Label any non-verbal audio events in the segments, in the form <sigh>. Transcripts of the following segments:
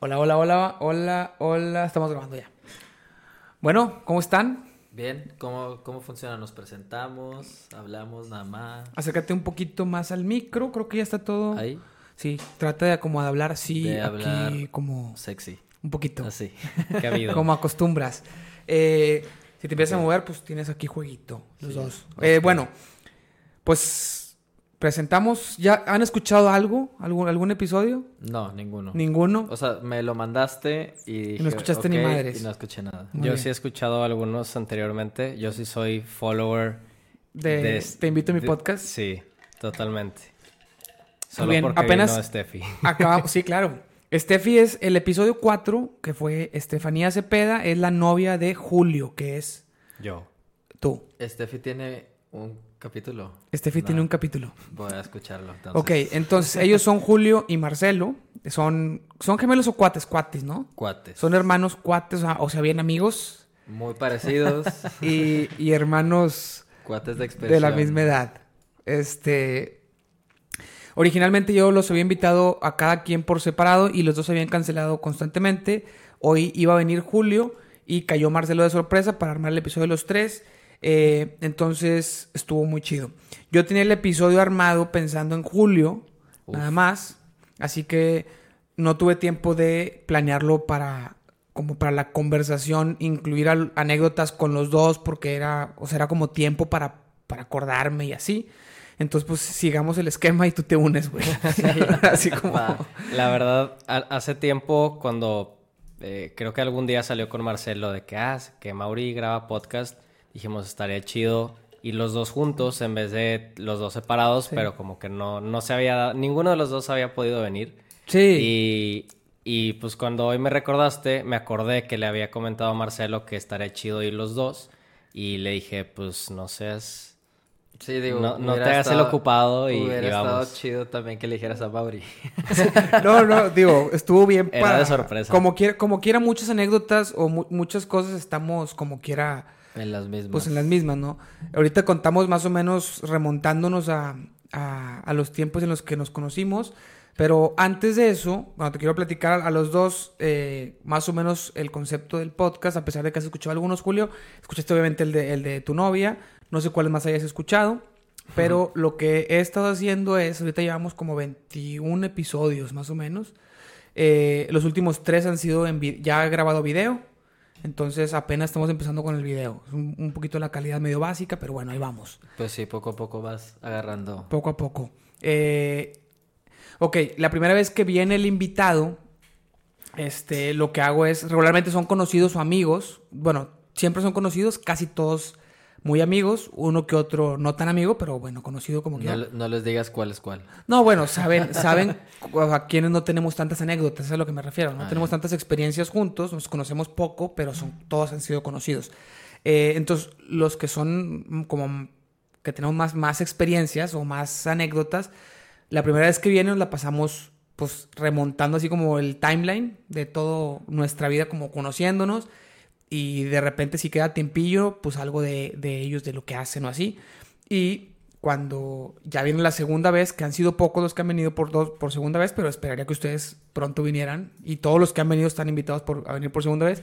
Hola, hola, hola, hola, hola. Estamos grabando ya. Bueno, ¿cómo están? Bien, ¿cómo, cómo funciona? Nos presentamos, hablamos nada más. Acércate un poquito más al micro, creo que ya está todo. Ahí, Sí, trata de como de hablar así, De aquí hablar como sexy. un poquito. Así. <laughs> ¿Qué ha habido? Como acostumbras. Eh, si te empiezas a mover, pues tienes aquí jueguito, los Sí, dos. Eh, bueno, pues presentamos. ¿Ya han escuchado algo? ¿Algún, algún episodio? No, ninguno. ¿Ninguno? O sea, me lo mandaste y, dije, no escuchaste ni madres. Y no escuché nada. Muy Yo bien. sí he escuchado algunos anteriormente. Yo sí soy follower De, de- Te invito a mi de- podcast. Sí, totalmente. Solo bien, porque apenas- vino Steffi. Acabamos, sí, claro. Steffi es el episodio 4, que fue Estefanía Cepeda, es la novia de Julio, que es Yo. tú. Steffi tiene un capítulo. Steffi No, tiene un capítulo. Voy a escucharlo. Entonces. Ok, entonces ellos son Julio y Marcelo. Son, son gemelos o cuates, cuates, ¿no? Cuates. Son hermanos cuates, o sea, bien amigos Muy parecidos. <laughs> y, y hermanos cuates de expresión. de la misma edad. Este. Originalmente yo los había invitado a cada quien por separado y los dos habían cancelado constantemente. Hoy iba a venir Julio y cayó Marcelo de sorpresa para armar el episodio de los tres. Eh, entonces estuvo muy chido. Yo tenía el episodio armado pensando en Julio, Uf. nada más. Así que no tuve tiempo de planearlo para como para la conversación, incluir al- anécdotas con los dos, porque era, o sea, era como tiempo para, para acordarme y así. Entonces, pues sigamos el esquema y tú te unes, güey. <laughs> <laughs> así como. La verdad, ha- hace tiempo cuando eh, creo que algún día salió con Marcelo de que, ah, que Mauri graba podcast, dijimos estaría chido y los dos juntos en vez de los dos separados, Sí. pero como que no, no se había, dado- ninguno de los dos había podido venir. Sí. Y, y pues cuando hoy me recordaste, me acordé que le había comentado a Marcelo que estaría chido ir los dos. Y le dije, pues no seas. Sí, digo, No- te hagas el ocupado y- Hubiera y estado chido también que le dijeras a Mauri. <laughs> No, no, digo, estuvo bien Era para. de sorpresa. Como quiera, como quiera, muchas anécdotas o mu- muchas cosas estamos como quiera. En las mismas. Pues en las mismas, ¿no? Ahorita contamos más o menos remontándonos a, a- a los tiempos en los que nos conocimos. Pero antes de eso, bueno, te quiero platicar a los dos eh, más o menos el concepto del podcast, a pesar de que has escuchado algunos, Julio. Escuchaste obviamente el de, el de tu novia, no sé cuáles más hayas escuchado. Pero lo que he estado haciendo es, ahorita llevamos como 21 episodios más o menos. Eh, los últimos tres han sido en ya he grabado video. Entonces apenas estamos empezando con el video. Es un, un poquito la calidad medio básica, pero bueno, ahí vamos. Pues sí, poco a poco vas agarrando. Poco a poco. Eh, ok, la primera vez que viene el invitado, este, lo que hago es, regularmente son conocidos o amigos. Bueno, siempre son conocidos, casi todos muy amigos. Uno que otro no tan amigo, pero bueno, conocido como que... No, no les digas cuál es cuál. No, bueno, saben, saben a quienes no tenemos tantas anécdotas, es a lo que me refiero. No Ah, tenemos tantas experiencias juntos, nos conocemos poco, pero son, todos han sido conocidos. Eh, entonces, los que son mm, como que tenemos más, más experiencias o más anécdotas, la primera vez que vienen la pasamos pues remontando así como el timeline de toda nuestra vida como conociéndonos y de repente si queda tiempillo pues algo de, de ellos, de lo que hacen o así. Y cuando ya viene la segunda vez, que han sido pocos los que han venido por, dos, por segunda vez, pero esperaría que ustedes pronto vinieran y todos los que han venido están invitados por, a venir por segunda vez,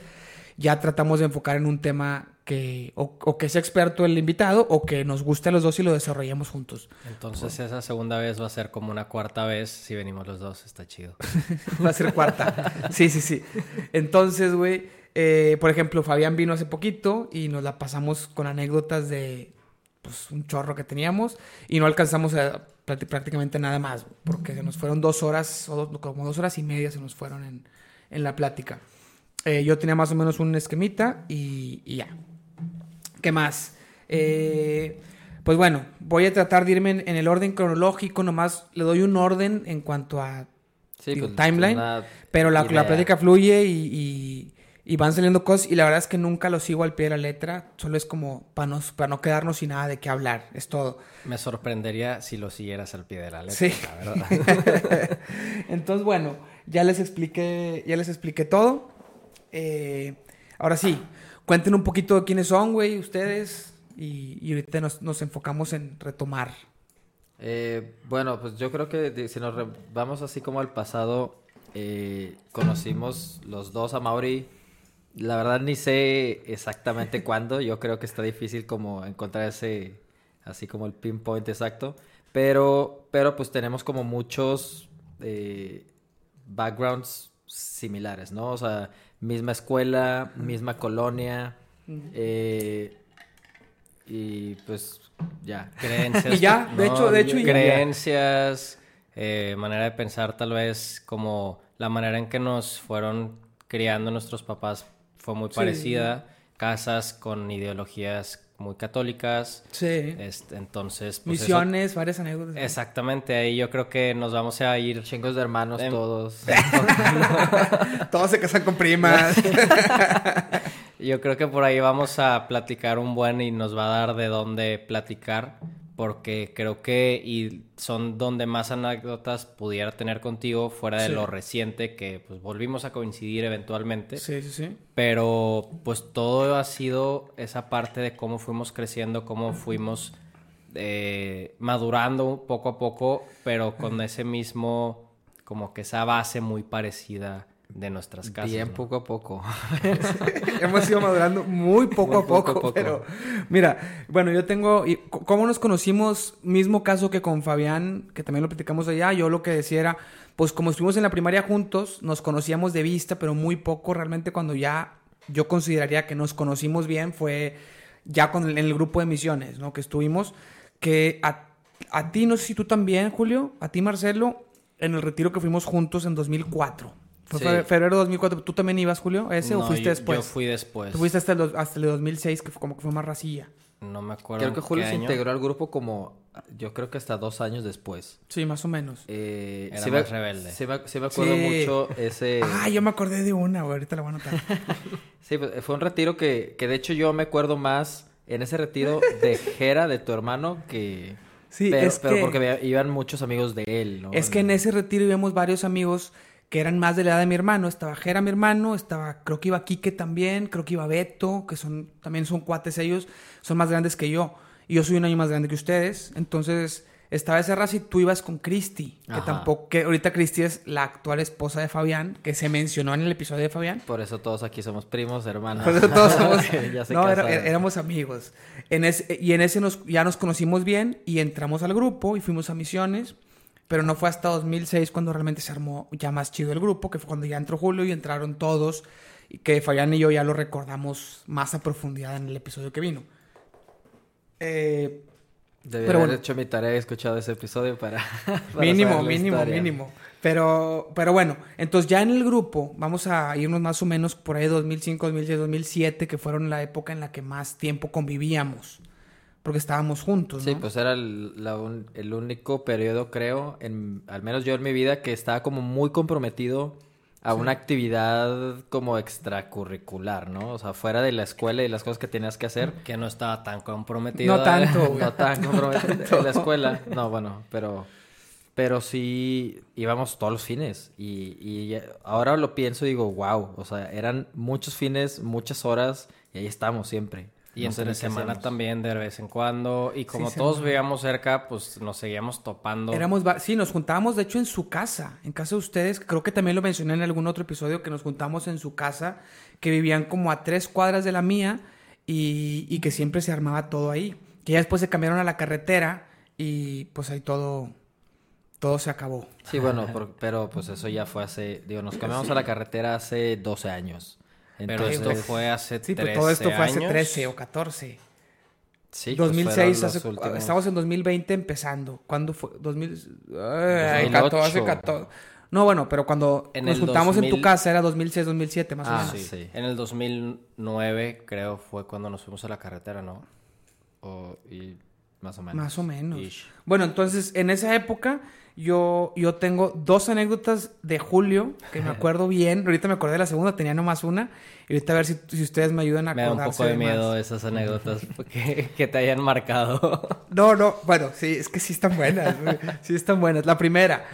ya tratamos de enfocar en un tema que o, o que sea experto el invitado o que nos guste a los dos y lo desarrollemos juntos. Entonces esa segunda vez va a ser como una cuarta vez si venimos los dos. Está chido. <laughs> Va a ser cuarta. Sí, sí, sí. Entonces, güey, eh, por ejemplo, Fabián vino hace poquito y nos la pasamos con anécdotas de pues, un chorro que teníamos y no alcanzamos a prácti- prácticamente nada más, porque se nos fueron dos horas, o dos- como dos horas y media se nos fueron en, en la plática. Eh, yo tenía más o menos un esquemita y, y ya. ¿Qué más? Eh, pues bueno, voy a tratar de irme en, en el orden cronológico, nomás le doy un orden en cuanto a Sí, Digo, pues, timeline, pero la, la plática fluye y, y- y van saliendo cosas y la verdad es que nunca lo sigo al pie de la letra, solo es como para no, para no quedarnos sin nada de qué hablar, es todo. Me sorprendería si lo siguieras al pie de la letra, Sí. la verdad. <laughs> Entonces, bueno, ya les expliqué, ya les expliqué todo. Eh, ahora sí, cuenten un poquito de quiénes son, güey, ustedes, y, y ahorita nos, nos enfocamos en retomar. Eh, bueno, pues yo creo que si nos vamos así como al pasado, eh, conocimos los dos a Mauri. La verdad ni sé exactamente cuándo. Yo creo que está difícil como encontrar ese, así como el pinpoint exacto. Pero, pero pues tenemos como muchos eh, backgrounds similares, ¿no? O sea, misma escuela, misma colonia. eh, y pues ya. Creencias. <laughs> Y ya, de hecho- de hecho, creencias, eh, manera de pensar, tal vez como la manera en que nos fueron criando nuestros papás fue muy Sí. parecida. Casas con ideologías muy católicas. Sí. Este, entonces, pues, eso- Misiones, varias anécdotas. exactamente, ahí yo creo que nos vamos a ir. Chingos de hermanos Em- todos. <laughs> <laughs> Todos se casan con primas. <laughs> Yo creo que por ahí vamos a platicar un buen y nos va a dar de dónde platicar, porque creo que y son donde más anécdotas pudiera tener contigo fuera de Sí. lo reciente que pues volvimos a coincidir eventualmente, sí, sí, sí. pero pues todo ha sido esa parte de cómo fuimos creciendo, cómo fuimos eh, madurando poco a poco, pero con ese mismo como que esa base muy parecida de nuestras casas. Bien ¿no? poco a poco. <laughs> Hemos ido madurando muy poco Muy a poco, poco a poco. pero mira, bueno, yo tengo, y ¿cómo nos conocimos? Mismo caso que con Fabián, que también lo platicamos allá, yo lo que decía era, pues como estuvimos en la primaria juntos, nos conocíamos de vista, pero muy poco, realmente cuando ya yo consideraría que nos conocimos bien fue ya con el, en el grupo de misiones, ¿no? Que estuvimos, que a, a ti, no sé si tú también, Julio, a ti, Marcelo, en el retiro que fuimos juntos en 2004. Fue Sí. fe- febrero de 2004. ¿Tú también ibas, Julio, a ese o No, fuiste yo- después? Yo fui después. Tú fuiste hasta el, hasta el 2006, que fue como que fue más racilla. No me acuerdo. Creo que Julio qué se integró al grupo como, yo creo que hasta dos años después. Sí, más o menos. Eh, Era sí más me, rebelde. Sí me, sí me acuerdo Sí. mucho ese... Ah, yo me acordé de una, güey. Ahorita la voy a anotar. <laughs> Sí, pues, fue un retiro que, que de hecho yo me acuerdo más en ese retiro de Jera, de tu hermano, que... Sí, pero, es pero que... porque iban muchos amigos de él, ¿no? Es que en ese retiro íbamos varios amigos que eran más de la edad de mi hermano. Estaba Jera, mi hermano, estaba, creo que iba Quique también, creo que iba Beto, que son, también son cuates ellos, son más grandes que yo. Y yo soy un año más grande que ustedes. Entonces, estaba esa raza y tú ibas con Cristi, que Ajá. tampoco, que ahorita Cristi es la actual esposa de Fabián, que se mencionó en el episodio de Fabián. Por eso todos aquí somos primos, hermanos. Por eso todos <laughs> somos- ya se no, era- casaron. éramos amigos. En ese, y en ese nos, ya nos conocimos bien y entramos al grupo y fuimos a misiones. Pero no fue hasta 2006 cuando realmente se armó ya más chido el grupo, que fue cuando ya entró Julio y entraron todos. Y que Fabián y yo ya lo recordamos más a profundidad en el episodio que vino. Eh, Debí Pero haber bueno. hecho mi tarea y escuchado ese episodio para... <laughs> para <laughs> mínimo, mínimo, historia. mínimo. Pero, pero bueno, entonces ya en el grupo vamos a irnos más o menos por ahí 2005, 2006, 2007, que fueron la época en la que más tiempo convivíamos. Porque estábamos juntos, ¿no? Sí, pues era el, la un- el único periodo, creo, en, al menos yo en mi vida, que estaba como muy comprometido a una actividad como extracurricular, ¿no? O sea, fuera de la escuela y las cosas que tenías que hacer. Que no estaba tan comprometido. No tanto, <laughs> güey. No tan comprometido en la escuela. No, bueno, pero... Pero sí íbamos todos los fines. Y, y ahora lo pienso y digo, wow. O sea, eran muchos fines, muchas horas. Y ahí estamos siempre. Y No entre semana también de vez en cuando. Y como Sí, todos vivíamos cerca, pues nos seguíamos topando. Éramos, sí, nos juntábamos de hecho en su casa, en casa de ustedes, creo que también lo mencioné en algún otro episodio, que nos juntamos en su casa, que vivían como a tres cuadras de la mía y, y que siempre se armaba todo ahí. Que ya después se cambiaron a la carretera y pues ahí todo, todo se acabó. Sí, bueno, <laughs> pero pues eso ya fue hace, digo, nos cambiamos a la carretera hace 12 años. Pero Entonces, esto fue hace Sí, 13 pero todo esto fue hace años. 13 o 14. sí, pues, 2006, fueron los hace- últimos- estamos en 2020 empezando. ¿Cuándo fue? 2000, ay, 2008. 14, 14. No, bueno, pero cuando En nos juntamos en tu 2000 casa era 2006, 2007 más o Ah, menos. Sí. Sí. En el 2009 creo fue cuando nos fuimos a la carretera, ¿no? o- y más o menos. Más o menos. Ish. Bueno, entonces en esa época yo, yo tengo dos anécdotas de Julio que me <laughs> acuerdo bien. Ahorita me acordé de la segunda, tenía nomás una. Y ahorita a ver si, si ustedes me ayudan a Me da un acordarse poco de miedo esas anécdotas que, <laughs> que te hayan marcado. No, no, bueno, sí, es que sí están buenas. sí están buenas. La primera,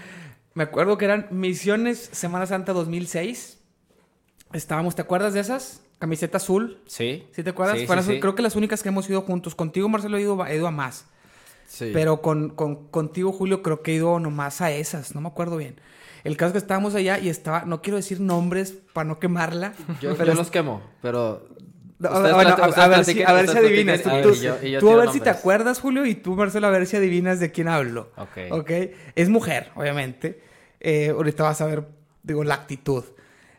me acuerdo que eran Misiones Semana Santa 2006. Estábamos, ¿te acuerdas de esas? Camiseta azul. ¿Sí? ¿Sí te acuerdas? Sí, sí. Creo que las únicas que hemos ido juntos. Contigo, Marcelo, he ido, he ido a más. Sí. Pero con, con- contigo, Julio, creo que he ido nomás a esas. No me acuerdo bien. El caso es que estábamos allá y estaba, no quiero decir nombres para no quemarla. <laughs> Yo, pero yo los quemo, pero... Bueno, a, ver si, a ver si adivinas. Tú, tú- yo- yo tú a ver si te nombres. acuerdas, Julio, y tú, Marcelo, a ver si adivinas de quién hablo. Ok. Ok. Es mujer, obviamente. Eh, ahorita vas a ver, digo, la actitud.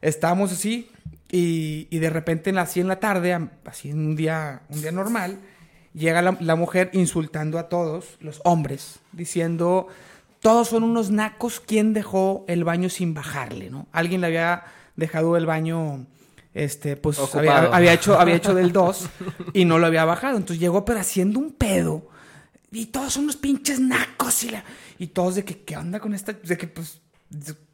Estábamos así y, y de repente, así en la tarde, así en un día, un día normal, llega la, la mujer insultando a todos, los hombres, diciendo, todos son unos nacos, ¿quién dejó el baño sin bajarle? ¿no? Alguien le había dejado el baño, este, pues había hecho, había hecho del 2 y no lo había bajado. Entonces llegó, pero haciendo un pedo. Y todos son unos pinches nacos. Y, la- y todos de que, ¿qué onda con esta? De que, pues,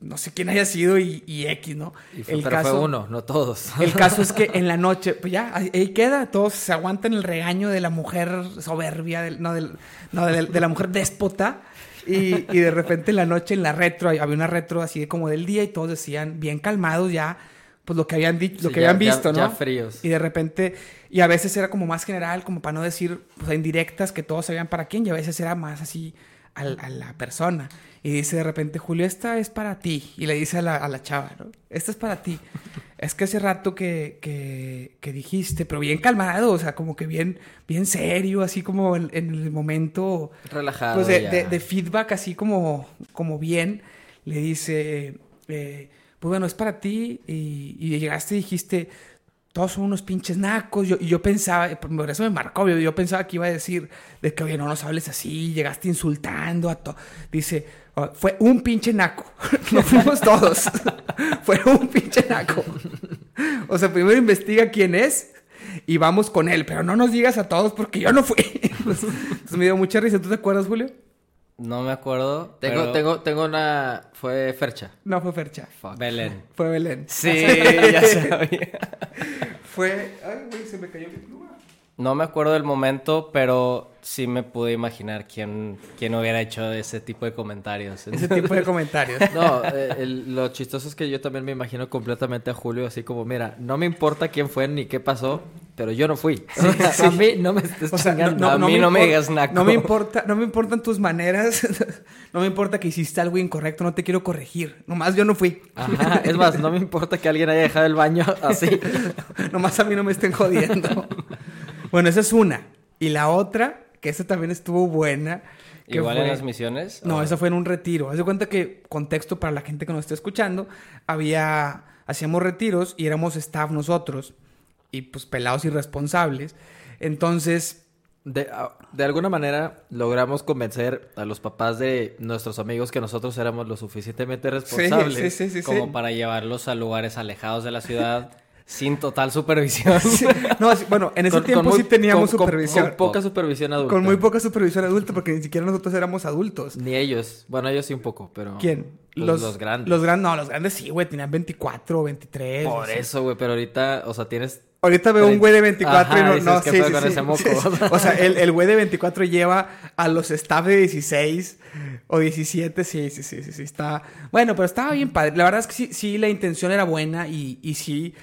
no sé quién haya sido y, y X, ¿no? Y fue- pero fue uno, no todos. El caso es que <laughs> en la noche, pues ya, ahí queda, todos se aguantan el regaño de la mujer soberbia, del- no, del- no, de, de la mujer déspota. Y, y de repente en la noche, en la retro, había una retro así de como del día y todos decían, bien calmados ya, pues lo que habían dicho, lo que ya- habían ya- visto, ¿no? ya fríos. Y de repente, y a veces era como más general, como para no decir, pues indirectas que todos sabían para quién, y a veces era más así a, la persona. Y dice de repente, Julio, esta es para ti. Y le dice a la, a la chava, ¿no? Esta es para ti. <laughs> es que hace rato que, que, que dijiste, pero bien calmado, o sea, como que bien, bien serio, así como en, en el momento Relajado pues de, de- de feedback así como, como bien, le dice, eh, pues bueno, es para ti y, y llegaste y dijiste, todos son unos pinches nacos, yo, y yo pensaba, por eso me marcó, yo, yo pensaba que iba a decir de que, oye, no nos hables así, llegaste insultando a todo. Dice, "Oh, fue un pinche naco, <laughs> no fuimos todos, <laughs> fue un pinche naco. O sea, primero investiga quién es y vamos con él, pero no nos digas a todos porque yo no fui. <laughs> Entonces me dio mucha risa. ¿Tú te acuerdas, Julio? No me acuerdo. Tengo, pero- tengo, tengo una... Fue Fercha. No fue Fercha. Belén. Fue Belén. Sí, ya sabía. Fue. Ay, güey, se me cayó mi pluma. No me acuerdo del momento, pero sí me pude imaginar quién, quién hubiera hecho ese tipo de comentarios. Ese tipo de comentarios. <laughs> No, eh, el- lo chistoso es que yo también me imagino completamente a Julio así como, mira, no me importa quién fue ni qué pasó, pero yo no fui. <laughs> A mí no me estés O sea, no, chingando. no, A no mí no me digas naco. No me importa, no me importan tus maneras. <laughs> no me importa que hiciste algo incorrecto, no te quiero corregir. Nomás yo no fui. Ajá, es más, no me importa que alguien haya dejado el baño así. Nomás a mí no me estén jodiendo. Bueno, esa es una. Y la otra, que esa también estuvo buena. que Igual fue- en las misiones. No, ¿o? esa fue en un retiro. Haz de cuenta que, contexto para la gente que nos está escuchando, había, hacíamos retiros y éramos staff nosotros, y pues pelados irresponsables. Entonces, De, a- de alguna manera logramos convencer a los papás de nuestros amigos que nosotros éramos lo suficientemente responsables. sí, sí, sí, sí. como para llevarlos a lugares alejados de la ciudad <laughs> sin total supervisión. <laughs> Sí, no, bueno, en ese Con- tiempo con muy- sí teníamos con- supervisión. Con, poca supervisión adulta. Con muy poca supervisión adulta, porque ni siquiera nosotros éramos adultos. Ni ellos. Bueno, ellos sí un poco, pero... ¿Quién? Los, los grandes. Los grandes, no, los grandes sí, güey, tenían 24 o 23. Por o sea. eso, güey, pero ahorita, o sea, tienes... Ahorita veo un güey de 24 y no, dices, no, ¿qué sí, sí, con sí. ese moco? <laughs> O sea, el, el güey de 24 lleva a los staff de 16 o 17, sí, sí, sí, sí, sí, está... Bueno, pero estaba bien padre. La verdad es que sí, sí la intención era buena y, y sí,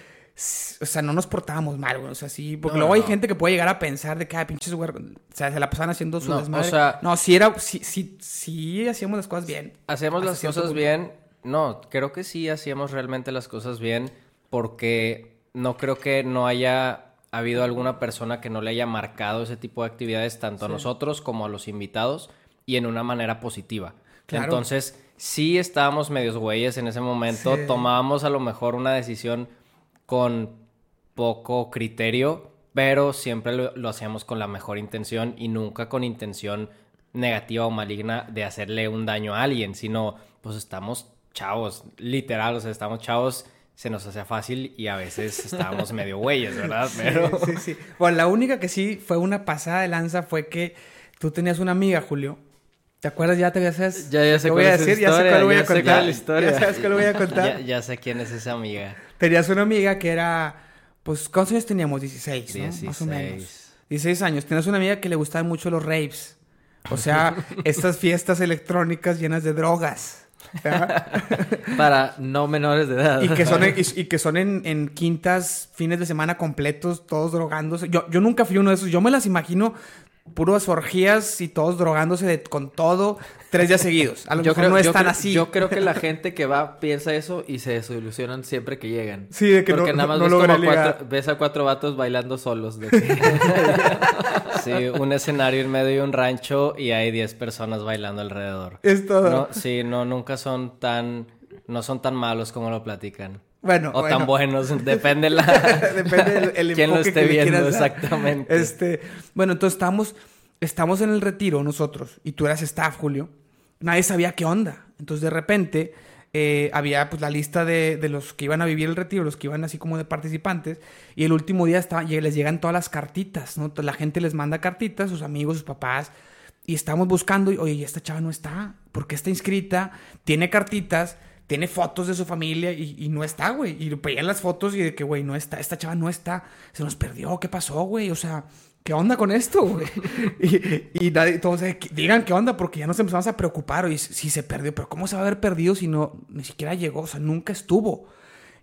o sea, no nos portábamos mal, güey. O sea, sí, porque No, luego hay no. gente que puede llegar a pensar de que, ah, pinches güey, o sea, se la pasaban haciendo su No, o desmadre. sea- no, sí era, sí, sí, sí hacíamos las cosas bien. Hasta las cosas punto. bien. No, creo que sí hacíamos realmente las cosas bien porque no creo que no haya habido alguna persona que no le haya marcado ese tipo de actividades tanto a nosotros como a los invitados y en una manera positiva. Claro. Entonces, sí estábamos medios güeyes en ese momento, Sí. tomábamos a lo mejor una decisión con poco criterio, pero siempre lo, lo hacíamos con la mejor intención y nunca con intención negativa o maligna de hacerle un daño a alguien, sino pues estamos chavos, literal, o sea, estamos chavos, se nos hacía fácil y a veces estábamos <laughs> medio güeyes, ¿verdad? Pero Sí, sí. Bueno, la única que sí fue una pasada de lanza fue que tú tenías una amiga, Julio. ¿Te acuerdas? Ya te ya. Ya- ya sé voy cuál a esa decir, ya sé cuál voy ya a sé contar. la historia. Ya sabes cuál voy a <laughs> ya, contar. ya sé quién es esa amiga. Tenías una amiga que era, pues, ¿cuántos años teníamos? 16, ¿no? Más o 16. menos. 16 años. Tenías una amiga que le gustaban mucho los raves. O sea, <laughs> estas fiestas electrónicas llenas de drogas. <laughs> Para no menores de edad. Y que son, en, y, y que son en, en quintas, fines de semana completos, todos drogándose. Yo, yo nunca fui uno de esos. Yo me las imagino puras orgías y todos drogándose de- con todo tres días seguidos. A lo mejor no es tan así. Yo creo que la gente que va piensa eso y se desilusionan siempre que llegan. Sí, de que Porque no- nada más no ves, logré como cuatro, ves a cuatro vatos bailando solos. de que- <laughs> Sí, un escenario en medio de un rancho y hay 10 personas bailando alrededor. Es todo. No, sí, no, nunca son tan... No son tan malos como lo platican. Bueno, o bueno. tan buenos, <laughs> depende la... Depende del el <laughs> quién lo esté que viendo exactamente. Este, bueno, entonces estamos, estamos en el retiro nosotros y tú eras staff, Julio. Nadie sabía qué onda. Entonces de repente eh, había pues la lista de, de los que iban a vivir el retiro, los que iban así como de participantes y el último día estaba, les llegan todas las cartitas, ¿no? La gente les manda cartitas, sus amigos, sus papás y estamos buscando y oye, esta chava no está, ¿por qué está inscrita? Tiene cartitas. Tiene fotos de su familia y, no está, güey. Y veían las fotos y de que, güey, no está. Esta chava no está. Se nos perdió. ¿Qué pasó, güey? O sea, ¿qué onda con esto, güey? <laughs> y, y nadie, todos, digan qué onda, porque ya nos empezamos a preocupar. Y si se perdió, pero ¿cómo se va a haber perdido si no, ni siquiera llegó? O sea, nunca estuvo.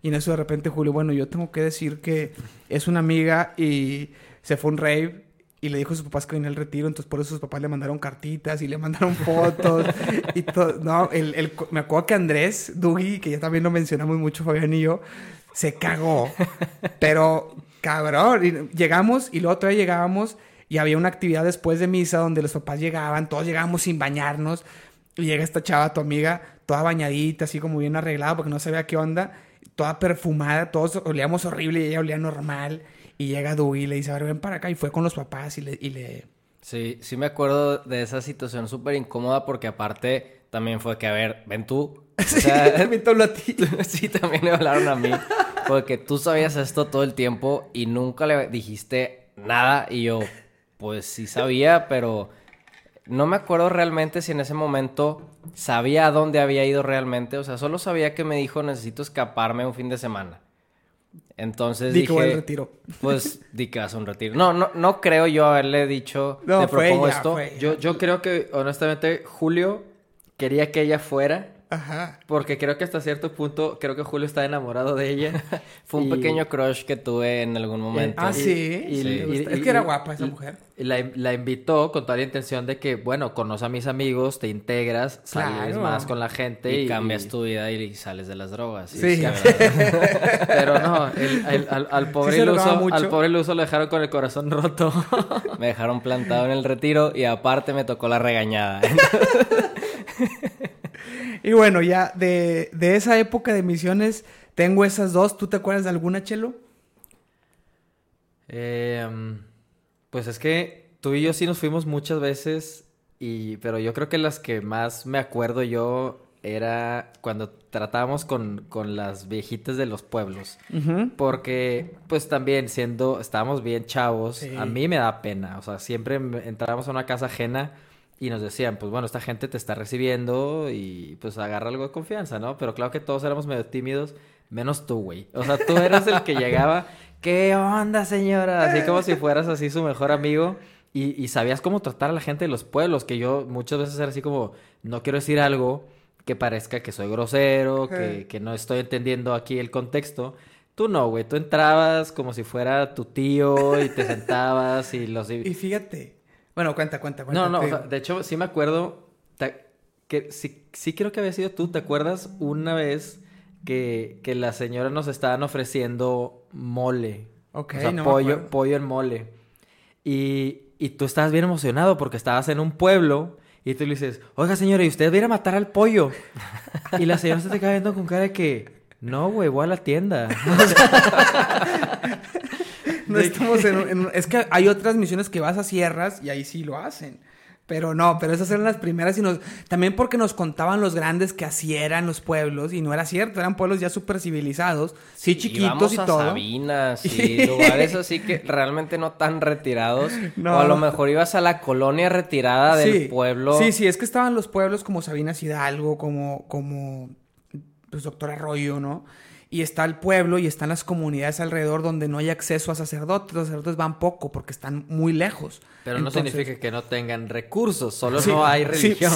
Y en eso de repente, Julio, bueno, yo tengo que decir que es una amiga y se fue un rave y le dijo a sus papás que venía al retiro, entonces por eso sus papás le mandaron cartitas y le mandaron fotos y todo. No, el, el- me acuerdo que Andrés Dugi, que ya también lo mencionamos mucho, Fabián y yo, se cagó. Pero, cabrón, llegamos y luego todavía llegábamos y había una actividad después de misa donde los papás llegaban, todos llegábamos sin bañarnos y llega esta chava, tu amiga, toda bañadita, así como bien arreglada porque no sabía qué onda, toda perfumada, todos olíamos horrible y ella olía normal. Y llega Dugi y le dice, a ver, ven para acá. Y fue con los papás y le... Y le... Sí, sí me acuerdo de esa situación súper incómoda porque aparte también fue que, a ver, ven tú. <laughs> O Sí, también te habló a ti. <laughs> sí, también me hablaron a mí. Porque tú sabías esto todo el tiempo y nunca le dijiste nada. Y yo, pues sí sabía, pero no me acuerdo realmente si en ese momento sabía a dónde había ido realmente. O sea, solo sabía que me dijo necesito escaparme un fin de semana. Entonces Di que dije, al retiro. pues di que vas a un retiro. No, no, no creo yo haberle dicho, No, te fue propongo ella, esto. Yo, yo creo que, honestamente, Julio quería que ella fuera. Ajá. Porque creo que hasta cierto punto, creo que Julio está enamorado de ella. <laughs> Fue un Y- pequeño crush que tuve en algún momento. Ah, sí. y- Sí. y- es que era guapa esa y- mujer. y la, la invitó con toda la intención de que, bueno, conoce a mis amigos, te integras, sales Claro. más con la gente y, y, cambias tu vida y sales de las drogas. Sí. <laughs> Pero no, el- el- al, al pobre Sí iluso, al pobre iluso lo dejaron con el corazón roto. me dejaron plantado en el retiro y aparte me tocó la regañada. <laughs> Y bueno, ya de, de esa época de misiones, tengo esas dos. ¿Tú te acuerdas de alguna, Chelo? Eh, pues es que tú y yo sí nos fuimos muchas veces, y, pero yo creo que las que más me acuerdo yo era cuando tratábamos con, con las viejitas de los pueblos. Porque, pues también siendo, estábamos bien chavos, Sí. a mí me da pena. O sea, siempre entrábamos a una casa ajena y nos decían, pues bueno, esta gente te está recibiendo y pues agarra algo de confianza, ¿no? Pero claro que todos éramos medio tímidos, menos tú, güey. O sea, tú eras el que llegaba, <laughs> ¿qué onda, señora? Así como si fueras así su mejor amigo. Y, y sabías cómo tratar a la gente de los pueblos, que yo muchas veces era así como, no quiero decir algo que parezca que soy grosero, que, que no estoy entendiendo aquí el contexto. Tú no, güey, tú entrabas como si fuera tu tío y te <laughs> sentabas y los... Y fíjate. Bueno, cuenta, cuenta, cuenta. No, no, o sea, de hecho sí me acuerdo te- que sí, sí creo que había sido tú, ¿te acuerdas una vez que, que las señoras nos estaban ofreciendo mole? Ok, o sea, no pollo, pollo en mole. Y, y tú estabas bien emocionado porque estabas en un pueblo y tú le dices, oiga señora, ¿y usted viene a matar al pollo? <laughs> y la señora se te queda viendo con cara de que, no, güey, voy a la tienda. <laughs> <laughs> No estamos en, en- Es que hay otras misiones que vas a sierras y ahí sí lo hacen. Pero no, pero esas eran las primeras y nos... También porque nos contaban los grandes que así eran los pueblos y no era cierto, eran pueblos ya súper civilizados, sí, chiquitos y a todo. Sabinas y <laughs> lugares así que realmente no tan retirados. No. O a lo mejor ibas a la colonia retirada del Sí. pueblo. Sí, sí, es que estaban los pueblos como Sabinas Hidalgo, como, como pues, Doctor Arroyo, ¿no? Y está el pueblo y están las comunidades alrededor donde no hay acceso a sacerdotes. Los sacerdotes van poco porque están muy lejos. Pero no significa que no tengan recursos, solo Sí, no hay religión.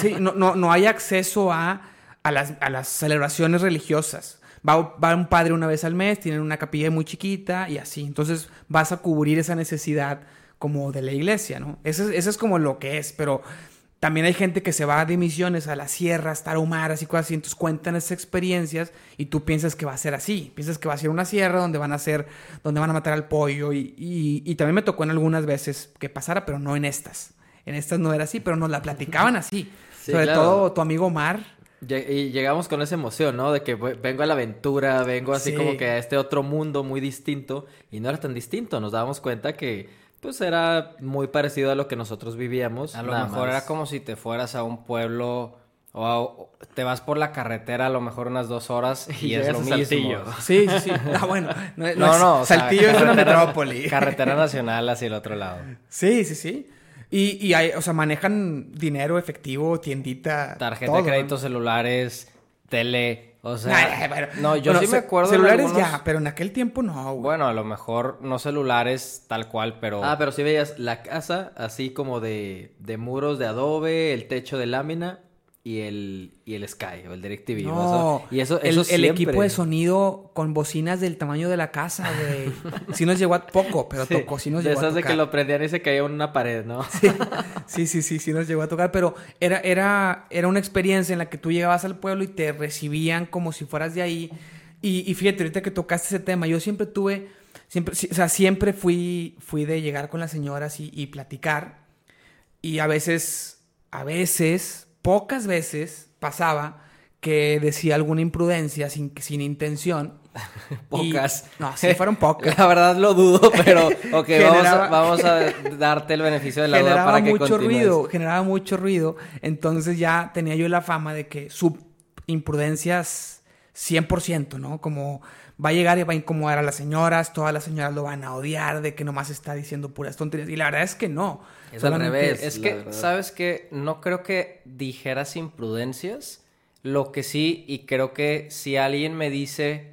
Sí, no, no, no hay acceso a, a, las, a las celebraciones religiosas. Va, va un padre una vez al mes, tienen una capilla muy chiquita y así. Entonces vas a cubrir esa necesidad como de la iglesia, ¿no? Eso, es- eso es como lo que es, pero también hay gente que se va de misiones a las sierras, tarahumaras y cosas así, entonces cuentan esas experiencias y tú piensas que va a ser así, piensas que va a ser una sierra donde van a ser, donde van a matar al pollo y, y- y también me tocó en algunas veces que pasara, pero no en estas. En estas no era así, pero nos la platicaban <laughs> así. Sí, Sobre claro. todo tu amigo Omar. Y llegamos con esa emoción, ¿no? De que ve- vengo a la aventura, vengo así Sí. como que a este otro mundo muy distinto. Y no era tan distinto, nos dábamos cuenta que pues era muy parecido a lo que nosotros vivíamos. A lo nada mejor más. era como si te fueras a un pueblo o, a- o te vas por la carretera a lo mejor unas dos horas <laughs> y, Y es lo mismo. Saltillo. <laughs> Sí, sí, sí. Ah, bueno. No, no No, es- no, o sea, Saltillo es una metrópoli. <laughs> Carretera nacional hacia el otro lado. Sí, sí, sí. Y, y hay, o sea, manejan dinero, efectivo, tiendita. Tarjeta todo, de ¿no? crédito, celulares, tele, o sea... Ay, bueno. no, yo Bueno, sí me acuerdo de Celulares algunos- ya, pero en aquel tiempo no, güey. Bueno, a lo mejor no celulares tal cual, pero... Ah, pero sí veías la casa así como de, de muros de adobe, el techo de lámina y el, y el Sky o el DirecTV. No, y eso, el, eso el siempre. equipo de sonido con bocinas del tamaño de la casa, güey. <laughs> Sí nos llegó a poco, pero Sí, tocó, sí nos llegó a esas de tocar. que lo prendían y se caía en una pared, ¿no? <laughs> Sí, sí, sí, sí nos llegó a tocar, pero era, era, era una experiencia en la que tú llegabas al pueblo y te recibían como si fueras de ahí. Y, y fíjate, ahorita que tocaste ese tema, yo siempre tuve, siempre, o sea, siempre fui, fui de llegar con las señoras y, y platicar. Y a veces, a veces, pocas veces pasaba que decía alguna imprudencia sin, sin intención. <laughs> Y- Pocas. no, sí fueron pocas. <laughs> La verdad lo dudo, pero <laughs> ok, vamos, a, vamos a darte el beneficio de la duda generaba para que mucho continúes. ruido, generaba mucho ruido. Entonces ya tenía yo la fama de que su imprudencias 100%, ¿no? Como va a llegar y va a incomodar a las señoras, todas las señoras lo van a odiar de que nomás está diciendo puras tonterías. Y la verdad es que no. Es al revés. Es que, verdad. ¿sabes qué? No creo que dijeras imprudencias. Lo que sí, y creo que si alguien me dice...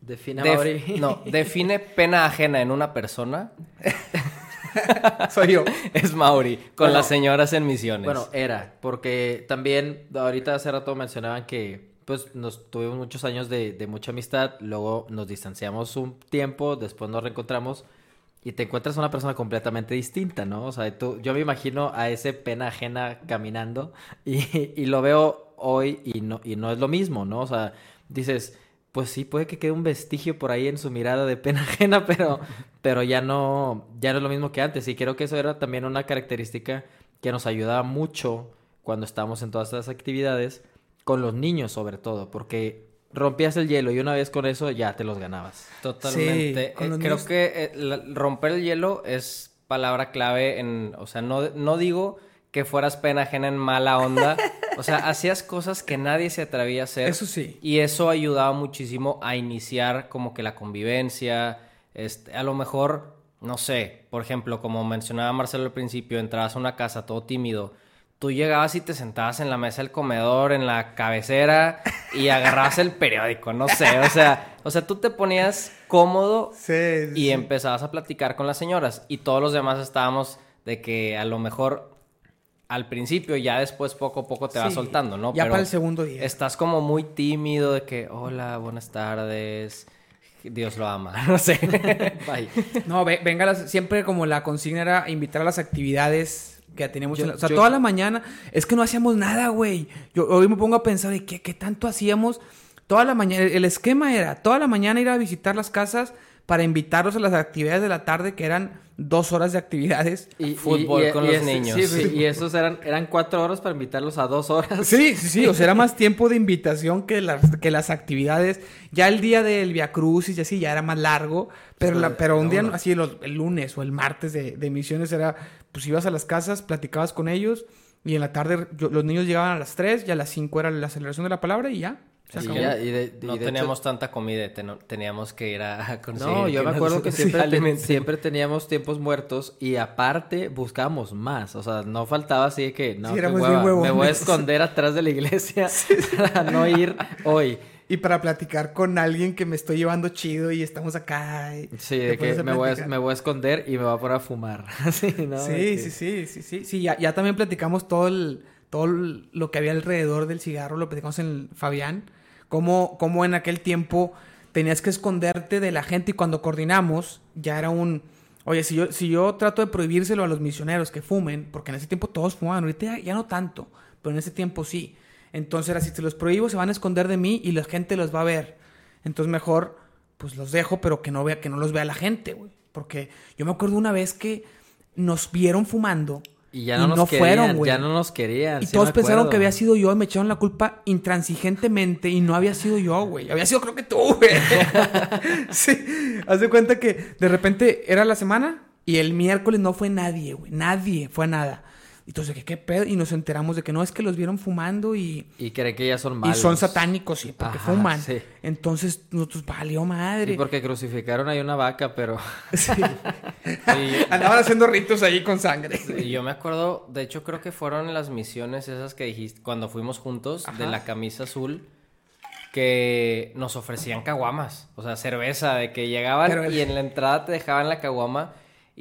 Define def- no, <laughs> define pena ajena en una persona, <laughs> Soy yo. es Mauri, con Bueno, las señoras en misiones. Bueno, era, porque también ahorita hace rato mencionaban que pues nos tuvimos muchos años de, de mucha amistad, luego nos distanciamos un tiempo, después nos reencontramos y te encuentras una persona completamente distinta, ¿no? O sea, tú, yo me imagino a ese pena ajena caminando y, y lo veo hoy y no, y no es lo mismo, ¿no? O sea, dices, pues sí, puede que quede un vestigio por ahí en su mirada de pena <laughs> ajena, pero, pero ya no, ya no es lo mismo que antes. Y creo que eso era también una característica que nos ayudaba mucho cuando estábamos en todas estas actividades, con los niños sobre todo, porque rompías el hielo y una vez con eso ya te los ganabas. Totalmente. Sí, Eh, creo niños- que eh, la- romper el hielo es palabra clave en, o sea, no, no digo que fueras pena ajena en mala onda, o sea, <laughs> hacías cosas que nadie se atrevía a hacer. Eso sí. Y eso ayudaba muchísimo a iniciar como que la convivencia, este, a lo mejor, no sé, por ejemplo, como mencionaba Marcelo al principio, entrabas a una casa todo tímido, tú llegabas y te sentabas en la mesa del comedor, en la cabecera y agarrabas el periódico, no sé, o sea, o sea, tú te ponías cómodo Sí, sí, y empezabas a platicar con las señoras y todos los demás estábamos de que a lo mejor al principio ya después poco a poco te vas Sí, soltando, ¿no? ya para el segundo día. Estás como muy tímido de que, hola, buenas tardes, Dios lo ama, <laughs> no sé. <laughs> Bye. No, ve- venga, las- siempre como la consigna era invitar a las actividades que teníamos. Yo- en la- o sea, yo- toda la mañana. Es que no hacíamos nada, güey. Yo hoy me pongo a pensar de qué, qué tanto hacíamos. Toda la mañana, el esquema era toda la mañana ir a visitar las casas para invitarlos a las actividades de la tarde, que eran dos horas de actividades. Y, Fútbol con los niños. sí, sí, y esos eran, eran cuatro horas para invitarlos a dos horas. Sí, sí, sí. O sea, era más <laughs> tiempo de invitación que las, que las actividades. Ya el día del Via Crucis y así ya era más largo. Pero, la, pero un día, así los- el lunes o el martes de, de misiones era, pues ibas a las casas, platicabas con ellos. Y en la tarde yo- los niños llegaban a las 3 y a las 5 era la celebración de la palabra y ya. Se Y acabó. ya, y de- y no de hecho- teníamos tanta comida, ten- teníamos que ir a, a conseguir. No, yo me acuerdo que siempre, siempre teníamos tiempos muertos y aparte buscábamos más. O sea, no faltaba así de que, no, Sí, hueva, me voy a esconder atrás de la iglesia <laughs> para no ir hoy. Y para platicar con alguien que me estoy llevando chido y estamos acá. y Sí, de que me voy, a, platicar. me voy a esconder y me voy a poner a fumar. <laughs> sí, ¿no? Sí, que- sí, sí, sí, sí, sí, ya, ya también platicamos todo el, todo el- lo que había alrededor del cigarro, lo platicamos en Fabián, cómo, cómo en aquel tiempo tenías que esconderte de la gente y cuando coordinamos ya era un, Oye, si yo, si yo trato de prohibírselo a los misioneros que fumen, porque en ese tiempo todos fumaban, ahorita ya, ya no tanto, pero en ese tiempo sí. Entonces, era, si te los prohíbo, se van a esconder de mí y la gente los va a ver. Entonces, mejor, pues los dejo, pero que no, vea, que no los vea la gente, güey. Porque yo me acuerdo una vez que nos vieron fumando Y ya no, nos querían, fueron, güey. ya no nos querían. Y sí todos pensaron que había sido yo y me echaron la culpa intransigentemente y no había sido yo, güey. Había sido creo que tú, güey. <laughs> sí. Haz de cuenta que de repente era la semana y el miércoles no fue nadie, güey. Nadie fue nada. Entonces, ¿qué, ¿qué pedo? Y nos enteramos de que no, es que los vieron fumando y, Y creen que ya son y malos. son satánicos, sí, porque Ajá, fuman. sí. Entonces, nosotros valió madre. Y porque crucificaron ahí una vaca, pero... <laughs> Sí. Y, Andaban haciendo ritos ahí con sangre. y yo me acuerdo, de hecho creo que fueron las misiones esas que dijiste cuando fuimos juntos de la camisa azul que nos ofrecían caguamas, o sea, cerveza, de que llegaban el- y en la entrada te dejaban la caguama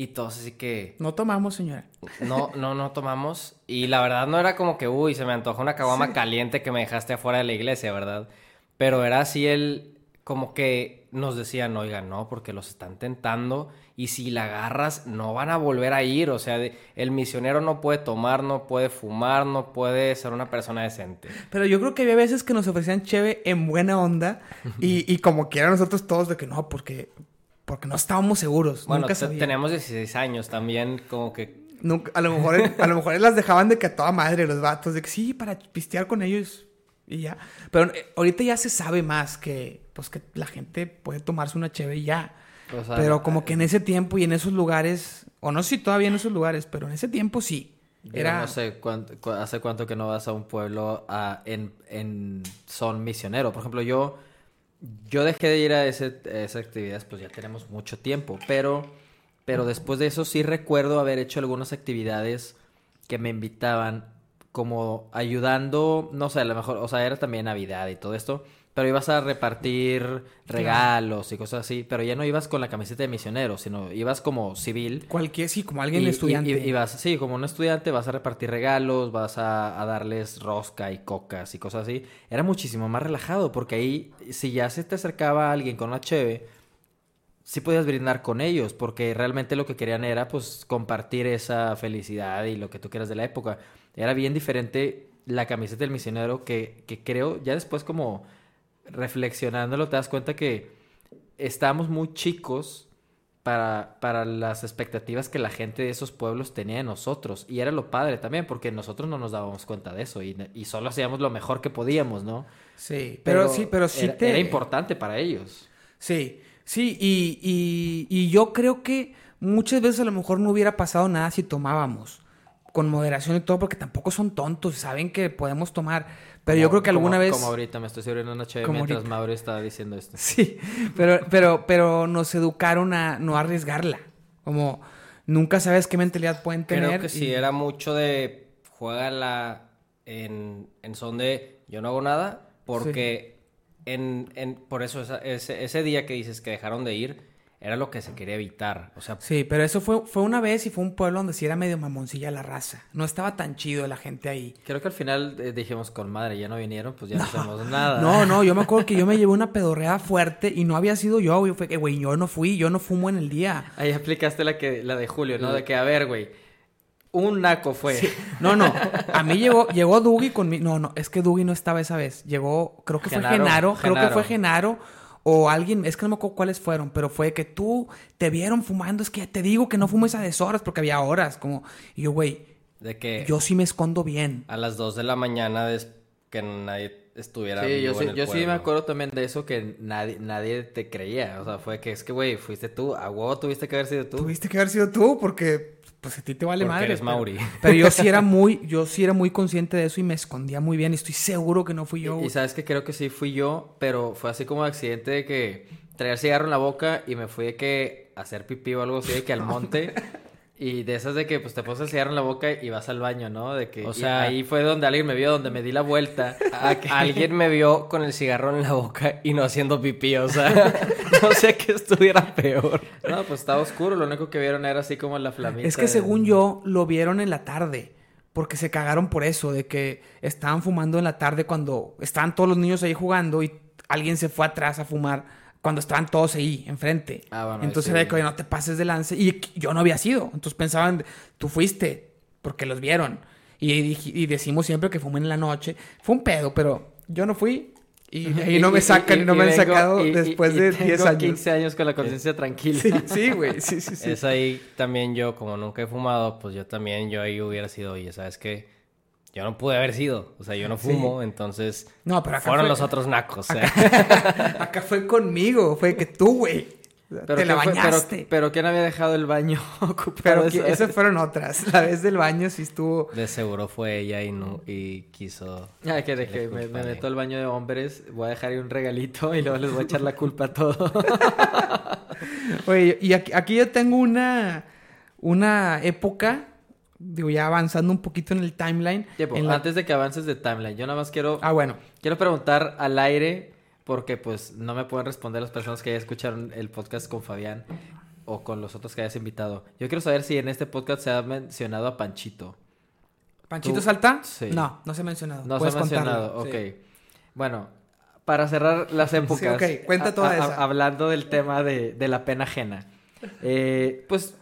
y todos así que No tomamos, señora. no, no, no tomamos. Y la verdad no era como que, uy, se me antoja una caguama caliente que me dejaste afuera de la iglesia, ¿verdad? Pero era así el, como que nos decían, oigan, no, porque los están tentando y si la agarras no van a volver a ir. O sea, de- el misionero no puede tomar, no puede fumar, no puede ser una persona decente. Pero yo creo que había veces que nos ofrecían cheve en buena onda <laughs> y, y como quiera nosotros todos de que no, porque, porque no estábamos seguros. Bueno, nunca te- sabía. tenemos 16 años también, como que Nunca- a lo mejor a lo mejor las dejaban de que a toda madre los vatos, de que sí, para pistear con ellos y ya. Pero eh, ahorita ya se sabe más que pues que la gente puede tomarse una cheve y ya. o sea, pero como que en ese tiempo y en esos lugares, o no sé si todavía en esos lugares, pero en ese tiempo sí. Yo Era no sé cuánto, cu- hace cuánto que no vas a un pueblo a- en, en son misionero. Por ejemplo, yo, yo dejé de ir a, ese, a esas actividades, pues ya tenemos mucho tiempo, pero, pero después de eso sí recuerdo haber hecho algunas actividades que me invitaban como ayudando, no sé, a lo mejor, o sea, era también Navidad y todo esto, pero ibas a repartir regalos y cosas así, pero ya no ibas con la camiseta de misionero, sino ibas como civil. cualquier, sí, como alguien Y- estudiante. Y, y vas, sí, como un estudiante vas a repartir regalos, vas a, a darles rosca y cocas y cosas así. Era muchísimo más relajado porque ahí, si ya se te acercaba alguien con una cheve, sí podías brindar con ellos porque realmente lo que querían era pues compartir esa felicidad y lo que tú quieras de la época. Era bien diferente la camiseta del misionero que, que creo, ya después como reflexionándolo te das cuenta que estábamos muy chicos para, para las expectativas que la gente de esos pueblos tenía de nosotros. Y era lo padre también, porque nosotros no nos dábamos cuenta de eso y, y solo hacíamos lo mejor que podíamos, ¿no? Sí, pero, sí, pero sí era, te... era importante para ellos. Sí, sí, y, y, y yo creo que muchas veces a lo mejor no hubiera pasado nada si tomábamos con moderación y todo, porque tampoco son tontos, saben que podemos tomar. Pero yo creo que alguna como- vez... Como ahorita me estoy sirviendo una Como mientras ahorita. Mauri estaba diciendo esto. <laughs> Sí, pero, pero, pero nos educaron a no arriesgarla. Como nunca sabes qué mentalidad pueden tener. Creo que sí, y- era mucho de juégala en, en son de yo no hago nada, porque en, en, por eso esa- ese, ese día que dices que dejaron de ir, era lo que se quería evitar. O sea, Sí, pero eso fue, fue una vez y fue un pueblo donde sí era medio mamoncilla la raza. No estaba tan chido la gente ahí. Creo que al final eh, dijimos con madre, ya no vinieron, pues ya no, hacemos nada. No, no, yo me acuerdo que yo me llevé una <laughs> pedorreada fuerte y no había sido yo, güey. Fue que, güey, yo no fui, yo no fumo en el día. Ahí aplicaste la que la de Julio, ¿no? De que, a ver, güey, un naco fue. No, no. A mí llegó, <laughs> llegó Dougie conmigo. No, no, es que Dougie no estaba esa vez. Llegó, creo que fue Genaro, Genaro, creo que Genaro. fue Genaro. O alguien, es que no me acuerdo cuáles fueron, pero fue que tú te vieron fumando, es que te digo que no fumes a deshoras porque había horas, como, y yo, güey, de que yo sí me escondo bien. a las 2 de la mañana des- que nadie estuviera Sí, yo, sí, en el yo sí me acuerdo también de eso que nadie, nadie te creía. O sea, fue que es que, güey, fuiste tú. A huevo tuviste que haber sido tú. Tuviste que haber sido tú porque pues a ti te vale Porque madre. eres pero- Mauri. <laughs> Pero, yo sí era <laughs> muy, yo sí era muy consciente de eso y me escondía muy bien. Estoy seguro que no fui yo. Y, sabes que creo que sí fui yo, pero fue así como accidente de que traía el cigarro en la boca y me fui de que hacer pipí o algo así, de que al monte. <laughs> Y de esas de que pues te pones el cigarro en la boca y vas al baño, ¿no? De que O sea- ahí fue donde alguien me vio, donde me di la vuelta. <laughs> a que- Alguien me vio con el cigarro en la boca y no haciendo pipí, o sea, <laughs> no sé qué estuviera peor. No, pues estaba oscuro, lo único que vieron era así como la flamita. Es que de- según yo, lo vieron en la tarde. Porque se cagaron por eso, de que estaban fumando en la tarde cuando estaban todos los niños ahí jugando y alguien se fue atrás a fumar cuando estaban todos ahí, enfrente. Ah, bueno, Entonces sí. era de que, no te pases de lance. Y yo no había sido. Entonces pensaban, tú fuiste, porque los vieron. Y, y decimos siempre que fumen en la noche. Fue un pedo, pero yo no fui. Y ahí no me sacan y, no me han sacado después de tengo 10 años. 15 años con la conciencia tranquila. Sí, sí, güey. Sí, sí, sí. <laughs> Es ahí también yo, como nunca he fumado, pues yo también, yo ahí hubiera sido, oye, ¿sabes qué? Yo no pude haber sido, o sea, yo no fumo, entonces No, pero acá fueron fue- los otros nacos. ¿eh? <laughs> Acá fue conmigo. Fue que tú, güey. Pero Te la ¿quién fue- pero- bañaste. Pero, ¿quién había dejado el baño <laughs> ocupado? Pero esa que- vez? esas fueron otras. La vez del baño sí estuvo. De seguro fue ella y, no, y quiso... Ay, que, me, me meto al baño de hombres, voy a dejar ahí un regalito y luego les voy a echar la culpa a todo. <laughs> Oye, y aquí, aquí yo tengo una, una época, digo, ya avanzando un poquito en el timeline. En la- antes de que avances de timeline, yo nada más quiero, Ah, bueno. quiero preguntar al aire, porque pues no me pueden responder las personas que ya escucharon el podcast con Fabián o con los otros que hayas invitado. Yo quiero saber si en este podcast se ha mencionado a Panchito. ¿Panchito Tú- Salta? Sí. No, no se ha mencionado. No se ha mencionado, contarlo, ok. sí. Bueno, para cerrar las <laughs> épocas, ok, cuenta toda esa. hablando del tema de, de la pena ajena, eh, pues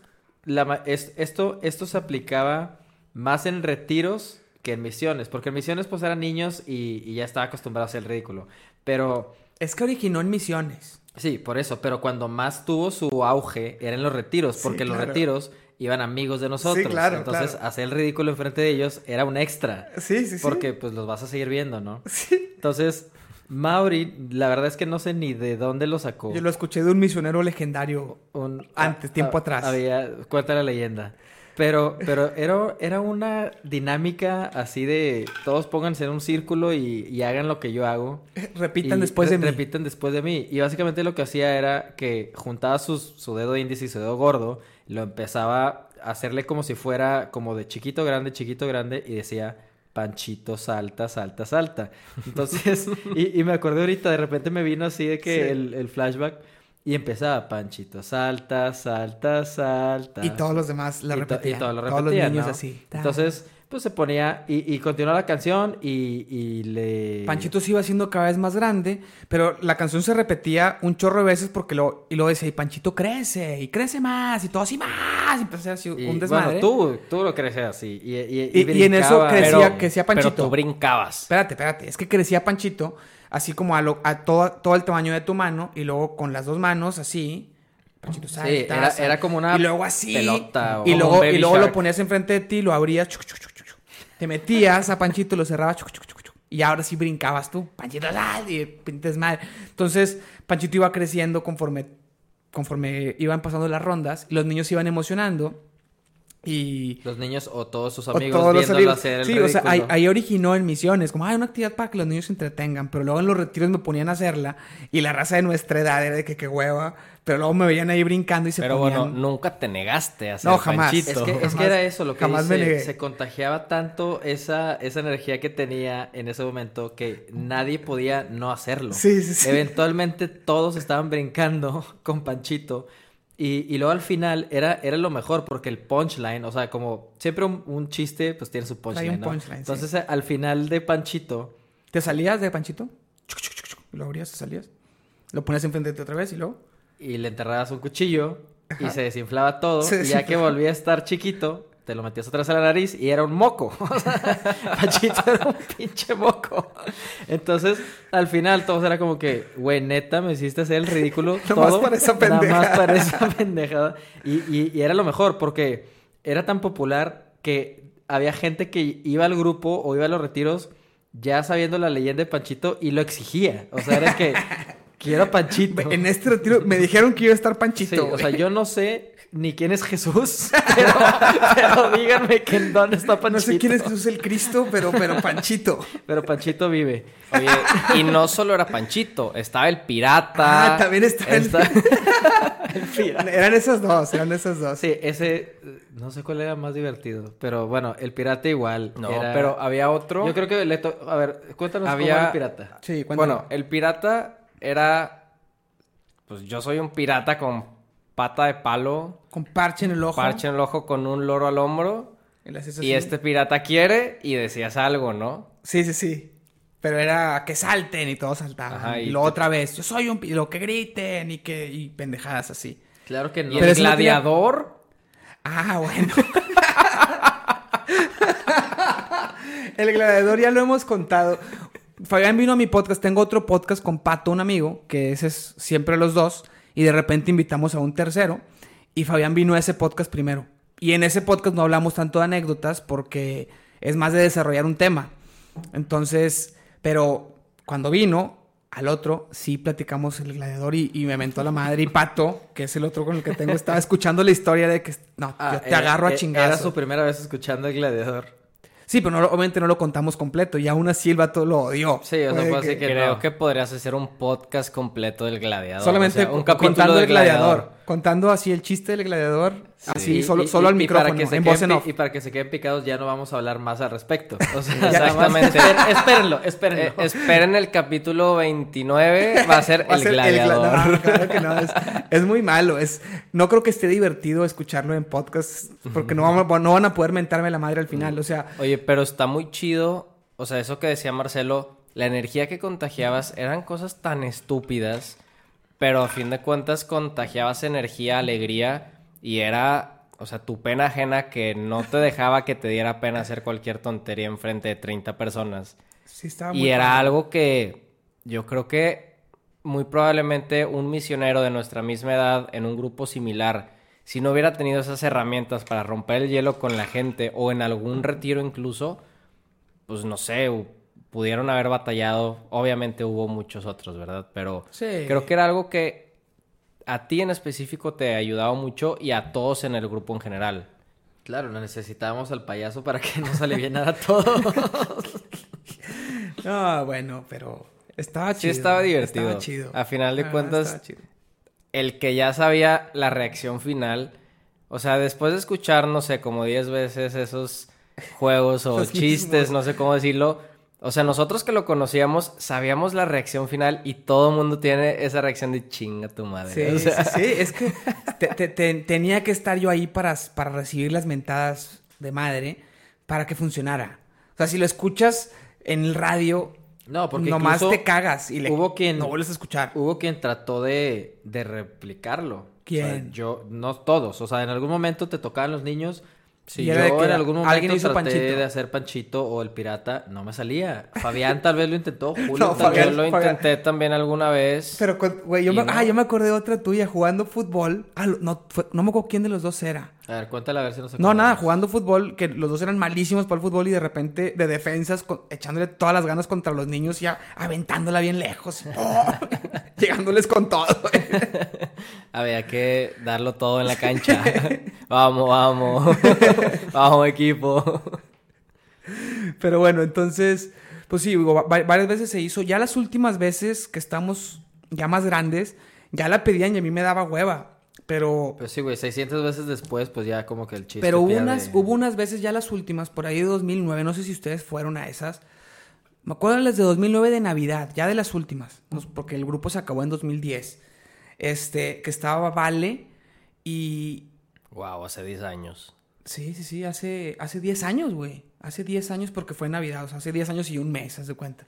la es- esto, esto se aplicaba más en retiros que en misiones, porque en misiones pues eran niños y, y ya estaba acostumbrado a hacer el ridículo, pero Es que originó en Misiones. sí, por eso, pero cuando más tuvo su auge era en los retiros, Sí, porque en los retiros iban amigos de nosotros, claro, entonces claro. hacer el ridículo enfrente de ellos era un extra. Sí, sí, sí. Porque pues los vas a seguir viendo, ¿no? <laughs> Sí. Entonces, Mauri, la verdad es que no sé ni de dónde lo sacó. Yo lo escuché de un misionero legendario. Un- Antes, tiempo atrás. Había, cuenta la leyenda. Pero, pero era, era una dinámica así de todos pónganse en un círculo y, y hagan lo que yo hago. Repitan Y después de mí. Repiten después de mí. Y básicamente lo que hacía era que juntaba sus- su dedo índice y su dedo gordo, lo empezaba a hacerle como si fuera como de chiquito, grande, chiquito, grande, y decía, Panchito, salta, salta, <laughs> salta. Entonces, y, y me acordé ahorita, de repente me vino así de que Sí. el, el flashback, y empezaba, Panchito, salta, salta, salta. Y todos los demás la Y to- repetían. Y todos lo Todos los repetían, niños ¿no? así. Entonces, pues se ponía y, y continuó la canción y, y le... Panchito se iba haciendo cada vez más grande, pero la canción se repetía un chorro de veces porque lo, y luego decía, y Panchito crece, y crece más, y todo así más, y empezó así y, un desmadre. Bueno, tú, tú lo creces así. Y, y, Y- y en eso crecía- Pero, que sea pero Panchito. tú brincabas. Espérate, espérate, es que crecía Panchito así como a, lo- a todo, todo el tamaño de tu mano, y luego con las dos manos así, Panchito salta, Sí, era, era como una y luego así, pelota. o- y luego, y luego lo ponías enfrente de ti, lo abrías, chuc. Te metías a Panchito, lo cerrabas, chuc, chuc, chuc, chuc. y ahora sí brincabas tú, Panchito, sal, y pintes madre. Entonces, Panchito iba creciendo conforme, conforme iban pasando las rondas, y los niños se iban emocionando, y... Los niños o todos sus amigos todos viéndolo amigos. hacer el Sí, o sea, ahí, ahí originó en misiones, como, hay una actividad para que los niños se entretengan, pero luego en los retiros me ponían a hacerla, y la raza de nuestra edad era de que qué hueva, pero luego me veían ahí brincando y se Pero ponían... bueno, nunca te negaste a hacer No, jamás. Panchito. Es que, es que Jamás- era eso lo que jamás me dice, negué. se contagiaba tanto esa, esa energía que tenía en ese momento que nadie podía no hacerlo. Sí, sí, sí. Eventualmente todos estaban brincando <laughs> con Panchito y, y luego al final era, era lo mejor porque el punchline, o sea, como siempre un, un chiste pues tiene su punchline, un ¿no? punchline, sí. Entonces al final de Panchito ¿Te salías de Panchito? Chuc, chuc, chuc, chuc, y lo abrías, te salías. Lo ponías enfrente de ti otra vez y luego... y le enterrabas un cuchillo y se desinflaba todo. Se y ya que volvía a estar chiquito, te lo metías vez a la nariz y era un moco. <laughs> O sea, Pachito era un pinche moco. Entonces, al final, todos era como que, güey, neta, me hiciste hacer el ridículo. <laughs> Todo, para esa Nada más pendejada. para esa pendejada. Y, y- y era lo mejor porque era tan popular que había gente que iba al grupo o iba a los retiros ya sabiendo la leyenda de Panchito y lo exigía. O sea, era que <laughs> quiero Panchito. En este retiro me dijeron que iba a estar Panchito. Sí, o sea, yo no sé ni quién es Jesús, <laughs> pero, pero díganme que en dónde está Panchito. No sé quién es Jesús el Cristo, pero, pero Panchito. Pero Panchito vive. Oye, y no solo era Panchito, estaba el pirata. Ah, también está el- Está- <laughs> Eran esas dos, eran esas dos. Sí, ese, no sé cuál era más divertido, pero bueno, el pirata igual. No, era- pero había otro. Yo creo que le to- A ver, cuéntanos Había- cómo era el pirata. Sí, cuéntame. Bueno, el pirata era. Pues yo soy un pirata con pata de palo, Con parche en el ojo. parche en el ojo con un loro al hombro. Y este pirata quiere y decías algo, ¿no? Sí, sí, sí. Pero era que salten y todos saltaban. Ajá, y, te- otra vez, yo soy un... pi-", Y lo que griten y que... Y pendejadas así. Claro que no. Y el gladiador. Ah, bueno. <laughs> El gladiador ya lo hemos contado. Fabián vino a mi podcast. Tengo otro podcast con Pato, un amigo, que ese es siempre los dos. Y de repente invitamos a un tercero. Y Fabián vino a ese podcast primero. Y en ese podcast no hablamos tanto de anécdotas porque es más de desarrollar un tema. Entonces, pero cuando vino al otro, sí platicamos el gladiador y, y me mentó la madre. Y Pato, que es el otro con el que tengo, estaba escuchando la historia de que no, Ah, yo te era- agarro a chingazo. Era su primera vez escuchando el gladiador. Sí, pero no, lo- obviamente no lo contamos completo. Y aún así el vato lo odió. Sí, o sea, que Creo no. que podrías hacer un podcast completo del gladiador. Solamente o sea, un capítulo contando del el gladiador. Contando así el chiste del gladiador. Así, solo, y- solo y- al para micrófono, que en voz queden en pi- off. Y para que se queden picados ya no vamos a hablar más al respecto. O sea, Ya, <laughs> nada más exactamente. espérenlo, espérenlo. Eh, esperen el capítulo 29, va a ser <laughs> Va el ser gladiador. gla- no, <laughs> claro que no. Es, es muy malo. Es, no creo que esté divertido escucharlo en podcast. Porque no, vamos- no van a poder mentarme la madre al final. O sea, Oye, pero está muy chido. O sea, eso que decía Marcelo, la energía que contagiabas eran cosas tan estúpidas, pero a fin de cuentas contagiabas energía, alegría y era, o sea, tu pena ajena que no te dejaba que te diera pena hacer cualquier tontería enfrente de 30 personas. sí estaba muy Y era algo que yo creo que muy probablemente un misionero de nuestra misma edad en un grupo similar, si no hubiera tenido esas herramientas para romper el hielo con la gente o en algún retiro incluso, pues no sé, pudieron haber batallado. Obviamente hubo muchos otros, ¿verdad? Pero Sí. creo que era algo que a ti en específico te ayudaba mucho y a todos en el grupo en general. Claro, lo necesitábamos al payaso para que nos alivianara todo. <laughs> No, bueno, pero estaba Sí chido. estaba divertido. Estaba chido. A final de Ah, cuentas, el que ya sabía la reacción final, o sea, después de escuchar, no sé, como 10 veces esos juegos o <laughs> Los chistes, mismos. no sé cómo decirlo, o sea, nosotros que lo conocíamos, sabíamos la reacción final y todo el mundo tiene esa reacción de chinga tu madre. Sí, <laughs> o sea, sí, sí, es que te- te- te- tenía que estar yo ahí para, para recibir las mentadas de madre para que funcionara. O sea, si lo escuchas en el radio, No, porque nomás te cagas y le, hubo quien- no vuelves a escuchar. Hubo quien trató de, de replicarlo. ¿Quién? O sea, yo, no todos. O sea, en algún momento te tocaban los niños. Sí, yo en algún momento alguien hizo traté Panchito. de hacer Panchito o el pirata, no me salía. Fabián tal vez lo intentó, <laughs> Julio No, tal vez. lo Fabián- intenté también alguna vez. Pero, güey, yo me, no. ah, yo me acordé de otra tuya jugando fútbol. Ah, no, fue- no me acuerdo quién de los dos era. A ver, cuéntala a ver si No, acordamos. nada, jugando fútbol, que los dos eran malísimos para el fútbol y de repente de defensas, con- echándole todas las ganas contra los niños y a- aventándola bien lejos. <laughs> ¡Oh! <laughs> Llegándoles con todo. <laughs> Había que darlo todo en la cancha. vamos, vamos. vamos, equipo. Pero bueno, entonces, pues sí, digo, varias veces se hizo. Ya las últimas veces que estamos ya más grandes, ya la pedían y a mí me daba hueva. Pero, Pues sí, güey, 600 veces después, pues ya como que el chiste pero hubo pierde- unas, hubo unas veces ya las últimas, por ahí de 2009, no sé si ustedes fueron a esas. Me acuerdo de las de 2009 de Navidad, ya de las últimas, porque el grupo se acabó en 2010. Este, que estaba Vale y, Wow, hace 10 años. Sí, sí, sí, hace, hace 10 años, güey. Hace 10 años porque fue Navidad, o sea, hace 10 años y un mes, haz de cuenta.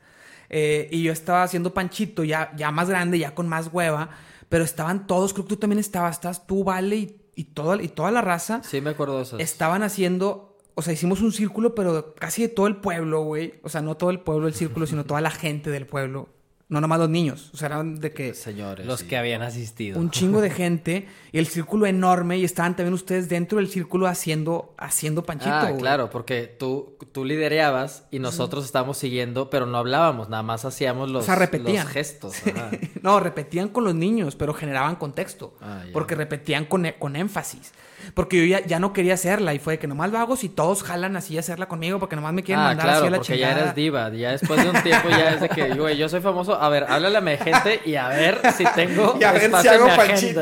Eh, y yo estaba haciendo panchito ya, ya más grande, ya con más hueva, pero estaban todos, creo que tú también estabas, estás tú, Vale, y, y, toda, y toda la raza. Sí, me acuerdo de esas. Estaban haciendo, o sea, hicimos un círculo, pero casi de todo el pueblo, güey. O sea, no todo el pueblo el círculo, sino toda la gente del pueblo. No nomás los niños, o sea, eran de que Señores. Los sí. que habían asistido. un chingo de gente y el círculo enorme y estaban también ustedes dentro del círculo haciendo, haciendo panchito, Ah, güey. claro, porque tú, tú lidereabas y nosotros estábamos siguiendo, pero no hablábamos, nada más hacíamos los, O sea, repetían. los gestos. ajá. <laughs> No, repetían con los niños, pero generaban contexto. Ah, porque repetían con, con énfasis. Porque yo ya, ya no quería hacerla y fue de que nomás lo hago si todos jalan así a hacerla conmigo porque nomás me quieren Ah, mandar claro, así a la porque chingada. ya eres diva. Ya después de un tiempo ya es de que, güey, yo soy famoso. A ver, háblale a mi gente y a ver si tengo Y a ver si hago panchito.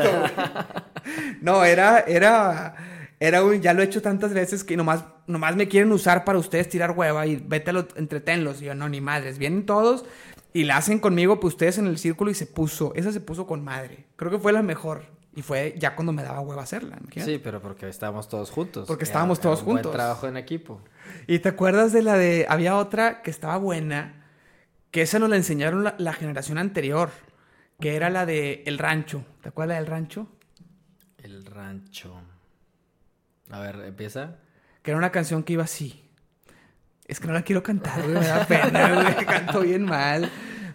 no, era, era, era un, ya lo he hecho tantas veces que nomás, nomás me quieren usar para ustedes tirar hueva y vete a los, entretenlos. Y yo, no, ni madres, vienen todos y la hacen conmigo, pues ustedes en el círculo y se puso, esa se puso con madre. Creo que fue la mejor. Y fue ya cuando me daba hueva hacerla. imagínate. Sí, pero porque estábamos todos juntos. Porque Era- estábamos era todos un buen juntos. trabajo en equipo. ¿Y te acuerdas de la de... Había otra que estaba buena, que esa nos la enseñaron la, la generación anterior, que era la de El Rancho. ¿Te acuerdas del Rancho? El rancho. A ver, empieza. Que era una canción que iba así. Es que no la quiero cantar, güey, me da pena, güey, <laughs> canto bien mal.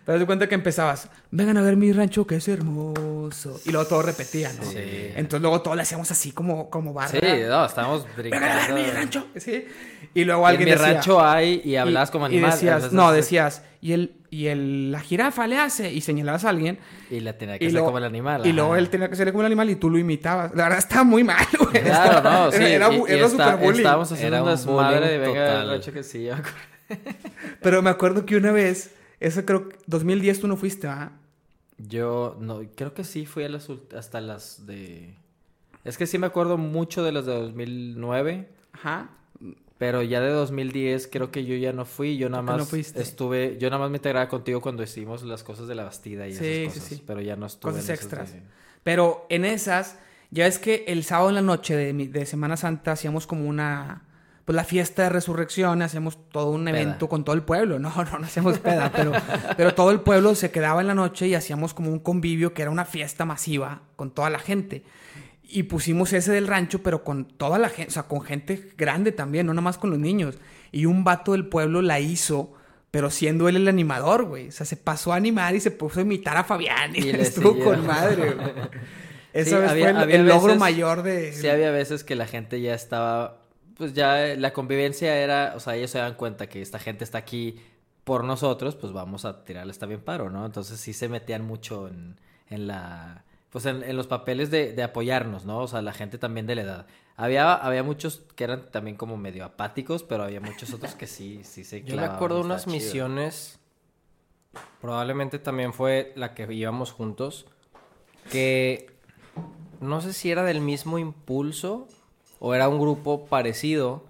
Pero te cuenta que empezabas, vengan a ver mi rancho que es hermoso. Y luego todo repetía, ¿no? Sí. Entonces luego todo le hacíamos así como, como barra. Sí, no, estábamos Vengan a ver brincando. mi rancho. Sí. Y luego Y en alguien mi decía, rancho hay y hablas como y animal. decías, entonces, no, decías, y el, y el, la jirafa le hace, y señalabas a alguien. Y la tenía que Y hacer luego, como el animal. y luego ajá. él tenía que ser como el animal y tú lo imitabas. La verdad estaba muy mal, güey. Claro, no, sí. Era, y- y era está- super bullying. Estábamos haciendo Era un desmadre de venga rancho que sí. yo. Pero me acuerdo que una vez, eso creo que 2010 tú no fuiste, ¿ah? Yo no, creo que sí fui a las hasta las de... Es que sí me acuerdo mucho de las de 2009, Ajá. pero ya de 2010 creo que yo ya no fui, yo nada ¿Por qué no más fuiste? estuve, yo nada más me integraba contigo cuando hicimos las cosas de la Bastida y Sí, esas sí, cosas, sí. pero ya no estuve Cosas en esas extras. de- Pero en esas, ya es que el sábado en la noche de Semana Santa hacíamos como una. Pues la fiesta de resurrección, hacíamos todo un Peda. evento con todo el pueblo. <laughs> No, no, no hacíamos peda, pero, pero todo el pueblo se quedaba en la noche y hacíamos como un convivio que era una fiesta masiva con toda la gente. Y pusimos ese del rancho, pero con toda la gente, o sea, con gente grande también, no nada más con los niños. Y un vato del pueblo la hizo, pero siendo él el animador, güey. O sea, se pasó a animar y se puso a imitar a Fabián. Y, Y le estuvo siguió. con madre, güey. <laughs> Sí, vez había- fue el, había el logro mayor de... Sí había veces que la gente ya estaba, pues ya eh, la convivencia era, o sea, ellos se dan cuenta que esta gente está aquí por nosotros, pues vamos a tirarle esta bien paro, ¿no? Entonces sí se metían mucho en, en la, pues en, en los papeles de, de apoyarnos, ¿no? O sea, la gente también de la edad. Había, había muchos que eran también como medio apáticos, pero había muchos otros que sí, sí se Yo me acuerdo unas chido. misiones, probablemente también fue la que íbamos juntos, que no sé si era del mismo impulso o era un grupo parecido,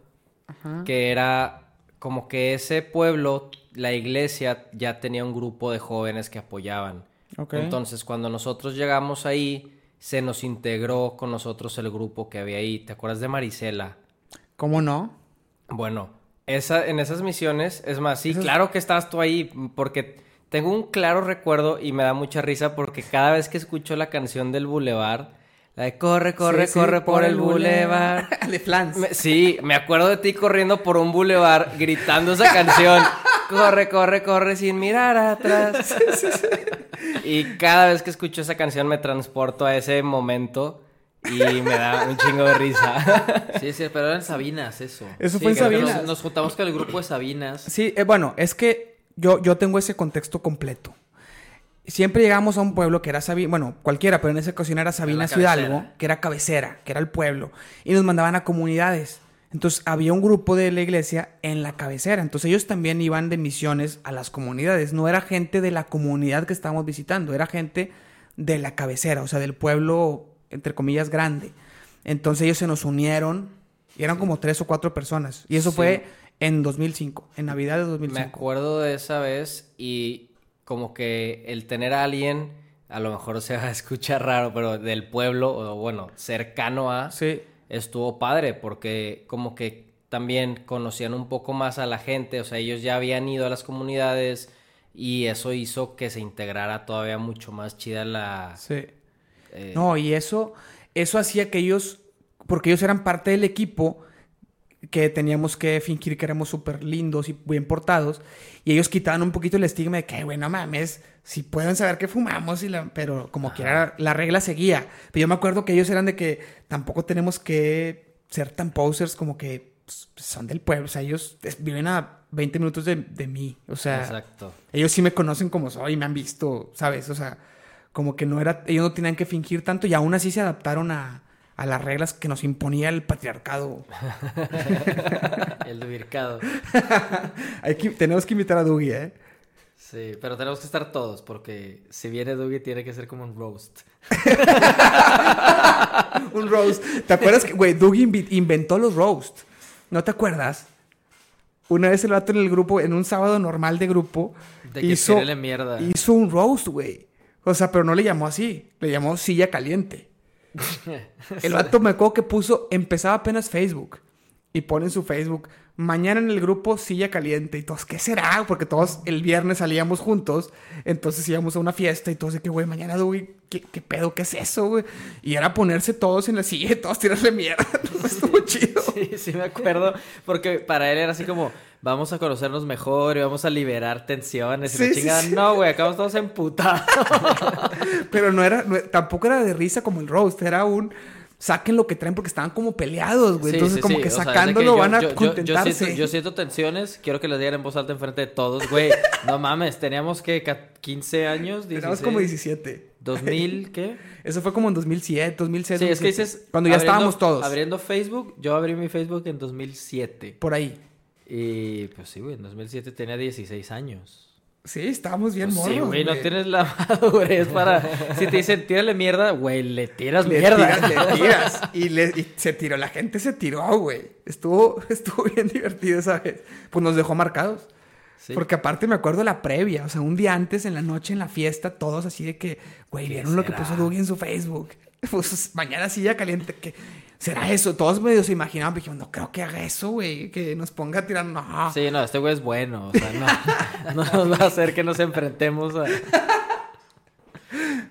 que era como que ese pueblo, la iglesia ya tenía un grupo de jóvenes que apoyaban. Entonces, cuando nosotros llegamos ahí, se nos integró con nosotros el grupo que había ahí. ¿Te acuerdas de Marisela? ¿Cómo no? Bueno, esa, en esas misiones, es más, sí, claro que estabas tú ahí, porque tengo un claro recuerdo y me da mucha risa porque cada vez que escucho la canción del Boulevard, la de corre, corre, Sí, sí, corre por, el Boulevard. <laughs> de Flans. Me- sí, me acuerdo de ti corriendo por un boulevard gritando esa canción. <laughs> Corre, corre, corre sin mirar atrás. Y cada vez que escucho esa canción me transporto a ese momento y me da un chingo de risa. <laughs> Sí, sí, pero eran Sabinas eso. Eso Sí, fue en Nos- Sabinas. Nos, juntamos con el grupo de Sabinas. Sí, eh, bueno, es que yo, yo tengo ese contexto completo. Siempre llegamos a un pueblo que era Sabina, bueno, cualquiera, pero en esa ocasión era Sabina. Hidalgo, que era cabecera, que era el pueblo, y nos mandaban a comunidades. Entonces había un grupo de la iglesia en la cabecera, entonces ellos también iban de misiones a las comunidades, no era gente de la comunidad que estábamos visitando, era gente de la cabecera, o sea, del pueblo, entre comillas, grande. Entonces ellos se nos unieron, y eran como tres o cuatro personas, y eso Sí. fue en 2005, en Navidad de Me 2005. acuerdo de esa vez y como que el tener a alguien, a lo mejor se <laughs> va a escuchar raro, pero del pueblo, o bueno, cercano a, Sí, estuvo padre porque como que también conocían un poco más a la gente, o sea, ellos ya habían ido a las comunidades y eso hizo que se integrara todavía mucho más chida la... sí. eh, No, y eso, eso hacía que ellos, porque ellos eran parte del equipo, que teníamos que fingir que éramos súper lindos y bien portados, y ellos quitaban un poquito el estigma de que, güey, no mames, si pueden saber que fumamos, y la... pero como que era, la regla seguía. Pero yo me acuerdo que ellos eran de que tampoco tenemos que ser tan posers como que pues, son del pueblo, o sea, ellos viven a 20 minutos de, de mí, o sea... Exacto. Ellos sí me conocen como soy, me han visto, ¿sabes? O sea, como que no era, ellos no tenían que fingir tanto y aún así se adaptaron a, a las reglas que nos imponía el patriarcado. <laughs> El. <laughs> Hay que, tenemos que invitar a Dougie, ¿eh? Sí, pero tenemos que estar todos porque si viene Dougie tiene que ser como un roast. <laughs> Un roast. ¿Te acuerdas que, güey, Dougie inventó los roast? ¿No te acuerdas? Una vez el vato en el grupo, en un sábado normal de grupo, De que hizo, mierda. hizo un roast, güey. O sea, pero no le llamó así, le llamó silla caliente. El vato me acuerdo que puso, empezaba apenas Facebook. Y pone en su Facebook, mañana en el grupo silla caliente y todos, ¿qué será? Porque todos el viernes salíamos juntos, entonces íbamos a una fiesta y todos de que, güey, mañana, güey, ¿qué, ¿qué, pedo? ¿Qué es eso, güey? Y era ponerse todos en la silla y todos tirarle mierda. <laughs> Estuvo chido. Sí, sí me acuerdo, porque para él era así como, vamos a conocernos mejor y vamos a liberar tensiones y la chingada. sí. No, güey, acabamos todos emputados. <laughs> Pero no era, no- tampoco era de risa como el roast, era un saquen lo que traen porque estaban como peleados, güey. Sí, Entonces, sí, como sí, que o sea, sacándolo yo- van a yo- contentarse. Yo, siento, yo siento tensiones, quiero que les digan en voz alta enfrente de todos, güey. No mames, teníamos que ca- 15 años, 16. Teníamos como 17. 2000, <laughs> ¿qué? Eso fue como en 2007, 2006. Sí, es que 2007. dices. Cuando ya abriendo- estábamos todos. Abriendo Facebook, yo abrí mi Facebook en 2007. Por ahí. Y pues sí, güey, en 2007 tenía 16 años. Sí, estábamos bien Pues morros. sí, güey, no tienes la <laughs> madurez para. Si te dicen, tírale mierda, güey, le tiras Le mierda. tiras, le <laughs> tiras. Y, le, y se tiró, la gente se tiró, güey. Estuvo, estuvo bien divertido esa vez. Pues nos dejó marcados. Sí. Porque aparte me acuerdo la previa, o sea, un día antes en la noche en la fiesta, todos así de que, güey, ¿Qué vieron lo que puso Dougie en su Facebook. <laughs> Pues mañana sí ya caliente, que será eso. Todos medio se imaginaban, dijimos, no creo que haga eso, güey, que nos ponga a tirar, no. Sí, no, este güey es bueno. O sea, no, <laughs> no nos va a hacer que nos enfrentemos a.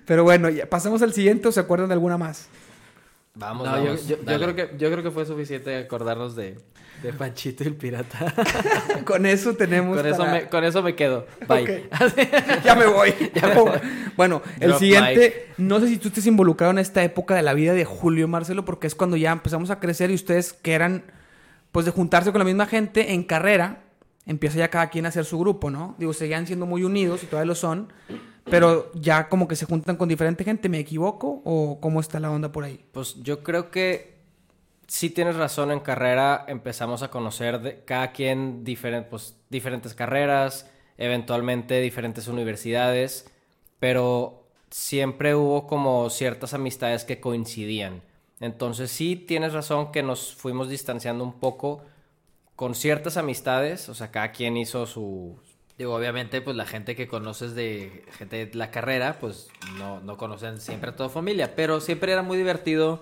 Pero bueno, ya, pasamos al siguiente, ¿o se acuerdan de alguna más? Vamos, No, yo, vamos. yo- yo dale. creo que, yo creo que fue suficiente acordarnos de, de Panchito y el pirata. <laughs> Con eso tenemos. con, eso para- me, con eso me quedo. Bye. <laughs> <laughs> Ya me voy. Ya me voy. Bueno, el Drop siguiente, no sé si tú estés involucrado en esta época de la vida de Julio y Marcelo, porque es cuando ya empezamos a crecer y ustedes que eran, pues de juntarse con la misma gente en carrera, empieza ya cada quien a hacer su grupo, ¿no? Digo, seguían siendo muy unidos y todavía lo son, pero ya como que se juntan con diferente gente, ¿me equivoco? ¿O cómo está la onda por ahí? Pues yo creo que sí tienes razón en carrera. Empezamos a conocer cada quien diferen- pues, diferentes carreras, eventualmente diferentes universidades, pero siempre hubo como ciertas amistades que coincidían. Entonces sí tienes razón que nos fuimos distanciando un poco con ciertas amistades, o sea, cada quien hizo su... Digo, obviamente, pues la gente que conoces de gente de la carrera, pues no, no conocen siempre a toda familia, pero siempre era muy divertido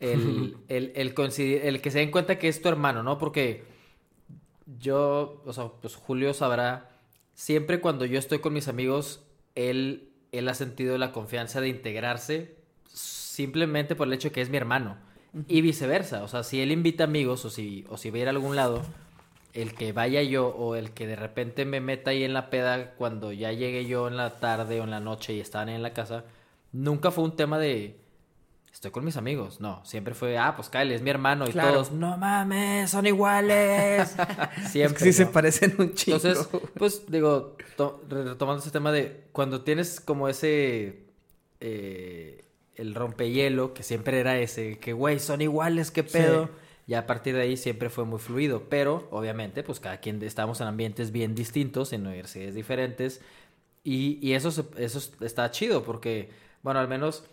<laughs> el, el, el coincidir, el que se den cuenta que es tu hermano, ¿no? Porque yo, o sea, pues Julio sabrá, siempre cuando yo estoy con mis amigos, él, él ha sentido la confianza de integrarse simplemente por el hecho de que es mi hermano. Y viceversa, o sea, si él invita amigos o si, o si va a ir a algún lado, el que vaya yo o el que de repente me meta ahí en la peda cuando ya llegue yo en la tarde o en la noche y estaban en la casa, nunca fue un tema de estoy con mis amigos. No, siempre fue, ah, pues Kyle es mi hermano y Claro. todos, no mames, son iguales. <laughs> siempre. Es que sí se parecen un chingo. Entonces, <laughs> pues digo, to- re- retomando ese tema de cuando tienes como ese, eh, el rompehielo, que siempre era ese, que güey, son iguales, qué pedo. Sí. Ya a partir de ahí siempre fue muy fluido, pero obviamente pues cada quien estábamos en ambientes bien distintos, en universidades diferentes, y, y eso, se- eso está chido porque, bueno, al menos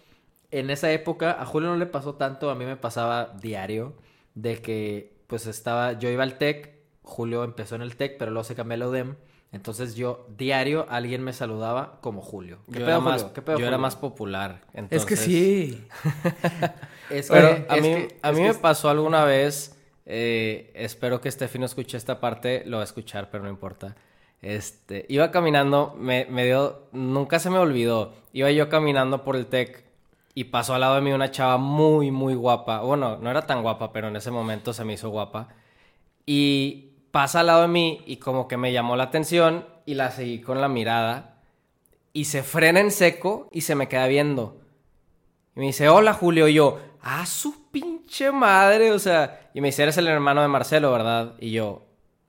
en esa época a Julio no le pasó tanto, a mí me pasaba diario, de que pues estaba, yo iba al TEC, Julio empezó en el TEC, pero luego se cambió a UDEM, entonces yo diario alguien me saludaba como Julio. ¿Qué Yo, pedo, era, Julio? más, ¿Qué pedo, yo era más popular. es que entonces- sí. <laughs> Es Pero que- a es mí, que- a es mí que me pasó alguna vez, eh, espero que Steffi no escuche esta parte, lo va a escuchar, pero no importa. Este, iba caminando, me, me dio, nunca se me olvidó, iba yo caminando por el TEC y pasó al lado de mí una chava muy, muy guapa. Bueno, no era tan guapa, pero en ese momento se me hizo guapa. Y pasa al lado de mí y como que me llamó la atención y la seguí con la mirada y se frena en seco y se me queda viendo. Y me dice, hola Julio, y yo, ah, su pinche madre, o sea, y me dice, eres el hermano de Marcelo, ¿verdad? Y yo,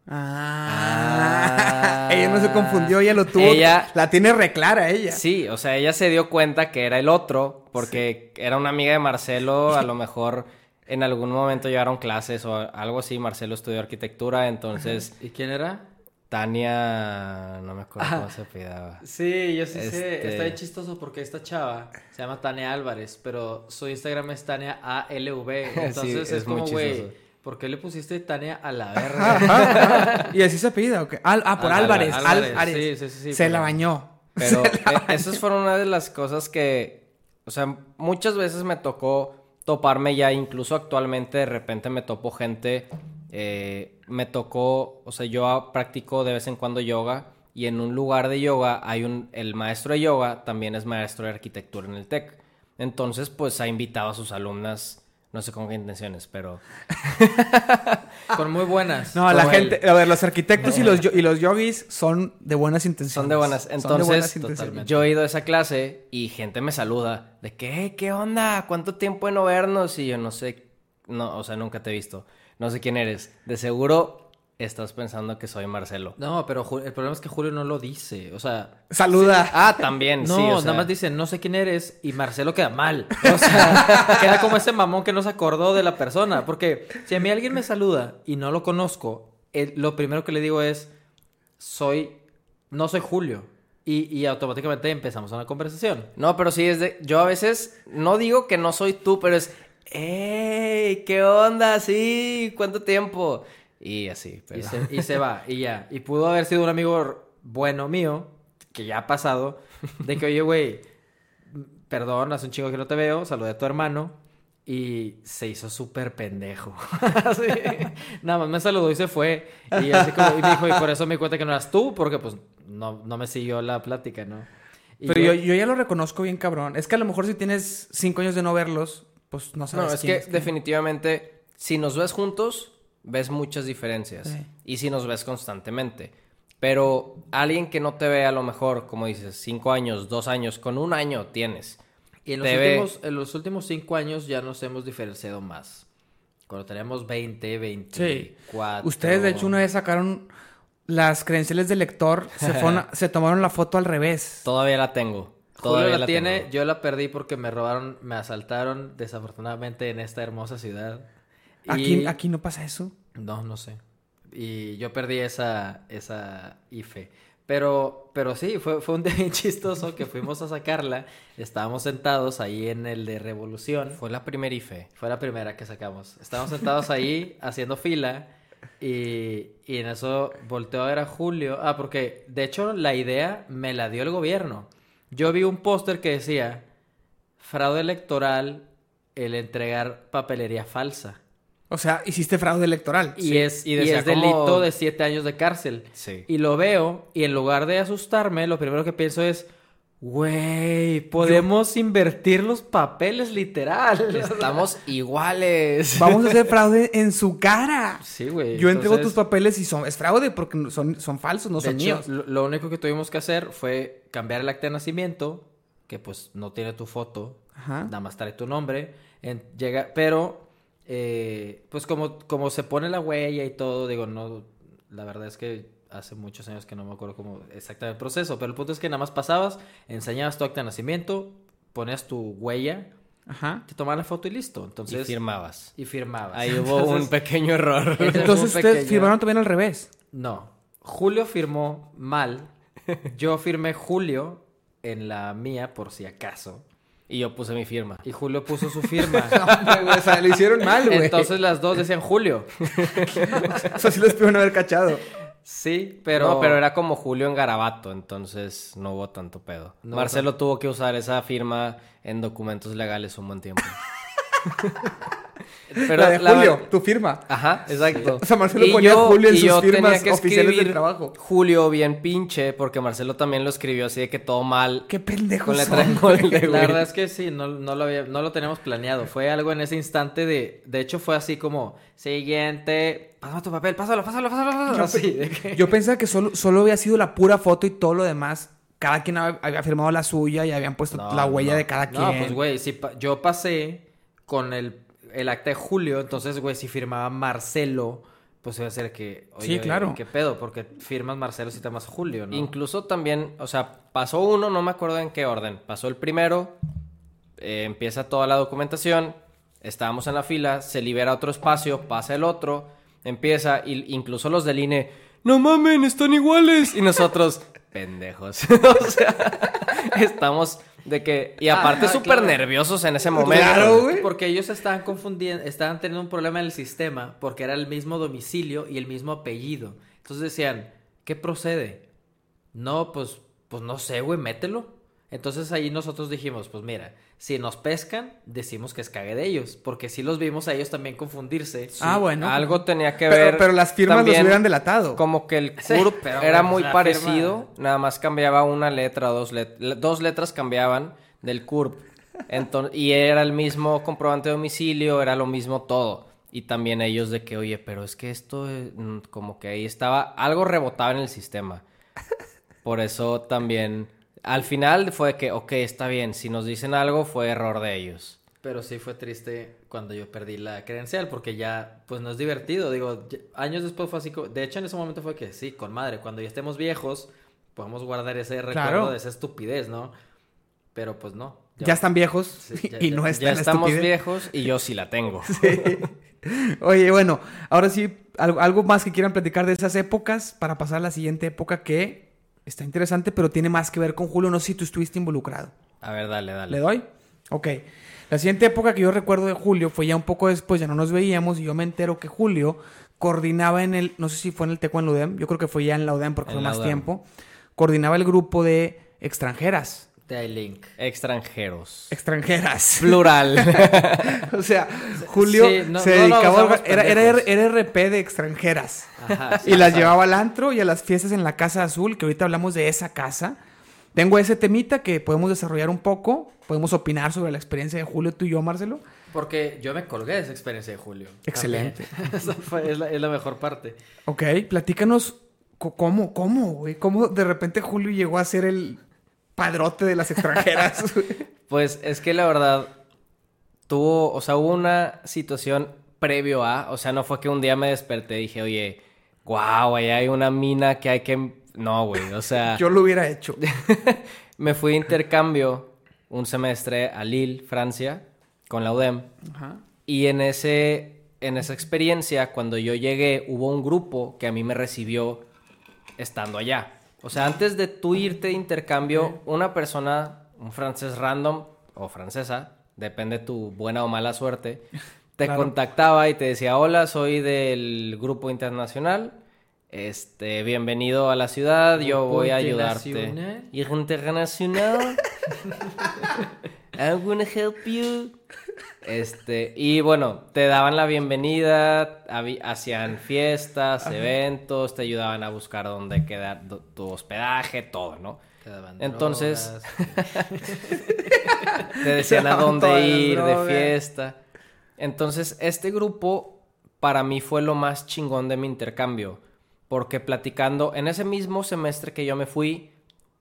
Ah. Ah. <laughs> ella no se confundió, ella lo tuvo. Ella- La tiene reclara ella. sí, o sea, ella se dio cuenta que era el otro, porque era una amiga de Marcelo, a lo <laughs> mejor en algún momento llevaron clases o algo así, Marcelo estudió arquitectura, entonces ¿Y quién era? Tania, no me acuerdo cómo se apellidaba. Sí, yo sí sé. Este- Está bien chistoso porque esta chava se llama Tania Álvarez, pero su Instagram es Tania ALV. <laughs> Entonces Sí, es, es como, güey. ¿Por qué le pusiste Tania a la verga? <laughs> y así se apellida, ¿o qué? Al- ah, por Al- Álvarez. Álvarez, Álvarez. sí, sí, sí, se pero- la bañó. Pero <laughs> eh, esas fueron una de las cosas que, o sea, muchas veces me tocó toparme ya, incluso actualmente de repente me topo gente eh, me tocó, o sea, yo practico de vez en cuando yoga y en un lugar de yoga hay un, el maestro de yoga también es maestro de arquitectura en el TEC. Entonces, pues ha invitado a sus alumnas, no sé con qué intenciones, pero... <laughs> Con muy buenas. No, la gente, a ver, los arquitectos y los, y los yogis son de buenas intenciones. Son de buenas. De Entonces, buenas intenciones. totalmente. yo he ido a esa clase y gente me saluda de que, "Eh, ¿qué onda? ¿Cuánto tiempo de no vernos? Y yo no sé, no, o sea, nunca te he visto. No sé quién eres. De seguro estás pensando que soy Marcelo. No, pero el problema es que Julio no lo dice. O sea, Saluda. Ah, <laughs> también, no, sí. o sea, nada más dice, no sé quién eres, y Marcelo queda mal. O sea, <laughs> queda como ese mamón que no se acordó de la persona. Porque si a mí alguien me saluda y no lo conozco, el- lo primero que le digo es, soy, no soy Julio. Y, y automáticamente empezamos una conversación. No, pero sí es de. Yo a veces no digo que no soy tú, pero es. ¡Ey! ¿Qué onda? Sí, ¿cuánto tiempo? Y así, pero. Y se, y se va, y ya. Y pudo haber sido un amigo bueno mío, que ya ha pasado, de que, oye, güey, perdón, hace un chingo que no te veo, saludé a tu hermano, y se hizo súper pendejo. <laughs> Así, Nada más me saludó y se fue. Y, así como, y me dijo, y por eso me di cuenta que no eras tú, porque pues no, no me siguió la plática, ¿no? Y Pero yo, yo ya lo reconozco bien, cabrón. Es que a lo mejor si tienes cinco años de no verlos, pues no sabes No, es quién que definitivamente, si nos ves juntos, ves muchas diferencias. Sí. Y si nos ves constantemente. Pero alguien que no te ve a lo mejor, como dices, cinco años, dos años, con un año tienes. Y en los, Te ve- últimos, en los últimos cinco años ya nos hemos diferenciado más. Cuando teníamos 20, 24. Ustedes, de hecho, una vez sacaron las credenciales del lector, se, fueron <laughs> se tomaron la foto al revés. Todavía la tengo. Julio Todavía la, tiene, tengo. yo la perdí porque me robaron, me asaltaron desafortunadamente en esta hermosa ciudad. Y- Aquí, aquí no pasa eso. No, no sé. Y yo perdí esa, esa IFE. Pero, pero sí, fue, fue un <laughs> día bien chistoso que fuimos a sacarla. Estábamos sentados ahí en el de Revolución. Fue la primera IFE. Fue la primera que sacamos. Estábamos sentados ahí <laughs> haciendo fila y, y en eso volteó a ver a Julio. Ah, porque de hecho la idea me la dio el gobierno. Yo vi un póster que decía fraude electoral el entregar papelería falsa. O sea, hiciste fraude electoral. Y Sí, es, y y decía es como- delito de siete años de cárcel. Sí. Y lo veo y en lugar de asustarme, lo primero que pienso es, güey, podemos invertir los papeles literal. <laughs> Estamos iguales. Vamos a hacer <laughs> fraude en su cara. Sí, güey. Yo entrego tus papeles y son, es fraude porque son, son falsos, no De son hecho, míos. lo, lo único que tuvimos que hacer fue cambiar el acta de nacimiento, que pues no tiene tu foto, Ajá. nada más trae tu nombre, en- llega, pero eh, pues como, como se pone la huella y todo, digo, no, la verdad es que hace muchos años que no me acuerdo cómo exactamente el proceso, pero el punto es que nada más pasabas, enseñabas tu acta de nacimiento, ponías tu huella, Ajá. te tomaban la foto y listo, Y entonces... firmabas. y firmabas. Ahí hubo un pequeño error. <laughs> Entonces ustedes pequeño- firmaron también al revés. no. Julio firmó mal. <laughs> Yo firmé Julio en la mía, por si acaso. Y yo puse mi firma. Y Julio puso su firma. <laughs> o sea, lo hicieron mal, güey. Entonces las dos decían Julio. <laughs> o sea, sí los pudieron haber cachado. Sí, pero. No, pero era como Julio en Garabato, entonces no hubo tanto pedo. No Marcelo tuvo que usar esa firma en documentos legales un buen tiempo. La de la Julio, tu firma. Ajá, exacto. O sea, Marcelo ponía Julio en y sus yo firmas que oficiales del escribir trabajo. Julio bien pinche, porque Marcelo también lo escribió así de que todo mal. Qué pendejos Con letra son, de de La güey. verdad es que sí, no, no, lo había, no lo teníamos planeado. Fue algo en ese instante de. De hecho, fue así como: siguiente. Pásame tu papel, pásalo, pásalo, pásalo. pásalo. Así, de que- Yo pensaba que solo, solo había sido la pura foto y todo lo demás. Cada quien hab- había firmado la suya y habían puesto No, la huella no. de cada quien. No, pues güey, si pa- yo pasé con el, el acta de Julio, entonces, güey, si firmaba Marcelo, pues iba a ser que, oye, Sí, claro. ¿qué pedo? Porque firmas Marcelo si te llamas Julio, ¿no? Incluso también, o sea, pasó uno, no me acuerdo en qué orden. Pasó el primero, eh, empieza toda la documentación, estábamos en la fila, se libera otro espacio, pasa el otro, empieza, y incluso los del INE, no mamen, están iguales. Y nosotros, <laughs> pendejos. <laughs> o sea, <laughs> estamos de que, y aparte Ah, súper claro. nerviosos en ese momento. Claro, güey. Porque ellos estaban confundiendo, estaban teniendo un problema en el sistema porque era el mismo domicilio y el mismo apellido. Entonces decían, ¿qué procede? No, pues, pues no sé, güey, mételo. Entonces ahí nosotros dijimos, pues mira, si nos pescan, decimos que es cague de ellos, porque sí los vimos a ellos también confundirse. Ah, bueno. Algo tenía que ver. pero las firmas los también hubieran delatado. Como que el Sí, CURP pero, era pues, muy parecido, nada más cambiaba una letra, dos, let- dos letras cambiaban del CURP. Y era el mismo comprobante de domicilio, era lo mismo todo. Y también ellos de que, oye, pero es que esto, eh, como que ahí estaba, algo rebotaba en el sistema. Por eso también, al final fue que, ok, está bien, si nos dicen algo fue error de ellos. Pero sí fue triste cuando yo perdí la credencial, porque ya, pues no es divertido. Digo, años después fue así. De hecho, en ese momento fue que sí, con madre, cuando ya estemos viejos, podemos guardar ese recuerdo Claro. de esa estupidez, ¿no? Pero pues no. Ya están viejos Sí, <laughs> ya- y ya- no están Ya estamos estupidez. viejos y yo sí la tengo. <laughs> Oye, bueno, ahora sí, algo, algo más que quieran platicar de esas épocas para pasar a la siguiente época que está interesante, pero tiene más que ver con Julio. No sé si tú estuviste involucrado. A ver, dale, dale. ¿Le doy? Ok. La siguiente época que yo recuerdo de Julio fue ya un poco después, ya no nos veíamos y yo me entero que Julio coordinaba en el, no sé si fue en el TECO en la UDEM, yo creo que fue ya en la UDEM porque En fue más UDEM. tiempo, coordinaba el grupo de extranjeras. De iLink. Extranjeros. Extranjeras. <laughs> Plural. <laughs> o sea, Julio Sí, no- se no dedicaba era, era, era RP de extranjeras. Ajá, sí, y las ajá. llevaba al antro y a las fiestas en la Casa Azul, que ahorita hablamos de esa casa. Tengo ese temita que podemos desarrollar un poco, podemos opinar sobre la experiencia de Julio, tú y yo, Marcelo. Porque yo me colgué de esa experiencia de Julio. Excelente. <laughs> Esa fue- es, la, es la mejor parte. Ok, platícanos cómo, cómo, güey, cómo de repente Julio llegó a ser el padrote de las extranjeras. <laughs> Pues es que la verdad tuvo, o sea, hubo una situación previo a, o sea, no fue que un día me desperté y dije, oye, wow, allá hay una mina que hay que... No, güey, o sea, <laughs> yo lo hubiera hecho. <laughs> me fui de intercambio un semestre a Lille, Francia, con la UDEM. Ajá. Y en, ese, en esa experiencia, cuando yo llegué, hubo un grupo que a mí me recibió estando allá. O sea, antes de tú irte de intercambio, una persona, un francés random o francesa, depende tu buena o mala suerte, te Claro. contactaba y te decía, hola, soy del grupo internacional. Este, bienvenido a la ciudad, yo voy a ayudarte. internacional. <laughs> Internacional. I'm gonna help you. Este, y bueno, te daban la bienvenida, hacían fiestas, eventos, te ayudaban a buscar dónde quedar tu hospedaje, todo, ¿no? Te daban Entonces. <laughs> Te decían a <laughs> dónde ir de fiesta. Entonces, este grupo para mí fue lo más chingón de mi intercambio. Porque platicando, en ese mismo semestre que yo me fui,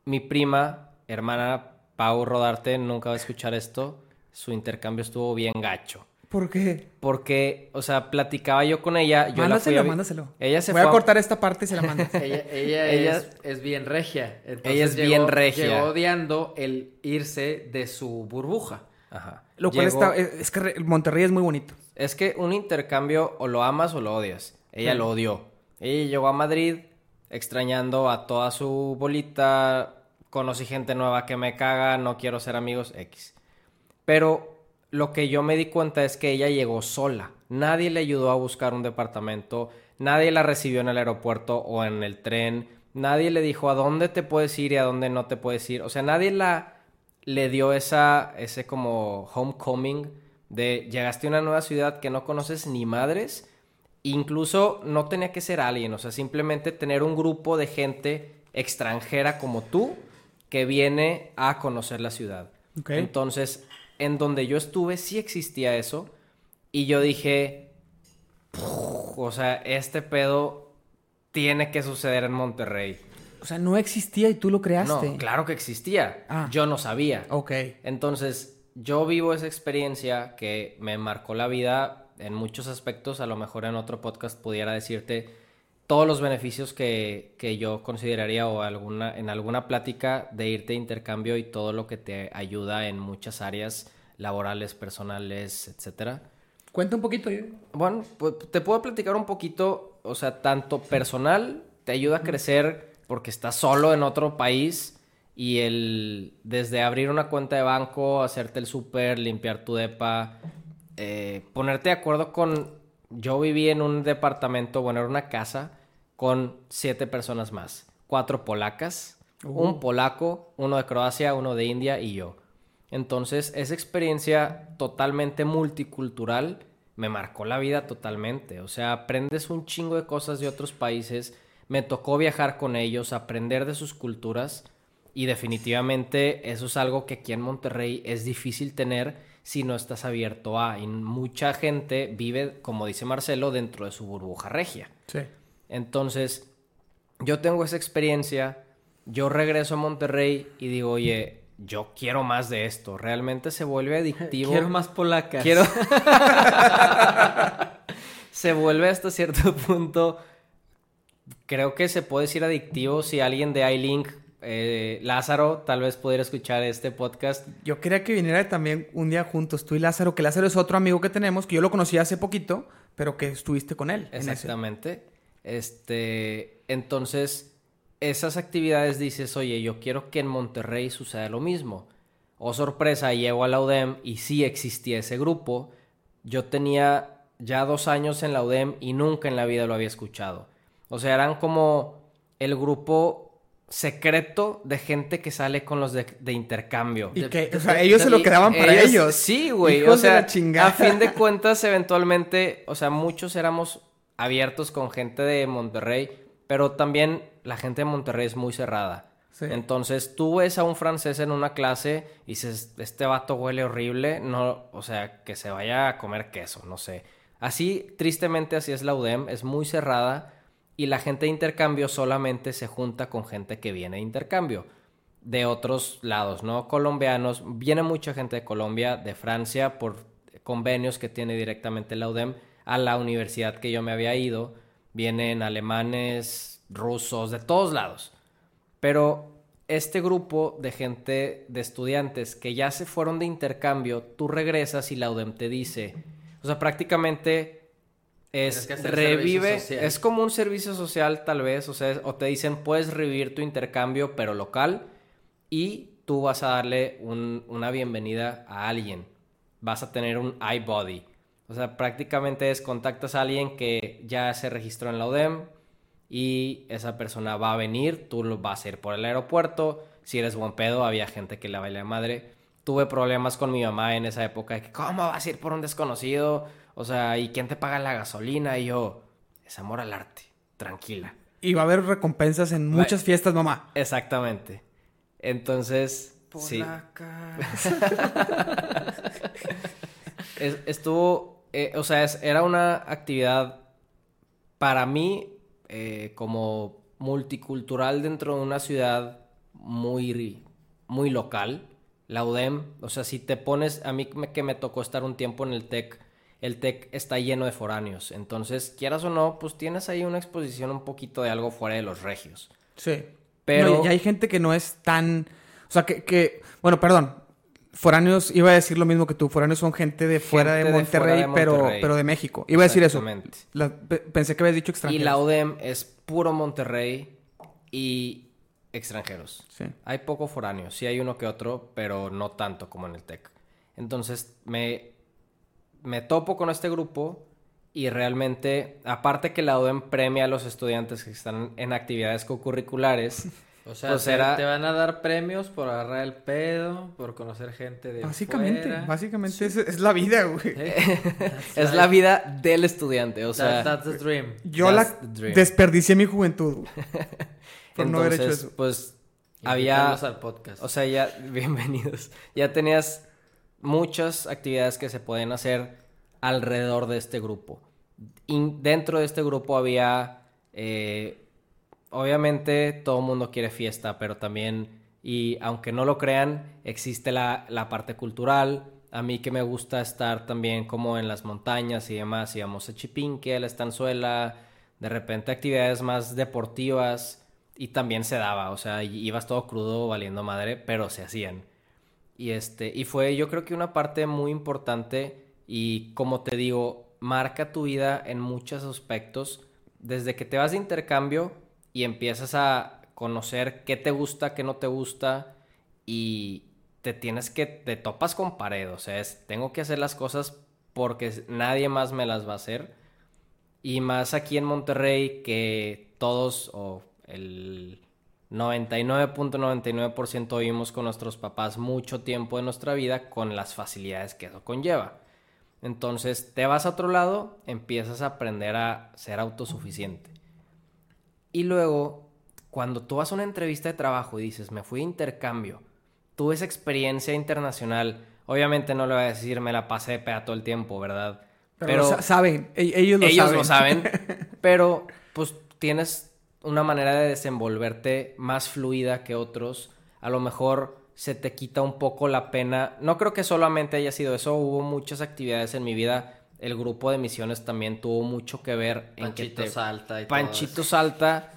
mi prima, hermana Pau Rodarte, nunca va a escuchar esto, su intercambio estuvo bien gacho. ¿Por qué? Porque, o sea, platicaba yo con ella. Yo la fui mándaselo, a mándaselo. Ella se Voy fue a cortar esta parte y se la mando. <laughs> Ella, ella, <laughs> Ella- es, es bien regia. Entonces Ella es llegó- bien regia. Llegó odiando el irse de su burbuja. Ajá. Lo cual Llegó- está, es, es que re- Monterrey es muy bonito. Es que un intercambio o lo amas o lo odias. Ella Sí. lo odió. Ella llegó a Madrid extrañando a toda su bolita. Conocí gente nueva que me caga, no quiero ser amigos X. Pero lo que yo me di cuenta es que ella llegó sola. Nadie le ayudó a buscar un departamento, nadie la recibió en el aeropuerto o en el tren, nadie le dijo a dónde te puedes ir y a dónde no te puedes ir. O sea, nadie la le dio esa ese como homecoming de llegaste a una nueva ciudad que no conoces ni madres. Incluso no tenía que ser alguien, o sea, simplemente tener un grupo de gente extranjera como tú que viene a conocer la ciudad. Entonces, en donde yo estuve sí existía eso y yo dije, "Puf, o sea, este pedo tiene que suceder en Monterrey. O sea, no existía y tú lo creaste. No, claro que existía. Ah. Yo no sabía. Ok. Entonces, yo vivo esa experiencia que me marcó la vida en muchos aspectos. A lo mejor en otro podcast pudiera decirte todos los beneficios que, que yo consideraría o alguna, en alguna plática de irte de intercambio y todo lo que te ayuda en muchas áreas laborales, personales, etcétera. Cuenta un poquito. yo. Bueno, pues te puedo platicar un poquito, o sea, tanto personal, te ayuda a crecer porque estás solo en otro país y el desde abrir una cuenta de banco, hacerte el súper, limpiar tu depa, eh, ponerte de acuerdo con... Yo viví en un departamento, bueno, era una casa con siete personas más, cuatro polacas, Un polaco, uno de Croacia, uno de India y yo. Entonces, esa experiencia totalmente multicultural me marcó la vida totalmente. O sea, aprendes un chingo de cosas de otros países. Me tocó viajar con ellos, aprender de sus culturas. Y definitivamente eso es algo que aquí en Monterrey es difícil tener si no estás abierto a. Y mucha gente vive, como dice Marcelo, dentro de su burbuja regia. Sí. Entonces, yo tengo esa experiencia. Yo regreso a Monterrey y digo, oye, yo quiero más de esto. Realmente se vuelve <laughs> adictivo. Quiero más polacas. Quiero. <laughs> se vuelve hasta cierto <laughs> punto. Creo que se puede decir adictivo si alguien de iLink, eh, Lázaro, tal vez pudiera escuchar este podcast. Yo quería que viniera también un día juntos, tú y Lázaro, que Lázaro es otro amigo que tenemos, que yo lo conocí hace poquito, pero que estuviste con él. en ese. Exactamente. Este. Entonces esas actividades dices, oye, yo quiero que en Monterrey suceda lo mismo. O oh, sorpresa, llego a la UDEM y sí existía ese grupo. Yo tenía ya dos años en la UDEM y nunca en la vida lo había escuchado. O sea, eran como el grupo secreto de gente que sale con los de, intercambio. Y que, o sea, ellos se lo quedaban para ellos. Sí, güey. O sea, a fin de cuentas, eventualmente, o sea, muchos éramos abiertos con gente de Monterrey, pero también la gente de Monterrey es muy cerrada. Entonces tú ves a un francés en una clase y dices, este vato huele horrible, no, o sea, que se vaya a comer queso, no sé. Así, tristemente, así es la UDEM, es muy cerrada y la gente de intercambio solamente se junta con gente que viene de intercambio de otros lados, ¿no? Colombianos, viene mucha gente de Colombia, de Francia, por convenios que tiene directamente la UDEM a la universidad que yo me había ido. Vienen alemanes, rusos, de todos lados. Pero este grupo de gente, de estudiantes que ya se fueron de intercambio, tú regresas y la UDEM te dice, o sea, prácticamente es revive, es como un servicio social tal vez, o sea, o te dicen puedes revivir tu intercambio pero local y tú vas a darle una bienvenida a alguien, vas a tener un iBody, o sea, prácticamente es contactas a alguien que ya se registró en la UDEM, y esa persona va a venir, tú lo vas a ir por el aeropuerto, si eres buen pedo, había gente que la baila madre. Tuve problemas con mi mamá en esa época de que, ¿cómo vas a ir por un desconocido? O sea, ¿y quién te paga la gasolina? Y yo, es amor al arte, tranquila. Y va a haber recompensas en muchas fiestas, mamá. Exactamente. Entonces, sí. <laughs> estuvo, eh, o sea, era una actividad para mí eh, como multicultural dentro de una ciudad muy, muy local. La UDEM, o sea, si te pones, a mí que me tocó estar un tiempo en el TEC, el TEC está lleno de foráneos. Entonces, quieras o no, pues tienes ahí una exposición un poquito de algo fuera de los regios. Sí. Pero... y hay gente que no es tan... O sea, que, que... Bueno, perdón foráneos, iba a decir lo mismo que tú, foráneos son gente de fuera, de Monterrey, Pero, pero de México. Iba a decir eso. pensé que habías dicho extranjeros. Y la UDEM es puro Monterrey y extranjeros. Sí. Hay poco foráneos, sí hay uno que otro, pero no tanto como en el TEC. Entonces me, me topo con este grupo y realmente, aparte que la UDEM premia a los estudiantes que están en actividades co-curriculares, <laughs> O sea, pues te, van a dar premios por agarrar el pedo, por conocer gente de Básicamente, básicamente es, la vida, güey. <laughs> es la vida del estudiante, o sea... that's the dream. Yo la desperdicié mi juventud, <laughs> por no haber hecho eso. pues, había... al podcast. O sea, ya... <laughs> Bienvenidos. Ya tenías muchas actividades que se pueden hacer alrededor de este grupo. Dentro de este grupo había... Eh, obviamente todo el mundo quiere fiesta, pero también, y aunque no lo crean, existe la, la, parte cultural. A mí que me gusta estar también como en las montañas y demás, íbamos a Chipinque, a la Estanzuela, de repente actividades más deportivas y también se daba, o sea, ibas todo crudo valiendo madre, pero se hacían. Y este, y fue yo creo que una parte muy importante y como te digo, marca tu vida en muchos aspectos. Desde que te vas de intercambio, y empiezas a conocer qué te gusta, qué no te gusta y te tienes que, te topas con pared, o sea, es, tengo que hacer las cosas porque nadie más me las va a hacer. Y más aquí en Monterrey que todos, o el 99.99% vivimos con nuestros papás mucho tiempo de nuestra vida con las facilidades que eso conlleva. Entonces te vas a otro lado, empiezas a aprender a ser autosuficiente. Y luego, cuando tú vas a una entrevista de trabajo y dices, me fui de intercambio, tuve esa experiencia internacional, obviamente no le voy a decir, me la pasé de pea todo el tiempo, ¿verdad? Pero, saben, e-, ellos lo ellos saben. lo saben, <laughs> pero pues tienes una manera de desenvolverte más fluida que otros. A lo mejor se te quita un poco la pena. No creo que solamente haya sido eso, hubo muchas actividades en mi vida. El grupo de misiones también tuvo mucho que ver en que te... Salta y Panchito Salta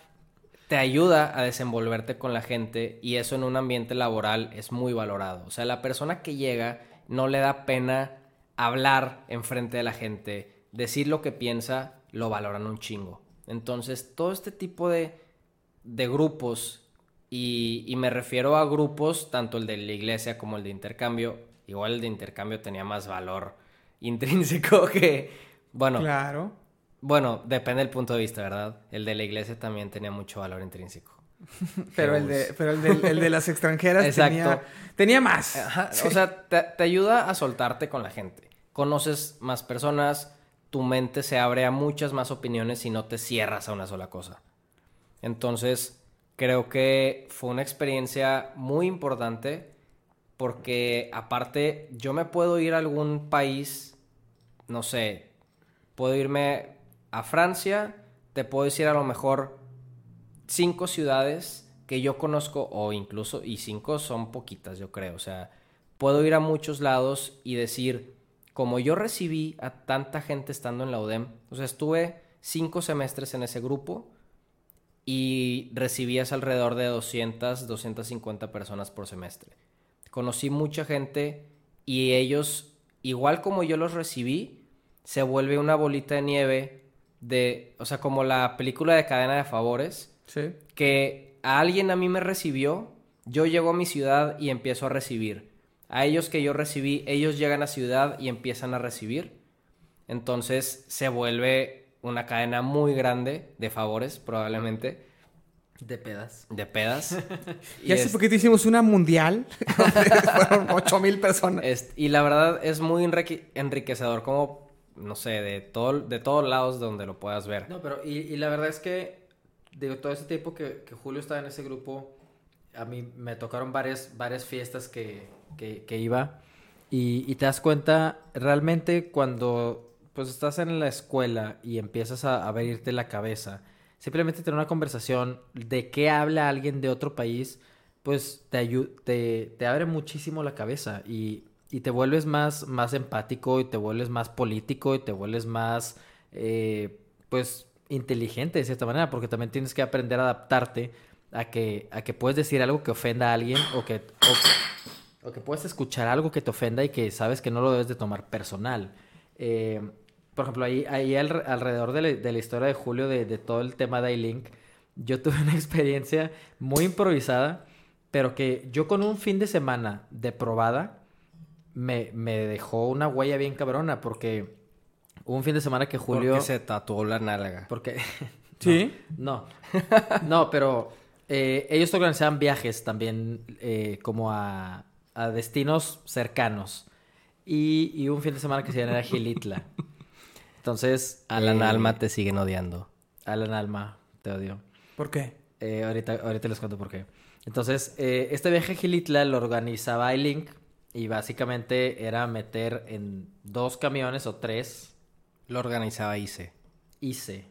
te ayuda a desenvolverte con la gente y eso en un ambiente laboral es muy valorado. O sea, la persona que llega no le da pena hablar enfrente de la gente, decir lo que piensa, lo valoran un chingo. Entonces, todo este tipo de, de grupos, y, y, me refiero a grupos, tanto el de la iglesia como el de intercambio, igual el de intercambio tenía más valor intrínseco <laughs> que, bueno, claro. Bueno, depende del punto de vista, ¿verdad? El de la iglesia también tenía mucho valor intrínseco. <laughs> pero el de, pero el de, el de las extranjeras tenía, tenía, más. O sea, te, te ayuda a soltarte con la gente. Conoces más personas, tu mente se abre a muchas más opiniones y no te cierras a una sola cosa. Entonces, creo que fue una experiencia muy importante porque aparte yo me puedo ir a algún país, no sé, puedo irme a Francia, te puedo decir a lo mejor cinco ciudades que yo conozco o incluso, y cinco son poquitas yo creo, o sea, puedo ir a muchos lados y decir, como yo recibí a tanta gente estando en la UDEM, o sea, estuve cinco semestres en ese grupo y recibías alrededor de 200, 250 personas por semestre. Conocí mucha gente y ellos, igual como yo los recibí, se vuelve una bolita de nieve de, o sea, como la película de cadena de favores, sí. que a alguien a mí me recibió, yo llego a mi ciudad y empiezo a recibir a ellos que yo recibí, ellos llegan a ciudad y empiezan a recibir. Entonces se vuelve una cadena muy grande de favores, probablemente. De pedas. De pedas. <laughs> <laughs> y hace poquito hicimos una mundial. <laughs> fueron 8 mil personas. y la verdad es muy enriquecedor, como, no sé, de, todo, de todos lados donde lo puedas ver. No, pero y, la verdad es que, digo, todo ese tiempo que, que Julio estaba en ese grupo, a mí me tocaron varias, varias fiestas que, que, iba y, te das cuenta realmente cuando pues estás en la escuela y empiezas a, abrirte la cabeza, simplemente tener una conversación de qué habla alguien de otro país, pues te, te, te abre muchísimo la cabeza y, y, te vuelves más, más empático y te vuelves más político y te vuelves más, eh, pues, inteligente de cierta manera, porque también tienes que aprender a adaptarte a que, a que puedes decir algo que ofenda a alguien o que, o, que puedes escuchar algo que te ofenda y que sabes que no lo debes de tomar personal. Eh, por ejemplo, ahí, ahí alrededor de la, historia de Julio, de, todo el tema de iLink, yo <laughs> tuve una experiencia muy improvisada, pero que yo con un fin de semana de probada me, me dejó una huella bien cabrona, porque hubo un fin de semana que Julio... Porque se tatuó la nalga. Porque... <laughs> ¿Sí? No. <laughs> No, pero eh, ellos organizaban viajes también eh, como a, a, destinos cercanos. Y, y, un fin de semana que se llama Gilitla. Entonces... Alan eh, Alma te siguen odiando. Alan Alma, te odio. ¿Por qué? ahorita, ahorita les cuento por qué. Entonces, este viaje a Gilitla lo organizaba iLink y básicamente era meter en dos camiones o tres. Lo organizaba ICE. ICE.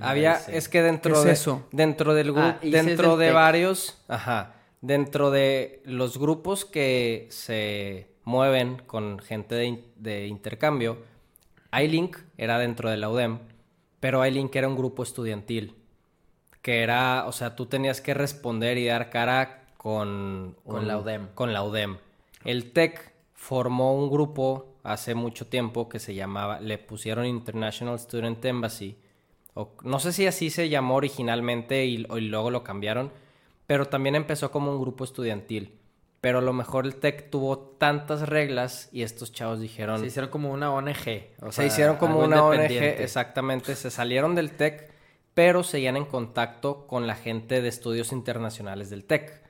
Había, es que dentro de eso? dentro del grupo, ah, dentro de varios, ajá, dentro de los grupos que se mueven con gente de, de intercambio, iLink era dentro de la UDEM, pero iLink era un grupo estudiantil, que era, o sea, tú tenías que responder y dar cara con, con, la UDEM. Con la UDEM. El TEC formó un grupo hace mucho tiempo que se llamaba, le pusieron International Student Embassy, no sé si así se llamó originalmente y, luego lo cambiaron, pero también empezó como un grupo estudiantil. Pero a lo mejor el TEC tuvo tantas reglas y estos chavos dijeron... Se hicieron como una ONG. se hicieron como una ONG, exactamente. Se salieron del TEC, pero seguían en contacto con la gente de estudios internacionales del TEC.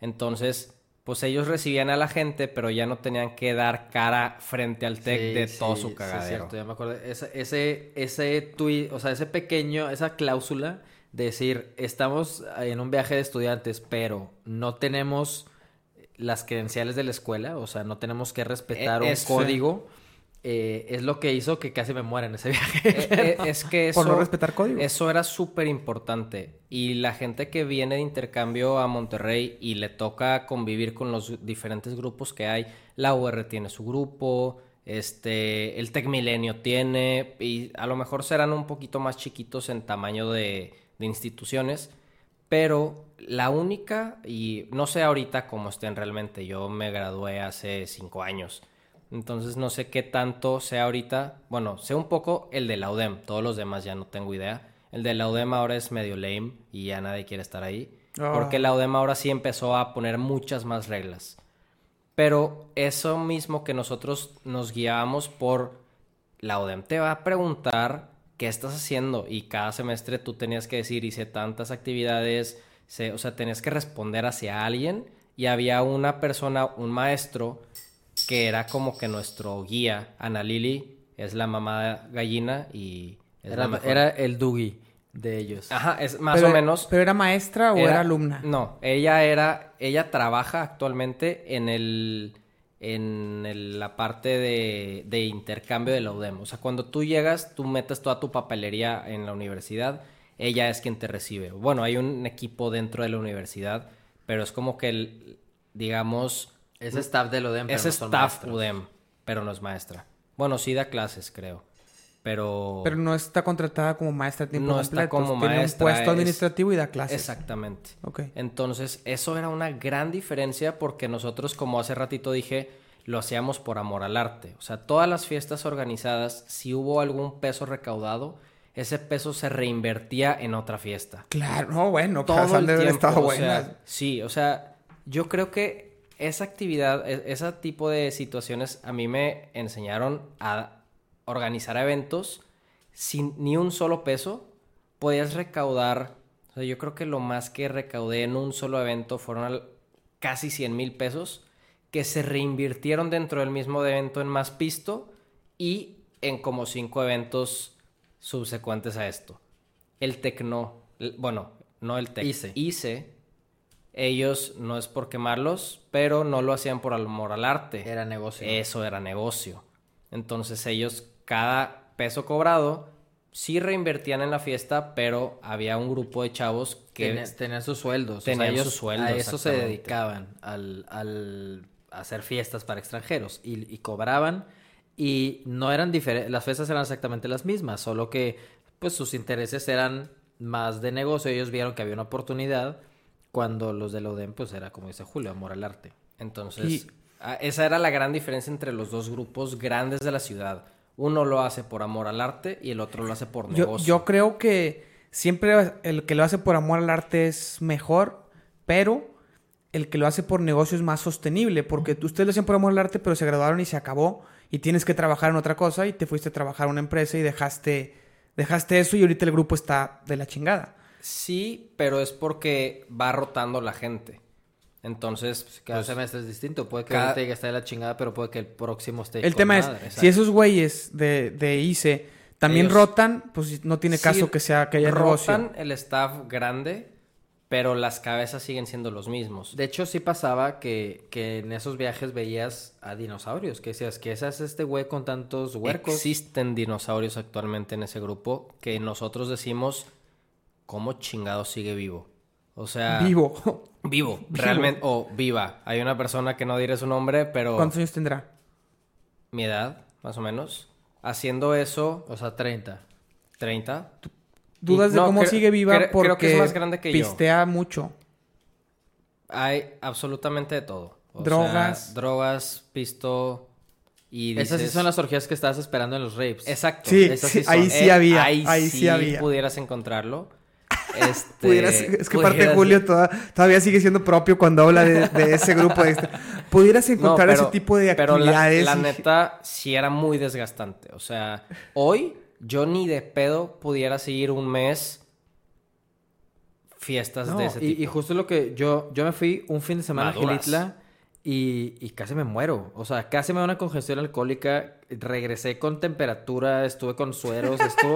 Entonces, pues ellos recibían a la gente, pero ya no tenían que dar cara frente al TEC de todo su cagadero. Sí, cierto, ya me acuerdo. Ese, ese, ese tweet, o sea, ese pequeño, esa cláusula de decir, estamos en un viaje de estudiantes, pero no tenemos las credenciales de la escuela, o sea, no tenemos que respetar Eh, un es- código, eh, es lo que hizo que casi me muera en ese viaje. Eh, eh, es que eso, <laughs> Por no respetar códigos. eso era súper importante. Y la gente que viene de intercambio a Monterrey y le toca convivir con los diferentes grupos que hay, la UR tiene su grupo, este, el Tec Milenio tiene, y a lo mejor serán un poquito más chiquitos en tamaño de, de instituciones, pero la única, y no sé ahorita cómo estén realmente, yo me gradué hace cinco años, entonces no sé qué tanto sea ahorita, bueno, sé un poco el de la UDEM, todos los demás ya no tengo idea. El de la UDEM ahora es medio lame y ya nadie quiere estar ahí, Ah. porque la UDEM ahora sí empezó a poner muchas más reglas. Pero eso mismo que nosotros nos guiábamos por la ODEM te va a preguntar qué estás haciendo y cada semestre tú tenías que decir hice tantas actividades, se- o sea, tenías que responder hacia alguien y había una persona, un maestro que era como que nuestro guía, Ana Lili, es la mamá gallina y Era, el Dougie de ellos. Ajá, es más Pero- o menos ¿Pero era maestra o era, alumna? no, ella era, ella trabaja actualmente en el, en el- la parte de, de intercambio de la UDEM. O sea, cuando tú llegas, tú metes toda tu papelería en la universidad, ella es quien te recibe. Bueno, hay un equipo dentro de la universidad, pero es como que el, digamos, Es staff del UDEM, pero es no son staff maestros. UDEM, pero no es maestra. Bueno, sí da clases, creo. Pero, Pero no está contratada como maestra a tiempo No está como Tiene maestra, un puesto es- administrativo y da clases. Exactamente. Ok. Entonces, eso era una gran diferencia porque nosotros, como hace ratito dije, lo hacíamos por amor al arte. O sea, todas las fiestas organizadas, si hubo algún peso recaudado, ese peso se reinvertía en otra fiesta. Claro, no, bueno, Todo el tiempo. estado o buenas. sea, sí, o sea, yo creo que esa actividad, e- ese tipo de situaciones a mí me enseñaron a organizar eventos sin ni un solo peso. Podías recaudar, o sea, yo creo que lo más que recaudé en un solo evento fueron casi 100 mil pesos que se reinvirtieron dentro del mismo evento en más pisto y en como cinco eventos subsecuentes a esto. El Tecno, bueno, no el Tec, ICE. ICE, ellos no es por quemarlos, pero no lo hacían por amor al arte. Era negocio. Eso era negocio. Entonces ellos, cada peso cobrado, sí reinvertían en la fiesta, pero había un grupo de chavos que... Tenían, tenían sus sueldos. o sea, Tenían ellos sus sueldos, A eso se dedicaban, al, al hacer fiestas para extranjeros. Y, y cobraban. Y no eran diferentes. Las fiestas eran exactamente las mismas. Solo que, pues, sus intereses eran más de negocio. Ellos vieron que había una oportunidad. Cuando los de la UDEM, pues, era como dice Julio, amor al arte. Entonces, Y- esa era la gran diferencia entre los dos grupos grandes de la ciudad. Uno lo hace por amor al arte y el otro lo hace por Yo, negocio. yo creo que siempre el que lo hace por amor al arte es mejor, pero el que lo hace por negocio es más sostenible, porque ustedes lo hacían por amor al arte, pero se graduaron y se acabó, y tienes que trabajar en otra cosa, y te fuiste a trabajar a una empresa y dejaste, dejaste eso, y ahorita el grupo está de la chingada. Sí, pero es porque va rotando la gente. Entonces, Cada pues, semestre es distinto. Puede que cada- ahorita llegue a estar de la chingada, pero puede que el próximo esté El con tema es, si esos güeyes de, de ICE también Ellos- rotan, pues no tiene sí caso que sea que haya negocio. rotan el staff grande, pero las cabezas siguen siendo los mismos. De hecho, sí pasaba que, que en esos viajes veías a dinosaurios. Que decías, ¿qué es este güey con tantos huercos? Existen dinosaurios actualmente en ese grupo que nosotros decimos, ¿cómo chingado sigue vivo? O sea, Vivo. <laughs> Vivo, realmente, o viva. Hay una persona que no diré su nombre, pero ¿Cuántos años tendrá? mi edad, más o menos. Haciendo eso, O sea, 30. 30. Dudas de No, cómo sigue viva porque creo que es más grande que yo. pistea mucho. Hay absolutamente de todo. O Drogas. sea, drogas, pisto y Esas sí son las orgías que estabas esperando en los rapes. Exacto. Sí, esas sí sí, ahí sí había. Ahí, Ahí sí, sí había. pudieras encontrarlo. Este, Pudieras- es que aparte pudieras- Julio toda- todavía sigue siendo propio cuando habla de, de ese grupo de extra. Pudieras <laughs> No, encontrar pero- ese tipo de pero la- actividades. la, y- neta sí era muy desgastante. O sea, hoy yo ni de pedo pudiera seguir un mes fiestas No, de ese y, tipo. y justo lo que yo, yo me fui un fin de semana Maduras. a Gilitla y, y casi me muero. O sea, casi me da una congestión alcohólica. Regresé con temperatura, estuve con sueros, estuvo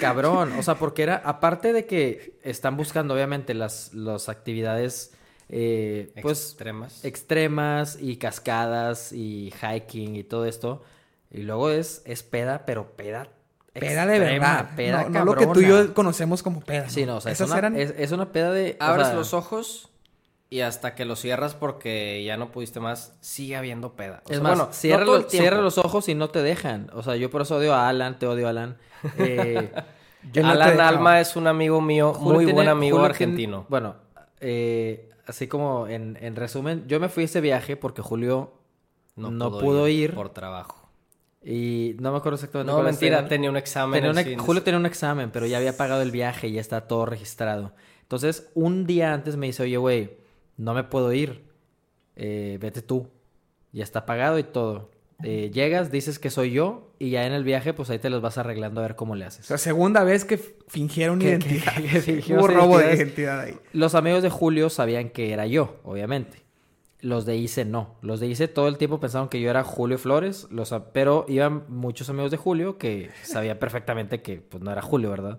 cabrón. O sea, porque era, aparte de que están buscando obviamente las, las actividades, eh, pues extremas. extremas y cascadas y hiking y todo esto. Y luego es, es peda, pero peda. Peda de extrema, verdad. Peda no, no lo que tú y yo conocemos como peda. Sí, no, o sea, es Esas una, eran... es, es una peda de. o Abres sea, los ojos y hasta que los cierras porque ya no pudiste más, sigue habiendo peda. O Es sea, más, bueno, no cierra, los, tiempo. cierra los ojos y no te dejan. O sea, yo por eso odio a Alan, te odio a Alan. <laughs> Eh, yo Alan. Alma es un amigo mío, Julio muy tiene- buen amigo Julio argentino. tiene- bueno, eh, así como en, en resumen, yo me fui a ese viaje porque Julio no, pudo, ir, por trabajo. y no me acuerdo exactamente No, mentira, tenía un examen. Tenía Julio tenía un examen, pero ya había pagado el viaje y ya está todo registrado. Entonces, un día antes me dice, oye, güey, no me puedo ir. Eh, vete tú. Ya está pagado y todo. Eh, llegas, dices que soy yo y ya en el viaje, pues ahí te los vas arreglando a ver cómo le haces. sea, segunda vez que fingieron Que- identidad. <laughs> que- que fingimos <laughs> Hubo robo de identidad ahí. Los amigos de Julio sabían que era yo, obviamente. Los de ICE no. Los de ICE todo el tiempo pensaron que yo era Julio Flores, los, pero iban muchos amigos de Julio que sabían perfectamente que pues, no era Julio, ¿verdad?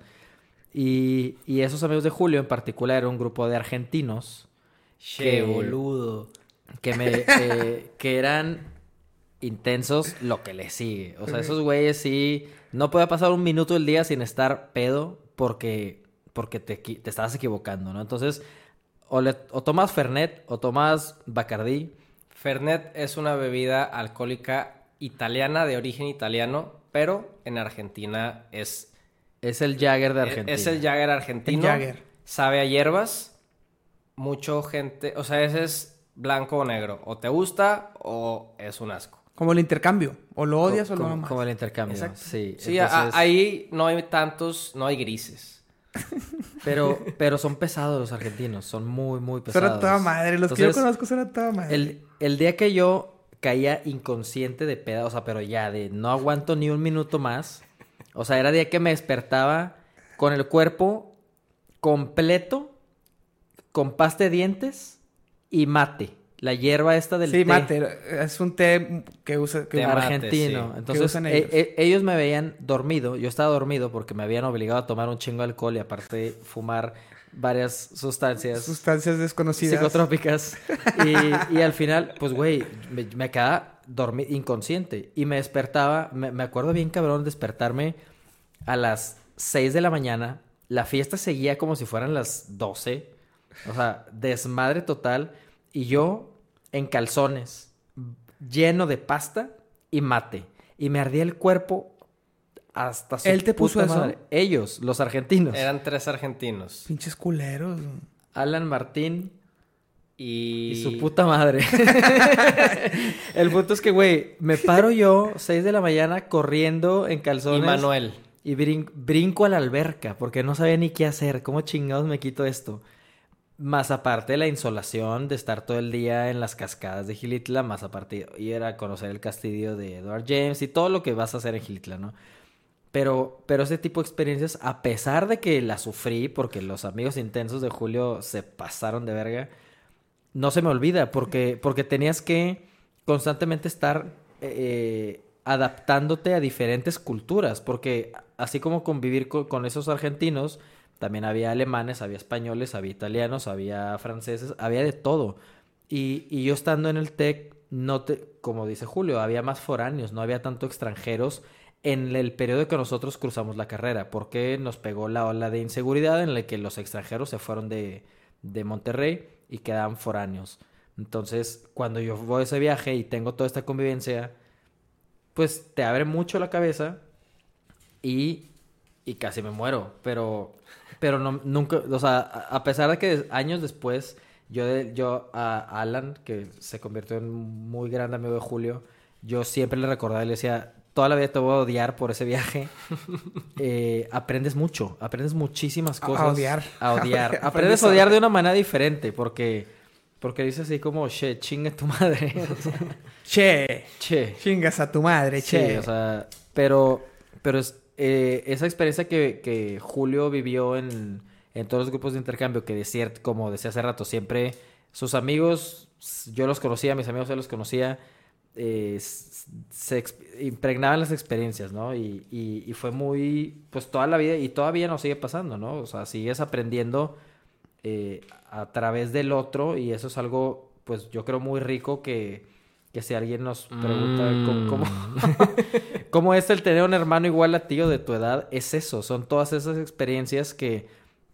Y, y esos amigos de Julio en particular era un grupo de argentinos Che, que- boludo. que, me, eh, <laughs> que eran intensos lo que le sigue. O sea, esos güeyes sí... No puede pasar un minuto del día sin estar pedo porque, porque te, te estabas equivocando, ¿no? Entonces, o, le- o tomas Fernet o tomas Bacardí. Fernet es una bebida alcohólica italiana, de origen italiano, pero en Argentina es, Es el Jagger de Argentina. es el Jagger argentino. El Jagger. Sabe a hierbas. Mucho gente, o sea, ese es blanco o negro. O te gusta o es un asco. Como el intercambio. O lo odias o lo como, amas. como el intercambio. Exacto. Sí, Sí, a- ahí no hay tantos, no hay grises. <laughs> Pero, pero son pesados los argentinos. Son muy, muy pesados. Son a toda madre. Los que yo conozco son a toda madre. El, el día que yo caía inconsciente de peda, o sea, pero ya de no aguanto ni un minuto más. O sea, era día que me despertaba con el cuerpo completo, con pasta de dientes y mate. La hierba esta del Sí, té mate. Es un té que usa... Que Té mate, argentino. sí. Entonces, e- ellos. e- ellos me veían dormido. Yo estaba dormido porque me habían obligado a tomar un chingo de alcohol y aparte fumar varias sustancias Sustancias desconocidas. psicotrópicas. <laughs> Y, y al final, pues, güey, me, me quedaba dormi- inconsciente. Y me despertaba, me, me acuerdo bien cabrón despertarme a las 6 de la mañana. La fiesta seguía como si fueran las 12. O sea, desmadre total. Y yo en calzones, lleno de pasta y mate. Y me ardía el cuerpo hasta su ¿Él te puso puta eso? madre. Ellos, los argentinos. Eran tres argentinos. Pinches culeros. Alan Martín Y, Y su puta <laughs> madre. el punto es que, güey, me paro yo, 6 de la mañana, corriendo en Y calzones. Manuel. Y brin- brinco a la alberca, porque no sabía ni qué hacer. ¿Cómo chingados me quito esto? Más aparte la insolación de estar todo el día en las cascadas de Gilitla, más aparte ir a conocer el castillo de Edward James y todo lo que vas a hacer en Gilitla, ¿no? Pero, pero ese tipo de experiencias, a pesar de que la sufrí, porque los amigos intensos de Julio se pasaron de verga, no se me olvida, porque, porque tenías que constantemente estar eh, adaptándote a diferentes culturas, porque así como convivir co- con, esos argentinos, también había alemanes, había españoles, había italianos, había franceses, había de todo. Y, y yo estando en el TEC, no te, como dice Julio, había más foráneos, no había tanto extranjeros en el periodo que nosotros cruzamos la carrera, porque nos pegó la ola de inseguridad en la que los extranjeros se fueron de, de Monterrey y quedaban foráneos. Entonces, cuando yo voy a ese viaje y tengo toda esta convivencia, pues te abre mucho la cabeza y, y casi me muero. Pero, pero no, nunca, o sea, a pesar de que años después, yo, de- yo a Alan, que se convirtió en muy grande amigo de Julio, yo siempre le recordaba y le decía, toda la vida te voy a odiar por ese viaje. <laughs> Eh, aprendes mucho, aprendes muchísimas A- a cosas. odiar. A odiar. <laughs> Aprendes a odiar de una manera diferente, porque, porque dices así como, che, chinga tu madre. O <laughs> sea, Che. che. Chingas a tu madre, Sí, che. o sea, pero, pero es, eh, esa experiencia que, Julio vivió en, todos los grupos de intercambio que de como decía hace rato, siempre sus amigos, yo los conocía, mis amigos yo los conocía, eh, se impregnaban las experiencias, ¿no? Y, y, y, fue muy, pues toda la vida, y todavía nos sigue pasando, ¿no? O sea, sigues aprendiendo eh, a través del otro y eso es algo, pues yo creo muy rico que, que si alguien nos pregunta cómo, cómo, <laughs> mm. es el tener un hermano igual a ti o de tu edad, es eso, son todas esas experiencias que,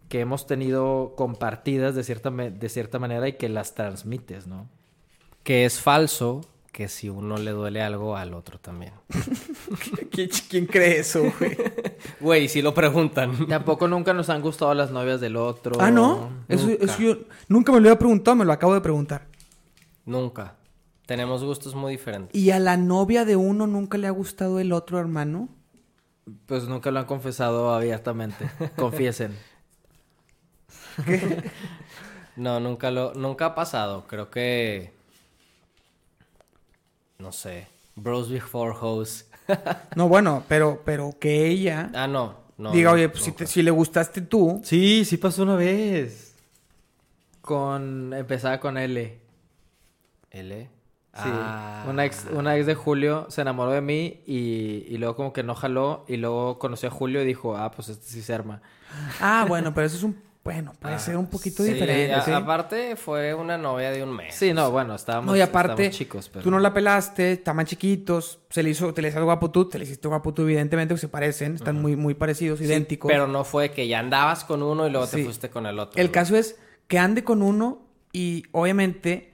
que hemos tenido compartidas de cierta, de cierta manera y que las transmites, ¿no? Que es falso que si uno le duele algo al otro también. <laughs> ¿Quién, cree eso, güey? <laughs> Güey, si lo preguntan. Tampoco nunca nos han gustado las novias del otro. Ah, ¿no? Eso, yo nunca me lo había preguntado, me lo acabo de preguntar. Nunca. Tenemos gustos muy diferentes. ¿Y a la novia de uno nunca le ha gustado el otro hermano? Pues nunca lo han confesado abiertamente. <laughs> Confiesen. ¿Qué? No, nunca lo, nunca ha pasado. Creo que no sé, Bros Before Hoes. <laughs> no, bueno, pero, pero que ella. Ah, no. no diga, oye, pues si, si, le gustaste tú. Sí, sí pasó una vez. Con. Empezaba con L. ¿L? Sí. Ah. Una, ex, una ex de Julio se enamoró de mí y, y, luego como que no jaló y luego conoció a Julio y dijo, ah, pues este sí se arma. Ah, bueno, pero eso es un bueno, puede ah, ser un poquito diferente. Aparte, fue una novia de un mes. Sí, no, bueno, estábamos, no, y aparte, chicos. Pero... Tú no la pelaste, estaban chiquitos, se le hizo, te le hiciste guapo tú, te le hiciste guapo tú, evidentemente, que se parecen, están muy, muy parecidos, idénticos. Pero no fue que ya andabas con uno y luego te fuiste con el otro. El caso es que ande con uno y obviamente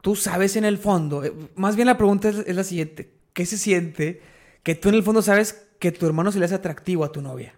tú sabes en el fondo, eh, más bien la pregunta es, es la siguiente: ¿qué se siente que tú en el fondo sabes que tu hermano se le hace atractivo a tu novia?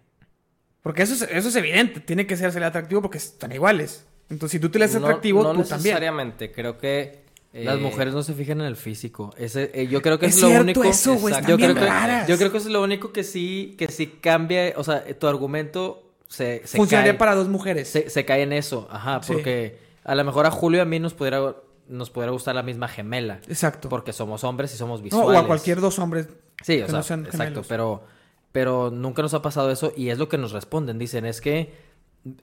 Porque eso es, eso es evidente, tiene que ser atractivo porque están iguales. Entonces, si tú te le haces atractivo, no tú necesariamente. Creo que las eh, mujeres no se fijan en el físico. Ese, eh, yo creo que es, lo único. Eso, güey, yo, creo que, yo creo que es lo único que sí, que sí cambia. O sea, tu argumento se, se funcionaría para dos mujeres. Se, se, cae en eso, ajá, porque a lo mejor a Julio y a mí nos pudiera nos pudiera gustar la misma gemela. Exacto. Porque somos hombres y somos visuales. o a cualquier dos hombres. Sí, o sea, exacto. Pero pero nunca nos ha pasado eso y es lo que nos responden. Dicen, es que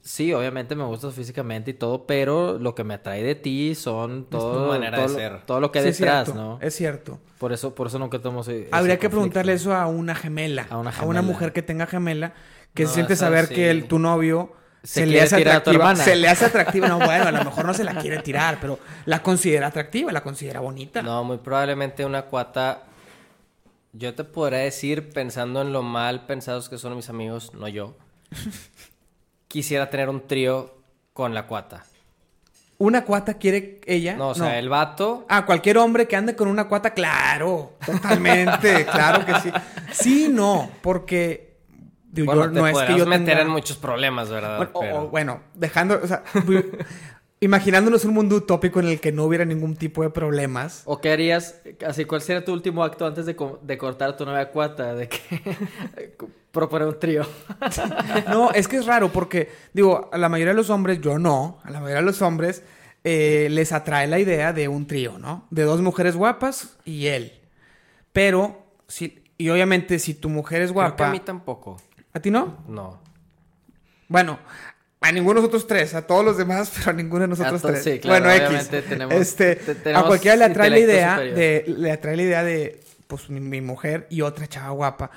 sí, obviamente me gustas físicamente y todo, pero lo que me atrae de ti son todo, manera de ser. todo lo que hay detrás, ¿no? Es cierto. Por eso, por eso nunca tomamos Habría que preguntarle eso a una gemela. A una gemela. A una mujer que tenga gemela, que se siente saber que el, tu novio... Se, le hace atractiva. Se le hace atractiva. No, bueno, a lo mejor no se la quiere tirar, pero la considera atractiva, la considera bonita. No, muy probablemente una cuata yo te podría decir, pensando en lo mal pensados que son mis amigos, no yo, <laughs> quisiera tener un trío con la cuata. ¿Una cuata quiere ella? No, o sea, el vato. Ah, cualquier hombre que ande con una cuata, claro, totalmente, <laughs> claro que sí. Sí, no, porque. Bueno, te no es que yo meter en muchos problemas, ¿verdad? Bueno, bueno dejando, o sea, <laughs> Imaginándonos un mundo utópico en el que no hubiera ningún tipo de problemas. ¿O qué harías? Así, ¿cuál sería tu último acto antes de, de cortar tu novia cuata? De que <laughs> proponer un trío. <laughs> no, es que es raro porque, digo, a la mayoría de los hombres, yo no, a la mayoría de los hombres eh, les atrae la idea de un trío, ¿no? De dos mujeres guapas y él. Pero, si, y obviamente si tu mujer es guapa... a mí tampoco. ¿A ti no? No. Bueno, a ninguno de nosotros tres, a todos los demás, <laughs> pero a ninguno de nosotros tres. bueno, X. este, a cualquiera le atrae la idea de, le atrae la idea de, pues, mi, mujer y otra chava guapa.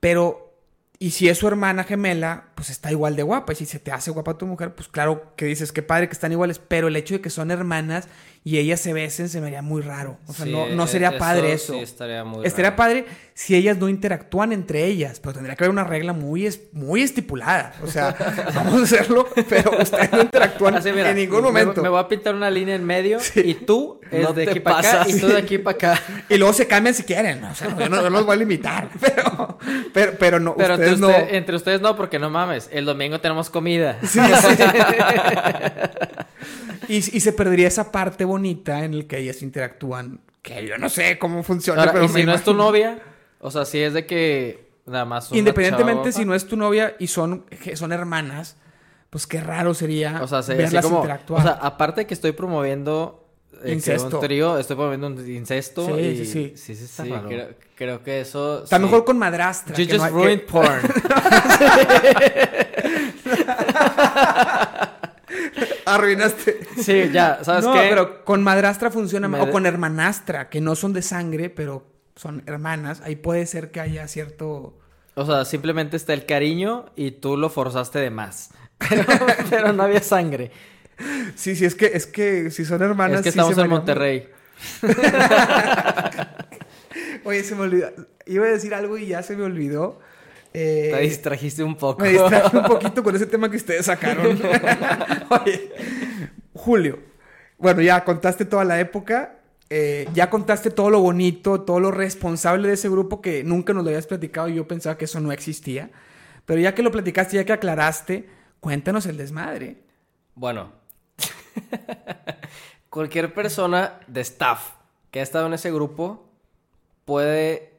Pero, y si es su hermana gemela, pues está igual de guapa. Y si se te hace guapa tu mujer, pues claro que dices, qué padre que están iguales. Pero el hecho de que son hermanas y ellas se besen se me haría muy raro. O sea, no, no, sería padre eso. Sí, estaría muy Estaría padre si ellas no interactúan entre ellas, pero tendría que haber una regla muy, muy estipulada. O sea, <laughs> vamos a hacerlo, pero ustedes no interactúan en ningún momento. Me, voy a pintar una línea en medio y tú no de aquí para acá y tú de aquí para acá. <laughs> Y luego se cambian si quieren. O sea, yo no, los voy a limitar, <laughs> pero, pero, pero no. Pero ustedes no... entre ustedes no, porque no mames. El domingo tenemos comida. <laughs> Sí, sí. <laughs> y, y se perdería esa parte bonita en el que ellas interactúan. Que yo no sé cómo funciona. pero ¿y si no es tu novia, o sea, si es de que nada más. Independientemente si no es tu novia y son, son hermanas, pues qué raro sería o sea, verlas interactuar. O sea, aparte que estoy promoviendo eh, incesto. Un trío, estoy promoviendo un incesto. Sí, y... sí, sí. Sí, sí, está sí creo, creo, que eso. Está mejor con madrastra. You just ruined porn. <laughs> Arruinaste. Sí, ya, ¿sabes no, qué? pero con madrastra funciona más. O con hermanastra, que no son de sangre, pero son hermanas. Ahí puede ser que haya cierto. O sea, simplemente está el cariño y tú lo forzaste de más. <laughs> Pero, pero no había sangre. Sí, sí, es que, es que si son hermanas. es que sí estamos en. Monterrey. <laughs> Oye, se me olvidó. Iba a decir algo y ya se me olvidó. Eh, Te distrajiste un poco. Me distraje un <laughs> poquito con ese tema que ustedes sacaron. <laughs> Oye, Julio. Bueno, ya contaste toda la época. eh, ya contaste todo lo bonito, todo lo responsable de ese grupo que nunca nos lo habías platicado y yo pensaba que eso no existía. Pero ya que lo platicaste, ya que aclaraste, cuéntanos el desmadre. Bueno, <laughs> cualquier persona de staff que ha estado en ese grupo puede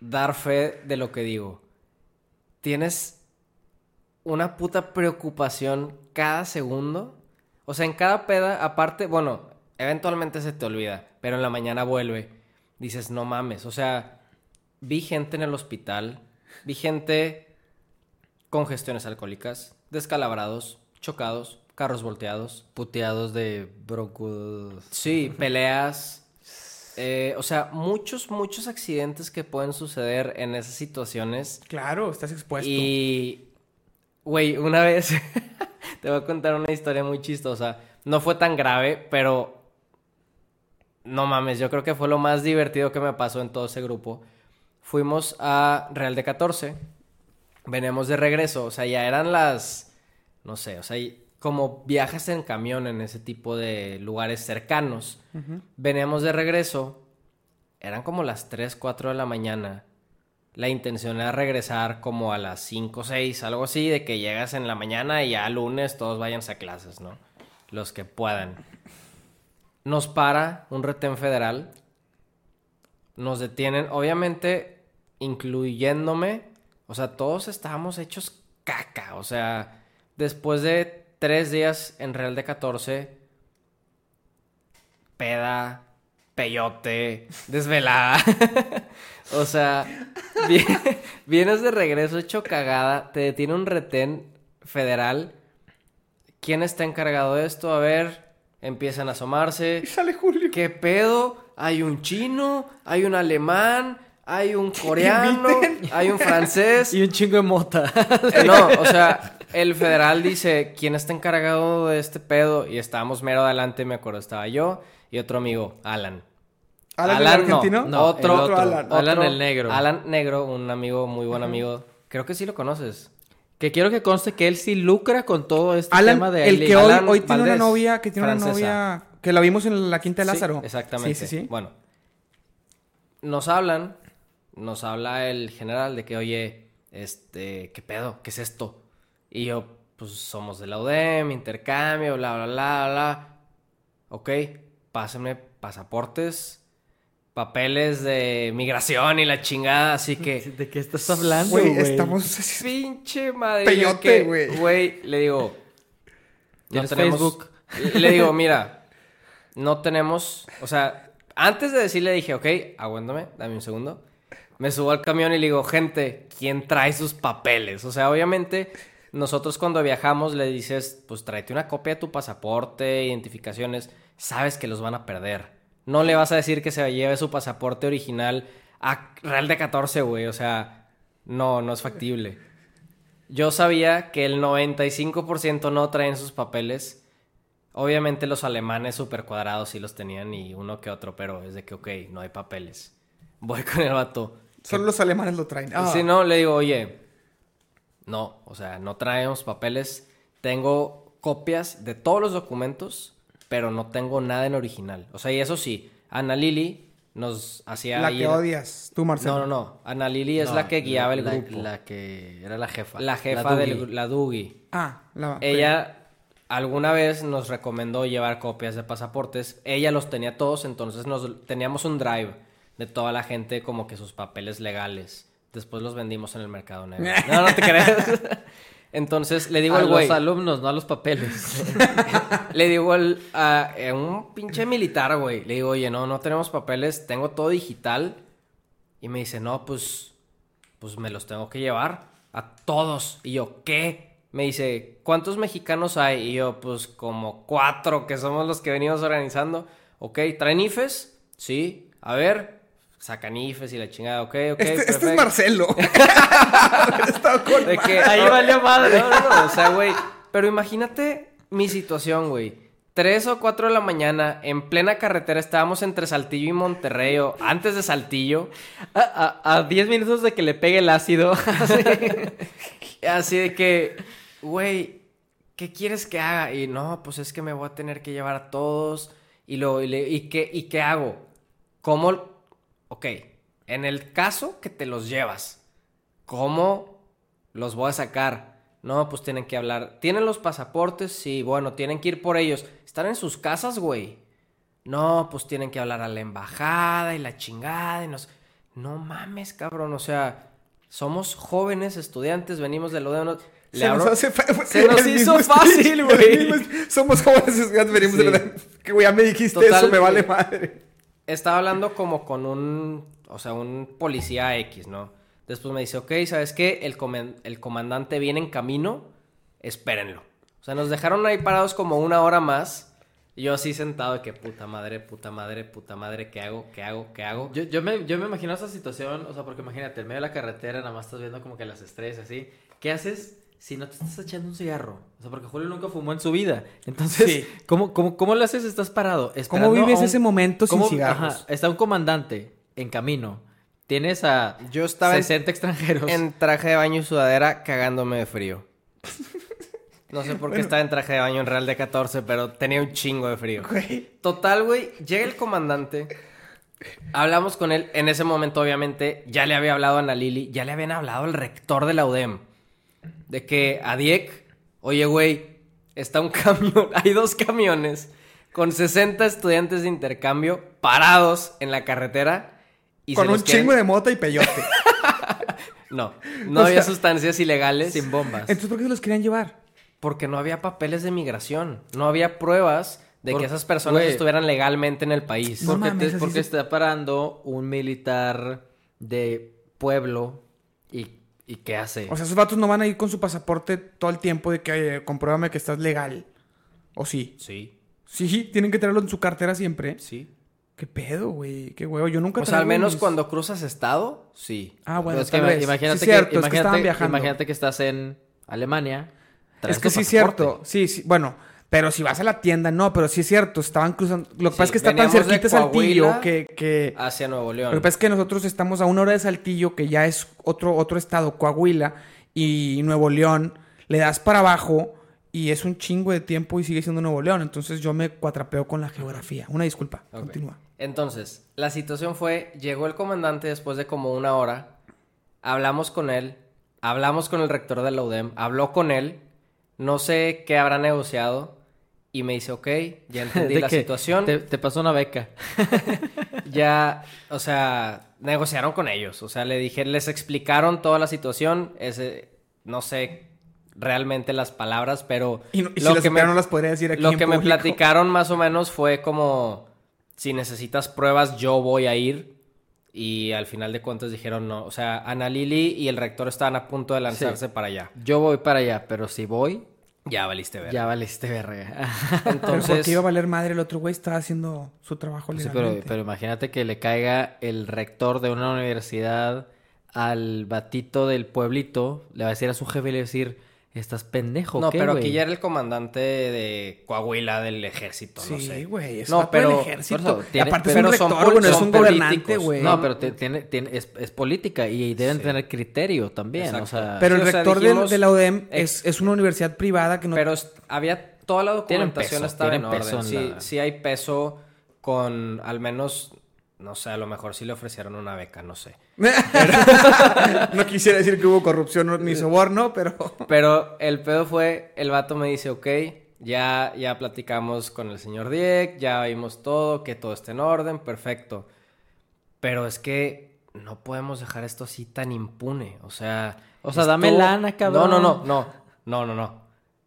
dar fe de lo que digo. Tienes una puta preocupación cada segundo. O sea, en cada peda, aparte, bueno, eventualmente se te olvida, pero en la mañana vuelve. Dices, no mames. O sea, vi gente en el hospital, vi gente con gestiones alcohólicas, descalabrados, chocados, carros volteados. Puteados de broncudos. Sí, <laughs> peleas. eh, o sea, muchos, muchos accidentes que pueden suceder en esas situaciones. Claro, estás expuesto. Y, güey, una vez <laughs> te voy a contar una historia muy chistosa. No fue tan grave, pero no mames, yo creo que fue lo más divertido que me pasó en todo ese grupo. Fuimos a Real de 14, veníamos de regreso, o sea, ya eran las, no sé, o sea, como viajes en camión en ese tipo de lugares cercanos. Veníamos de regreso, eran como las 3, 4 de la mañana. La intención era regresar como a las 5, 6, algo así, de que llegas en la mañana y ya lunes todos váyanse a clases, ¿no? Los que puedan. Nos para un retén federal. Nos detienen, obviamente, incluyéndome. O sea, todos estábamos hechos caca. O sea, después de tres días en Real de 14, peda, peyote, desvelada. <laughs> o sea, vi- <laughs> vienes de regreso hecho cagada, te detiene un retén federal. ¿Quién está encargado de esto? A ver, empiezan a asomarse. Sale Julio. ¿Qué pedo? Hay un chino, hay un alemán, hay un <laughs> coreano, hay un francés. Y un chingo de mota. No, o sea, el federal dice, ¿quién está encargado de este pedo? Y estábamos mero adelante, me acuerdo, estaba yo y otro amigo, Alan. ¿Alan, el argentino? No, otro, el otro, Alan. Alan el negro. Alan Negro, un amigo, muy buen amigo. Creo que sí lo conoces. Que quiero que conste que él sí lucra con todo este Alan, tema de el que hoy, Alan hoy tiene una novia, que tiene una novia, que la vimos en la Quinta de Sí, Lázaro. exactamente. Sí, sí, sí. Bueno, nos hablan, nos habla el general de que, oye, este, ¿qué pedo? ¿Qué es esto? Y yo, pues somos de la UDEM, intercambio, bla, bla, bla, bla. Ok, pásenme pasaportes, papeles de migración y la chingada, así que... <laughs> ¿De qué estás hablando, Güey, estamos... <laughs> Pinche madre. Peyote, güey. Güey, le digo. ¿Tienes tenemos- Facebook? <laughs> Le digo, mira, no tenemos. O sea, antes de decirle dije, ok, aguántame, dame un segundo. Me subo al camión y le digo, gente, ¿quién trae sus papeles? O sea, obviamente, nosotros cuando viajamos le dices, pues tráete una copia de tu pasaporte, identificaciones, sabes que los van a perder. No le vas a decir que se lleve su pasaporte original a Real de 14, güey. O sea, no, no es factible. Yo sabía que el 95% no traen sus papeles. Obviamente los alemanes super cuadrados sí los tenían y uno que otro, pero es de que, ok, no hay papeles. Voy con el vato. Solo los alemanes lo traen. Ah. Si no, le digo, oye, no, o sea, no traemos papeles. Tengo copias de todos los documentos, pero no tengo nada en original. O sea, y eso sí, Ana Lili nos hacía La ir- que odias, tú, Marcelo. No, no, no. Ana Lili es No, la que guiaba el la- grupo. La, La que era la jefa. jefa Dougie. del la Dugi. Ah, la... Ella alguna vez nos recomendó llevar copias de pasaportes. Ella los tenía todos, entonces nos teníamos un drive de toda la gente como que sus papeles legales. Después los vendimos en el mercado negro. <laughs> No, no te creas. <laughs> Entonces le digo a al güey, los alumnos, no a los papeles. <laughs> le digo al, a, a un pinche militar, güey. Le digo, oye, no, no tenemos papeles, tengo todo digital. Y me dice, no, pues, pues me los tengo que llevar a todos. Y yo, ¿qué? me dice, ¿cuántos mexicanos hay? Y yo, pues como cuatro, que somos los que venimos organizando. Ok, ¿traen IFES? Sí. A ver, sacan IFES y la chingada. Ok, ok, Este, este es. Marcelo. <laughs> <laughs> Con De que, Ahí no, valió madre. No, no, no, o sea, güey. Pero imagínate mi situación, güey. Tres o cuatro de la mañana, en plena carretera, estábamos entre Saltillo y Monterrey, o antes de Saltillo. A, a, a 10 minutos de que le pegue el ácido. <laughs> Así de que, güey, ¿qué quieres que haga? Y no, pues es que me voy a tener que llevar a todos. Y, lo, y, le- ¿y qué, ¿Y qué hago? ¿Cómo? Ok, en el caso que te los llevas, ¿cómo los voy a sacar? No, pues tienen que hablar. ¿Tienen los pasaportes? Sí, bueno, tienen que ir por ellos. ¿Están en sus casas, güey? No, pues tienen que hablar a la embajada y la chingada y nos... No mames, cabrón, o sea, somos jóvenes estudiantes, venimos de lo de... unos- Le Se nos, hace fa- Se nos el hizo fácil, güey. mismo- Somos jóvenes estudiantes, venimos de Sí. la... Que güey, ya me dijiste Total, eso, me vale madre. Estaba hablando como con un, o sea, un policía X, ¿no? Después me dice, ok, ¿sabes qué? El, el comandante viene en camino, espérenlo. O sea, nos dejaron ahí parados como una hora más. Yo así sentado de que puta madre, puta madre, puta madre, ¿qué hago? ¿Qué hago? ¿Qué hago? Yo, yo, me, yo me imagino esa situación, o sea, porque imagínate, en medio de la carretera nada más estás viendo como que las estrellas así. ¿Qué haces si no te estás echando un cigarro? O sea, porque Julio nunca fumó en su vida. Entonces, Sí. ¿cómo, cómo, cómo le haces? Estás parado. ¿Cómo vives un- ese momento sin cigarros? ajá, está un comandante en camino. Tienes a Yo estaba en- 60 extranjeros. En traje de baño y sudadera, cagándome de frío. No sé por qué estaba en traje de baño en Real de 14, pero tenía un chingo de frío. Güey. Total, güey, llega el comandante. Hablamos con él. En ese momento, obviamente, ya le había hablado a Ana Lili, ya le habían hablado al rector de la UDEM. De que a Diek, oye, güey, está un <laughs> camión, hay dos camiones con 60 estudiantes de intercambio parados en la carretera. Y Con se un los chingo de mota y peyote. <laughs> No, <laughs> no O había sea, sustancias ilegales. sin bombas. Entonces, ¿por qué se los querían llevar? Porque no había papeles de migración. No había pruebas de Por- que esas personas estuvieran legalmente en el país. No porque mames, te- así porque se- está parando un militar de pueblo y, ¿qué hace? O sea, esos vatos no van a ir con su pasaporte todo el tiempo de que, oye, compruébame que estás legal. ¿O sí? Sí, Sí, tienen que tenerlo en su cartera siempre. sí. ¿Qué pedo, güey? ¿Qué huevo? Yo nunca O sea, al menos mis- cuando cruzas estado, sí. Ah, bueno, tal ima- vez. imagínate, sí, que, cierto, es que imagínate, estaban viajando. imagínate que estás en Alemania. Es que sí es pasaporte. cierto. Sí, sí. Bueno, pero si vas a la tienda, no, pero sí es cierto. Estaban cruzando. Lo que Sí, pasa es que está tan cerquita Saltillo que... que... Hacia Nuevo Lo León. que pasa es que nosotros estamos a una hora de Saltillo, que ya es otro, otro estado, Coahuila y Nuevo León. Le das para abajo y es un chingo de tiempo y sigue siendo Nuevo León. Entonces yo me cuatrapeo con la geografía. Una disculpa. Continúa. Entonces, la situación fue, llegó el comandante después de como una hora, hablamos con él, hablamos con el rector de la UDEM, habló con él, no sé qué habrá negociado, y me dice, ok, ya <laughs> entendí la situación, Te, te pasó una beca. <laughs> ya, o sea, negociaron con ellos, o sea, le dije, les explicaron toda la situación, ese, no sé realmente las palabras, pero Y, no- y si lo las que me- no las podría decir aquí lo en que me público. platicaron más o menos fue como, si necesitas pruebas, yo voy a ir. Y al final de cuentas dijeron no. O sea, Ana Lili y el rector estaban a punto de lanzarse para allá. Yo voy para allá, pero si voy, Ya valiste ver. ya valiste verga. <laughs> Pero Entonces, porque iba a valer madre el otro güey, estaba haciendo su trabajo Sí, pero, legalmente. pero imagínate que le caiga el rector de una universidad al batito del pueblito, le va a decir a su jefe y le va a decir, estás pendejo, no, ¿qué, pero güey?" aquí ya era el comandante de Coahuila del ejército, no Sí, sé. güey. Es No, del pero- ejército. eso, tiene- aparte es un son rector, güey, no es un gobernante, políticos. güey. No, pero te- tiene, tiene, es, es política y deben Sí. tener criterio también, Exacto. o sea... Pero el Sí, o sea, rector del- dijimos- de la UDEM ex- es, es una universidad privada que no... Pero es- había toda la documentación peso, estaba en orden. en Sí, la- sí hay peso con al menos, no sé, a lo mejor sí le ofrecieron una beca, no sé. <laughs> no quisiera decir que hubo corrupción ni soborno, pero... Pero el pedo fue, el vato me dice, ok, ya, ya platicamos con el señor Dieck, ya vimos todo, que todo está en orden, perfecto. Pero es que no podemos dejar esto así tan impune, o sea... O sea, dame lana, cabrón. No, no, no, no, no, no, no.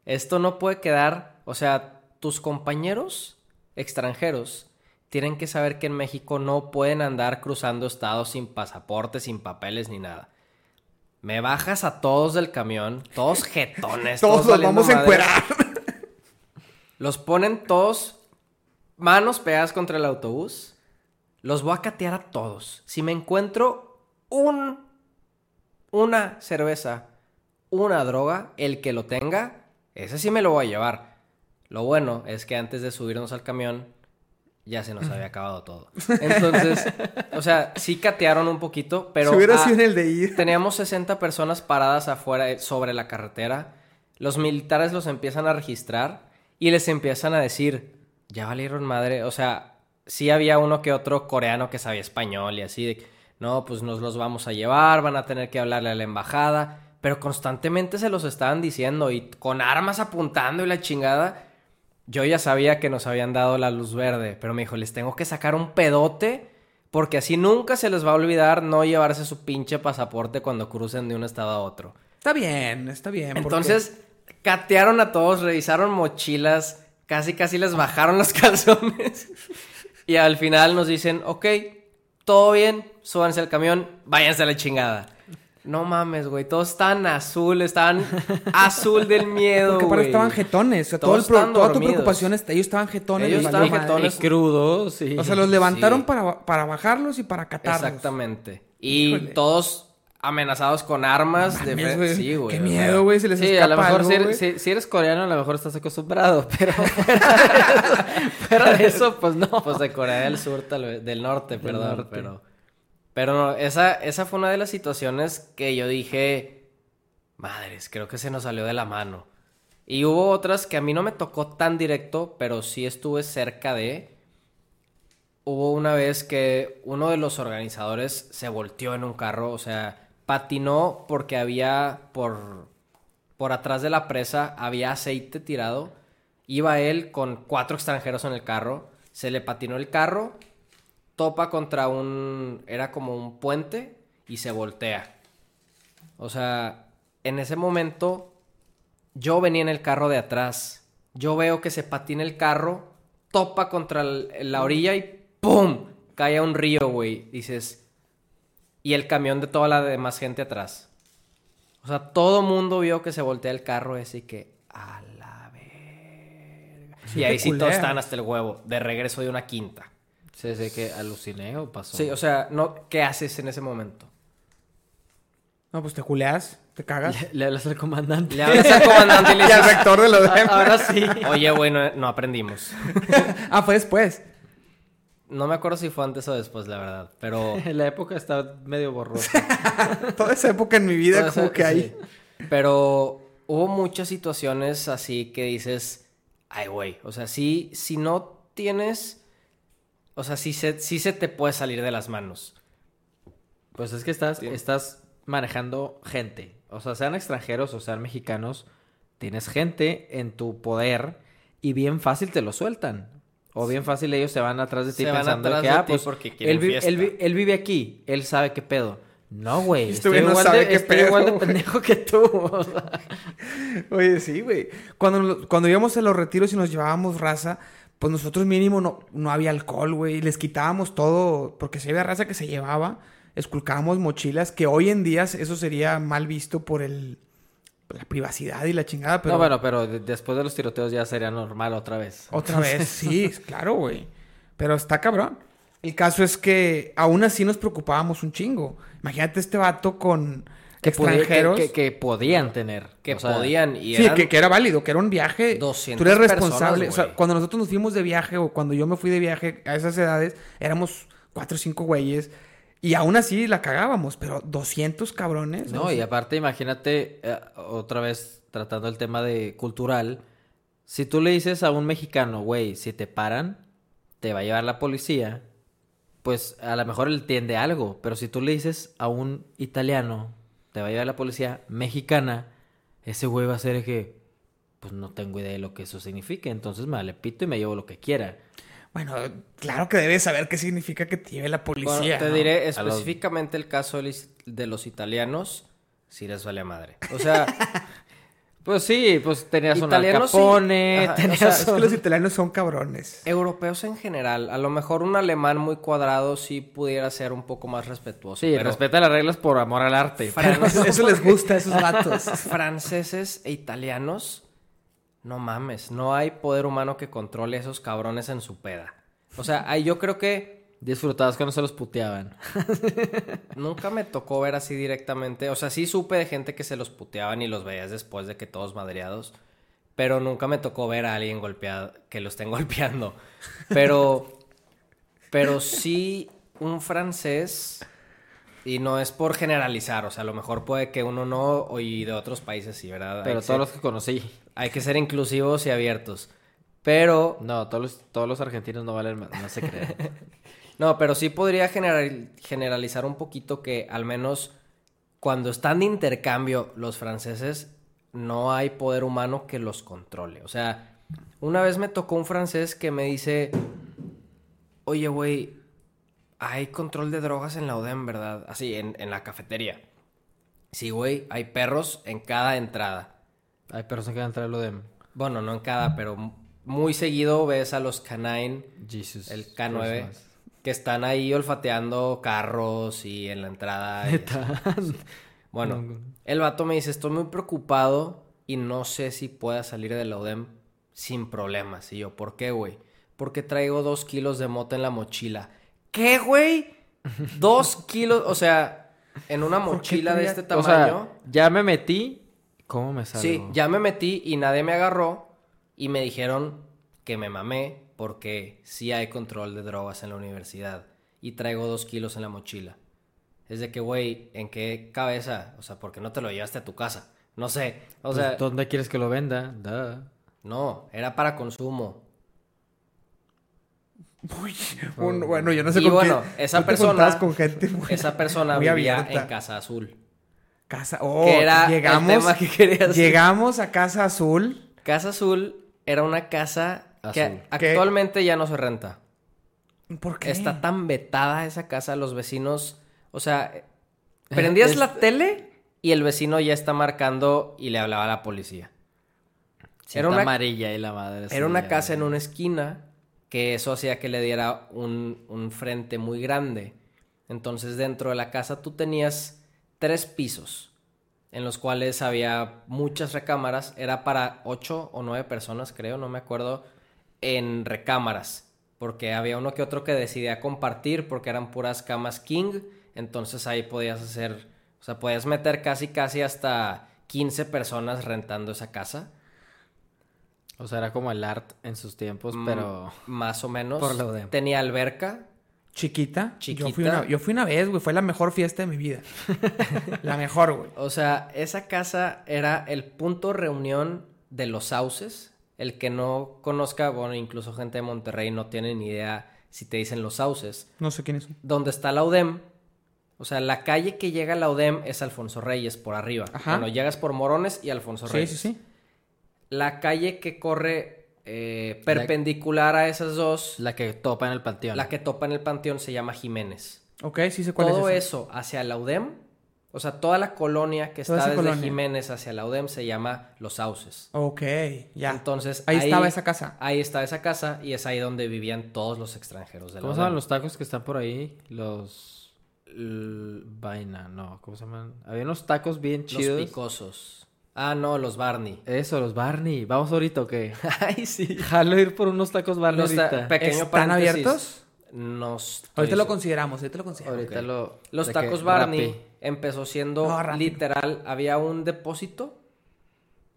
Esto no puede quedar, o sea, tus compañeros extranjeros tienen que saber que en México no pueden andar cruzando estados sin pasaporte, sin papeles ni nada. Me bajas a todos del camión, todos jetones. <laughs> Todos los valiendo vamos a encuerar. Los ponen todos manos pegadas contra el autobús. Los voy a catear a todos. Si me encuentro un una cerveza, una droga, el que lo tenga, ese sí me lo voy a llevar. Lo bueno es que antes de subirnos al camión ya se nos había acabado todo. <laughs> Entonces, o sea, sí catearon un poquito, pero si hubiera ah, sido en el de ir. Teníamos 60 personas paradas afuera eh, sobre la carretera. Los militares los empiezan a registrar y les empiezan a decir, ya valieron madre. O sea, sí había uno que otro coreano que sabía español y así de, no, pues nos los vamos a llevar, van a tener que hablarle a la embajada. Pero constantemente se los estaban diciendo y con armas apuntando y la chingada. Yo ya sabía que nos habían dado la luz verde, pero me dijo, les tengo que sacar un pedote porque así nunca se les va a olvidar no llevarse su pinche pasaporte cuando crucen de un estado a otro. Está bien, está bien. porque- Entonces, catearon a todos, revisaron mochilas, casi casi les bajaron los <laughs> calzones. y al final nos dicen, ok, todo bien, súbanse al camión, váyanse a la chingada. No mames, güey, todos estaban azul, estaban azul del <laughs> miedo, Porque para güey. estaban jetones. O sea, todo Todos el pro- estaban toda tu dormidos. preocupación, está- ellos estaban jetones. Ellos les valió estaban madre. jetones. Y crudos. O sea, los levantaron Sí. para, para bajarlos y para catarlos. Exactamente. Y Híjole. todos amenazados con armas. de Mames, fre- güey. Sí, güey. Qué o sea, miedo, güey. Se les Sí, escapa a lo mejor algo, si, eres, güey. si- si eres coreano, a lo mejor estás acostumbrado, <laughs> pero <laughs> fuera de eso, fuera de eso, pues no. Pues de Corea del Sur, tal vez, del norte, Del perdón, norte. pero... Pero no, esa, esa fue una de las situaciones que yo dije, madres, creo que se nos salió de la mano. Y hubo otras que a mí no me tocó tan directo, pero sí estuve cerca de... Hubo una vez que uno de los organizadores se volteó en un carro, o sea, patinó porque había por, por atrás de la presa, había aceite tirado. Iba él con cuatro extranjeros en el carro, se le patinó el carro, topa contra un, era como un puente y se voltea. O sea, en ese momento yo venía en el carro de atrás. Yo veo que se patina el carro, topa contra la orilla y ¡pum! Cae a un río, güey. Dices. Y el camión de toda la demás gente atrás. O sea, todo mundo vio que se voltea el carro ese y que. A la verga. y ahí sí todos estaban hasta el huevo. De regreso de una quinta. Sí, sí, que aluciné o pasó. Sí, o sea, no, ¿qué haces en ese momento? No, pues te culeas, te cagas. Le, le hablas al comandante. Le hablas al comandante y le <laughs> Y al rector de los Ahora sí. <laughs> oye, güey, no, no aprendimos. <laughs> Ah, fue después. No me acuerdo si fue antes o después, la verdad. Pero. La época está medio borrosa. Toda esa época en mi vida, Toda como esa- que hay. sí. Pero hubo muchas situaciones así que dices, ay, güey. O sea, sí, si no tienes. O sea, sí se, sí se te puede salir de las manos. Pues es que estás, estás manejando gente. O sea, sean extranjeros o sean mexicanos, tienes gente en tu poder y bien fácil te lo sueltan. O bien fácil ellos se van atrás de ti Se van pensando que, ah, pues, porque quieren él, vi- él vi- él vive aquí, él sabe qué pedo. No, güey, Este estoy, no igual, sabe de, qué estoy pedo, igual de pendejo que tú. <laughs> o sea. Oye, sí, güey. Cuando, cuando íbamos a los retiros y nos llevábamos raza, pues nosotros mínimo no, no había alcohol, güey. Les quitábamos todo, porque si había raza que se llevaba, esculcábamos mochilas, que hoy en día eso sería mal visto por el la privacidad y la chingada, pero No, bueno, pero de- después de los tiroteos ya sería normal otra vez. otra vez, <laughs> sí, claro, güey. Pero está cabrón. El caso es que aún así nos preocupábamos un chingo. Imagínate este vato con Que, extranjeros. que, que- que podían tener. Que O sea, podían y Sí, que, que era válido, que era un viaje. 200 Tú eres personas, responsable. o sea, cuando nosotros nos fuimos de viaje o cuando yo me fui de viaje a esas edades, éramos cuatro o cinco güeyes. Y aún así la cagábamos, pero 200 cabrones. No, y aparte imagínate, eh, otra vez tratando el tema de cultural, si tú le dices a un mexicano, güey, si te paran, te va a llevar la policía, pues a lo mejor él entiende algo, pero si tú le dices a un italiano, te va a llevar la policía mexicana, ese güey va a ser que, pues no tengo idea de lo que eso significa, entonces me vale pito y me llevo lo que quiera. Bueno, claro que debes saber qué significa que te lleve la Bueno, policía. te ¿no? diré los- específicamente el caso de los- de los italianos, si les vale a madre. O sea, <laughs> Pues sí, pues tenías un Italianos sí. Capone, Ajá, tenías O sea, es que un- los italianos son cabrones. Europeos en general. A lo mejor un alemán muy cuadrado sí pudiera ser un poco más respetuoso. Sí, pero respeta las reglas por amor al arte. <laughs> Fran- Eso, eso les gusta a esos vatos. <laughs> franceses e italianos, no mames, no hay poder humano que controle a esos cabrones en su peda. O sea, ahí yo creo que Disfrutabas cuando se los puteaban. <laughs> nunca me tocó ver así directamente. O sea, sí supe de gente que se los puteaban y los veías después de que todos madreados. Pero nunca me tocó ver a alguien golpeado, que lo estén <laughs> golpeando. Pero, pero sí un francés, y no es por generalizar, o sea, a lo mejor puede que uno no, y de otros países sí, ¿verdad? Pero todos ser- los que conocí. Hay que ser inclusivos y abiertos. Pero, No, todos los, todos los argentinos no valen más, no se crean. <laughs> no, pero sí podría general- generalizar un poquito que al menos cuando están de intercambio los franceses, no hay poder humano que los controle. O sea, una vez me tocó un francés que me dice, oye, güey, hay control de drogas en la UDEM, ¿verdad? Así, en, en la cafetería. Sí, güey, hay perros en cada entrada. Hay personas que van a entrar lo de Bueno, no en cada, pero muy seguido ves a los canine, Jesus. el K9, Christmas. Que están ahí olfateando carros y en la entrada. y. <laughs> Bueno, el vato me dice, estoy muy preocupado y no sé si pueda salir de la UDEM sin problemas. Y yo, ¿por qué, güey? Porque traigo dos kilos de mota en la mochila. ¿Qué, güey? <laughs> Dos kilos, o sea, en una ¿Por qué mochila de este O tamaño. sea, ya me metí. ¿Cómo me salgo? Sí, ya me metí y nadie me agarró y me dijeron que me mamé porque sí hay control de drogas en la universidad y traigo dos kilos en la mochila. Es de que, güey, ¿en qué cabeza? O sea, ¿por qué no te lo llevaste a tu casa? No sé. O Pues, sea, ¿dónde quieres que lo venda? Duh. no, era para consumo. Uy, <laughs> un- bueno, yo no sé Y con bueno, qué- esa no persona- con gente muy- Esa persona muy vivía abierta. en Casa Azul. Casa, oh, que era llegamos, el tema que quería hacer. llegamos a Casa Azul. Casa Azul era una casa que actualmente ya no se renta. ¿Por qué? Está tan vetada esa casa, los vecinos, o sea, prendías Es- la tele y el vecino ya está marcando y le hablaba a la policía. Era una- amarilla y la madre. Era una casa en una esquina que eso hacía que le diera un, un frente muy grande. Entonces dentro de la casa tú tenías tres pisos en los cuales había muchas recámaras. Era para ocho o nueve personas, creo, no me acuerdo, en recámaras. Porque había uno que otro que decidía compartir porque eran puras camas king. Entonces ahí podías hacer, o sea, podías meter casi casi hasta 15 personas rentando esa casa. O sea, era como el art en sus tiempos, pero. Más o menos. Por la UDEM. Tenía alberca. Chiquita. Chiquita. Yo fui, una, yo fui una vez, güey. Fue la mejor fiesta de mi vida. <laughs> la mejor, güey. O sea, esa casa era el punto reunión de los sauces. El que no conozca, bueno, incluso gente de Monterrey no tiene ni idea si te dicen los sauces. No sé quién es. Donde está la UDEM. O sea, la calle que llega a la UDEM es Alfonso Reyes, por arriba. Ajá. Bueno, llegas por Morones y Alfonso Sí, Reyes. sí, sí. La calle que corre eh, perpendicular a esas dos, La que topa en el panteón. la que topa en el panteón, se llama Jiménez. Ok, sí sé cuál Todo es. ese. eso hacia la UDEM, o sea, toda la colonia que Toda está desde colonia. Jiménez hacia la UDEM se llama Los Sauces. Ok, ya. Entonces, ahí, estaba esa casa. Ahí estaba esa casa y es ahí donde vivían todos los extranjeros de la ¿Cómo se llaman los tacos que están por ahí? Los. l- Vaina, no. ¿Cómo se llaman? Había unos tacos bien Los chidos. picosos. Ah, no, los Barney. Eso, los Barney. ¿Vamos ahorita o qué? <laughs> Ay, sí. Jalo ir por unos tacos Barney Los ta- ahorita. pequeño ¿Están paréntesis. abiertos? No estoy Ahorita lo consideramos, ahorita lo consideramos. Ahorita Ok. lo. Los tacos Barney. Empezó siendo No, literal, había un depósito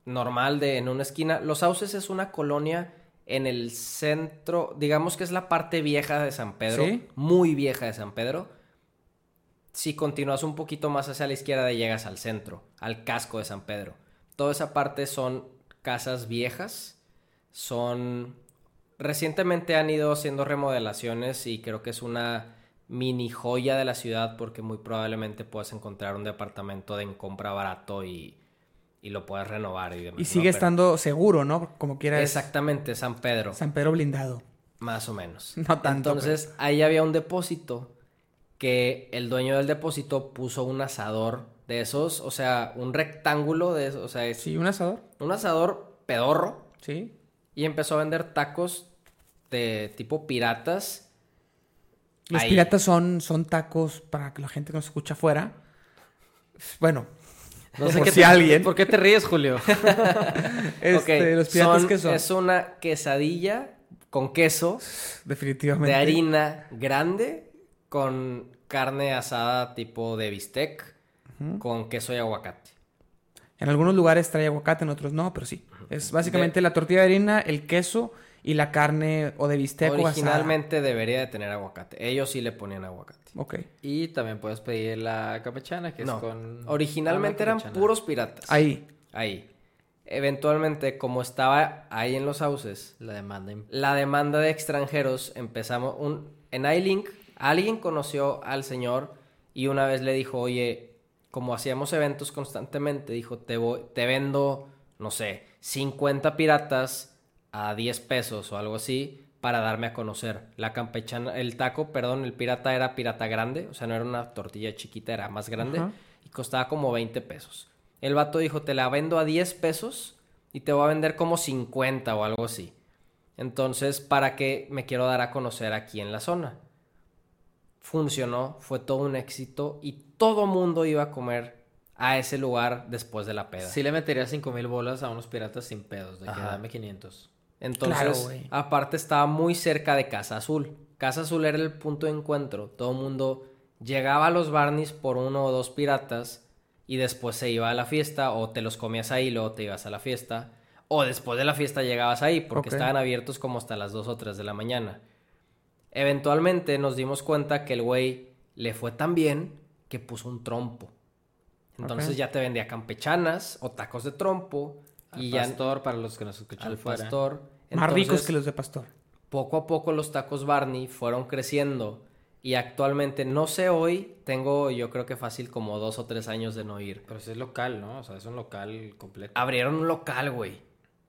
normal de en una esquina. Los Sauces es una colonia en el centro, digamos que es la parte vieja de San Pedro, ¿Sí? muy vieja de San Pedro. Si continúas un poquito más hacia la izquierda llegas al centro, al casco de San Pedro. Toda esa parte son casas viejas, son recientemente han ido haciendo remodelaciones y creo que es una mini joya de la ciudad porque muy probablemente puedas encontrar un departamento de en compra barato y, y lo puedas renovar y demás. Y ¿no? sigue Pero- estando seguro, ¿no? Como quiera. es Exactamente, San Pedro, San Pedro blindado. más o menos. <laughs> No tanto. Entonces, ahí había un depósito que el dueño del depósito puso un asador de esos, o sea, un rectángulo de esos, o sea, es Sí, un asador. un asador pedorro Sí. y empezó a vender tacos de tipo piratas. Los Ahí. piratas son, son tacos para que la gente que nos escucha afuera. Bueno, No sé por qué si te- alguien. ¿Por qué te ríes, Julio? <laughs> Este, los piratas son. Es una quesadilla con queso Definitivamente. de harina grande con carne asada tipo de bistec con queso y aguacate. En algunos lugares trae aguacate, en otros no, pero sí. Es básicamente la tortilla de harina, el queso y la carne o de bistec o asada. Originalmente debería de tener aguacate. Ellos sí le ponían aguacate. Ok. Y también puedes pedir la campechana, que No, es con... originalmente eran puros piratas. Ahí. Ahí. Eventualmente, como estaba ahí en los sauces, La demanda. la demanda de extranjeros empezamos un en iLink alguien conoció al señor y una vez le dijo oye como hacíamos eventos constantemente dijo te voy, te vendo no sé 50 piratas a 10 pesos o algo así para darme a conocer la campechana el taco perdón el pirata era pirata grande o sea no era una tortilla chiquita era más grande y costaba como 20 pesos el vato dijo te la vendo a 10 pesos y te voy a vender como 50 o algo así entonces, ¿para qué me quiero dar a conocer aquí en la zona? Funcionó, fue todo un éxito y todo mundo iba a comer a ese lugar después de la peda. Sí le metería cinco mil bolas a unos piratas sin pedos, de que dame 500. Entonces, Claro, aparte estaba muy cerca de Casa Azul. Casa Azul era el punto de encuentro. Todo el mundo llegaba a los Barneys por uno o dos piratas y después se iba a la fiesta o te los comías ahí y luego te ibas a la fiesta. O después de la fiesta llegabas ahí porque estaban abiertos como hasta las 2 o 3 de la mañana. Eventualmente nos dimos cuenta que el güey le fue tan bien que puso un trompo. Entonces ya te vendía campechanas o tacos de trompo Al y ya pastor, para los que nos escuchan al fuera. pastor. Más ricos que los de pastor. Poco a poco los tacos Barney fueron creciendo y actualmente, no sé hoy, tengo yo creo que fácil como dos o tres años de no ir. Pero si es local, ¿no? O sea, es un local completo. Abrieron un local, güey.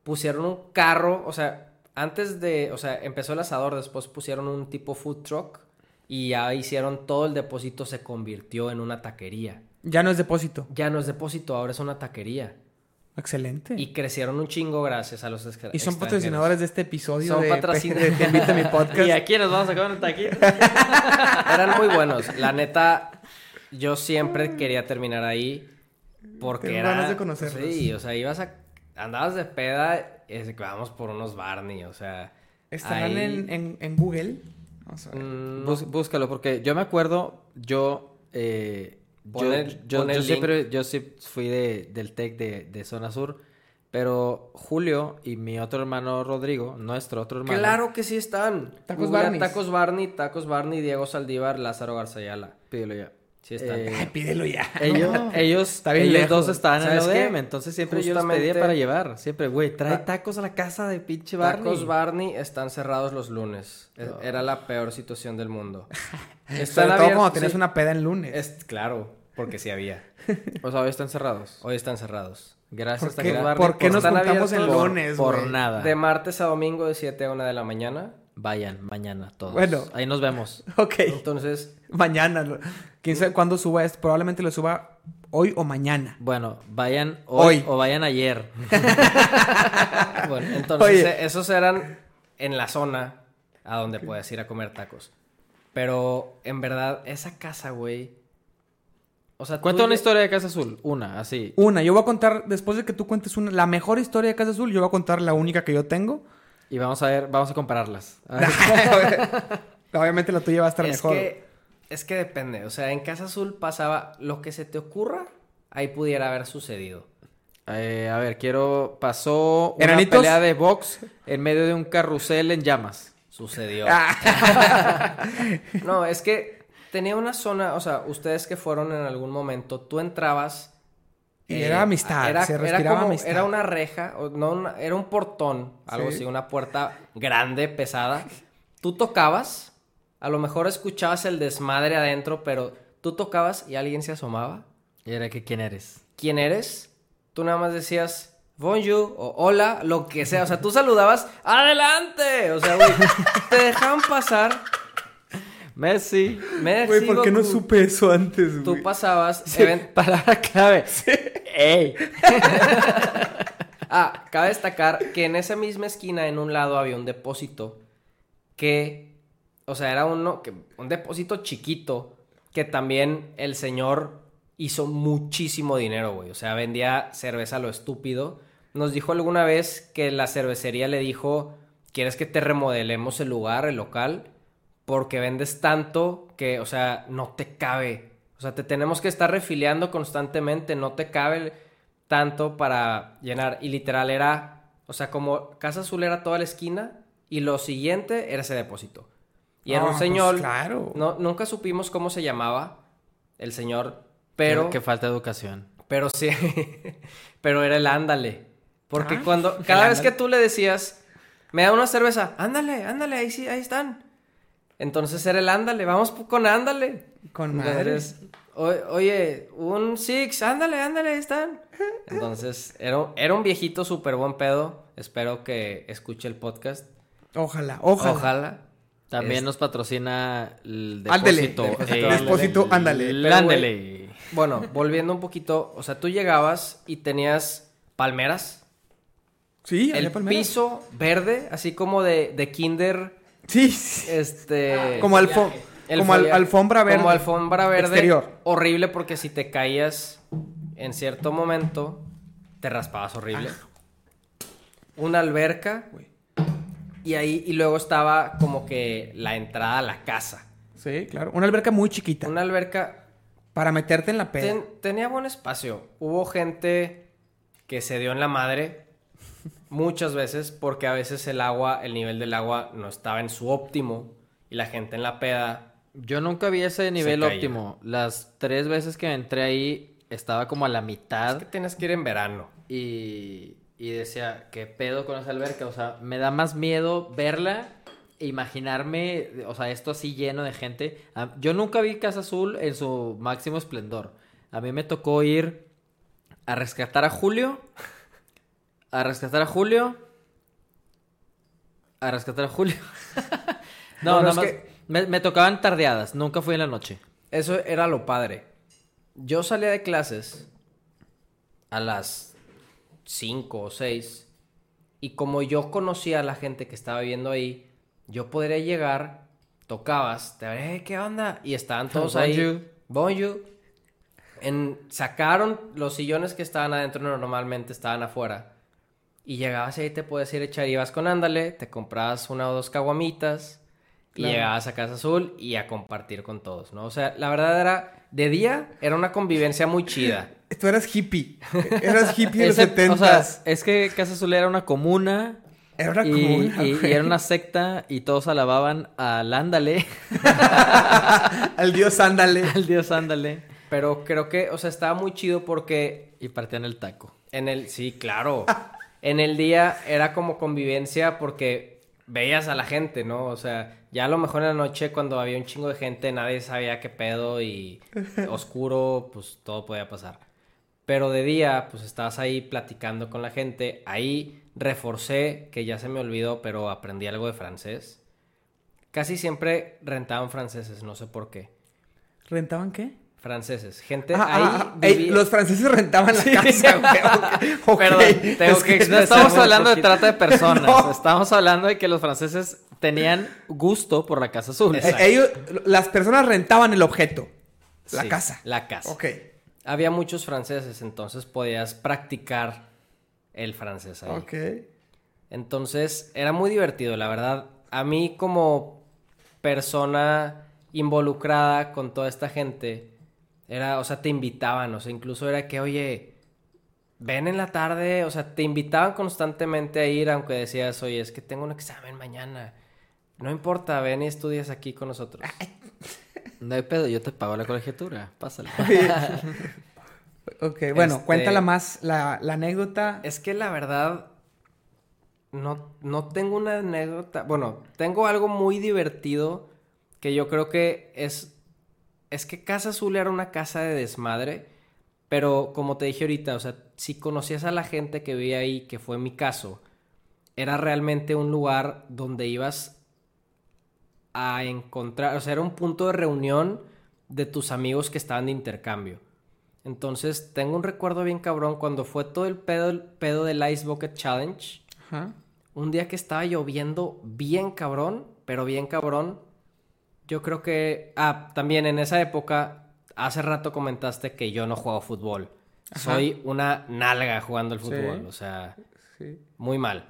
Pusieron un carro, o sea, antes de, o sea, empezó el asador, después pusieron un tipo food truck y ya hicieron todo el depósito, se convirtió en una taquería. Ya no es depósito. Ya no es depósito, ahora es una taquería. Excelente. Y Y, crecieron un chingo gracias a los extra- son extranjeros. patrocinadores de este episodio. Son de, patrocinadores. de Te invito a mi podcast. <laughs> Y aquí nos vamos a comer un taquito. <laughs> Eran muy buenos. La neta, yo siempre quería terminar ahí porque Tengo era... ganas de conocerlos. Sí, o sea, ibas a... Andabas de peda y es que vamos por unos Barney, o sea... ¿Estarán ahí- en, en, en Google? Vamos a ver. Mm, Bus- búscalo, porque yo me acuerdo, yo... eh, Yo, yo- yo siempre, yo sí fui de, del TEC de, de Zona Sur, pero Julio y mi otro hermano Rodrigo, nuestro otro hermano... Claro que sí están. Tacos Barneys. Tacos Barney, Tacos Barney, Diego Saldívar, Lázaro Garzayala. Pídelo ya. Sí están. Eh, Ay, pídelo ya. <laughs> Ellos, No. ellos, Está bien ellos dos estaban en el. ODM, entonces siempre yo los pedía para llevar. Siempre, güey, trae Ta- tacos a la casa de pinche Barney. Tacos Barney están cerrados los lunes. Es- Era la peor situación del mundo. <laughs> Sobre Están todo abiertos, cuando tenías sí. una peda en lunes. Es, claro, porque sí había. <laughs> O sea, hoy están cerrados. Hoy están cerrados. Gracias, ¿Por qué, Tacos Barney. por qué nos están juntamos el abiertos lunes, Por güey? nada. De martes a domingo de 7 a 1 de la mañana. Vayan, mañana todos. Bueno. Ahí nos vemos. <laughs> Ok. Entonces, Mañana. ¿Quién sabe cuándo suba esto? Probablemente lo suba hoy o mañana. Bueno, vayan hoy, Hoy. o vayan ayer. <laughs> bueno, entonces Oye. esos eran en la zona a donde puedes ir a comer tacos. Pero en verdad, esa casa, güey. O sea, Cuenta una historia de Casa Azul. Una, así. Una, yo voy a contar, después de que tú cuentes una, la mejor historia de Casa Azul, yo voy a contar la única que yo tengo. Y vamos a ver, vamos a compararlas. <laughs> A. Obviamente la tuya va a estar es mejor. que es que depende. O sea, en Casa Azul pasaba lo que se te ocurra, ahí pudiera haber sucedido. Eh, a ver, quiero. Pasó una ¿Enanitos? pelea de box en medio de un carrusel en llamas. Sucedió. Ah. <laughs> No, es que tenía una zona, o sea, ustedes que fueron en algún momento, tú entrabas. Y eh, era amistad, Era, se era respiraba como- amistad. era una reja, no una- era un portón, algo Sí. así, una puerta grande, pesada. Tú tocabas, a lo mejor escuchabas el desmadre adentro, pero tú tocabas y alguien se asomaba. Y era que, ¿quién eres? ¿Quién eres? Tú nada más decías bonjour o hola, lo que sea. O sea, tú saludabas, ¡adelante! O sea, güey, te dejaban pasar Messi. Messi, Güey, ¿por qué no supe eso antes, güey? Tú pasabas... Sí, palabra clave. ¡Ey! <laughs> Ah, cabe destacar que en esa misma esquina, en un lado, había un depósito que, o sea, era uno, que, un depósito chiquito que también el señor hizo muchísimo dinero, güey. O sea, vendía cerveza a lo estúpido. Nos dijo alguna vez que la cervecería le dijo, ¿quieres que te remodelemos el lugar, el local? Porque vendes tanto que, o sea, no te cabe. O sea, te tenemos que estar refiliando constantemente, no te cabe tanto para llenar. Y literal era, o sea, como Casa Azul era toda la esquina y lo siguiente era ese depósito. Y era Ah, un pues señor, claro. no, nunca supimos cómo se llamaba el señor, pero... Que falta educación. Pero sí, <laughs> pero era el ándale. Porque Ah, cuando, cada vez que tú le decías, me da una cerveza, ándale, ándale, ahí sí, ahí están. Entonces era el ándale, vamos con ándale. Con madre. Entonces, o- oye, un six, ándale, ándale, ahí están. Entonces, era, era un viejito súper buen pedo. Espero que escuche el podcast. Ojalá, ojalá. Ojalá. También Es- nos patrocina el depósito. depósito, eh, depósito, ándale. el Pero, ándale. Bueno, volviendo un poquito, o sea, tú llegabas y tenías palmeras. Sí, El había palmeras. piso verde, así como de, de kinder, Sí, sí. este... Como, alfo- el como al- folia- alfombra verde. Como alfombra verde. Exterior. Horrible porque si te caías en cierto momento, te raspabas horrible. Una alberca. Y ahí, y luego estaba como que la entrada a la casa. Sí, claro. Una alberca muy chiquita. Una alberca Para meterte en la peda. Ten- tenía buen espacio. Hubo gente que se dio en la madre muchas veces porque a veces el agua, el nivel del agua no estaba en su óptimo y la gente en la peda. Yo nunca vi ese nivel óptimo. Las tres veces que entré ahí estaba como a la Es mitad que tienes que ir en verano. y, y decía, ¿qué pedo con esa alberca? O sea, me da más miedo verla e imaginarme, o sea, esto así lleno de gente. Ah, Yo nunca vi Casa Azul en su máximo esplendor. A mí me tocó ir a rescatar a Julio, a rescatar a Julio, a rescatar a Julio. <laughs> no, Bueno, nada más. que- Me, me tocaban tardeadas, nunca fui en la noche. Eso era lo padre. Yo salía de clases a las 5 o 6 y como yo conocía a la gente que estaba viviendo ahí, yo podría llegar, tocabas, te "Hey, ¿qué onda? Y estaban <laughs> todos ahí. Bonjour. Bonjour. En, sacaron los sillones que estaban adentro, normalmente estaban afuera. Y llegabas y ahí te puedes ir a echar, ibas con ándale, te comprabas una o dos caguamitas y llegabas a Casa Azul y a compartir con todos, ¿no? O sea, la verdad era, de día era una convivencia muy chida. <laughs> Tú eras hippie. <laughs> Eras hippie de los setentas. o sea, es que Casa Azul era una comuna. Era una y, comuna, y- y era una secta y todos alababan al ándale, <laughs> Al dios ándale. al dios ándale. Pero creo que, o sea, estaba muy chido porque Y partían el taco. En el, sí, claro. En el día era como convivencia porque veías a la gente, ¿no? O sea, ya a lo mejor en la noche cuando había un chingo de gente nadie sabía qué pedo y <laughs> oscuro, pues todo podía pasar. Pero de día, pues estabas ahí platicando con la gente. Ahí reforcé, que ya se me olvidó, pero aprendí algo de francés. Casi siempre rentaban franceses, no sé por qué. ¿Rentaban qué? Franceses. Gente Ah, ahí ah, ah, ey, los franceses rentaban la casa, güey. <laughs> Perdón, tengo Es que No estamos hablando de trata de personas. No. <laughs> Estamos hablando de que los franceses tenían gusto por la Casa Azul. Eh, ellos, las personas rentaban el objeto. La Sí, casa. La casa. Ok. Había muchos franceses, entonces podías practicar el francés ahí. Ok. Entonces era muy divertido, la verdad. A mí como persona involucrada con toda esta gente, era, o sea, te invitaban, o sea, incluso era que, oye, ven en la tarde, o sea, te invitaban constantemente a ir, aunque decías, oye, es que tengo un examen mañana. No importa, ven y estudias aquí con nosotros. <laughs> No hay pedo, yo te pago la colegiatura. Pásale. <laughs> Ok, bueno, Este- cuéntala más la, la anécdota. Es que la verdad, no, no tengo una anécdota. Bueno, tengo algo muy divertido que yo creo que es. Es que Casa Azul era una casa de desmadre. Pero como te dije ahorita, o sea, si conocías a la gente que vivía ahí, que fue mi caso, era realmente un lugar donde ibas a encontrar, o sea, era un punto de reunión de tus amigos que estaban de intercambio. Entonces, tengo un recuerdo bien cabrón cuando fue todo el pedo, el pedo del Ice Bucket Challenge. Ajá. Un día que estaba lloviendo bien cabrón, pero bien cabrón. Yo creo que... Ah, también en esa época, hace rato comentaste que yo no juego fútbol. Ajá. Soy una nalga jugando el Sí. fútbol, o sea, Sí. muy mal.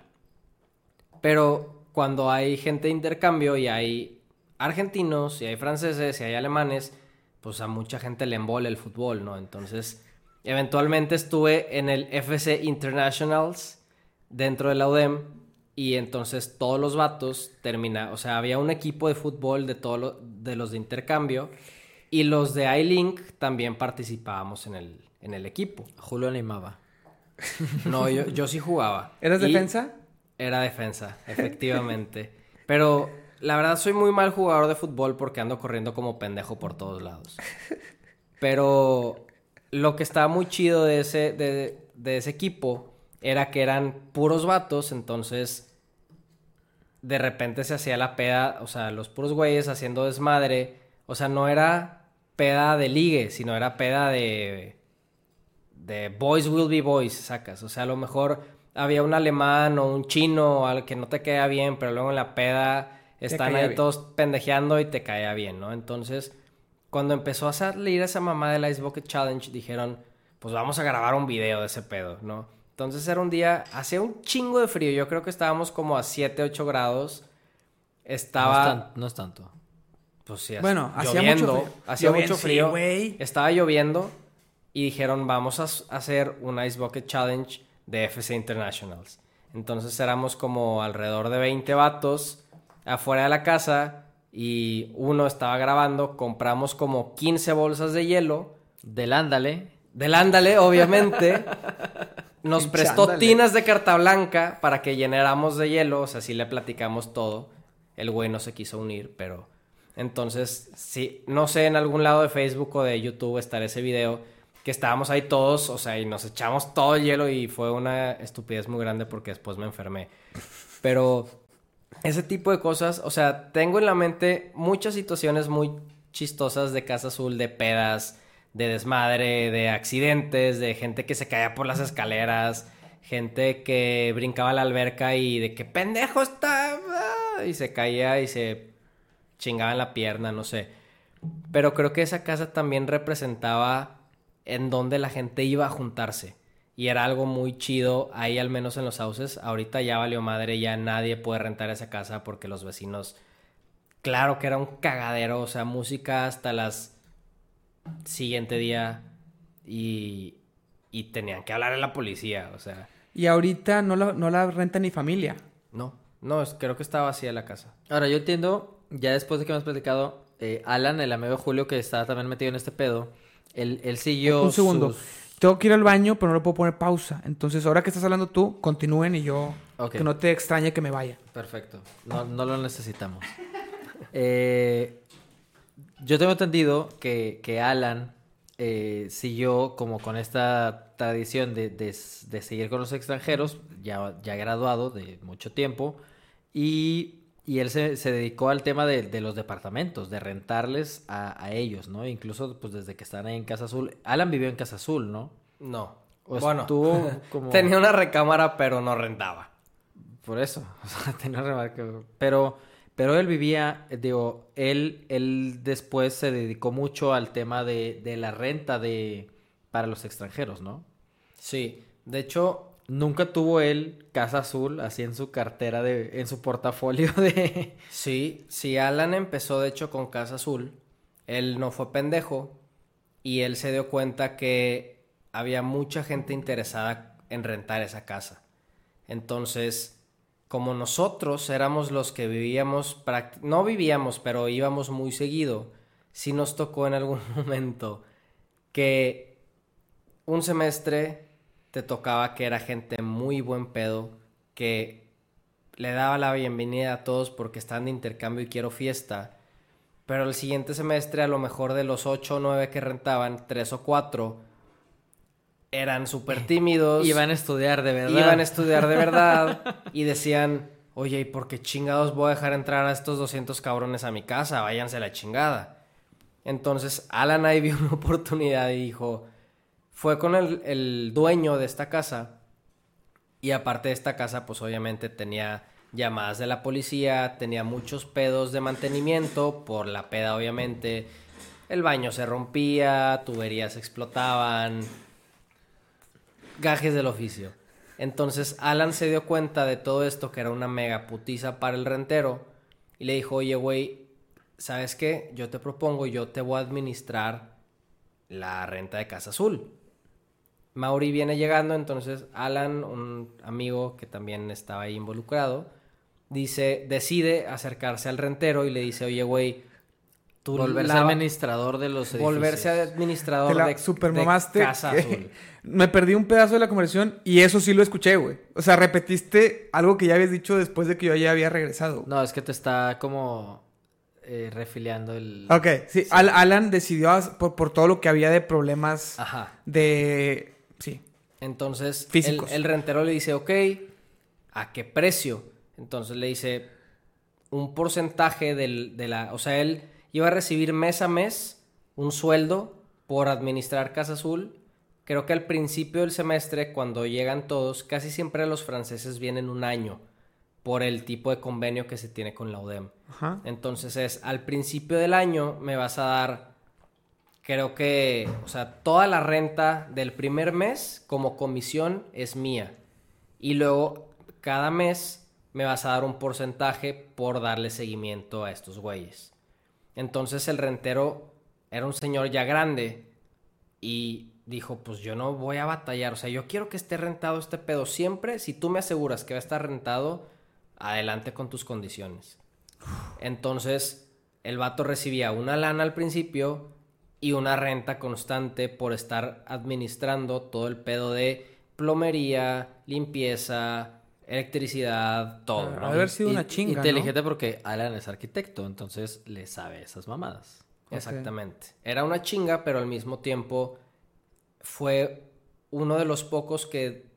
Pero cuando hay gente de intercambio y hay argentinos, y hay franceses, y hay alemanes, pues a mucha gente le embole el fútbol, ¿no? Entonces, eventualmente estuve en el FC Internationals dentro de la UDEM y entonces todos los vatos termina, o sea, había un equipo de fútbol de todos lo- de los de intercambio y los de iLink también participábamos en el, en el equipo. Julio animaba. No, yo, yo sí jugaba. <laughs> ¿Eras Y- defensa? Era defensa, efectivamente. Pero la verdad soy muy mal jugador de fútbol porque ando corriendo como pendejo por todos lados. Pero lo que estaba muy chido de ese, de, de ese equipo era que eran puros vatos, entonces de repente se hacía la peda, o sea, los puros güeyes haciendo desmadre. O sea, no era peda de ligue, sino era peda de de boys will be boys, sacas. O sea, a lo mejor había un alemán o un chino al que no te caía bien, pero luego en la peda están ahí bien. todos pendejeando y te caía bien, ¿no? Entonces, cuando empezó a salir esa mamá del Ice Bucket Challenge, dijeron, pues vamos a grabar un video de ese pedo, ¿no? Entonces era un día, hacía un chingo de frío, yo creo que estábamos como a 7, 8 grados. Estaba... No es, tan- no es tanto. Pues sí, Bueno, hacía lloviendo, mucho frío. Hacía mucho sí, frío. güey. Estaba lloviendo y dijeron, vamos a hacer un Ice Bucket Challenge de FC Internationals. Entonces éramos como alrededor de 20 vatos afuera de la casa y uno estaba grabando. Compramos como 15 bolsas de hielo. Del ándale. Del ándale, obviamente. <laughs> Nos prestó tinas de carta blanca para que llenáramos de hielo. O sea, sí le platicamos todo. El güey no se quiso unir, pero... Entonces, sí, no sé, en algún lado de Facebook o de YouTube estará ese video que estábamos ahí todos, o sea, y nos echamos todo el hielo y fue una estupidez muy grande porque después me enfermé. Pero ese tipo de cosas, o sea, tengo en la mente muchas situaciones muy chistosas de Casa Azul, de pedas, de desmadre, de accidentes, de gente que se caía por las escaleras, gente que brincaba a la alberca y de que pendejo está ah", y se caía y se chingaba en la pierna, no sé. Pero creo que esa casa también representaba en donde la gente iba a juntarse. Y era algo muy chido ahí, al menos en los houses. Ahorita ya valió madre, ya nadie puede rentar esa casa porque los vecinos. Claro que era un cagadero, o sea, música hasta las siguiente día y, y tenían que hablar a la policía, o sea, Y ahorita no la, no la renta ni familia. no, no, es- creo que estaba vacía la casa. Ahora, yo entiendo, ya después de que me has platicado, eh, Alan, el amigo de Julio que estaba también metido en este pedo, él, él siguió. Un segundo. sus- Tengo que ir al baño, pero no le puedo poner pausa. Entonces, ahora que estás hablando tú, continúen y yo... Ok. Que no te extrañe que me vaya. Perfecto. No, no lo necesitamos. <laughs> Eh, yo tengo entendido que, que Alan eh, siguió como con esta tradición de, de- de seguir con los extranjeros, ya, ya graduado de mucho tiempo, y, y él se, se dedicó al tema de, de los departamentos, de rentarles a, a ellos, ¿no? Incluso pues desde que están ahí en Casa Azul. Alan vivió en Casa Azul, ¿no? No. O bueno, <laughs> como... tenía una recámara, pero no rentaba. Por eso, <laughs> o sea, tenía remarca. Pero, pero él vivía, digo, él, él después se dedicó mucho al tema de, de la renta de para los extranjeros, ¿no? Sí, de hecho, Nunca tuvo él casa azul así en su cartera de, en su portafolio de. <laughs> sí, sí, Alan empezó de hecho con Casa Azul. Él no fue pendejo y él se dio cuenta que había mucha gente interesada en rentar esa casa. Entonces, como nosotros éramos los que vivíamos, no vivíamos, pero íbamos muy seguido, sí nos tocó en algún <laughs> momento que un semestre te tocaba que era gente muy buen pedo, que le daba la bienvenida a todos porque están de intercambio y quiero fiesta. Pero el siguiente semestre, a lo mejor de los 8 o 9 que rentaban, 3 o 4 eran súper tímidos. Iban a estudiar de verdad. Iban a estudiar de verdad <laughs> y decían, oye, ¿y por qué chingados voy a dejar entrar a estos 200 cabrones a mi casa? Váyanse a la chingada. Entonces Alan ahí vio una oportunidad y dijo, fue con el, el dueño de esta casa y aparte de esta casa, pues obviamente tenía llamadas de la policía, tenía muchos pedos de mantenimiento, por la peda obviamente, el baño se rompía, tuberías explotaban, gajes del oficio. Entonces Alan se dio cuenta de todo esto, que era una mega putiza para el rentero, y le dijo, oye, güey, ¿sabes qué? Yo te propongo, yo te voy a administrar la renta de Casa Azul. Mauri viene llegando, entonces Alan, un amigo que también estaba ahí involucrado, dice, decide acercarse al rentero y le dice, oye, güey, tú Volverse administrador de los edificios. volverse administrador Te la de, supermamaste. de Casa que- Azul. Me perdí un pedazo de la conversación y eso sí lo escuché, güey. O sea, repetiste algo que ya habías dicho después de que yo ya había regresado. No, es que te está como eh, refiliando el... Ok, sí. Al- Alan decidió por, por todo lo que había de problemas Ajá. de... Sí. Entonces, el, Físicos. el rentero le dice, ok, ¿a qué precio? Entonces le dice un porcentaje del, de la... O sea, él iba a recibir mes a mes un sueldo por administrar Casa Azul. Creo que al principio del semestre, cuando llegan todos, casi siempre los franceses vienen un año por el tipo de convenio que se tiene con la UDEM. Ajá. Entonces es, al principio del año me vas a dar, creo que, o sea, toda la renta del primer mes como comisión es mía. Y luego, cada mes me vas a dar un porcentaje por darle seguimiento a estos güeyes. Entonces el rentero era un señor ya grande y dijo, pues yo no voy a batallar, o sea, yo quiero que esté rentado este pedo siempre. Si tú me aseguras que va a estar rentado, adelante con tus condiciones. Entonces, el vato recibía una lana al principio y una renta constante por estar administrando todo el pedo de plomería, limpieza, electricidad, todo. Ah, ¿no? si- sido Y- una chinga, Inteligente porque Alan es arquitecto, entonces le sabe esas mamadas. Exactamente. Era una chinga, pero al mismo tiempo fue uno de los pocos que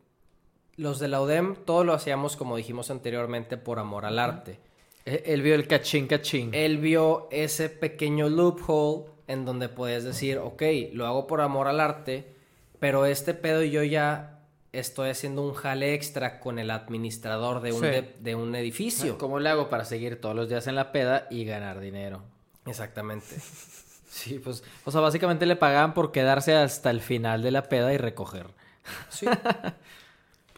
los de la UDEM todo lo hacíamos como dijimos anteriormente por amor al arte. Él, él vio el cachín cachín. Él vio ese pequeño loophole en donde puedes decir, ok, lo hago por amor al arte, pero este pedo yo ya estoy haciendo un jale extra con el administrador de un, Sí. de, de un edificio. ¿Cómo le hago para seguir todos los días en la peda y ganar dinero? Exactamente. Sí, pues, o sea, básicamente le pagaban por quedarse hasta el final de la peda y recoger. Sí. <laughs>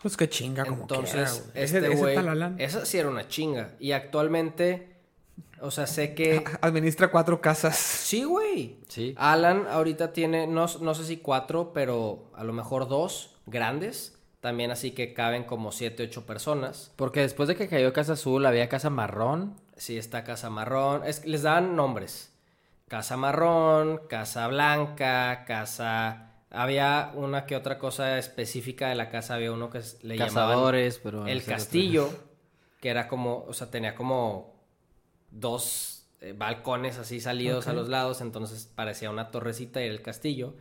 Pues qué chinga como quiera, Entonces, güey. este güey, esa sí era una chinga. Y actualmente, o sea, sé que... <laughs> administra cuatro casas. Sí, güey. Sí. Alan ahorita tiene, no, no sé si cuatro, pero a lo mejor dos grandes. También así que caben como siete, ocho personas. Porque después de que cayó Casa Azul, había Casa Marrón. Sí, está Casa Marrón. Es, que les dan nombres. Casa Marrón, Casa Blanca, Casa... Había una que otra cosa específica de la casa. Había uno que le llamaban Cazadores, pero... el castillo, que era como, o sea, tenía como dos eh, balcones así salidos a los lados, entonces parecía una torrecita y era el castillo.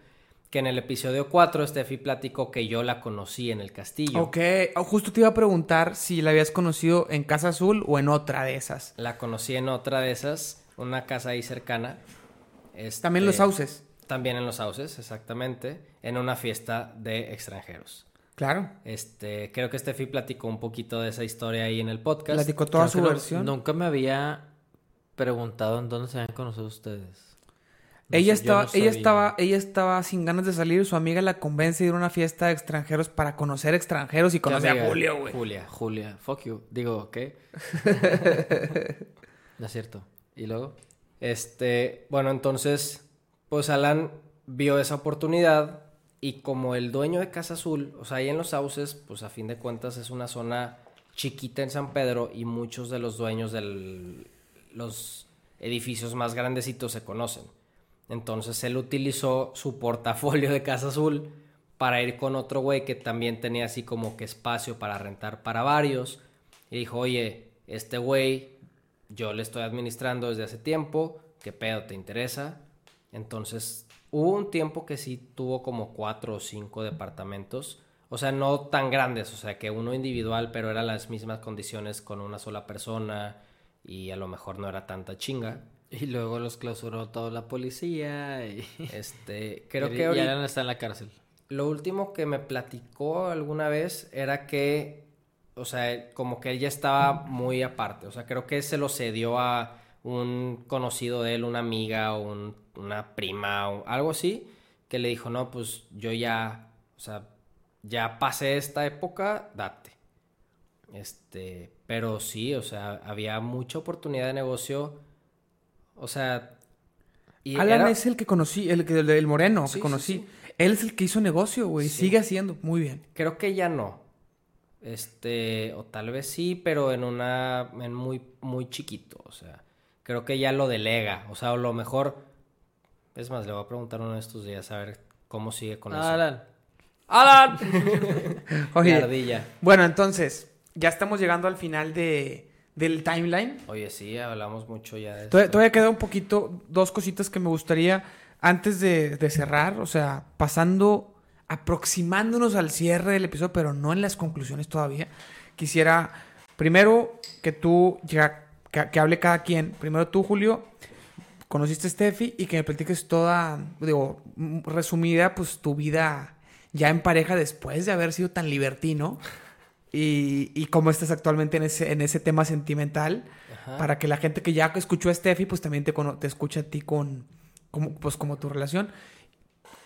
Que en el episodio 4 Steffi platicó que yo la conocí en el castillo. Ok, oh, justo te iba a preguntar si la habías conocido en Casa Azul o en otra de esas. La conocí en otra de esas, una casa ahí cercana. Este, También los sauces. También en los sauces, exactamente. En una fiesta de extranjeros. Claro. Este, creo que Steffi platicó un poquito de esa historia ahí en el podcast. Platicó toda Creo su no- versión. Nunca me había preguntado en dónde se habían conocido ustedes. No ella sé, estaba, no ella estaba, ella estaba sin ganas de salir. Su amiga la convence de ir a una fiesta de extranjeros para conocer extranjeros y ¿Qué conocer a? Julio, güey. Julia. Julia, fuck you. Digo, ¿qué? <laughs> no es cierto. ¿Y luego? Este, bueno, entonces, pues Alan vio esa oportunidad y como el dueño de Casa Azul, o sea, ahí en los sauces, pues a fin de cuentas es una zona chiquita en San Pedro y muchos de los dueños de los edificios más grandecitos se conocen. Entonces él utilizó su portafolio de Casa Azul para ir con otro güey que también tenía así como que espacio para rentar para varios. Y dijo, oye, este güey yo le estoy administrando desde hace tiempo, ¿qué pedo te interesa? Entonces hubo un tiempo que sí tuvo como cuatro o cinco departamentos. o sea, no tan grandes, o sea, que uno individual, pero eran las mismas condiciones con una sola persona y a lo mejor no era tanta chinga. Y luego los clausuró toda la policía y... <laughs> Este, creo que y ahorita- Alan está en la cárcel. Lo último que me platicó alguna vez era que, o sea, como que él ya estaba muy aparte. O sea, creo que se lo cedió a un conocido de él, una amiga o un- una prima o algo así, que le dijo, no, pues yo ya, o sea, ya pasé esta época, date. Este, pero sí, o sea, había mucha oportunidad de negocio. O sea, y Alan era- es el que conocí, el, que- el, el moreno Sí, que conocí. sí. Él es el que hizo negocio, güey. Sigue haciendo muy bien. Creo que ya no. Este, o tal vez sí, pero en una, en muy, muy chiquito, o sea, creo que ya lo delega, o sea, o lo mejor, es más, le voy a preguntar uno de estos días a ver cómo sigue con eso. Alan. ¡Alan! <laughs> Oye, ardilla. bueno, entonces, ya estamos llegando al final de, del timeline. Oye, sí, hablamos mucho ya de Todavía, esto. todavía queda un poquito, dos cositas que me gustaría antes de, de cerrar, o sea, pasando, aproximándonos al cierre del episodio, pero no en las conclusiones todavía. Quisiera, primero, que tú, ya, que, que hable cada quien. Primero tú, Julio, conociste a Steffi y que me platiques toda, digo, resumida, pues tu vida ya en pareja después de haber sido tan libertino. Y, y cómo estás actualmente en ese, en ese tema sentimental Ajá. para que la gente que ya escuchó a Steffi, pues también te, te escuche a ti con, como, pues como tu relación.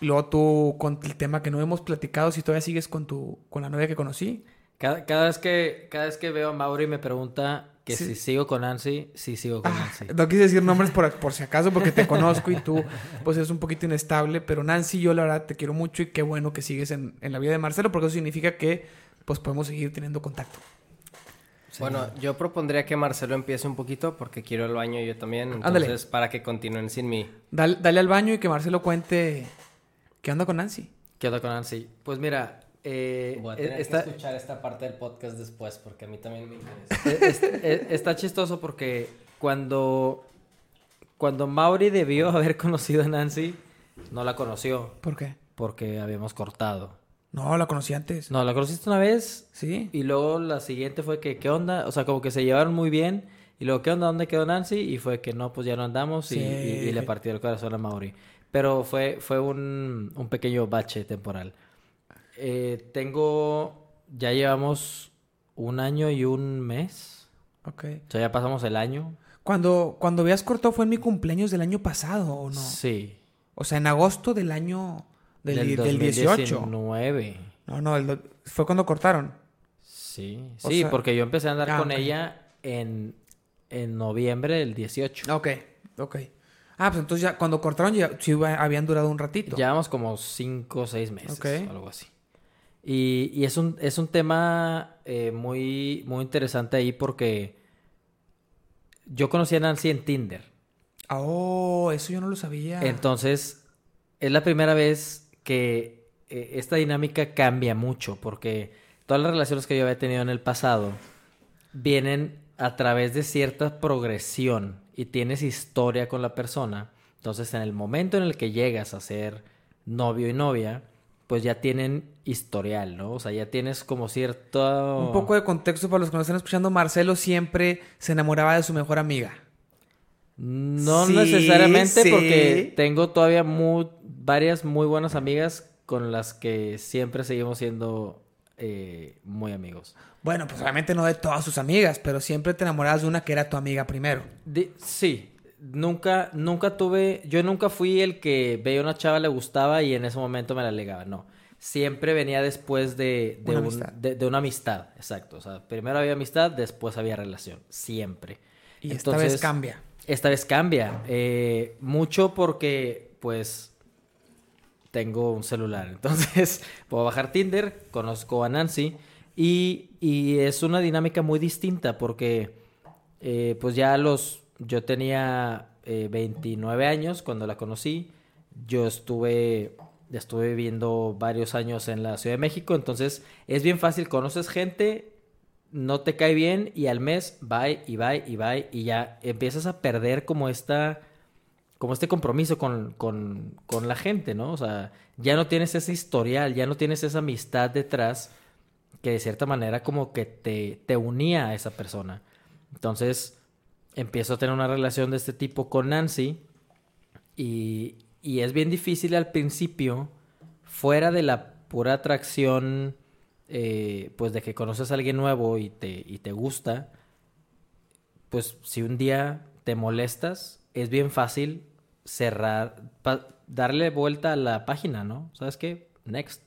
Luego tú con el tema que no hemos platicado, si todavía sigues con tu, con la novia que conocí. Cada, cada vez que, cada vez que veo a Mauri me pregunta que Sí. si sigo con Nancy, sí sigo con Ah, Nancy. no quise decir nombres por, por si acaso, porque te conozco y tú, pues eres un poquito inestable, pero Nancy, yo la verdad te quiero mucho y qué bueno que sigues en, en la vida de Marcelo, porque eso significa que, pues podemos seguir teniendo contacto. Bueno, yo propondría que Marcelo empiece un poquito porque quiero el baño yo también, Ándale. entonces para que continúen sin mí. Dale, dale al baño y que Marcelo cuente qué onda con Nancy. ¿Qué onda con Nancy? Pues mira, eh, Voy a eh, tener está, que escuchar esta parte del podcast después porque a mí también me interesa. <laughs> eh, es- eh, está chistoso porque cuando, cuando Mauri debió <laughs> haber conocido a Nancy, no la conoció ¿Por qué? porque habíamos cortado. No, la conocí antes. No, la conociste una vez ¿Sí? y luego la siguiente fue que, ¿qué onda? O sea, como que se llevaron muy bien. Y luego, ¿qué onda? ¿Dónde quedó Nancy? Y fue que no, pues ya no andamos y, y- y le partió el corazón a Mauri. Pero fue, fue un, un pequeño bache temporal. Eh, tengo, ya llevamos un año y un mes. Ok. O sea, ya pasamos el año. Cuando, cuando habías cortado fue en mi cumpleaños del año pasado, ¿o no? Sí. O sea, en agosto del año del, del 18. 2019. No, no, el fue cuando cortaron. Sí, O sí, sea- porque yo empecé a andar Ah, con ella en, en noviembre del 18. Ok, ok. Ah, pues entonces ya cuando cortaron ya sí habían durado un ratito. Llevamos como cinco o seis meses, o algo así. Y, y es un, es un tema eh, muy, muy interesante ahí porque yo conocí a Nancy en Tinder. Ah, Oh, eso yo no lo sabía. Entonces, es la primera vez que eh, esta dinámica cambia mucho porque todas las relaciones que yo había tenido en el pasado vienen a través de cierta progresión y tienes historia con la persona. Entonces, en el momento en el que llegas a ser novio y novia, pues ya tienen historial, ¿no? O sea, ya tienes como cierto... Un poco de contexto para los que nos están escuchando. Marcelo siempre se enamoraba de su mejor amiga. No Sí, necesariamente sí. porque tengo todavía muy, varias muy buenas amigas con las que siempre seguimos siendo eh, muy amigos. Bueno, pues obviamente no de todas sus amigas, pero siempre te enamorabas de una que era tu amiga primero. Sí, nunca, nunca tuve, yo nunca fui el que veía a una chava le gustaba y en ese momento me la legaba, no. Siempre venía después de, de, Una un- amistad. de- de una amistad, exacto. O sea, primero había amistad, después había relación, siempre. Y esta vez cambia. Esta vez cambia. eh, mucho porque, pues, tengo un celular. <laughs> Entonces, puedo bajar Tinder, conozco a Nancy y, y es una dinámica muy distinta porque, eh, pues ya los, yo tenía eh, 29 años cuando la conocí. Yo estuve, estuve viviendo varios años en la Ciudad de México, entonces es bien fácil, conoces gente, no te cae bien y al mes bye y bye y bye y ya empiezas a perder como esta como este compromiso con, con, con la gente, ¿no? O sea, ya no tienes ese historial, ya no tienes esa amistad detrás que de cierta manera como que te, te unía a esa persona. Entonces, empiezo a tener una relación de este tipo con Nancy y, y es bien difícil al principio, fuera de la pura atracción, eh, pues de que conoces a alguien nuevo y te, y te gusta, pues si un día te molestas, es bien fácil cerrar, darle vuelta a la página, ¿no? ¿Sabes qué? Next.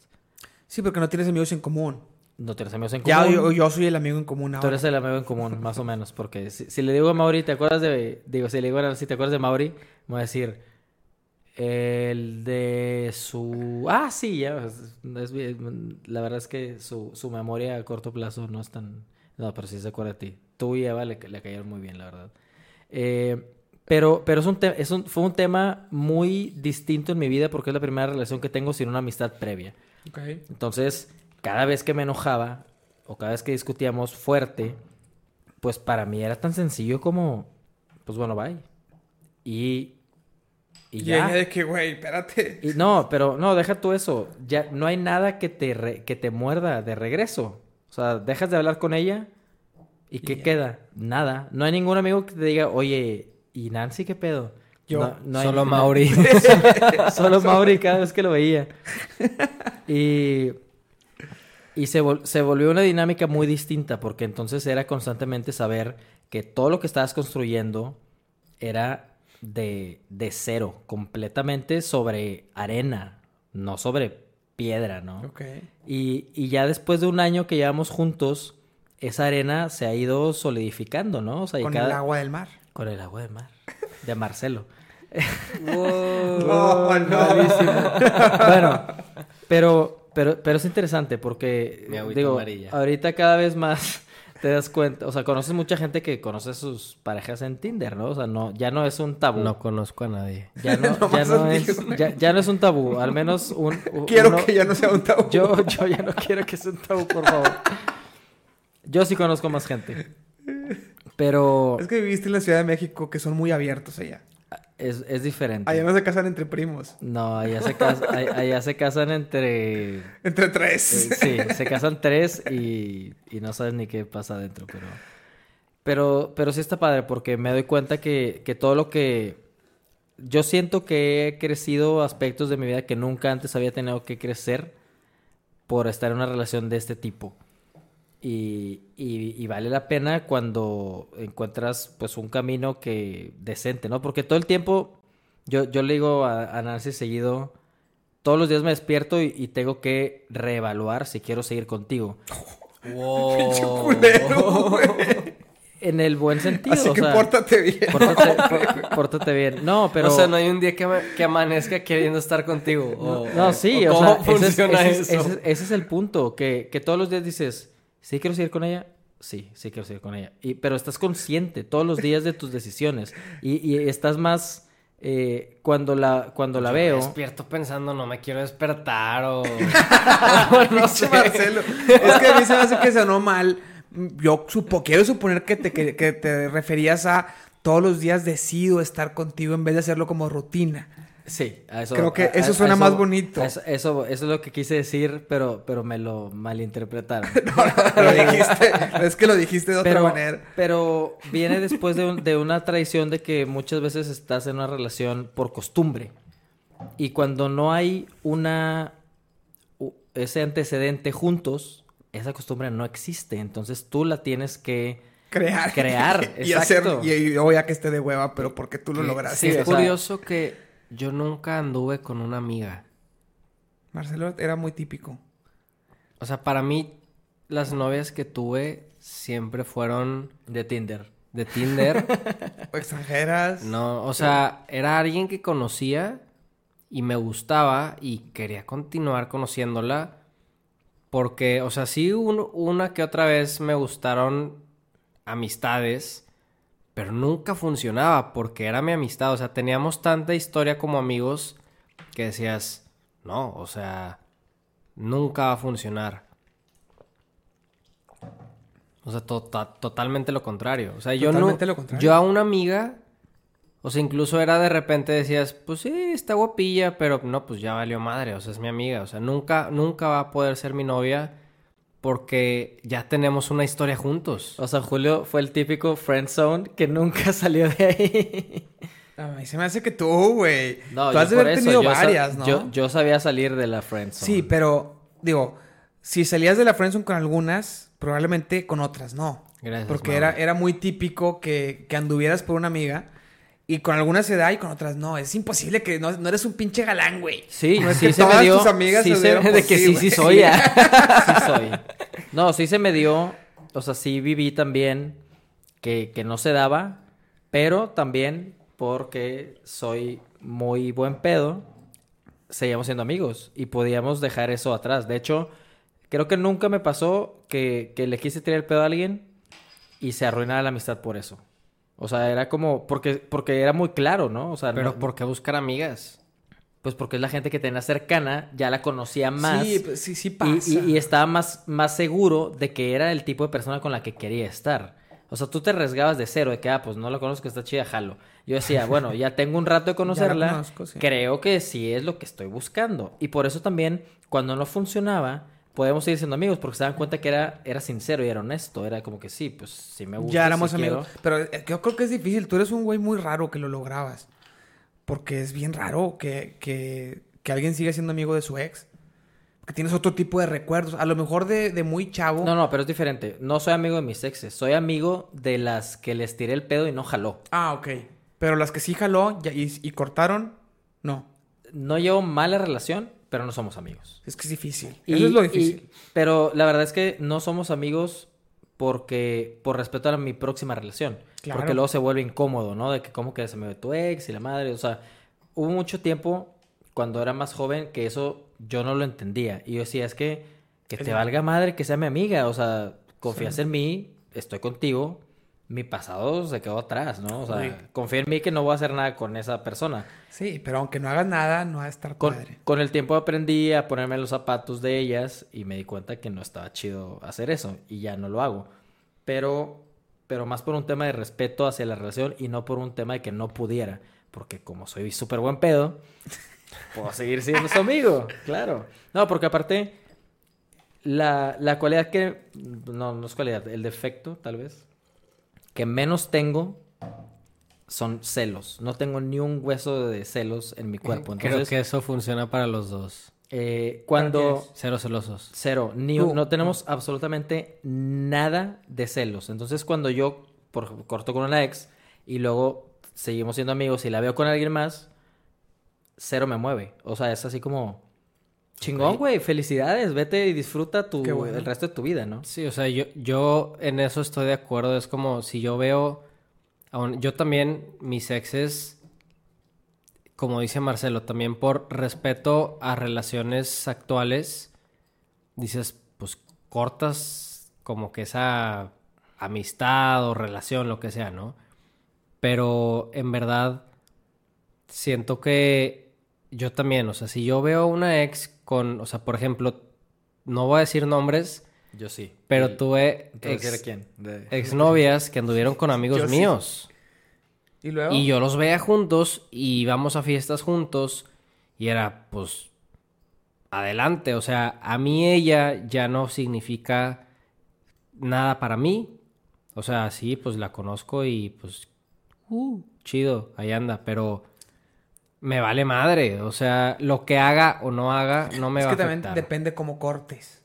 Sí, porque no tienes amigos en común. No tienes amigos en Ya común. yo, yo soy el amigo en común Tú ahora. eres el amigo en común, más o menos, porque si, si le digo a Mauri, ¿te acuerdas de...? Digo, si le digo a Nancy, ¿te acuerdas de Mauri? Me voy a decir... El de su... Ah, sí, ya. es- es la verdad es que su, su memoria a corto plazo no es tan... No, pero sí se acuerda de ti. Tú y Eva le, le cayeron muy bien, la verdad. Eh, pero pero es un es un- fue un tema muy distinto en mi vida porque es la primera relación que tengo sin una amistad previa. Ok. Entonces, cada vez que me enojaba o cada vez que discutíamos fuerte, pues para mí era tan sencillo como, pues bueno, bye. Y, y Y ya. ella de que, güey, espérate. Y no, pero no, deja tú eso. Ya no hay nada que te, re- que te muerda de regreso. O sea, dejas de hablar con ella y ¿qué ya. queda? Nada. No hay ningún amigo que te diga, oye, ¿y Nancy qué pedo? Yo. No- no hay- Solo Mauri. <laughs> Solo <laughs> Mauri cada vez que lo veía. <laughs> Y, y se, vol- se volvió una dinámica muy distinta porque entonces era constantemente saber que todo lo que estabas construyendo era de, de cero, completamente sobre arena, no sobre piedra, ¿no? Ok. Y, y ya después de un año que llevamos juntos, esa arena se ha ido solidificando, ¿no? O sea, y Con cada- el agua del mar. Con el agua de mar. De Marcelo. <laughs> Oh, <laughs> no. bueno, pero, pero, pero es interesante porque, Mi digo, amarilla. ahorita cada vez más <laughs> te das cuenta, o sea, conoces mucha gente que conoce a sus parejas en Tinder, ¿no? O sea, no, ya no es un tabú. No conozco a nadie. Ya no, <laughs> ya no es, ya, ya no es un tabú, al menos un... <laughs> Quiero uno- que ya no sea un tabú. Yo, yo ya no quiero que sea un tabú, por favor. Yo sí conozco más gente. Pero Es que viviste en la Ciudad de México que son muy abiertos allá. Es, es diferente. Allá no se casan entre primos. No, allá se, <laughs> allá se casan entre... eh, Entre tres. sí, se casan tres y, y no saben ni qué pasa adentro, pero... Pero, pero sí está padre porque me doy cuenta que, que todo lo que... Yo siento que he crecido aspectos de mi vida que nunca antes había tenido que crecer por estar en una relación de este tipo. Y, y- y vale la pena cuando encuentras pues un camino que decente, ¿no? Porque todo el tiempo, yo, yo le digo a, a Nancy seguido, todos los días me despierto y, y tengo que reevaluar si quiero seguir contigo. Pinche culero. En el buen sentido. Así o que sea, pórtate bien. pórtate, <laughs> bien. No, pero... O sea, no hay un día que, que amanezca queriendo estar contigo. o- No, sí, o o, ¿Cómo sea, ese es, funciona ese es- eso? ese es- ese es el punto, que, que todos los días dices, ¿sí quiero seguir con ella? Sí, sí quiero seguir con ella. Y, pero estás consciente todos los días de tus decisiones y, y estás más... eh, cuando la, cuando la me veo... despierto pensando, no me quiero despertar o... <laughs> <laughs> no Pinche Marcelo. Es que a mí se me hace que sonó mal. Yo supo, quiero suponer que te, que, que te referías a todos los días decido estar contigo en vez de hacerlo como rutina. Sí, a eso, Creo que a- eso suena a más bonito. Eso, eso, eso es lo que quise decir, pero, pero me lo malinterpretaron. <laughs> lo dijiste, es que lo dijiste de otra manera. pero viene después de, un- de una tradición de que muchas veces estás en una relación por costumbre. Y cuando no hay una ese antecedente juntos, esa costumbre no existe. Entonces tú la tienes que Crear. crear, <laughs> y hacer. exacto. Y, y yo ya que esté de hueva, pero porque tú lo lograste. Sí, es o sea- curioso que yo nunca anduve con una amiga. Marcelo era muy típico. O sea, para mí, las novias que tuve siempre fueron de Tinder. de Tinder. O <laughs> extranjeras. No, o sea, era alguien que conocía y me gustaba y quería continuar conociéndola. Porque, o sea, sí un- una que otra vez me gustaron amistades, pero nunca funcionaba porque era mi amistad. O sea, teníamos tanta historia como amigos que decías, no, o sea, nunca va a funcionar. O sea, to- to- totalmente lo contrario. O sea, yo no. Lo contrario. Yo a una amiga O sea, incluso era de repente decías, pues sí, está guapilla, pero no, pues ya valió madre, o sea, es mi amiga, o sea, nunca, nunca va a poder ser mi novia porque ya tenemos una historia juntos. O sea, Julio fue el típico friend zone que nunca <laughs> salió de ahí. A mí se me hace que tú, güey. No, tú yo has de haber eso, tenido varias, ¿no? Yo, yo sabía salir de la friend zone. Sí, pero digo, si salías de la friendzone con algunas, probablemente con otras no. Gracias, Porque era, era muy típico que, que anduvieras por una amiga y con algunas se da y con otras no. Es imposible que no, no eres un pinche galán, güey. Sí, No es sí que se me dio. tus amigas sí se <laughs> de que sí, güey. sí soy. <laughs> sí soy. No, sí se me dio. O sea, sí viví también que, que no se daba, pero también porque soy muy buen pedo, seguíamos siendo amigos y podíamos dejar eso atrás. De hecho, creo que nunca me pasó que, que le quise tirar el pedo a alguien y se arruinara la amistad por eso. O sea, era como, porque, porque era muy claro, ¿no? O sea, Pero no- ¿por qué buscar amigas? pues porque es la gente que tenía cercana, ya la conocía más. Sí, pues, sí, sí y, pasa. y- y estaba más, más seguro de que era el tipo de persona con la que quería estar. O sea, tú te arriesgabas de cero, de que, ah, pues no la conozco, está chida, jalo. Yo decía, bueno, ya <laughs> tengo un rato de conocerla, conozco, sí. creo que sí es lo que estoy buscando. Y por eso también, cuando no funcionaba, podemos seguir siendo amigos, porque se dan cuenta que era, era sincero y era honesto. Era como que sí, pues sí me gusta. ya éramos sí amigos. quiero. Pero eh, yo creo que es difícil. Tú eres un güey muy raro que lo lograbas. Porque es bien raro que, que, que alguien siga siendo amigo de su ex. Porque tienes otro tipo de recuerdos. A lo mejor de, de muy chavo. No, no, pero es diferente. No soy amigo de mis exes, soy amigo de las que les tiré el pedo y no jaló. Ah, ok. Pero las que sí jaló y, y cortaron, no. No llevo mala relación, pero no somos amigos. Es que es difícil. Y- Eso es lo y- difícil. pero la verdad es que no somos amigos porque por respeto a mi próxima relación. Claro. Porque luego se vuelve incómodo, ¿no? De que cómo que se me ve tu ex y la madre. O sea, hubo mucho tiempo cuando era más joven que eso yo no lo entendía. Y yo decía, es que que te valga madre que sea mi amiga. O sea, confías en mí, estoy contigo. Mi pasado se quedó atrás, ¿no? O sea, Sí. confía en mí que no voy a hacer nada con esa persona. Sí, pero aunque no hagas nada, no va a estar Con, padre. con el tiempo aprendí a ponerme los zapatos de ellas y me di cuenta que no estaba chido hacer eso y ya no lo hago. Pero, pero más por un tema de respeto hacia la relación y no por un tema de que no pudiera. Porque como soy súper buen pedo, <laughs> puedo seguir siendo su amigo, claro. No, porque aparte, la, la cualidad que... No, no es cualidad, el defecto tal vez, que menos tengo son celos. No tengo ni un hueso de celos en mi cuerpo. Creo Entonces, que eso funciona para los dos. eh, cuando... Cero celosos. Cero, ni, no tenemos absolutamente nada de celos. Entonces, cuando yo por, corto con una ex y luego seguimos siendo amigos y la veo con alguien más, cero me mueve. O sea, es así como chingón, güey, felicidades, vete y disfruta tu, bueno. el resto de tu vida, ¿no? Sí, o sea, yo, yo en eso estoy de acuerdo. Es como si yo veo. Yo también, mis exes, como dice Marcelo, también por respeto a relaciones actuales, dices, pues cortas como que esa amistad o relación, lo que sea, ¿no? Pero en verdad, siento que yo también, o sea, si yo veo una ex con, o sea, por ejemplo, no voy a decir nombres. Yo sí. Pero tuve ¿Tú ex, quién? De- exnovias que anduvieron con <laughs> amigos Yo sí. míos. Y luego. Y yo los veía juntos y íbamos a fiestas juntos y era pues adelante, o sea, a mí ella ya no significa nada para mí. O sea, sí, pues la conozco y pues uh, chido, ahí anda, pero me vale madre, o sea, lo que haga o no haga no me es va que a también afectar. depende cómo cortes.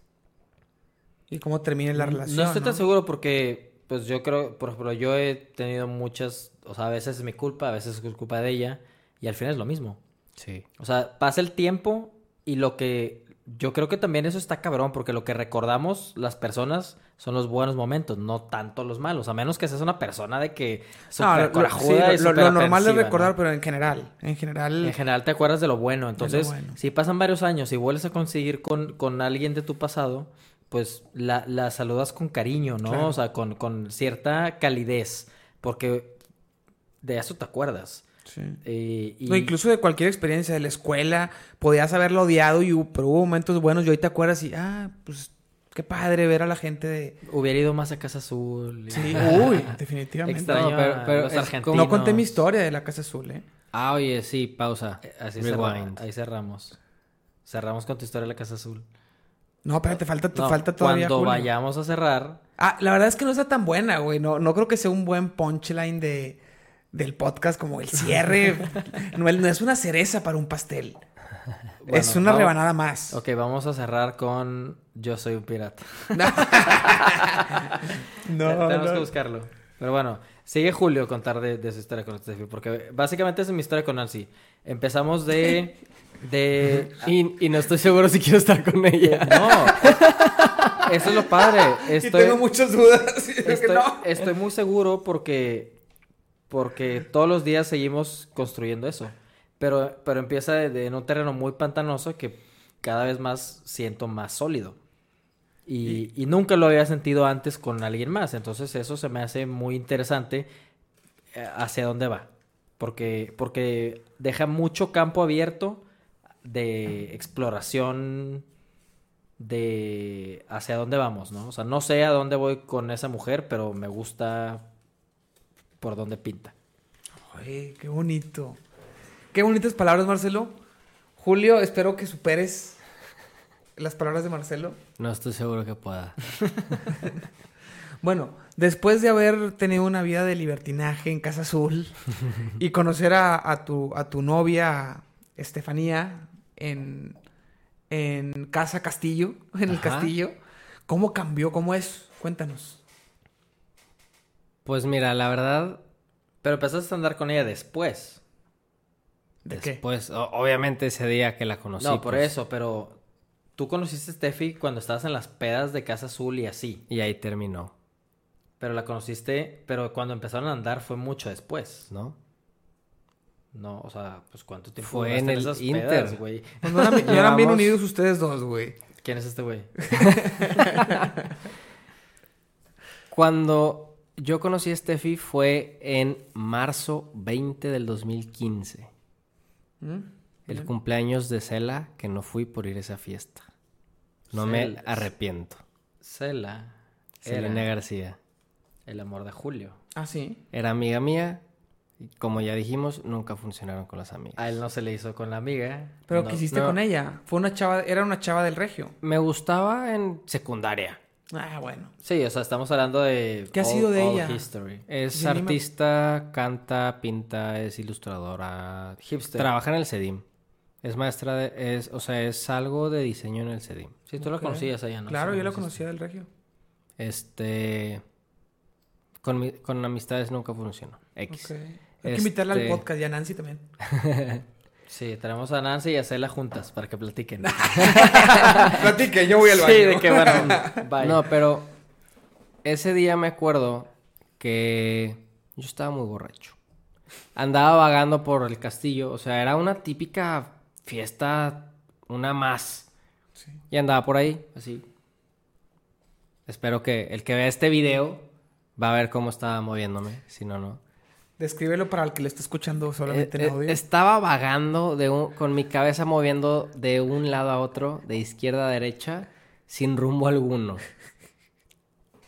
Y cómo termine la relación. No estoy tan seguro porque, pues yo creo, por ejemplo, yo he tenido muchas, o sea, a veces es mi culpa, a veces es culpa de ella, y al final es lo mismo. Sí. O sea, pasa el tiempo y lo que yo creo que también eso está cabrón, porque lo que recordamos las personas son los buenos momentos, no tanto los malos, a menos que seas una persona de que No, lo- lo, corajuda sí, y lo- lo súper normal es recordar, ¿no? pero en general. En general. En general te acuerdas de lo bueno. Entonces, bueno. si pasan varios años y vuelves a conseguir con, con alguien de tu pasado, pues la, la saludas con cariño, ¿no? Claro. O sea, con, con cierta calidez. Porque de eso te acuerdas. Sí. Eh, y... No, incluso de cualquier experiencia de la escuela, podías haberlo odiado, y, pero hubo momentos buenos y hoy te acuerdas y, ah, pues Qué padre ver a la gente de... Hubiera ido más a Casa Azul. y- Sí, <laughs> uy, definitivamente. Extraño No, pero- pero los es argentinos. No conté mi historia de la Casa Azul, ¿eh? Ah, oye, sí, pausa. Eh, Así cerra- Rewind. ahí cerramos. Cerramos con tu historia de la Casa Azul. No, espérate, falta, No, falta todavía Cuando Julio. vayamos a cerrar, Ah, la verdad es que no está tan buena, güey. No, no creo que sea un buen punchline de, del podcast como el cierre. <laughs> no, no es una cereza para un pastel. Bueno, es una vamos- rebanada más. ok, vamos a cerrar con Yo soy un pirata. <laughs> no, Tenemos que buscarlo. Pero bueno, sigue Julio contar de, de su historia con Steffi, porque básicamente es mi historia con Nancy. Empezamos de... de <laughs> Y, y no estoy seguro si quiero estar con ella. no, eso es lo padre. Y Estoy, tengo muchas dudas. Estoy, no. estoy muy seguro porque, porque todos los días seguimos construyendo eso. Pero, pero empieza de, de en un terreno muy pantanoso que cada vez más siento más sólido. Y, y nunca lo había sentido antes con alguien más. Entonces eso se me hace muy interesante eh, hacia dónde va. Porque, porque deja mucho campo abierto de exploración de hacia dónde vamos, ¿no? O sea, no sé a dónde voy con esa mujer, pero me gusta por dónde pinta. Ay, qué bonito. Qué bonitas palabras, Marcelo. Julio, espero que superes las palabras de Marcelo. No estoy seguro que pueda. <laughs> Bueno, después de haber tenido una vida de libertinaje en Casa Azul <laughs> y conocer a, a tu, a tu novia Estefanía en, en Casa Castillo, en el castillo, ¿cómo cambió? ¿Cómo es? Cuéntanos. Pues mira, la verdad, Pero empezaste a andar con ella después. ¿De qué? después, obviamente ese día que la conocí. no, por pues, eso, pero tú conociste a Steffi cuando estabas en las pedas de Casa Azul y así. Y ahí terminó, Pero la conociste, pero cuando empezaron a andar fue mucho después. ¿no? No, o sea, pues cuánto tiempo Fue en el esas Inter. pedas, güey. No eran, no eran bien unidos ustedes dos, güey. ¿Quién es este güey? <laughs> Cuando yo conocí a Steffi fue en marzo 20 del 2015. ¿Mm? El cumpleaños de Cela, que no fui por ir a esa fiesta. No me arrepiento. Cela. Selena García. el amor de Julio. Ah, sí. Era amiga mía. Y como ya dijimos, nunca funcionaron con las amigas. A él no se le hizo con la amiga. Pero No. ¿qué hiciste no. con ella? Fue una chava, era una chava del regio. Me gustaba en secundaria. Ah, bueno. Sí, o sea, estamos hablando de... ¿Qué ha all- sido de ella? history. Es artista, canta, pinta, es ilustradora. Hipster. Trabaja en el CEDIM. Es maestra de... Es, o sea, es algo de diseño en el CEDIM. Sí, tú la Ok. conocías a ella, ¿no? Claro, Sí, yo la sí, conocía del regio. Este... Con, mi- con amistades nunca funcionó. X. Ok. Hay que invitarla al Este- podcast y a Nancy también. <laughs> Sí, tenemos a Nancy y a Cela juntas para que platiquen. <laughs> Platique, yo voy al sí, de que bueno, <laughs> bye. No, pero ese día me acuerdo que yo estaba muy borracho. Andaba vagando por el castillo, o sea, era una típica fiesta, una más. Sí. Y andaba por ahí, así. Espero que el que vea este video va a ver cómo estaba moviéndome, si no, no. Descríbelo para el que lo está escuchando solamente Eh, en eh, audio. estaba vagando de un- con mi cabeza moviendo de un lado a otro, de izquierda a derecha, sin rumbo alguno.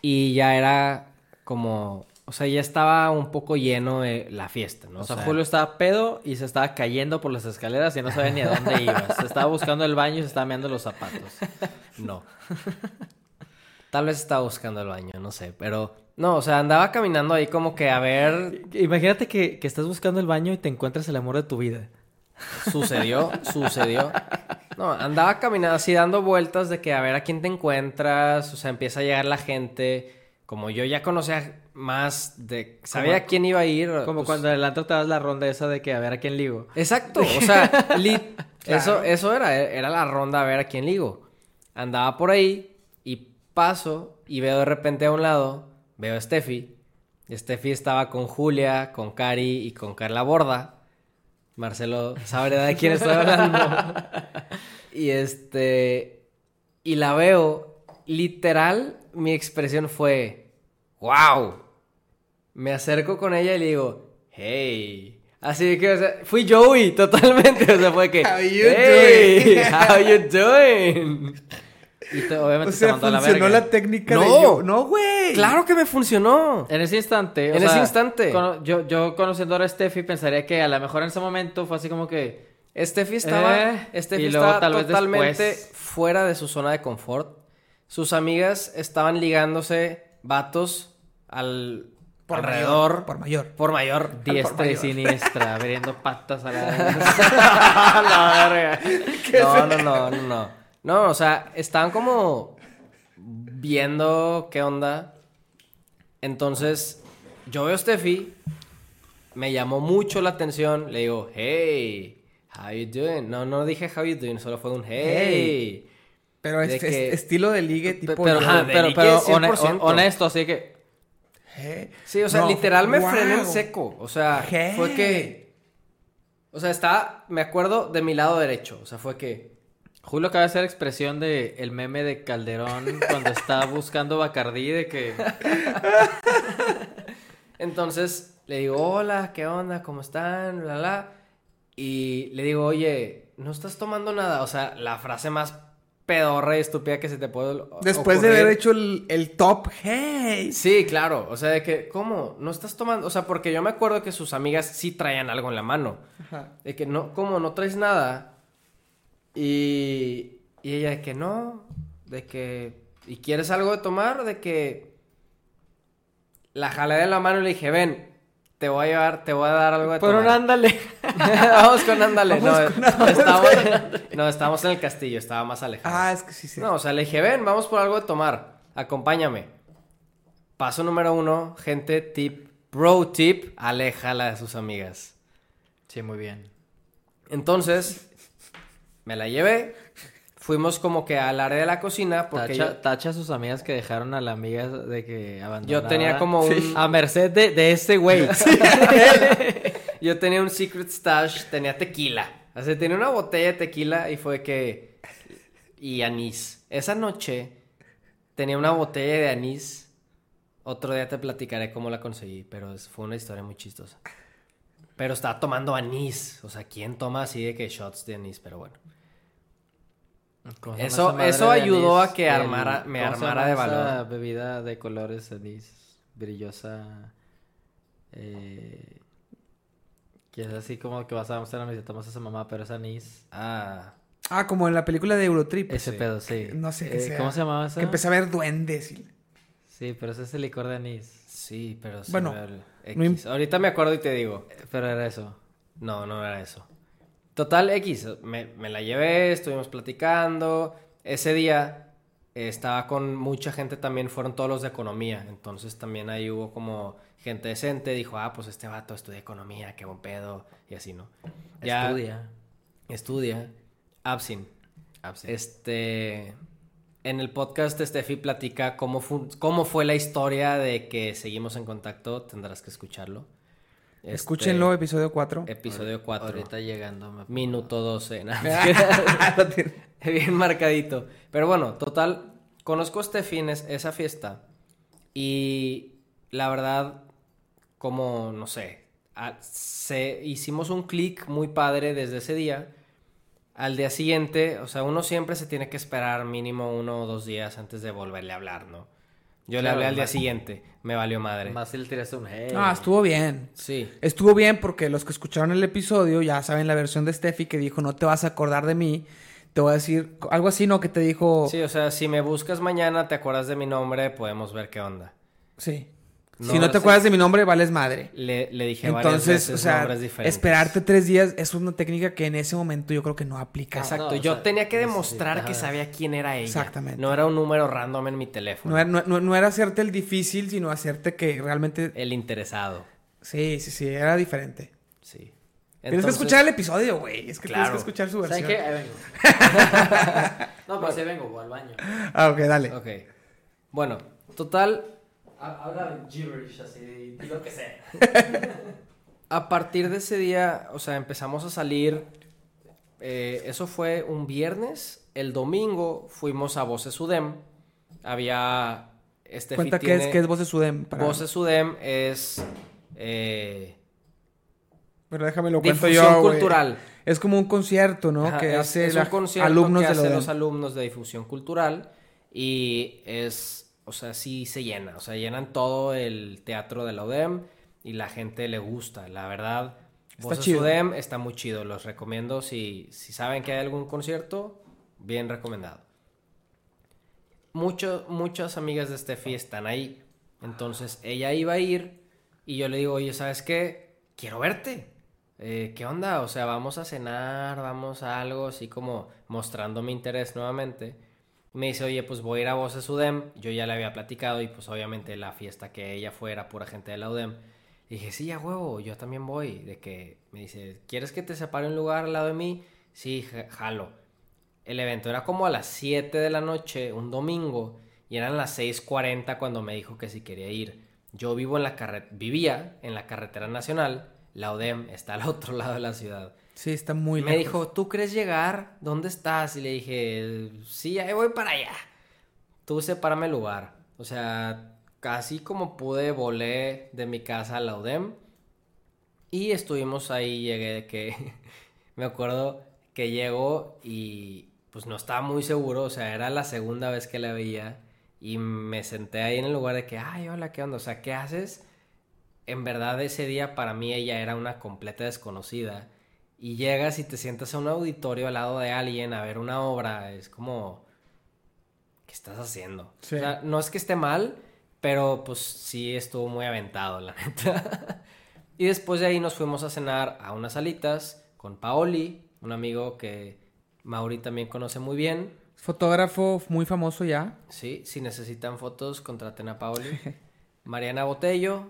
Y ya era como, o sea, ya estaba un poco lleno de la fiesta, ¿no? O sea, Julio estaba pedo y se estaba cayendo por las escaleras y no sabía ni a dónde iba. Se estaba buscando el baño y se estaba meando los zapatos. <laughs> No. Tal vez estaba buscando el baño, no sé, pero no, o sea, andaba caminando ahí como que a ver, Imagínate que, que estás buscando el baño y te encuentras el amor de tu vida. Sucedió, <laughs> sucedió. No, andaba caminando así dando vueltas de que a ver a quién te encuentras, o sea, empieza a llegar la gente. Como yo ya conocía más de... Sabía a quién iba a ir. Como pues- cuando adelante te das la ronda esa de que a ver a quién ligo. Exacto, o sea, <laughs> Claro. eso, eso era, era la ronda a ver a quién ligo. Andaba por ahí paso y veo de repente a un lado, veo a Steffi. Steffi estaba con Julia, con Cari y con Carla Borda. Marcelo sabrá de quién estoy hablando. <laughs> y este. Y la veo. Literal, mi expresión fue. ¡Wow! Me acerco con ella y le digo. ¡Hey! Así que, o sea, fui Joey totalmente. O sea, fue que. How you "Hey, doing?" How you doing? Y te- obviamente O sea, te mandó a la funcionó verga. la técnica No. de yo. No, güey. Claro que me funcionó. En ese instante. o En ese instante. cono- yo, yo conociendo ahora a Steffi pensaría que a lo mejor en ese momento fue así como que. Steffi estaba, Eh, Steffi y luego estaba tal vez totalmente después. fuera de su zona de confort. Sus amigas estaban ligándose vatos al Por alrededor mayor, por mayor. por mayor. Diestra y mayor. siniestra, <laughs> abriendo patas a la. <laughs> la verga. No, no, no, no, no. No, o sea, estaban como viendo qué onda. Entonces, yo veo a Steffi, me llamó mucho la atención, le digo, hey, how you doing? No, no dije how you doing, solo fue un hey. Pero es, que- estilo de ligue tipo. pero, ajá, pero, pero, de pero ligue hone- 100%. honesto, así que. Sí, o sea, No, literal me wow. frené en seco. O sea, fue que. O sea, estaba, me acuerdo de mi lado derecho. O sea, fue que. Julio acaba de hacer expresión de el meme de Calderón cuando está <laughs> buscando Bacardí de que. Entonces le digo, hola, ¿qué onda? ¿Cómo están? La, la. Y le digo, oye, ¿no estás tomando nada? O sea, la frase más pedorra y estúpida que se te puede Después de haber hecho el, el top, hey. Sí, claro. O sea, de que, ¿cómo? ¿No estás tomando? O sea, porque yo me acuerdo que sus amigas sí traían algo en la mano. Ajá. De que no, ¿cómo? ¿No traes nada? Y, y ella de que no, de que, ¿y quieres algo de tomar? De que la jalé de la mano y le dije, ven, te voy a llevar, te voy a dar algo de Pero tomar. ándale. <laughs> Vamos con ándale. Vamos no, con ándale. Estábamos, no, estábamos en el castillo, estaba más alejado. Ah, es que sí, sí. No, o sea, le dije, ven, vamos por algo de tomar. Acompáñame. Paso número uno, gente tip, bro tip, aléjala de sus amigas. Sí, muy bien. Entonces, me la llevé. Fuimos como que al área de la cocina porque Tacha, yo, tacha a sus amigas que dejaron a la amiga de que abandonada. yo tenía como un... A merced de, de este güey. <laughs> Yo tenía un secret stash, tenía tequila. O sea, tenía una botella de tequila y fue que... Y anís. Esa noche tenía una botella de anís. Otro día te platicaré cómo la conseguí, pero fue una historia muy chistosa. Pero estaba tomando anís. O sea, ¿quién toma así de que shots de anís? Pero bueno. ¿Cómo se llama Eso- esa eso ayudó anís? a que armara- me ¿cómo se armara de esa valor? bebida de colores anís brillosa. Eh, que es así como que vas a mostrar a mi tomas esa mamá, pero es anís. Ah, Ah, como en la película de Eurotrip. Ese sí. pedo, sí. No sé qué Eh, sea. ¿Cómo se llamaba esa? Que empecé a ver duendes. y- Sí, pero ese es el licor de anís. sí, pero... Bueno, no. Ahorita me acuerdo y te digo. Pero era eso. No, no era eso. Total X, me, me la llevé, estuvimos platicando. Ese día eh, estaba con mucha gente también, fueron todos los de economía. Entonces también ahí hubo como gente decente. Dijo, ah, pues este vato estudia economía, qué buen pedo. Y así, ¿no? Ya- Estudia. Estudia. Absin. Este. En el podcast, Steffi platica cómo, fu- cómo fue la historia de que seguimos en contacto. Tendrás que escucharlo. Este, Escúchenlo, episodio 4. Episodio 4. Ahorita llegando. me- Minuto 12. ¿no? <laughs> Lo tiene. <laughs> Bien marcadito. Pero bueno, total, conozco a Steffi en es- esa fiesta y la verdad, como, no sé, a- se, hicimos un clic muy padre desde ese día. Al día siguiente, o sea, uno siempre se tiene que esperar mínimo uno o dos días antes de volverle a hablar, ¿no? Yo le hablé al día más- siguiente, me valió madre. Más si le tiraste un hey. Ah, estuvo bien. Sí. Estuvo bien porque los que escucharon el episodio ya saben la versión de Steffi que dijo no te vas a acordar de mí. Te voy a decir algo así, ¿no? Que te dijo... Sí, o sea, si me buscas mañana, te acuerdas de mi nombre, podemos ver qué onda. Sí. No, si no te sí. acuerdas de mi nombre, vales madre. Le, le dije varias Entonces, veces o sea, nombres diferentes. esperarte tres días es una técnica que en ese momento yo creo que no aplica. Exacto, No, o yo sea, tenía que demostrar que sabía quién era ella. Exactamente. No era un número random en mi teléfono. No era, no- no- no era hacerte el difícil, sino hacerte que realmente... El interesado. Sí, sí, sí, era diferente. Sí. Tienes que escuchar el episodio, güey. Es que Claro. tienes que escuchar su ¿Saben versión. qué? Ahí vengo. <laughs> no, pero sí vengo, voy al baño. Ah, ok, dale. Ok. Bueno, total, Habla gibberish así, lo que sea. <laughs> a partir de ese día, o sea, empezamos a salir. eh, eso fue un viernes. El domingo fuimos a Voces Sudem. Había. Este Cuenta que es, que es de Sudem. Para... Voces Sudem es. eh, Pero déjame lo cuento difusión yo, cultural. Es como un concierto, ¿no? Ajá, que es- hace es la- un concierto alumnos que de hacen lo los alumnos de difusión cultural Y es, o sea, sí se llena. O sea, llenan todo el teatro de la UDEM y la gente le gusta. La verdad, Está Voces chido. UDEM está muy chido. Los recomiendo. Si, si saben que hay algún concierto, bien recomendado. Mucho, muchas amigas de Steffi están ahí. Entonces ella iba a ir y yo le digo, oye, ¿sabes qué? Quiero verte. Eh, ¿Qué onda? O sea, vamos a cenar, vamos a algo, así como mostrando mi interés nuevamente. Me dice, oye, pues voy a ir a Voces UDEM. Yo ya le había platicado y pues obviamente la fiesta que ella fue era pura gente de la UDEM. Y dije, sí, a huevo, yo también voy. De que me dice, ¿quieres que te separe un lugar al lado de mí? Sí, ja- jalo. El evento era como a las 7 de la noche, un domingo, y eran las 6.40 cuando me dijo que si quería ir. Yo vivo en la carre- vivía en la carretera nacional, la ODEM está al otro <laughs> lado de la ciudad. Sí, está muy me lejos. dijo, ¿tú crees llegar? ¿Dónde estás? Y le dije, sí, ahí voy para allá. Tú sepárame el lugar. O sea, casi como pude, volé de mi casa a la UDEM. Y estuvimos ahí, llegué que... <laughs> me acuerdo que llegó y pues no estaba muy seguro. O sea, era la segunda vez que la veía. Y me senté ahí en el lugar de que, ay, hola, ¿qué onda? O sea, ¿qué haces? En verdad ese día para mí ella era una completa desconocida. Y llegas y te sientas a un auditorio al lado de alguien a ver una obra. Es como... ¿Qué estás haciendo? Sí. O sea, no es que esté mal, pero pues sí estuvo muy aventado, la <laughs> neta. y después de ahí nos fuimos a cenar a unas salitas con Paoli, un amigo que Mauri también conoce muy bien. Fotógrafo muy famoso ya. Sí, si necesitan fotos, contraten a Paoli. <laughs> Mariana Botello,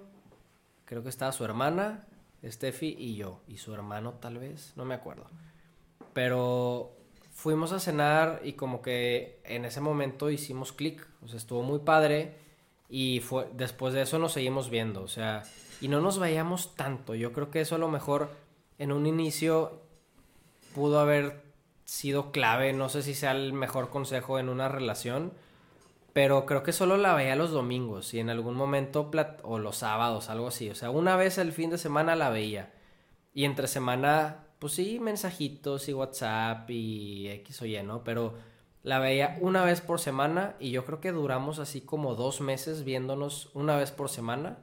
creo que estaba su hermana, Steffi y yo. Y su hermano tal vez, no me acuerdo. Pero fuimos a cenar y como que en ese momento hicimos clic. O sea, estuvo muy padre. Y fue, después de eso nos seguimos viendo. O sea, y no nos veíamos tanto. Yo creo que eso a lo mejor en un inicio pudo haber sido clave. No sé si sea el mejor consejo en una relación. Pero creo que solo la veía los domingos y en algún momento, o los sábados, algo así. O sea, una vez el fin de semana la veía. Y entre semana, pues sí, mensajitos y WhatsApp y X o Y, ¿no? Pero la veía una vez por semana y yo creo que duramos así como dos meses viéndonos una vez por semana.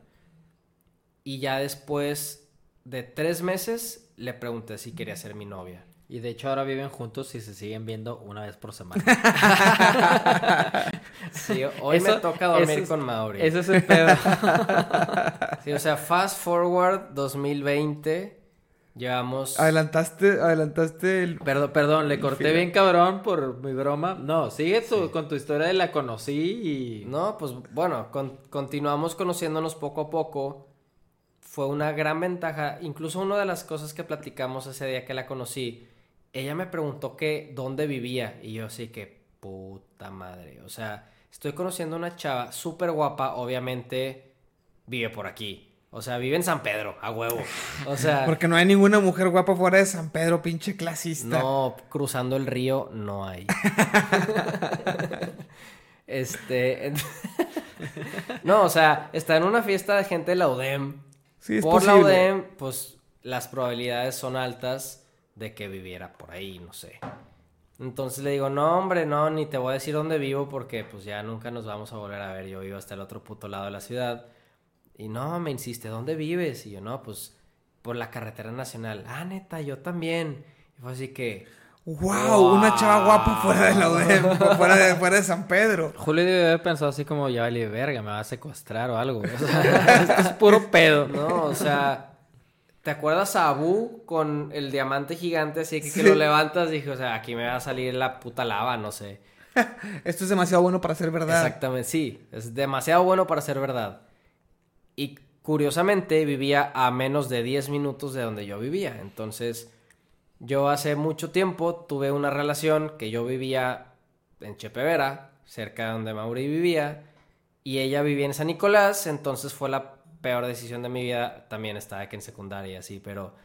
Y ya después de tres meses le pregunté si quería ser mi novia. Y de hecho ahora viven juntos y se siguen viendo una vez por semana. <laughs> Sí, hoy me toca dormir es- con Mauri. Ese es el pedo. <laughs> Sí, o sea, fast forward 2020, llevamos... Adelantaste, adelantaste el... Perdón, perdón, le corté bien cabrón por mi broma. No, sigue tu- con tu historia de la conocí y... No, pues bueno, con- continuamos conociéndonos poco a poco. Fue una gran ventaja. Incluso una de las cosas que platicamos ese día que la conocí, ella me preguntó que dónde vivía. Y yo así que, puta madre. O sea, estoy conociendo a una chava súper guapa, obviamente vive por aquí. O sea, vive en San Pedro, a huevo. O sea, <laughs> Porque no hay ninguna mujer guapa fuera de San Pedro, pinche clasista. no, cruzando el río no hay. <laughs> este. <laughs> no, o sea, está en una fiesta de gente de la UDEM. Sí, es por la. UDEM, pues las probabilidades son altas de que viviera por ahí, no sé. Entonces le digo, no, hombre, no, ni te voy a decir dónde vivo porque pues ya nunca nos vamos a volver a ver. Yo vivo hasta el otro puto lado de la ciudad. Y no, me insiste, ¿dónde vives? Y yo, no, pues por la carretera nacional. Ah, neta, yo también. Y fue así que, Wow, una chava guapa fuera de la UDEM, fuera de, fuera de San Pedro. Julio debe haber pensado así como, ya vale verga, me va a secuestrar o algo. <laughs> O sea, <laughs> esto es puro pedo. no, o sea, ¿te acuerdas a Abu con el diamante gigante así que, que lo levantas? Dije, o sea, aquí me va a salir la puta lava, no sé. <laughs> Esto es demasiado bueno para ser verdad. Exactamente, sí. Es demasiado bueno para ser verdad. Y curiosamente vivía a menos de 10 minutos de donde yo vivía. Entonces, yo hace mucho tiempo tuve una relación que yo vivía en Chepevera, cerca de donde Mauri vivía, y ella vivía en San Nicolás, entonces fue la peor decisión de mi vida. También estaba aquí en secundaria, sí, pero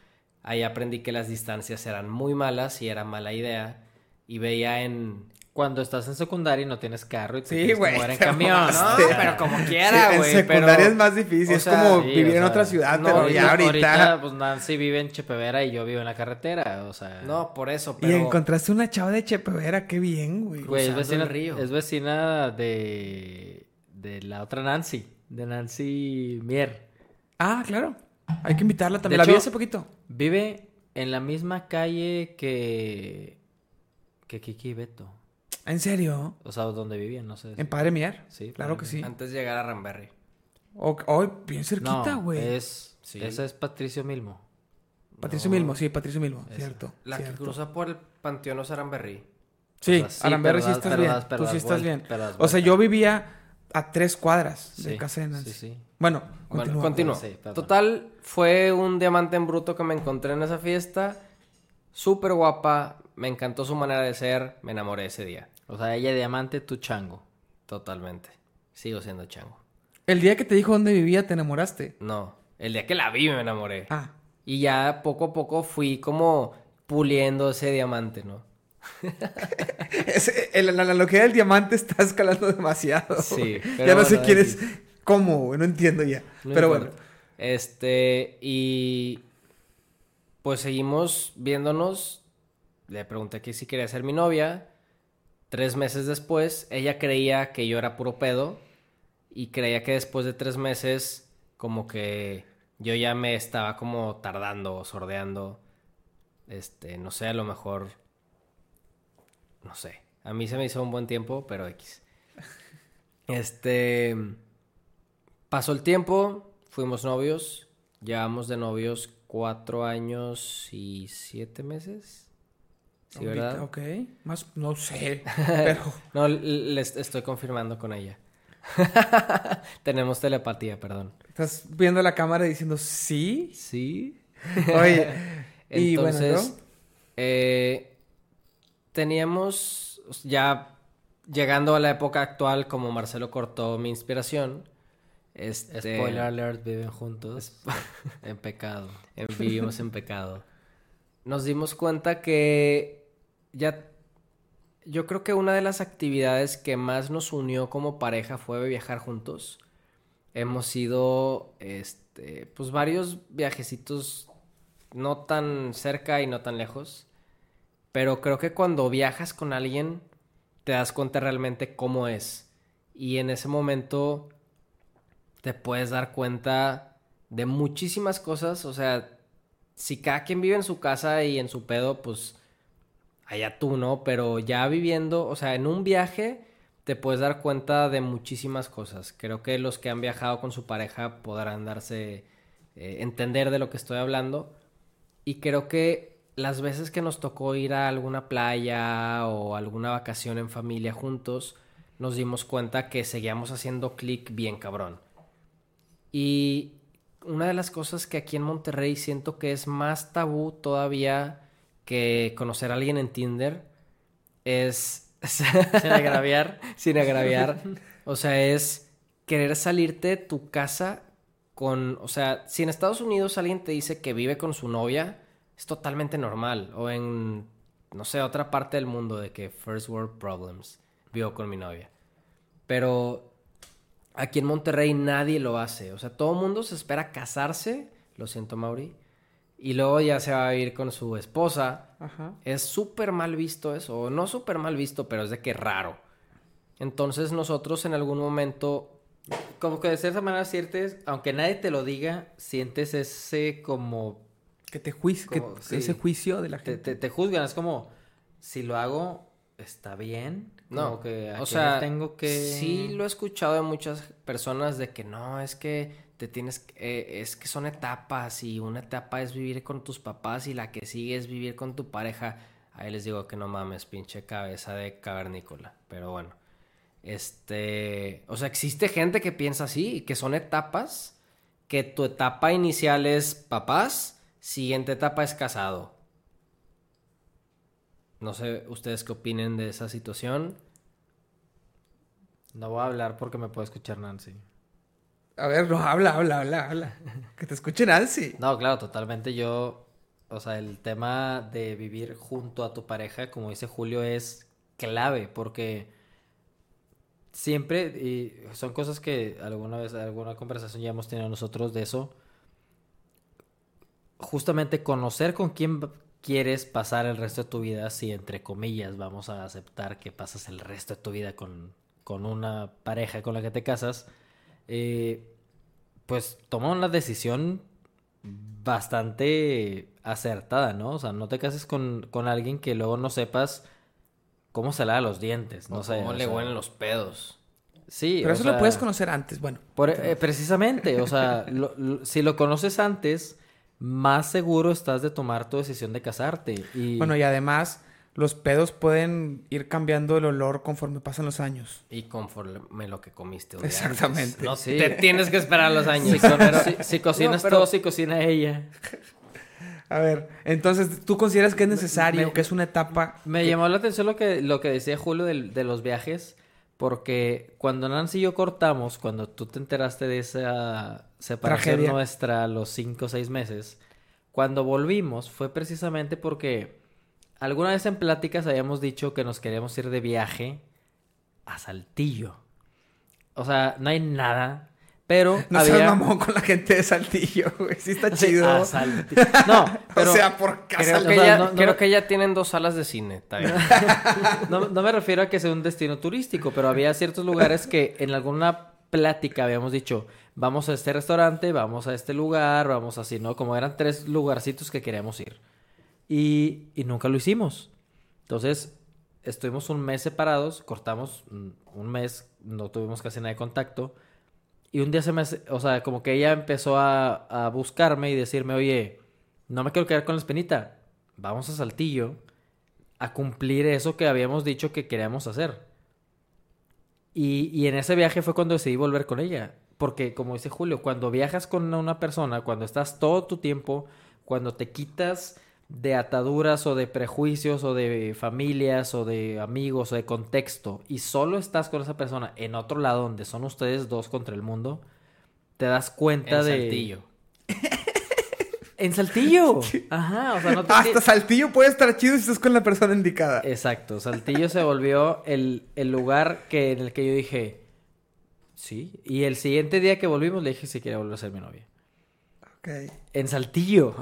ahí aprendí que las distancias eran muy malas y era mala idea. Y veía en cuando estás en secundaria y no tienes carro y te Sí, tienes que güey, mover en camión. ¿no? pero como Sí, quiera, en güey. secundaria pero- es más difícil. o es sea, como Sí, vivir o en sea, otra ciudad, no, pero ahorita- ya ahorita. pues Nancy vive en Chepevera y yo vivo en la carretera, o sea... No, por eso, Y pero... encontraste una chava de Chepevera, qué bien, güey. Güey, es vecina, río. es vecina de, de la otra Nancy, de Nancy Mier. Ah, claro. Hay que invitarla también. De la vi hecho- hace poquito. Vive en la misma calle que, que Kiki y Beto. ¿En serio? O sea, donde vivían, no sé. En Padre Mier. Sí, Claro Padre que sí. Antes de llegar a Ramberry. Hoy, bien cerquita, No, güey. es, Sí. esa es Patricio Milmo. Patricio No. Milmo, sí, Patricio Milmo. Esa. Cierto. La que cruza por el Panteón Osaramberry. Sí, O sea, sí, Aramberry sí estás bien. Tú sí estás bien. O sea, yo vivía a tres cuadras de Sí, casa de Nancy. Sí, sí. Bueno, Bueno, continúa. continúo. Total, fue un diamante en bruto que me encontré en esa fiesta. Súper guapa. Me encantó su manera de ser. Me enamoré ese día. O sea, ella diamante, tú chango. Totalmente. Sigo siendo chango. El día que te dijo dónde vivía, te enamoraste. No. El día que la vi me enamoré. Ah, Y ya poco a poco fui como puliendo ese diamante, ¿no? <laughs> El- la analogía del diamante está escalando demasiado. Sí, <laughs> pero ya no sé bueno, quién X. es. ¿Cómo? No entiendo ya. No Pero importa. bueno. Este, y pues seguimos viéndonos. Le pregunté que si quería ser mi novia. Tres meses después, ella creía que yo era puro pedo. Y creía que después de tres meses, como que yo ya me estaba como tardando o sordeando. Este, no sé, a lo mejor. No sé. A mí se me hizo un buen tiempo, pero X. <laughs> Este. Pasó el tiempo, fuimos novios, llevamos de novios cuatro años y siete meses. Sí, ¿verdad? Ok. Más, no sé. <laughs> Pero. No, les estoy confirmando con ella. <laughs> Tenemos telepatía, perdón. Estás viendo la cámara diciendo sí. Sí. Oye. y bueno, Entonces, ¿no? eh, teníamos ya llegando a la época actual, como Marcelo cortó mi inspiración. Este, Spoiler alert, viven juntos <laughs> en pecado. en- <laughs> vivimos en pecado. Nos dimos cuenta que ya yo creo que una de las actividades que más nos unió como pareja fue viajar juntos. Hemos ido este pues varios viajecitos no tan cerca y no tan lejos, pero creo que cuando viajas con alguien te das cuenta realmente cómo es. Y en ese momento te puedes dar cuenta de muchísimas cosas. O sea, si cada quien vive en su casa y en su pedo, pues allá tú, ¿no? Pero ya viviendo, o sea, en un viaje te puedes dar cuenta de muchísimas cosas. Creo que los que han viajado con su pareja podrán darse, eh, entender de lo que estoy hablando. Y creo que las veces que nos tocó ir a alguna playa o alguna vacación en familia juntos, nos dimos cuenta que seguíamos haciendo clic bien cabrón. Y una de las cosas que aquí en Monterrey siento que es más tabú todavía que conocer a alguien en Tinder es... <laughs> Sin agraviar. sin agraviar. O sea, es querer salirte de tu casa con... O sea, si en Estados Unidos alguien te dice que vive con su novia, es totalmente normal. O en, no sé, otra parte del mundo de que first world problems, vivo con mi novia. Pero aquí en Monterrey nadie lo hace. O sea, todo el mundo se espera casarse, lo siento Mauri, y luego ya se va a vivir con su esposa. Ajá. Es súper mal visto eso, no súper mal visto, pero es de que raro. Entonces nosotros en algún momento Como que de cierta manera sientes, aunque nadie te lo diga, sientes ese como... Que te juicio, que Como- sí. ese juicio de la Te, gente. te, te juzgan, es como, si lo hago, está bien. No, Como que, ¿a o sea, tengo que... sí lo he escuchado de muchas personas de que no, es que te tienes, que- eh, es que son etapas y una etapa es vivir con tus papás y la que sigue es vivir con tu pareja. Ahí les digo que no mames, pinche cabeza de cavernícola, pero bueno. Este, o sea, existe gente que piensa así y que son etapas, que tu etapa inicial es papás, siguiente etapa es casado. No sé ustedes qué opinen de esa situación. No voy a hablar porque me puede escuchar Nancy. A ver, no, habla, habla, habla, habla. <laughs> Que te escuche Nancy. No, claro, totalmente yo... O sea, el tema de vivir junto a tu pareja, como dice Julio, es clave porque siempre, y son cosas que alguna vez, alguna conversación ya hemos tenido nosotros de eso, justamente conocer con quién quieres pasar el resto de tu vida, si entre comillas vamos a aceptar que pasas el resto de tu vida con, con una pareja con la que te casas, eh, pues toma una decisión bastante acertada, ¿no? O sea, no te cases con, con alguien que luego no sepas cómo se lava los dientes, no O sé. cómo le sea, huelen los pedos. Sí, Pero o eso sea, lo puedes conocer antes, bueno. por- eh, precisamente, o sea, lo- lo- si lo conoces antes, más seguro estás de tomar tu decisión de casarte. Y Bueno, y además, los pedos pueden ir cambiando el olor conforme pasan los años. Y conforme lo que comiste. día Exactamente. antes. No Sí. te tienes que esperar los años. si, co- si- si cocinas No, pero- todo, si cocina ella. A ver, entonces, ¿tú consideras que es necesario, me- que es una etapa? Me llamó la atención lo que, lo que decía Julio del- de, los viajes, porque cuando Nancy y yo cortamos, cuando tú te enteraste de esa separación Tragedia. nuestra a los 5 o 6 meses, cuando volvimos fue precisamente porque alguna vez en pláticas habíamos dicho que nos queríamos ir de viaje a Saltillo. O sea, no hay nada, pero No había... seas mamón con la gente de Saltillo, güey. Sí está Sí, chido. Saltillo. No, <laughs> pero... o sea, por casa. Creo, o que, sea, ya, no- no- creo que ya tienen dos salas de cine. No, no me refiero a que sea un destino turístico, pero había ciertos lugares que en alguna plática habíamos dicho, vamos a este restaurante, vamos a este lugar, vamos así, ¿no? Como eran tres lugarcitos que queríamos ir. Y, y nunca lo hicimos. Entonces, estuvimos un mes separados, cortamos un mes, no tuvimos casi nada de contacto. Y un día se me, o sea, como que ella empezó a, a buscarme y decirme, oye, no me quiero quedar con la espinita, vamos a Saltillo a cumplir eso que habíamos dicho que queríamos hacer. Y, y en ese viaje fue cuando decidí volver con ella. Porque, como dice Julio, cuando viajas con una persona, cuando estás todo tu tiempo, cuando te quitas de ataduras o de prejuicios o de familias o de amigos o de contexto y solo estás con esa persona en otro lado donde son ustedes dos contra el mundo, te das cuenta En de... Saltillo. <laughs> En Saltillo. <laughs> Ajá, o sea, no te... Hasta Saltillo puede estar chido si estás con la persona indicada. Exacto, Saltillo se volvió el, el lugar que, en el que yo dije, sí. Y el siguiente día que volvimos le dije si quería volver a ser mi novia. Ok. En Saltillo.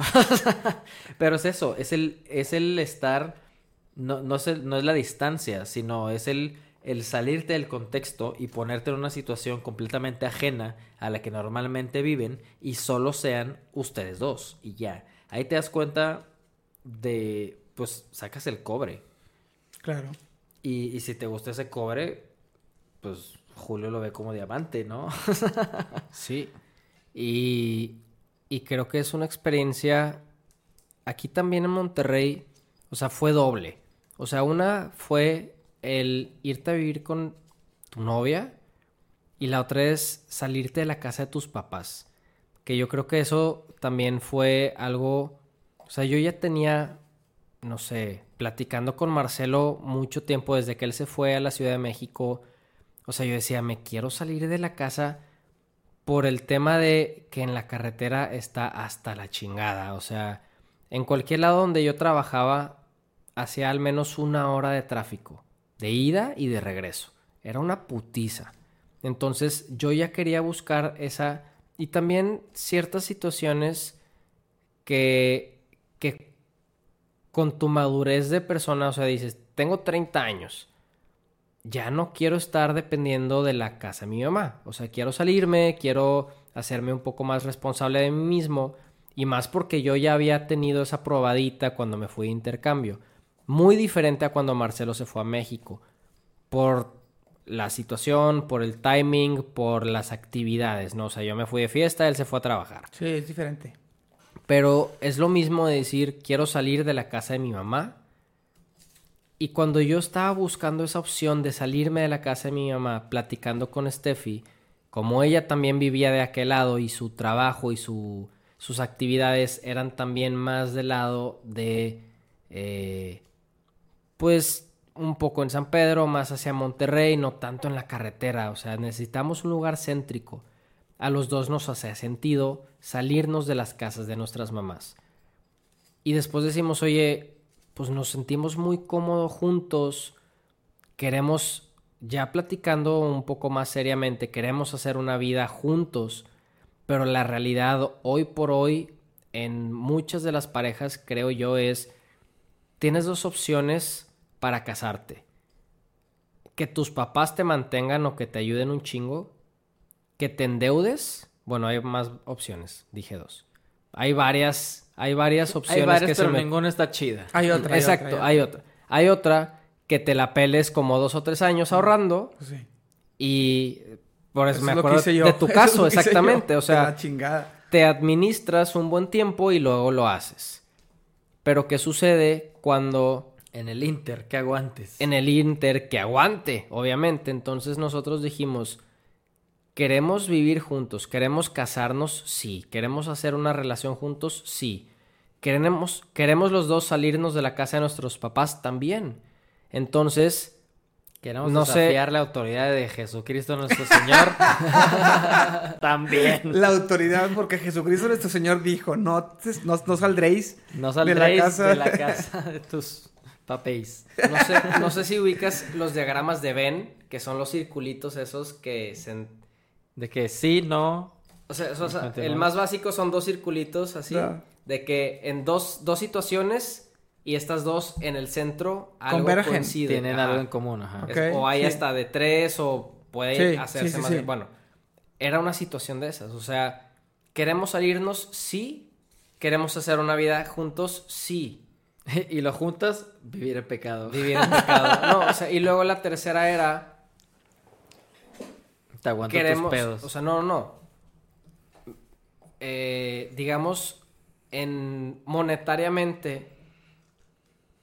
<laughs> Pero es eso, es el, es el estar, no, no, es el- no es la distancia, sino es el, el salirte del contexto y ponerte en una situación completamente ajena a la que normalmente viven y solo sean ustedes dos y ya. Ahí te das cuenta de, pues sacas el cobre. Claro. Y, y si te gusta ese cobre, pues Julio lo ve como diamante, ¿no? <laughs> Sí. Y, y creo que es una experiencia. Aquí también en Monterrey, o sea, fue doble. O sea, una fue el irte a vivir con tu novia y la otra es salirte de la casa de tus papás. Que yo creo que eso también fue algo. O sea, yo ya tenía, no sé, platicando con Marcelo mucho tiempo desde que él se fue a la Ciudad de México. O sea, yo decía, me quiero salir de la casa por el tema de que en la carretera está hasta la chingada. O sea, en cualquier lado donde yo trabajaba, hacía al menos una hora de tráfico, de ida y de regreso. Era una putiza. Entonces yo ya quería buscar esa... Y también ciertas situaciones que, que con tu madurez de persona, o sea, dices, tengo 30 años ya no quiero estar dependiendo de la casa de mi mamá. O sea, quiero salirme, quiero hacerme un poco más responsable de mí mismo. Y más porque yo ya había tenido esa probadita cuando me fui de intercambio. Muy diferente a cuando Marcelo se fue a México. Por la situación, por el timing, por las actividades, ¿no? O sea, yo me fui de fiesta, él se fue a trabajar. Sí, es diferente. Pero es lo mismo de decir, quiero salir de la casa de mi mamá. Y cuando yo estaba buscando esa opción de salirme de la casa de mi mamá, platicando con Steffi, como ella también vivía de aquel lado y su trabajo y su, sus actividades eran también más del lado de, eh, pues, un poco en San Pedro, más hacia Monterrey, no tanto en la carretera. O sea, necesitamos un lugar céntrico. A los dos nos hace sentido salirnos de las casas de nuestras mamás. Y después decimos, oye, pues nos sentimos muy cómodos juntos queremos, ya platicando un poco más seriamente, queremos hacer una vida juntos, pero la realidad hoy por hoy en muchas de las parejas, creo yo, es, tienes dos opciones para casarte. Que tus papás te mantengan o que te ayuden un chingo. Que te endeudes. Bueno, hay más opciones, dije dos. Hay varias, hay varias opciones Hay varias, que pero se me- ninguna está chida. Hay otra. hay Exacto, otra, hay otra. Hay otra que te la peles como dos o tres años ahorrando Sí. y por eso Eso me es lo que acuerdo hice yo. de tu <laughs> Eso es caso, lo que hice yo. exactamente. O sea, la chingada. te administras un buen tiempo y luego lo haces. Pero ¿qué sucede cuando En el Inter, que aguantes. en el Inter que aguante? Obviamente, entonces nosotros dijimos, ¿queremos vivir juntos? ¿Queremos casarnos? Sí. ¿Queremos hacer una relación juntos? Sí. ¿Queremos, queremos los dos salirnos de la casa de nuestros papás? También. Entonces, Queremos No sé. desafiar la autoridad de Jesucristo nuestro Señor. <laughs> <laughs> También. La autoridad, porque Jesucristo nuestro Señor dijo, no, no, no saldréis No de saldréis la casa. de la casa de tus papéis. no sé, no sé si ubicas los diagramas de Venn, que son los circulitos esos que se... De que sí, no. O sea, o sea, el más básico son dos circulitos así, Ya. de que en dos, dos situaciones y estas dos en el centro algo Convergen. coincide. Tienen Ajá. algo en común, ajá. Es- Ok, o hay sí. hasta de tres o puede Sí, hacerse sí, sí, más. Bueno, era una situación de esas. O sea, ¿queremos salirnos? Sí. ¿Queremos hacer una vida juntos? Sí. <laughs> y lo juntas, vivir en pecado. Vivir en pecado. <laughs> No, o sea, y luego la tercera era Te aguanto queremos, tus pedos. o sea, no, no. Eh, digamos, en monetariamente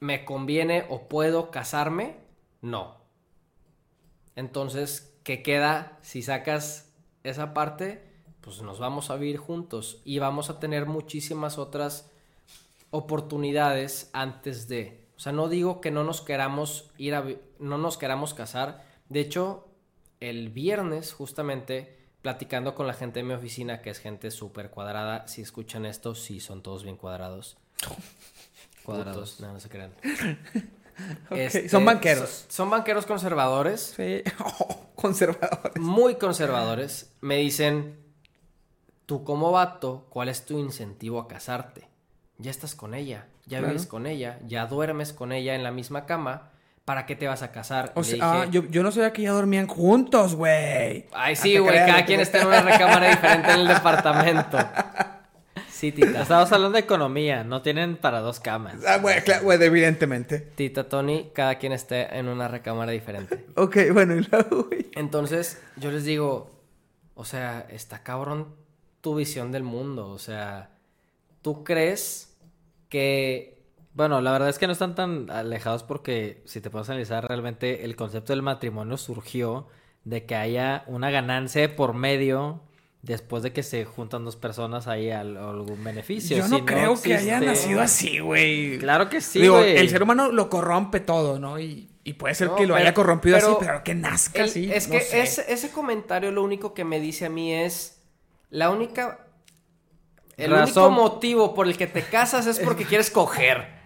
me conviene o puedo casarme, no. Entonces, ¿qué queda si sacas esa parte? Pues nos vamos a vivir juntos y vamos a tener muchísimas otras oportunidades antes de. O sea, no digo que no nos queramos ir a no nos queramos casar. De hecho, el viernes, justamente, platicando con la gente de mi oficina, que es gente súper cuadrada. Si escuchan esto, sí, son todos bien cuadrados. <laughs> Cuadrados. No, no se crean. <laughs> Este, Son banqueros. so- son banqueros conservadores, Sí. <laughs> conservadores. muy conservadores. Me dicen, tú como vato, ¿cuál es tu incentivo a casarte? Ya estás con ella, ya Claro. vives con ella, ya duermes con ella en la misma cama. ¿Para qué te vas a casar? O Le sea, ah, yo, yo no sabía que ya dormían juntos, güey. Ay, Ah, sí, güey, cada quien está en una recámara diferente en el departamento. Sí, tita. Estamos hablando de economía, no tienen para dos camas. Ah, güey, claro, güey, evidentemente. Tita Tony, cada quien esté en una recámara diferente. <laughs> Ok, bueno, y luego, güey. Entonces, yo les digo, o sea, está cabrón tu visión del mundo. O sea, ¿tú crees que Bueno, la verdad es que no están tan alejados porque si te puedes analizar realmente el concepto del matrimonio surgió de que haya una ganancia por medio después de que se juntan dos personas ahí a algún beneficio. Yo Si no creo que haya nacido así, güey. Claro que sí, Digo, el ser humano lo corrompe todo, ¿no? Y, y puede ser No, que lo pero- haya corrompido pero así, pero que nazca El- así. es no que sé. ese, ese comentario lo único que me dice a mí es la única el Razón. único motivo por el que te casas es porque quieres coger.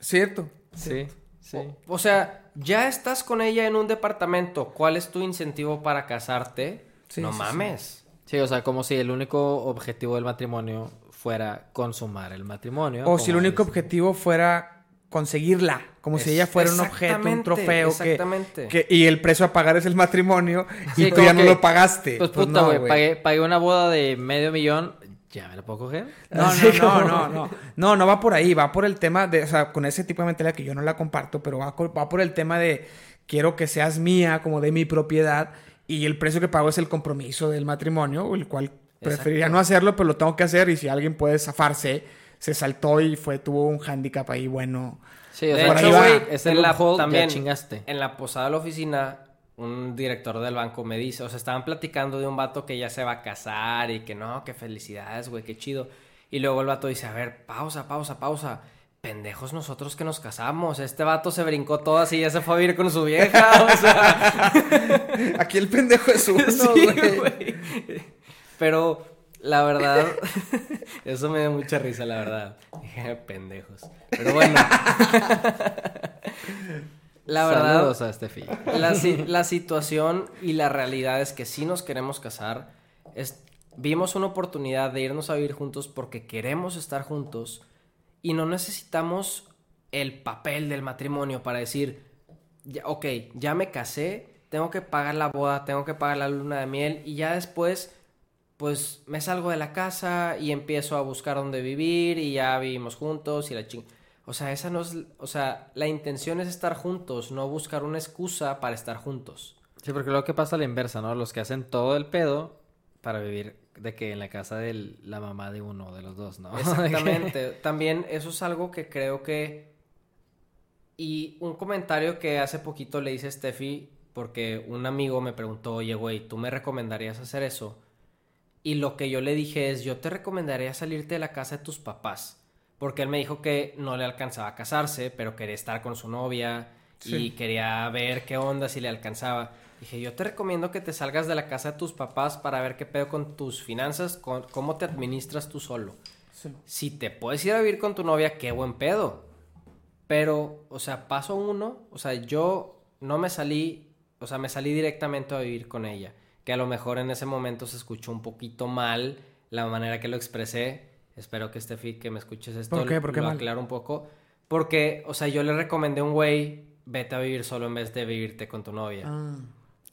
Cierto. Sí, sí. O, o sea, ya estás con ella en un departamento. ¿Cuál es tu incentivo para casarte? Sí, no sí, mames. Sí, o sea, como si el único objetivo del matrimonio fuera consumar el matrimonio. O si el único dice. objetivo fuera conseguirla, como si ella fuera un objeto, un trofeo que, exactamente. que- y el precio a pagar es el matrimonio y tú ya no lo pagaste. Pues Pues puta, no, güey, pagué, pagué una boda de medio millón, ¿ya me la puedo coger? No, <laughs> no, no, como- no, no. No, no va por ahí, va por el tema de, o sea, con ese tipo de mentalidad que yo no la comparto, pero va, va por el tema de quiero que seas mía, como de mi propiedad, y el precio que pago es el compromiso del matrimonio, el cual preferiría Exacto. no hacerlo, pero lo tengo que hacer, y si alguien puede zafarse, se saltó y fue, tuvo un hándicap ahí bueno. Sí, o De sea, güey, ese en la- loophole también- ya chingaste. En la posada de la oficina, un director del banco me dice, o sea, estaban platicando de un vato que ya se va a casar y que no, que felicidades, güey, qué chido. Y luego el vato dice, a ver, pausa, pausa, pausa. Pendejos nosotros que nos casamos. Este vato se brincó todas y ya se fue a vivir con su vieja. O sea, <laughs> Aquí el pendejo es uno, <laughs> sí, güey. güey. Pero la verdad, <laughs> eso me dio mucha risa, la verdad. Dije, pendejos. Pero bueno. La verdad, Saludos a Steffi. la, si- <laughs> la situación y la realidad es que sí nos queremos casar. Es, vimos una oportunidad de irnos a vivir juntos porque queremos estar juntos y no necesitamos el papel del matrimonio para decir, ya, ok, ya me casé, tengo que pagar la boda, tengo que pagar la luna de miel y ya después, pues me salgo de la casa y empiezo a buscar dónde vivir y ya vivimos juntos y la ching... O sea, esa no es, o sea, la intención es estar juntos, no buscar una excusa para estar juntos. Sí, porque luego que pasa a la inversa, ¿no? Los que hacen todo el pedo para vivir de que en la casa de la mamá de uno de los dos, ¿no? <laughs> Exactamente. También eso es algo que creo que... Y un comentario que hace poquito le hice a Steffi, porque un amigo me preguntó, oye, güey, ¿tú me recomendarías hacer eso? Y lo que yo le dije es, yo te recomendaría salirte de la casa de tus papás. Porque él me dijo que no le alcanzaba a casarse, pero quería estar con su novia y quería ver qué onda si le alcanzaba. Dije, yo te recomiendo que te salgas de la casa de tus papás para ver qué pedo con tus finanzas, con cómo te administras tú solo. Sí. Si te puedes ir a vivir con tu novia, qué buen pedo. Pero, o sea, paso uno, o sea, yo no me salí, o sea, me salí directamente a vivir con ella. Que a lo mejor en ese momento se escuchó un poquito mal la manera que lo expresé. Espero que Steffi, que me escuches esto, ¿Por qué? ¿Por qué lo mal? aclaro un poco. Porque, o sea, yo le recomendé a un güey, vete a vivir solo en vez de vivirte con tu novia. Ah.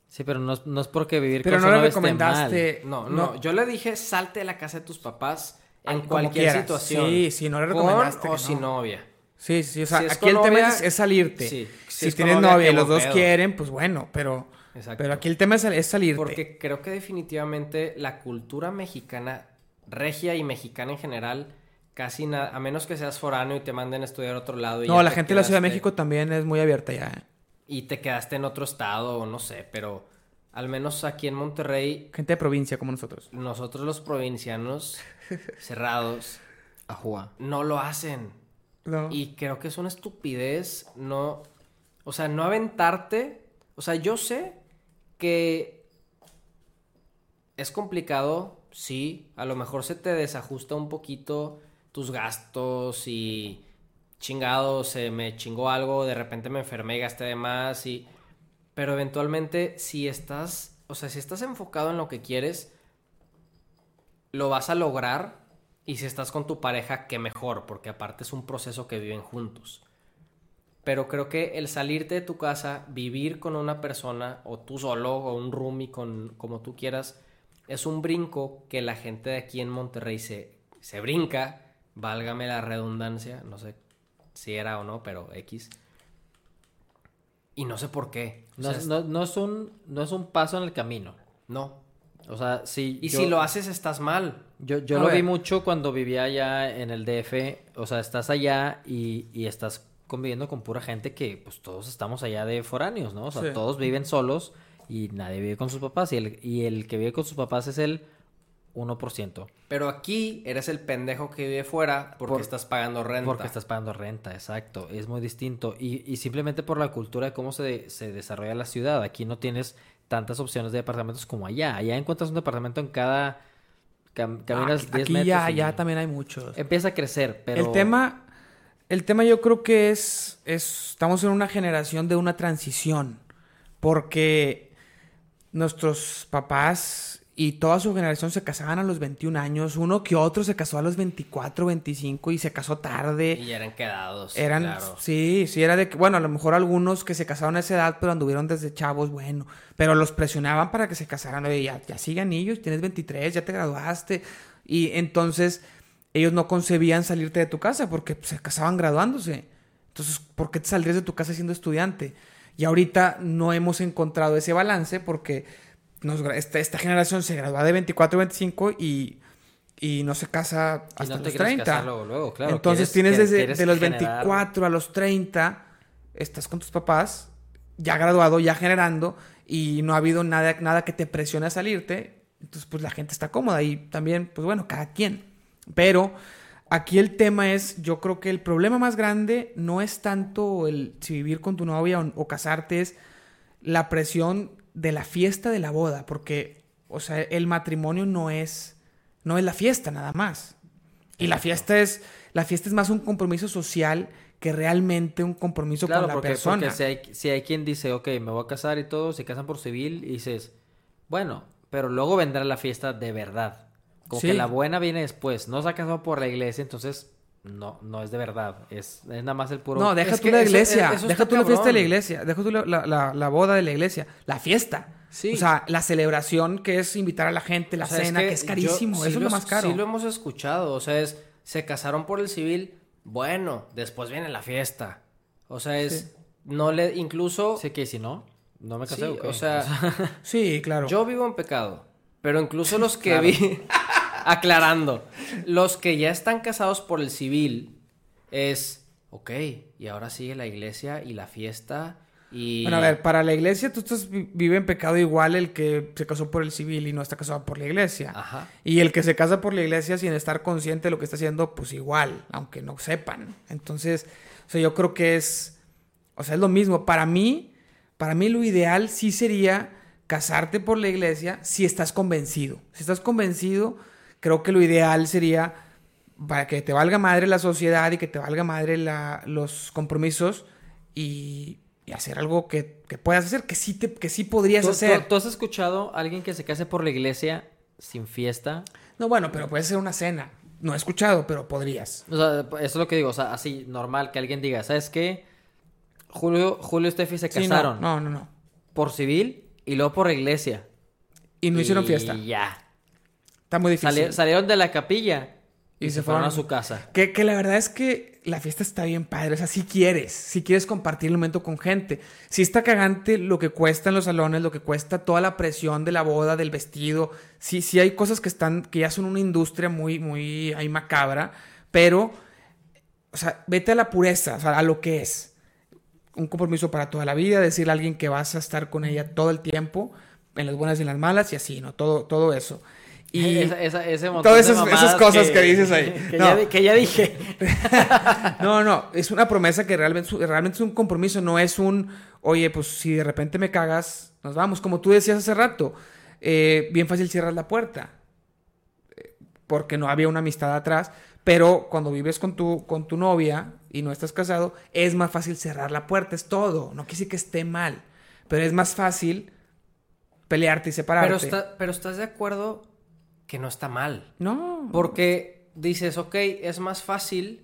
Sí, pero no, es- no es porque vivir Pero con no su le novia esté recomendaste. No, no, yo le dije, salte de la casa de tus papás en Como cualquier quieras. situación. Sí, sí, no le Con recomendaste o sin no. novia. Sí, sí, o sea, Si aquí el tema es, es salirte. sí. Si, tienes novia, novia y los dos pedo. quieren, pues bueno, pero, Exacto. pero aquí el tema es, es salirte. Porque creo que definitivamente la cultura mexicana, regia y mexicana en general, casi nada, a menos que seas foráneo y te manden a estudiar a otro lado. Y no, la te gente de la Ciudad de México también es muy abierta ya. ¿eh? Y te quedaste en otro estado o no sé, pero al menos aquí en Monterrey, Gente de provincia como nosotros. nosotros los provincianos <laughs> cerrados Ajúa. no lo hacen. No. Y creo que es una estupidez no... O sea, no aventarte... O sea, yo sé que es complicado, sí. A lo mejor se te desajusta un poquito tus gastos y chingado, se me chingó algo, de repente me enfermé y gasté de más y... Pero eventualmente, si estás... O sea, si estás enfocado en lo que quieres, lo vas a lograr y si estás con tu pareja, qué mejor, porque aparte es un proceso que viven juntos. Pero creo que el salirte de tu casa, vivir con una persona, o tú solo, o un roomie, con, como tú quieras, es un brinco que la gente de aquí en Monterrey se, se brinca, válgame la redundancia, no sé si era o no, pero X. Y no sé por qué. No, sea, es- no- no es un, no es un paso en el camino. no. O sea, sí. Y yo- si lo haces, estás mal. Yo, yo lo vi mucho cuando vivía allá en el DF. O sea, estás allá y, y estás conviviendo con pura gente que, pues, todos estamos allá de foráneos, ¿no? O sea, Sí. todos viven solos y nadie vive con sus papás. Y el, y el que vive con sus papás es el 1%. Pero aquí eres el pendejo que vive fuera porque Por- estás pagando renta. Porque estás pagando renta, exacto. Es muy distinto. Y, y simplemente por la cultura de cómo se, se desarrolla la ciudad. Aquí no tienes tantas opciones de departamentos como allá. Allá encuentras un departamento en cada... cam- caminas Aquí- 10 aquí metros ya, y ya también hay muchos. Empieza a crecer, pero... El tema, el tema yo creo que es, es, estamos en una generación de una transición, porque nuestros papás y toda su generación se casaban a los 21 años, uno que otro se casó a los 24, 25 y se casó tarde. Y eran quedados. Eran, claro. sí, sí, era de que, bueno, a lo mejor algunos que se casaron a esa edad, pero anduvieron desde chavos, bueno, pero los presionaban para que se casaran, oye, ya, ya sigan ellos, tienes 23, ya te graduaste, y entonces ellos no concebían salirte de tu casa porque se casaban graduándose. Entonces, ¿por qué te saldrías de tu casa siendo estudiante? Y ahorita no hemos encontrado ese balance porque nos esta, esta generación se gradúa de 24, 25 y, y no se casa hasta no los quieres 30. casar luego, luego, claro. Entonces tienes desde de los generar- 24 a los 30, estás con tus papás, ya graduado, ya generando, y no ha habido nada, nada que te presione a salirte. Entonces, pues la gente está cómoda y también, pues bueno, cada quien. Pero aquí el tema es, yo creo que el problema más grande no es tanto el si vivir con tu novia o, o casarte, es la presión de la fiesta de la boda, porque, o sea, el matrimonio no es, no es la fiesta nada más. Y la fiesta es, la fiesta es más un compromiso social que realmente un compromiso Claro, con la porque, persona. porque si, hay, si hay quien dice, ok, me voy a casar y todo, se casan por civil y dices, bueno, pero luego vendrá la fiesta de verdad. Como Sí. que la buena viene después. No se ha casado por la iglesia, entonces no, no es de verdad. Es, es nada más el puro... No, deja Es tú la iglesia, eso deja tú la fiesta de la iglesia, deja tú la, la- la- boda de la iglesia, la fiesta. Sí. O sea, la celebración que es invitar a la gente, la O sea, cena, que, es yo- carísimo, sí eso es lo más caro. Sí lo hemos escuchado, o sea, es, se casaron por el civil, bueno, después viene la fiesta. O sea, es, no le, incluso, Sé que si no, no me casé. sí, ¿o o sea, <laughs> Sí, claro. yo vivo en pecado, pero incluso los que vi, <laughs> aclarando, los que ya están casados por el civil, es, ok, y ahora sigue la iglesia y la fiesta y... Bueno, a ver, para la iglesia tú estás vi- vive en pecado igual el que se casó por el civil y no está casado por la iglesia. Ajá. Y el que se casa por la iglesia sin estar consciente de lo que está haciendo, pues igual, aunque no sepan. Entonces, o sea, yo creo que es, o sea, es lo mismo. Para mí, para mí lo ideal sí sería casarte por la iglesia si estás convencido. Si estás convencido, creo que lo ideal sería para que te valga madre la sociedad y que te valga madre la- los compromisos y, y hacer algo que, que puedas hacer, que sí, te, que sí podrías ¿Tú, hacer. tú- tú has escuchado a alguien que se case por la iglesia sin fiesta? No, bueno, pero puede ser una cena. No he escuchado, pero podrías. O sea, eso es lo que digo, o sea, así normal que alguien diga, ¿sabes qué? Julio, Julio y Steffi se Sí, no, casaron no, no, no. por civil y luego por la iglesia. Y no hicieron fiesta. Y ya. Está muy difícil. Sali- salieron de la capilla y, Y se, se fueron a su casa. Que, que la verdad es que la fiesta está bien padre. O sea, si quieres, si quieres compartir el momento con gente. Si está cagante lo que cuesta en los salones, lo que cuesta toda la presión de la boda, del vestido. Sí, sí hay cosas que están, que ya son una industria muy, muy ahí macabra. Pero, o sea, vete a la pureza, o sea, a lo que es. Un compromiso para toda la vida, decirle a alguien que vas a estar con ella todo el tiempo, en las buenas y en las malas, y así, ¿no? Todo, todo eso. Y <laughs> Esa- esa- ese todas esas- cosas que dices ahí. <laughs> Que, No. ya, que ya dije. <laughs> No, no, es una promesa que realmente, realmente es un compromiso, no es un, oye, pues si de repente me cagas, nos vamos. Como tú decías hace rato, eh, bien fácil cierras la puerta, eh, porque no había una amistad atrás, pero cuando vives con tu, con tu novia y no estás casado, es más fácil cerrar la puerta, es todo. No decir que esté mal, pero es más fácil pelearte y separarte. Pero, está, pero estás de acuerdo que no está mal. No, Porque dices, ok, es más fácil.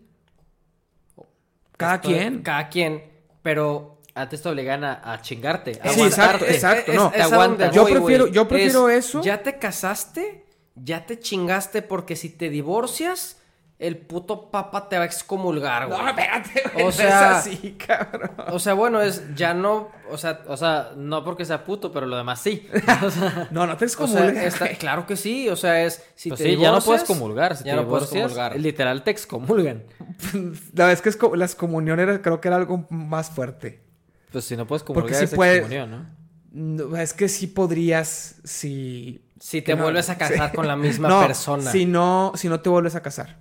cada Estoy- quien. Cada quien, pero Antes te obligan a, a chingarte. a Sí, exacto, exacto. no, a te. Yo voy, prefiero- yo prefiero Es, eso. Ya te casaste, ya te chingaste, porque si te divorcias, el puto papa te va a excomulgar, güey. No, espérate, güey, O no sea- es así, cabrón. O sea, bueno, es ya no, o sea, O sea, no porque sea puto, pero lo demás sí. <laughs> O sea, No, no te o sea, excomulgas. está- claro que sí, o sea, es si pues te sí, ya no puedes comulgar. Si ya te no puedes comulgar. Literal te excomulgan. <laughs> La vez que es co- las comuniones era- creo que era algo más fuerte. Pues si no puedes Porque comulgar, sí es puedes- excomunión, ¿no? No, es que sí podrías si... Si te no- vuelves a <laughs> casar sí. con la misma No, persona. Si no, si no te vuelves a casar.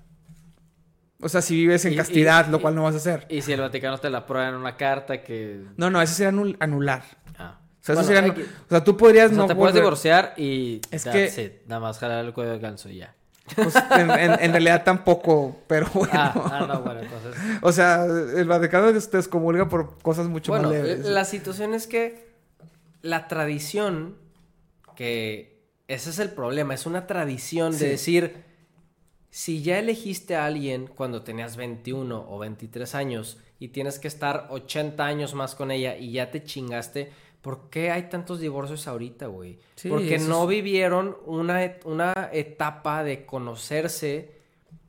O sea, si vives en Y- castidad, y- lo cual no vas a hacer. Y si el Vaticano te la aprueba en una carta que... No, no, eso sería anul- anular. Ah. O sea, eso sería que- o sea, tú podrías O sea, no te puedes divorciar y... Es que- it. Nada más jalar el cuello del ganso y ya. Pues, en, en- en realidad tampoco, pero bueno. Ah, ah, no, bueno, entonces... O sea, el Vaticano te excomulga por cosas mucho Bueno, más leves. la situación es que la tradición, que ese es el problema, es una tradición Sí. de decir, si ya elegiste a alguien cuando tenías 21 o 23 años y tienes que estar 80 años más con ella y ya te chingaste, ¿por qué hay tantos divorcios ahorita, güey? Sí, Porque no es- vivieron una, et- una etapa de conocerse.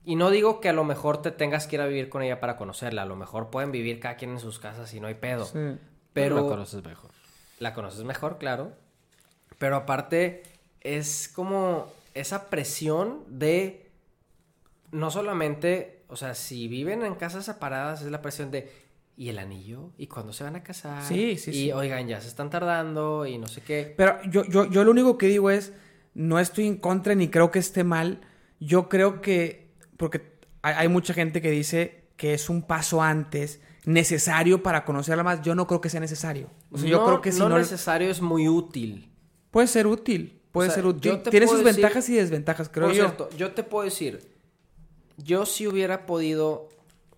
Y no digo que a lo mejor te tengas que ir a vivir con ella para conocerla. A lo mejor pueden vivir cada quien en sus casas y no hay pedo. Sí. Pero Pero lo conoces mejor. la conoces mejor, claro. Pero aparte es como esa presión de no solamente, o sea, si viven en casas separadas es la presión de ¿y el anillo? ¿Y cuándo se van a casar? Sí, sí, y sí. oigan, ya se están tardando y no sé qué. Pero yo, yo, yo lo único que digo es, no estoy en contra ni creo que esté mal. Yo creo que, porque hay, hay mucha gente que dice que es un paso antes necesario para conocerla más. Yo no creo que sea necesario. O sea, yo No- creo que si no no... necesario es muy útil. Puede ser útil. Puede O sea, ser útil. Tiene sus decir- ventajas y desventajas, creo Por yo. cierto, yo te puedo decir, yo sí hubiera podido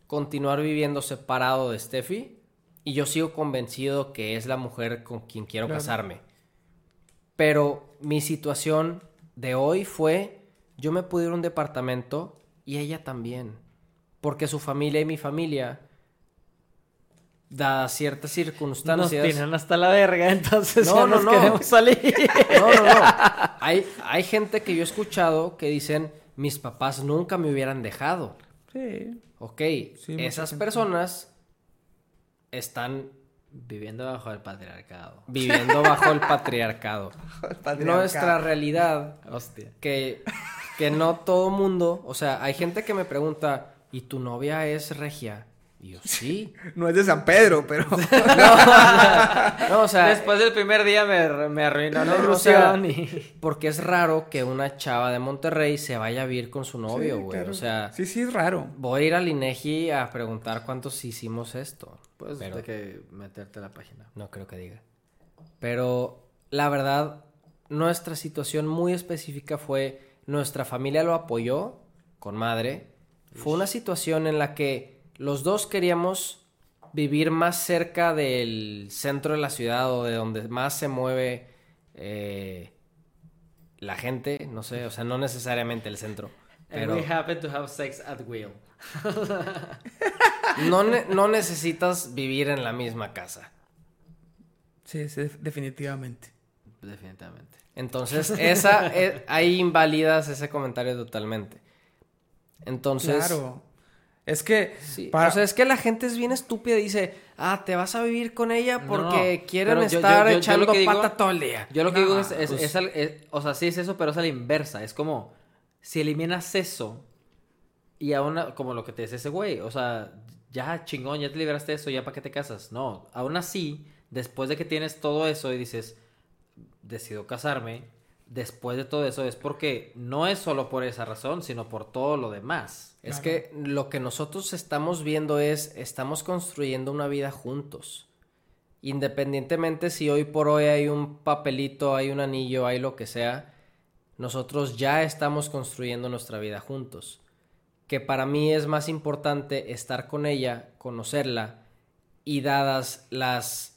continuar viviendo separado de Steffi y yo sigo convencido que es la mujer con quien quiero Claro. casarme. Pero mi situación de hoy fue, yo me pude ir a un departamento y ella también. Porque su familia y mi familia, dadas ciertas Nos circunstancias... tienen hasta la verga, <laughs> entonces No, ya no, nos no. queremos salir. No, no, no. <laughs> Hay, hay gente que yo he escuchado que dicen, mis papás nunca me hubieran dejado. Sí. Ok, esas personas están Viviendo bajo el patriarcado. viviendo <laughs> bajo el patriarcado. Nuestra realidad, Hostia. que, que no todo mundo, o sea, hay gente que me pregunta, ¿y tu novia es regia? Y yo, sí. <laughs> No es de San Pedro, pero. <laughs> <laughs> No, o sea, Después del primer día me, me arruinó la ilusión y... porque es raro que una chava de Monterrey se vaya a vivir con su novio, Sí, güey. claro. O sea, Sí, sí, es raro. voy a ir al INEGI a preguntar cuántos hicimos esto. Pues Pero- hay que meterte a la página. No creo que diga. Pero la verdad, nuestra situación muy específica fue, nuestra familia lo apoyó con madre. Fue una situación en la que los dos queríamos vivir más cerca del centro de la ciudad o de donde más se mueve eh, la gente, no sé, o sea, no necesariamente el centro. Pero And we happen to have sex at will. <laughs> no, ne- no necesitas vivir en la misma casa. Sí, sí, definitivamente. Definitivamente. Entonces, esa, eh, ahí invalidas ese comentario totalmente. Entonces, Claro. Es que. sí, para- o sea, es que la gente es bien estúpida y dice, ah, te vas a vivir con ella porque no, quieren estar yo- yo- yo echando digo- pata todo el día. Yo lo que No, digo es, es- pues- es al- es- o sea, sí es eso, pero es a la inversa. Es como, si eliminas eso y aún, como lo que te dice ese güey, o sea, ya chingón, ya te liberaste de eso, ya para qué te casas. No, aún así, después de que tienes todo eso y dices, decido casarme, después de todo eso es porque no es solo por esa razón, sino por todo lo demás. Es que lo que nosotros estamos viendo es, estamos construyendo una vida juntos. Independientemente si hoy por hoy hay un papelito, hay un anillo, hay lo que sea, nosotros ya estamos construyendo nuestra vida juntos. Que para mí es más importante estar con ella, conocerla y dadas las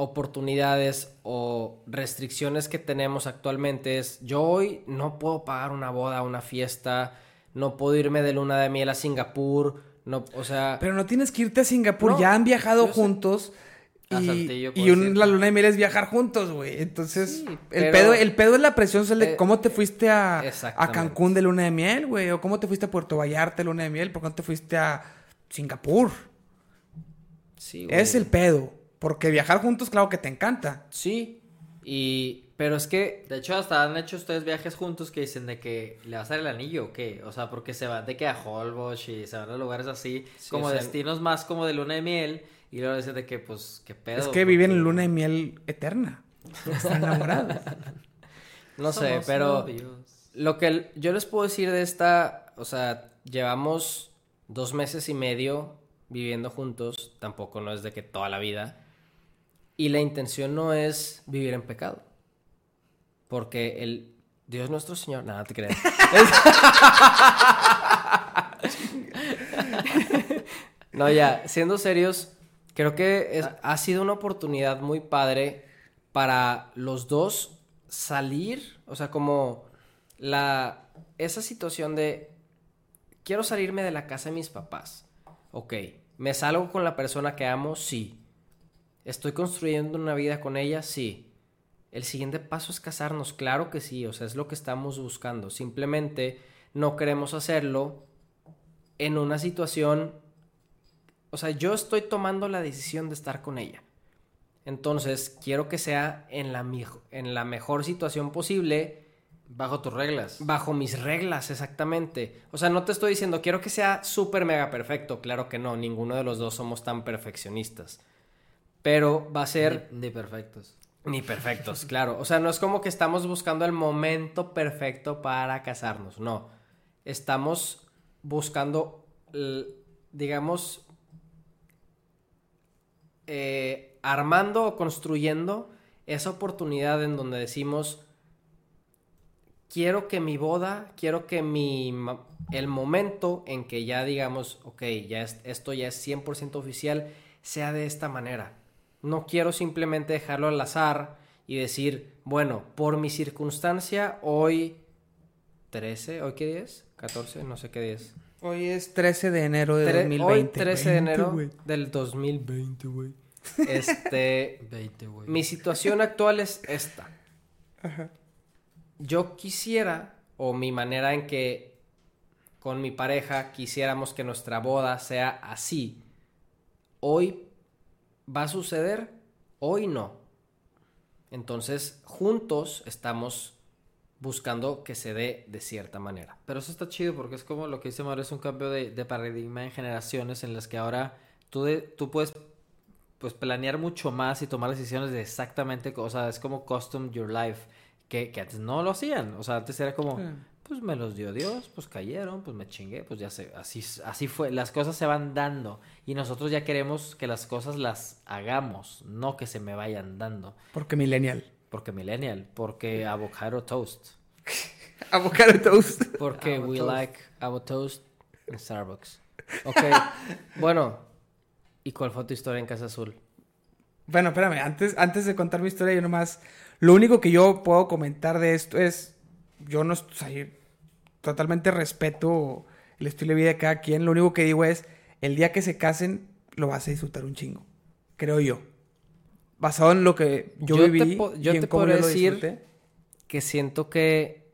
oportunidades o restricciones que tenemos actualmente es yo hoy no puedo pagar una boda, una fiesta, no puedo irme de luna de miel a Singapur, no, o sea, Pero no tienes que irte a Singapur. No, ya han viajado juntos. Y, Saltillo, y un- la luna de miel es viajar juntos, güey. Entonces, Sí, el, pedo, el pedo es la presión social de Eh, cómo te fuiste a, a. Cancún de luna de miel, güey. O cómo te fuiste a Puerto Vallarta de luna de miel. ¿Por qué no te fuiste a Singapur? sí, güey. Es el pedo. Porque viajar juntos, claro que te encanta. Sí, y pero es que De hecho, hasta han hecho ustedes viajes juntos que dicen de que le va a dar el anillo o qué. O sea, porque se van de que a Holbox y se van a lugares así, Sí, como o sea, destinos más como de luna de miel. Y luego dicen de que, pues, qué pedo. es que viven en luna de miel eterna. Están enamorados. <laughs> no sé, somos pero novios. Lo que el- yo les puedo decir de esta, o sea, llevamos dos meses y medio viviendo juntos, tampoco no es de que toda la vida, y la intención no es vivir en pecado, porque el Dios nuestro Señor, nada te creas. <laughs> no, ya, siendo serios, creo que ha sido una oportunidad muy padre para los dos salir, o sea, como la esa situación de quiero salirme de la casa de mis papás. Ok, me salgo con la persona que amo, sí. Estoy construyendo una vida con ella, sí. El siguiente paso es casarnos, claro que sí, o sea, es lo que estamos buscando. Simplemente no queremos hacerlo en una situación, o sea, yo estoy tomando la decisión de estar con ella. Entonces, quiero que sea en la, mijo- en la mejor situación posible, Bajo tus reglas. bajo mis reglas, exactamente. O sea, no te estoy diciendo, quiero que sea súper mega perfecto. Claro que no, ninguno de los dos somos tan perfeccionistas. Pero va a ser Ni, ni perfectos. ni perfectos, <laughs> claro. O sea, no es como que estamos buscando el momento perfecto para casarnos, no. Estamos buscando, digamos, eh, armando o construyendo esa oportunidad en donde decimos, quiero que mi boda, quiero que mi, el momento en que ya digamos, ok, ya es- esto ya es 100% oficial, sea de esta manera. No quiero simplemente dejarlo al azar y decir, bueno, por mi circunstancia, hoy 13, ¿hoy qué día es? 14, no sé qué día es. Hoy es 13 de enero de Tre- 2020. Hoy 13 de 20, enero güey. del 2020, güey. Este, <laughs> 20, güey. mi situación actual es esta. Yo quisiera, o mi manera en que con mi pareja quisiéramos que nuestra boda sea así. Hoy va a suceder, hoy no. Entonces, juntos estamos buscando que se dé de cierta manera. Pero eso está chido porque es como lo que dice Mario, es un cambio de, de paradigma en generaciones en las que ahora tú, de- tú puedes pues planear mucho más y tomar decisiones de exactamente, o sea, es como custom your life, que, que antes no lo hacían, o sea, antes era como, Sí. Pues me los dio Dios, pues cayeron, pues me chingué, pues ya sé, así, así fue, las cosas se van dando y nosotros ya queremos que las cosas las hagamos, no que se me vayan dando, Porque millennial. porque millennial, porque avocado toast. <laughs> Avocado toast. Porque Avocado we toast. like avocado toast en Starbucks. Ok, <laughs> bueno, ¿y cuál fue tu historia en Casa Azul? Bueno, espérame, antes, antes de contar mi historia, yo nomás. Lo único que yo puedo comentar de esto es. Yo no. O sea, totalmente respeto el estilo de vida de cada quien. Lo único que digo es: el día que se casen, lo vas a disfrutar un chingo. Creo yo. Basado en lo que yo, Yo te viví po- yo y en te cómo yo lo decir- disfruté. Que siento que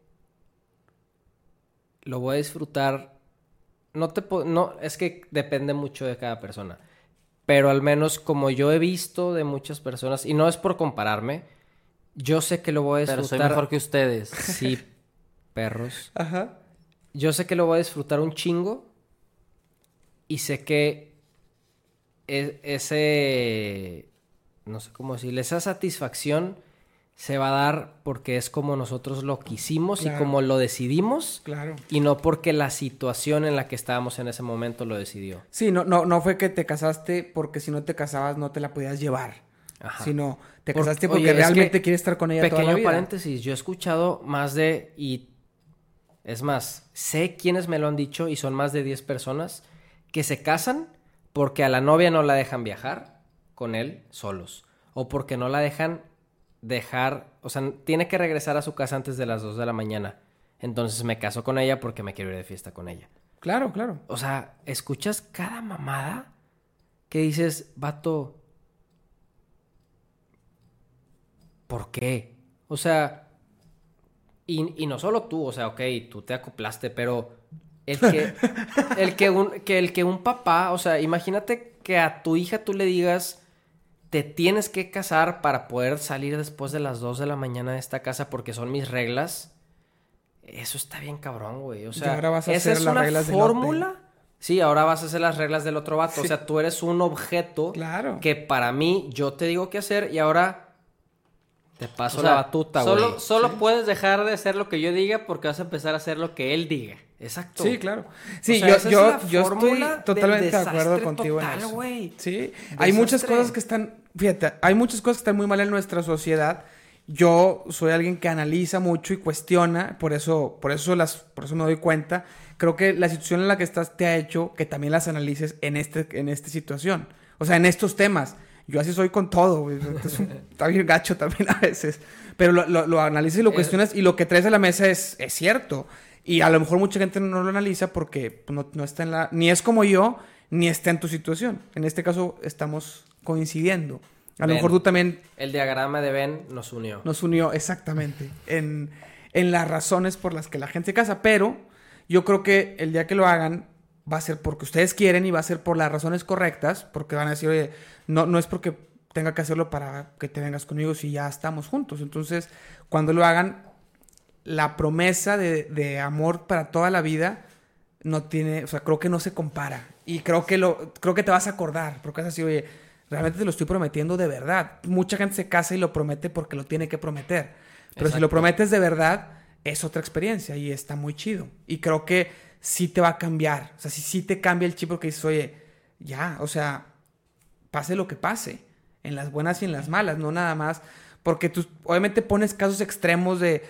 lo voy a disfrutar. No te no, es que depende mucho de cada persona. Pero al menos como yo he visto de muchas personas, y no es por compararme, yo sé que lo voy a Pero disfrutar. soy mejor que ustedes. Sí, perros. Ajá. Yo sé que lo voy a disfrutar un chingo. Y sé que e- ese. No sé cómo decirle. Esa satisfacción se va a dar porque es como nosotros lo quisimos Claro. y como lo decidimos. Claro. Y no porque la situación en la que estábamos en ese momento lo decidió. Sí, no, no, no fue que te casaste porque si no te casabas no te la podías llevar. Ajá. Sino te casaste porque oye, realmente quieres estar con ella toda la Pequeño vida. paréntesis, yo he escuchado más de, y es más, sé quiénes me lo han dicho y son más de 10 personas que se casan porque a la novia no la dejan viajar con él solos o porque no la dejan dejar, o sea, tiene que regresar a su casa antes de las 2 de la mañana. Entonces me caso con ella porque me quiero ir de fiesta con ella. Claro, claro. O sea, escuchas cada mamada que dices, vato, ¿por qué? O sea, y, y no solo tú, o sea, ok, tú te acoplaste, pero el que, <laughs> el que, un, que el que un papá, o sea, imagínate que a tu hija tú le digas, te tienes que casar para poder salir después de las 2 de la mañana de esta casa porque son mis reglas. Eso está bien cabrón, güey. O sea, ahora vas a esa hacer es las una reglas fórmula. Sí, ahora vas a hacer las reglas del otro vato. O sea, tú eres un objeto Claro. que para mí yo te digo qué hacer y ahora te paso O la batuta, güey. Solo, solo puedes dejar de hacer lo que yo diga porque vas a empezar a hacer lo que él diga. Exacto. Sí, claro. Sí, sea, yo, es yo, yo estoy totalmente de acuerdo contigo total, en eso. güey. Sí, hay muchas cosas que están, fíjate, hay muchas cosas que están muy mal en nuestra sociedad. Yo soy alguien que analiza mucho y cuestiona, por eso, por eso las, por eso me doy cuenta. Creo que la situación en la que estás te ha hecho que también las analices en este, en esta situación. O sea, en estos temas. Yo así soy con todo, güey. Es un- Está bien gacho también <laughs> a veces. Pero lo, lo, lo analizas y lo Es- cuestionas y lo que traes a la mesa es, es cierto. Y a lo mejor mucha gente no lo analiza porque pues, no, no está en la... Ni es como yo, ni está en tu situación. En este caso estamos coincidiendo. A lo mejor tú también El diagrama de Ben nos unió. nos unió exactamente en, en las razones por las que la gente se casa. Pero yo creo que el día que lo hagan va a ser porque ustedes quieren y va a ser por las razones correctas. Porque van a decir, oye, no, no es porque tenga que hacerlo para que te vengas conmigo si ya estamos juntos. Entonces, cuando lo hagan, la promesa de, de amor para toda la vida no tiene, o sea, creo que no se compara. Y creo que lo, creo que te vas a acordar, porque es así, oye, realmente te lo estoy prometiendo de verdad. Mucha gente se casa y lo promete porque lo tiene que prometer. Pero si lo prometes de verdad, es otra experiencia y está muy chido. Y creo que sí te va a cambiar. O sea, sí, sí te cambia el chip porque dices, oye, ya, o sea, pase lo que pase, en las buenas y en las malas, no nada más. Porque tú obviamente pones casos extremos de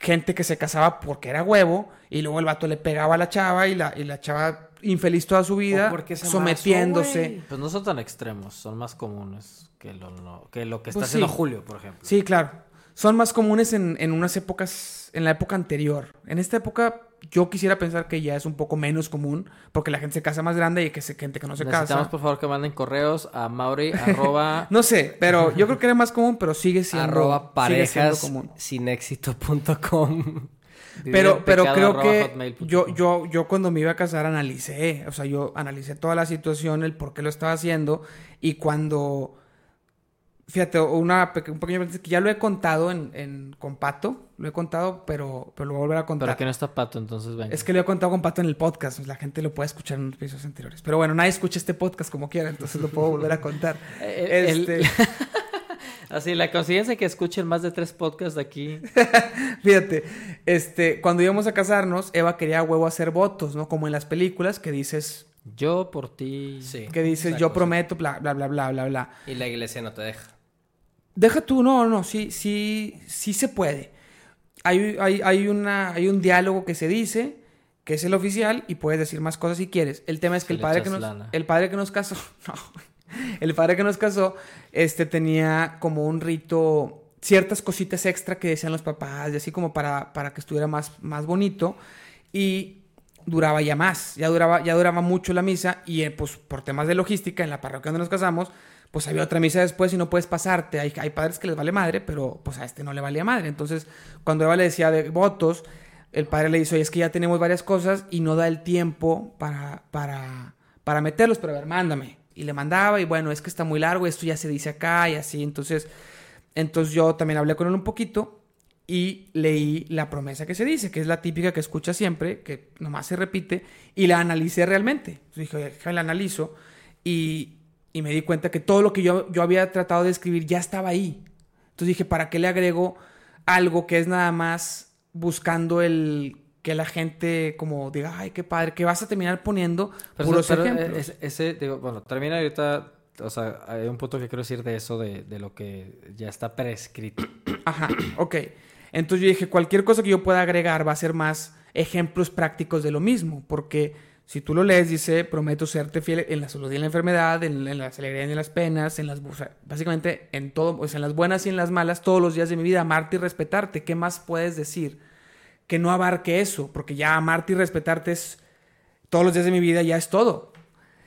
gente que se casaba porque era huevo y luego el vato le pegaba a la chava y la, y la chava infeliz toda su vida, porque se sometiéndose. Pues no son tan extremos, son más comunes que lo, lo- que, lo que está Pues haciendo sí. Julio, por ejemplo. Sí, claro. Son más comunes en, en unas épocas, en la época anterior. En esta época yo quisiera pensar que ya es un poco menos común porque la gente se casa más grande y que se gente que no se Necesitamos, casa. por favor, que manden correos a mauri arroba <laughs> No sé, pero yo creo que era más común, pero sigue siendo, Arroba sigue siendo parejas común. sin éxito.com. <laughs> Pero, pero creo que yo, yo, yo cuando me iba a casar analicé, o sea, yo analicé toda la situación, el por qué lo estaba haciendo y cuando, fíjate, una, un pequeño paréntesis que ya lo he contado en, en, con Pato, lo he contado, pero, pero lo voy a volver a contar. Pero aquí no está Pato, entonces venga. Es que lo he contado con Pato en el podcast, la gente lo puede escuchar en los episodios anteriores. Pero bueno, nadie escucha este podcast como quiera, entonces lo puedo volver a contar. <laughs> Eh, el- Este, <laughs> Así, la coincidencia que escuchen más de tres podcasts de aquí. <laughs> Fíjate, este, cuando íbamos a casarnos, Eva quería a huevo hacer votos, ¿no? Como en las películas que dices, Yo por ti. Sí. que dices, yo cosa. prometo, bla, bla, bla, bla, bla, bla. Y la iglesia no te deja. Deja tú, no, no, sí, sí, sí se puede. Hay, hay, hay, una, hay un diálogo que se dice, que es el oficial, y puedes decir más cosas si quieres. El tema es Si que el padre que, nos, lana. el padre que nos casó, <laughs> no, el padre que nos casó, este tenía como un rito, ciertas cositas extra que decían los papás, y así como para, para que estuviera más, más bonito, y duraba ya más, ya duraba, ya duraba mucho la misa, y eh, pues por temas de logística, en la parroquia donde nos casamos, pues había otra misa después y no puedes pasarte. Hay, hay padres que les vale madre, pero pues a este no le valía madre. Entonces, cuando Eva le decía de votos, el padre le dice, oye, es que ya tenemos varias cosas y no da el tiempo para, para, para meterlos, pero a ver, mándame. Y le mandaba y bueno, es que está muy largo, esto ya se dice acá y así. Entonces, entonces yo también hablé con él un poquito y leí la promesa que se dice, que es la típica que escucha siempre, que nomás se repite, y la analicé realmente. Entonces dije, oye, la analizo y, y me di cuenta que todo lo que yo, yo había tratado de escribir ya estaba ahí. Entonces dije, ¿para qué le agrego algo que es nada más buscando el que la gente como diga, ay, qué padre, que vas a terminar poniendo Pero, puros pero, ejemplos? es- ese, digo, bueno, termina ahorita. O sea, hay un punto que quiero decir de eso, de, de lo que ya está prescrito. <coughs> Ajá, ok. Entonces yo dije, cualquier cosa que yo pueda agregar va a ser más ejemplos prácticos de lo mismo, porque si tú lo lees, dice, prometo serte fiel en la salud y en la enfermedad, en, en las alegrías y en las penas, en las, o básicamente en todo, pues en las buenas y en las malas, todos los días de mi vida, amarte y respetarte. ¿Qué más puedes decir? Que no abarque eso, porque ya amarte y respetarte es todos los días de mi vida, ya es todo.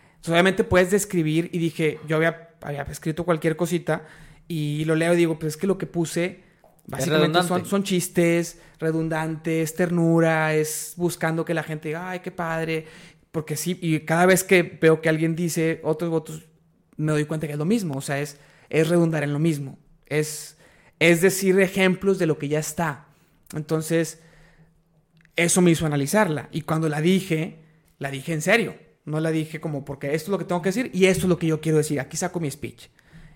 Entonces, obviamente puedes describir y dije, yo había, había escrito cualquier cosita y lo leo y digo, pues es que lo que puse básicamente son, son chistes redundantes, ternura, es buscando que la gente diga, ay, qué padre, porque sí, y cada vez que veo que alguien dice otros votos, me doy cuenta que es lo mismo, o sea, es, es redundar en lo mismo, es, es decir ejemplos de lo que ya está. Entonces, eso me hizo analizarla. Y cuando la dije, la dije en serio. No la dije como porque esto es lo que tengo que decir y esto es lo que yo quiero decir. Aquí saco mi speech.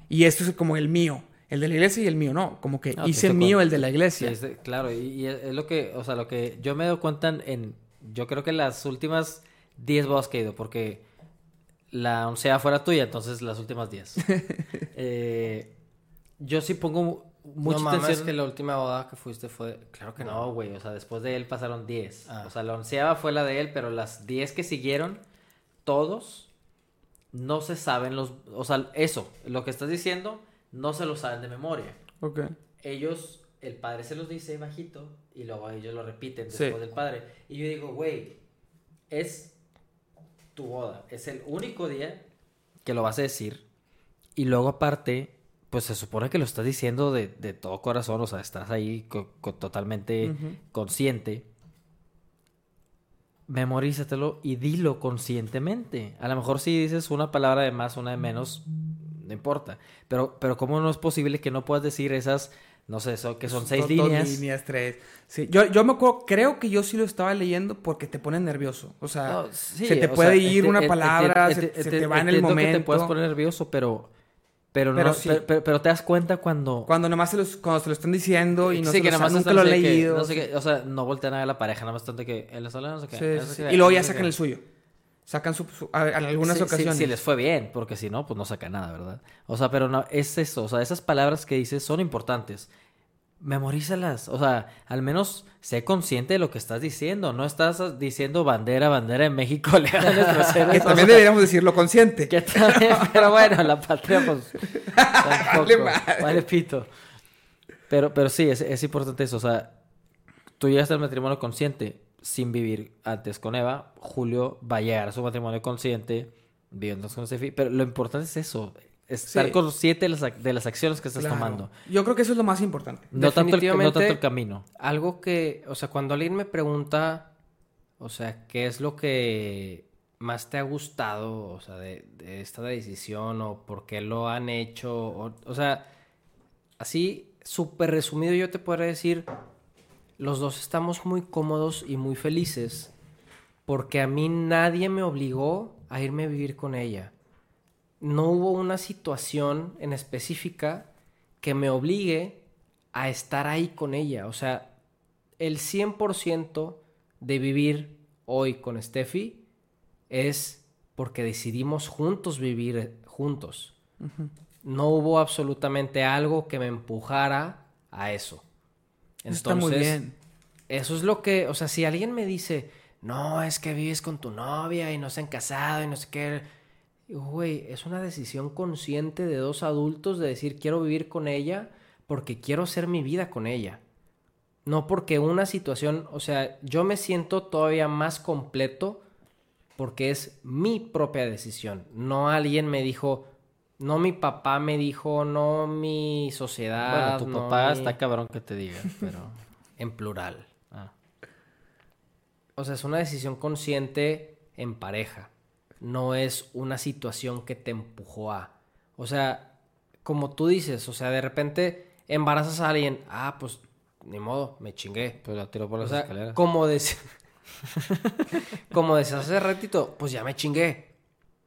Y esto es como el mío. El de la iglesia y el mío, no. Como que No, hice mío con- el de la iglesia. Sí, claro, y, y es lo que, o sea, lo que yo me doy cuenta en, yo creo que las últimas 10 bodas que he ido, porque la oncea fuera tuya, entonces las últimas 10. <laughs> Eh, yo sí pongo mucha no atención. que la última boda que fuiste fue... Claro que no. No, güey, o sea, después de él pasaron 10. Ah. O sea, la onceava fue la de él, pero las 10 que siguieron, todos no se saben los, o sea, eso, lo que estás diciendo, no se lo saben de memoria Ok. ellos, el padre se los dice bajito y luego ellos lo repiten Sí. después del padre. Y yo digo, güey, es tu boda, es el único día que lo vas a decir. Y luego aparte, pues se supone que lo estás diciendo de, de todo corazón, o sea, estás ahí co- co- totalmente consciente. Memorízatelo y dilo conscientemente. A lo mejor si dices una palabra de más, una de menos, no importa. Pero, pero ¿cómo no es posible que no puedas decir esas, no sé, eso, que son seis Dos- dos líneas? líneas, tres. Sí. Yo, yo me acuerdo, creo que yo sí lo estaba leyendo porque te pone nervioso. O sea, No, sí, se te puede sea, ir una palabra, se, te va en el momento. que te puedes poner nervioso, pero, pero, Pero no, sí. pero, te das cuenta cuando... Cuando nomás se, los, cuando se lo están diciendo y no sí, se que nunca lo he que, leído. no sé qué, o sea, no voltean a ver la pareja, nada más de que él es no sé qué. Sí, él sí, no sé qué, Y luego ya sacan el suyo. Sacan su, su- a- en algunas Sí, ocasiones. sí les fue bien, porque si no, pues no saca nada, ¿verdad? O sea, pero no, es eso, o sea, esas palabras que dices son importantes. memorízalas. O sea, al menos sé consciente de lo que estás diciendo. No estás diciendo bandera, bandera en México, <laughs> nuestros héroes. Que también deberíamos decirlo consciente. que también, pero bueno, la patria, pues. tampoco. Vale pito. Pero, pero sí, es, es importante eso. O sea, tú llegaste al matrimonio consciente sin vivir antes con Eva. Julio va a llegar a su matrimonio consciente viviendo con Steffi. Pero lo importante es eso. Estar Sí. consciente de las, ac- de las acciones que estás Claro. tomando. Yo creo que eso es lo más importante. No tanto, el, no Definitivamente- tanto el camino. Algo que, o sea, cuando alguien me pregunta, o sea, ¿qué es lo que más te ha gustado, o sea, de, de esta decisión o por qué lo han hecho? O, o sea, así, súper resumido, yo te podría decir, los dos estamos muy cómodos y muy felices porque a mí nadie me obligó a irme a vivir con ella. No hubo una situación en específica que me obligue a estar ahí con ella. O sea, el 100% de vivir hoy con Steffi es porque decidimos juntos vivir eh, juntos. No hubo absolutamente algo que me empujara a eso. Está muy bien. Eso es lo que, o sea, si alguien me dice, no, es que vives con tu novia y no se han casado y no sé qué. Güey, es una decisión consciente de dos adultos de decir quiero vivir con ella porque quiero hacer mi vida con ella. No porque una situación, o sea, yo me siento todavía más completo porque es mi propia decisión. No alguien me dijo, no mi papá me dijo, no mi sociedad. Bueno, tu no papá mi- está cabrón que te diga, pero... <laughs> En plural. ah. O sea, es una decisión consciente en pareja. No es una situación que te empujó a. O sea, como tú dices, o sea, de repente embarazas a alguien. Ah, pues ni modo, me chingué. Pues la tiró por O las sea, escaleras. como decía. <laughs> como decías hace ratito, pues ya me chingué.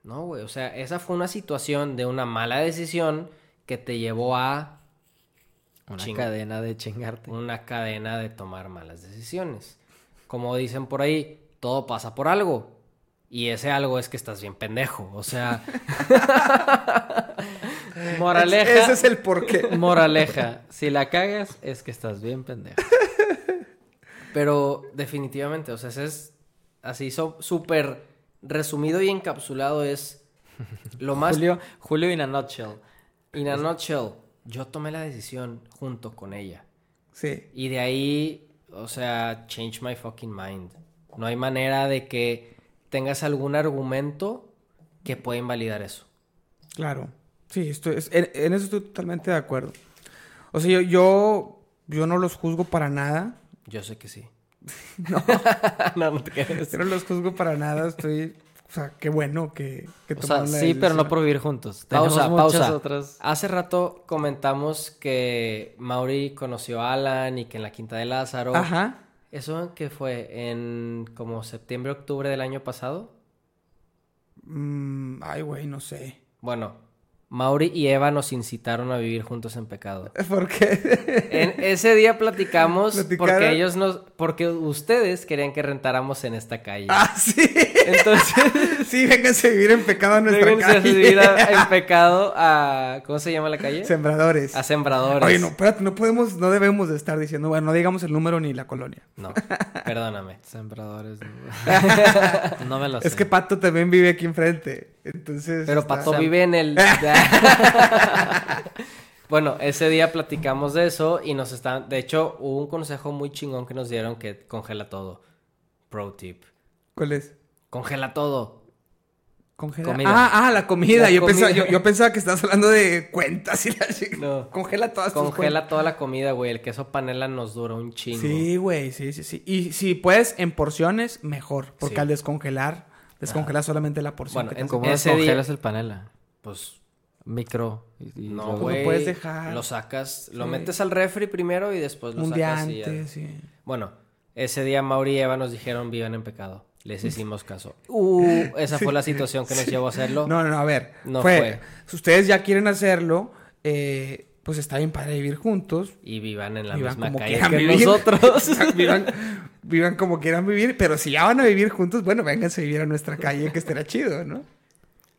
No, güey. O sea, esa fue una situación de una mala decisión que te llevó a Una Ching- cadena de chingarte. una cadena de tomar malas decisiones. Como dicen por ahí, todo pasa por algo. Y ese algo es que estás bien pendejo. O sea. <laughs> moraleja. Ese es el porqué. <laughs> Moraleja, si la cagas es que estás bien pendejo. <laughs> Pero definitivamente, o sea, ese es así súper resumido y encapsulado es lo <laughs> más Julio, Julio in a nutshell. in a nutshell. Yo tomé la decisión junto con ella. Sí. Y de ahí, o sea, change my fucking mind. No hay manera de que tengas algún argumento que pueda invalidar eso. Claro. Sí, estoy, es- en, en eso estoy totalmente de acuerdo. O sea, yo, yo, yo no los juzgo para nada. Yo sé que sí. <laughs> No, <laughs> no, no te quedes. No los juzgo para nada. Estoy. O sea, qué bueno que, que O sea, la sí, pero no por vivir juntos. Pausa, Tenemos muchas pausa. otras. Hace rato comentamos que Mauri conoció a Alan y que en la Quinta de Lázaro. Ajá. ¿Eso que fue? ¿En como septiembre, octubre del año pasado? Mm, ay, güey, no sé. Bueno, Mauri y Eva nos incitaron a vivir juntos en pecado. <laughs> ¿Por qué? En ese día platicamos ¿Platicaron? porque ellos nos, porque ustedes querían que rentáramos en esta calle. ah, sí. Entonces, <laughs> sí, vénganse a vivir en pecado en nuestra déjense calle. vivir a- en <laughs> pecado a ¿cómo se llama la calle? Sembradores. A sembradores. Oye, no, espérate, no podemos, no debemos de estar diciendo, bueno, no digamos el número ni la colonia. No, perdóname. Sembradores. No, No me lo sé. Es que Pato también vive aquí enfrente. Entonces. Pero está- Pato vive en el. <laughs> bueno, ese día platicamos de eso y nos están. De hecho, hubo un consejo muy chingón que nos dieron que congela todo. Pro tip. ¿Cuál es? Congela todo. Congela. Comida. Ah, ah, la comida. La yo, comida. Pensaba, yo, yo pensaba que estabas hablando de cuentas y la chica. No. Congela todas tus Congela toda la comida, güey. El queso panela nos dura un chingo. Sí, güey, sí, sí, sí. Y si puedes en porciones, mejor. Porque Sí. al descongelar, descongelas solamente la porción. Bueno, que te en- ¿Cómo Ese día- descongelas el panela? Pues Micro. y- y no, Pues lo puedes dejar. Lo sacas, lo Sí. metes al refri primero y después lo un día sacas y ya. sí. Bueno, ese día Mauri y Eva nos dijeron vivan en pecado. Les hicimos caso. <laughs> Uh, esa fue la situación que nos llevó a hacerlo. No, no, no, a ver. No fue, fue. Si ustedes ya quieren hacerlo, eh, pues está bien para vivir juntos. Y vivan en la Vivan misma como calle que vivir. nosotros. <laughs> vivan, vivan como quieran vivir, pero si ya van a vivir juntos, bueno, vénganse a vivir a nuestra calle, que estará chido, ¿no?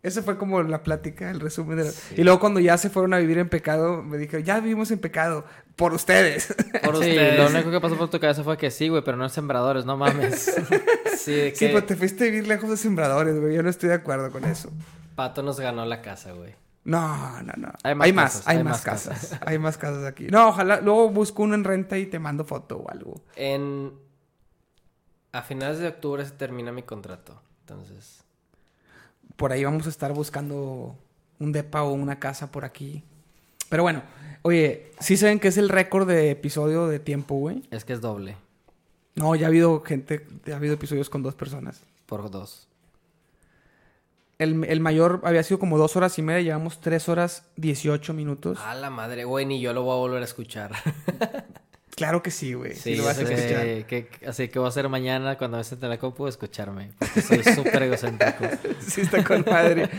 Esa fue como la plática, el resumen de la... Y luego cuando ya se fueron a vivir en pecado, me dijeron, ya vivimos en pecado, por ustedes. <laughs> Por Sí, ustedes. lo único que pasó por tu cabeza fue que sí, güey, pero no en sembradores, no mames. <laughs> Sí, que Sí, pero te fuiste a vivir lejos de sembradores, güey. Yo no estoy de acuerdo con eso. Pato nos ganó la casa, güey. No, no, no. Hay Hay más más, casas, hay, hay más más casas. hay más casas aquí. No, ojalá luego busco uno en renta y te mando foto o algo. En... A finales de octubre se termina mi contrato. Entonces... Por ahí vamos a estar buscando un depa o una casa por aquí. Pero bueno, oye, ¿sí saben que es el récord de episodio de tiempo, güey? es que es doble, No, ya ha habido gente, ya ha habido episodios con dos personas. por dos. El, el mayor había sido como dos horas y media, llevamos tres horas dieciocho minutos. A la madre, güey, ni yo lo voy a volver a escuchar. <laughs> Claro que sí, güey. Sí, Sí, lo vas a escuchar. Que- así que voy a hacer mañana cuando me siente en la compu escucharme. Porque soy súper egocéntrico. <laughs> Sí, está con madre.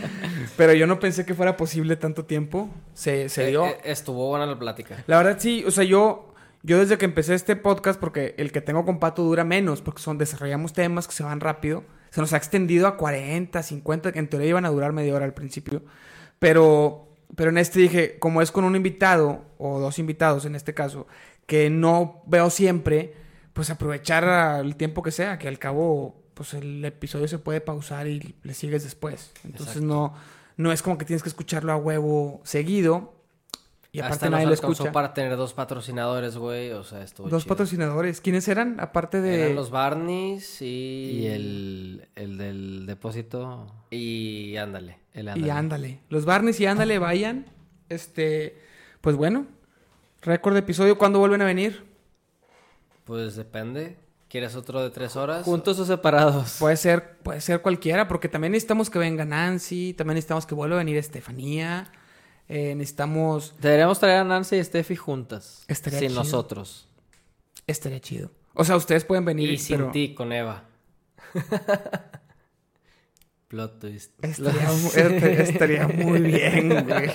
Pero yo no pensé que fuera posible tanto tiempo. Se, se Eh, dio. eh, estuvo buena la plática. La verdad sí, o sea, yo, yo desde que empecé este podcast, porque el que tengo con Pato dura menos, porque son, desarrollamos temas que se van rápido, se nos ha extendido a 40, 50, que en teoría iban a durar media hora al principio. Pero, pero en este dije, como es con un invitado, o dos invitados en este caso, que no veo siempre, pues aprovechar el tiempo que sea, que al cabo, pues el episodio se puede pausar y le sigues después. Entonces Exacto. no, no es como que tienes que escucharlo a huevo seguido. Y aparte Hasta nadie nos lo escucha. para tener dos patrocinadores, güey. O sea, estuvo Dos chido. patrocinadores. ¿Quiénes eran? Aparte de. Eran los Barneys y... Y el, el del depósito, Y ándale. el Y ándale. ándale. Los Barneys y ándale, vayan. Este. Pues bueno. Récord de episodio. ¿Cuándo vuelven a venir? Pues depende. ¿Quieres otro de tres horas? ¿Juntos o separados? Puede ser, puede ser cualquiera, porque también necesitamos que venga Nancy, también necesitamos que vuelva a venir Estefanía. eh, necesitamos. Deberíamos traer a Nancy y Steffi juntas. Estaría sin chido. nosotros. Estaría chido. O sea, ustedes pueden venir. Y sin pero ti, con Eva. <laughs> Plot twist. Estaría, este- estaría muy bien, <laughs> güey.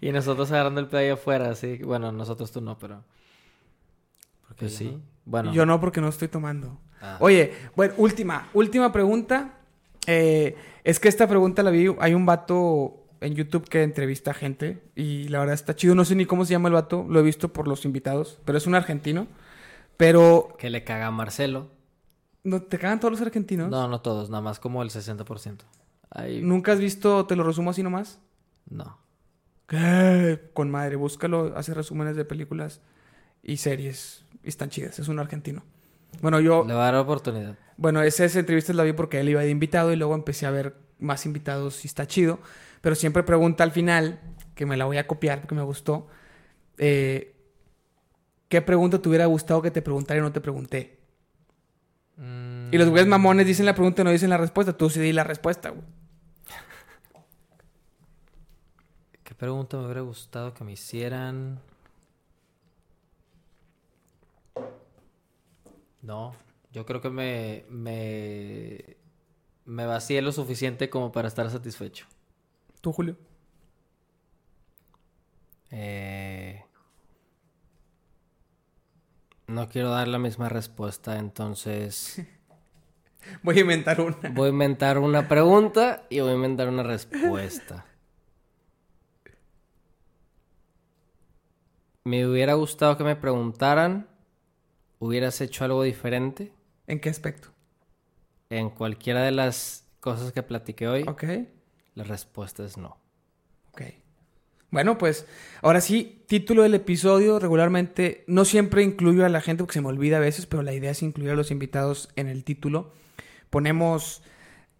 Y nosotros agarrando el pedo ahí afuera, así. Bueno, nosotros tú no, pero. Porque yo sí. no? Bueno. Yo no, porque no estoy tomando. Ah. Oye, bueno, última, última pregunta. Eh, es que esta pregunta la vi, hay un vato en YouTube que entrevista a gente y la verdad está chido, no sé ni cómo se llama el vato, lo he visto por los invitados, pero es un argentino. Pero, Que le caga a Marcelo. ¿No te cagan todos los argentinos? No, no todos, nada más como el 60%. Ahí. ¿Nunca has visto, te lo resumo así nomás? No. ¿Qué? Con madre, búscalo, hace resúmenes de películas y series y están chidas, es un argentino. Bueno, yo, Le va a dar oportunidad. Bueno, esa, esa entrevista la vi porque él iba de invitado y luego empecé a ver más invitados y está chido. Pero siempre pregunta al final, que me la voy a copiar porque me gustó, eh, ¿qué pregunta te hubiera gustado que te preguntara y no te pregunté? Y los güeyes mamones dicen la pregunta y no dicen la respuesta. Tú sí di la respuesta, güey. ¿Qué pregunta me hubiera gustado que me hicieran? No, yo creo que me, me, me vacié lo suficiente como para estar satisfecho. Tú, Julio. Eh, No quiero dar la misma respuesta, entonces <laughs> <laughs> Voy a inventar una. voy a inventar una pregunta y voy a inventar una respuesta. Me hubiera gustado que me preguntaran, ¿hubieras hecho algo diferente ¿En qué aspecto? en cualquiera de las cosas que platiqué hoy? Ok. La respuesta es no. Ok. Bueno, pues ahora sí, título del episodio. Regularmente no siempre incluyo a la gente porque se me olvida a veces, pero la idea es incluir a los invitados en el título. Ponemos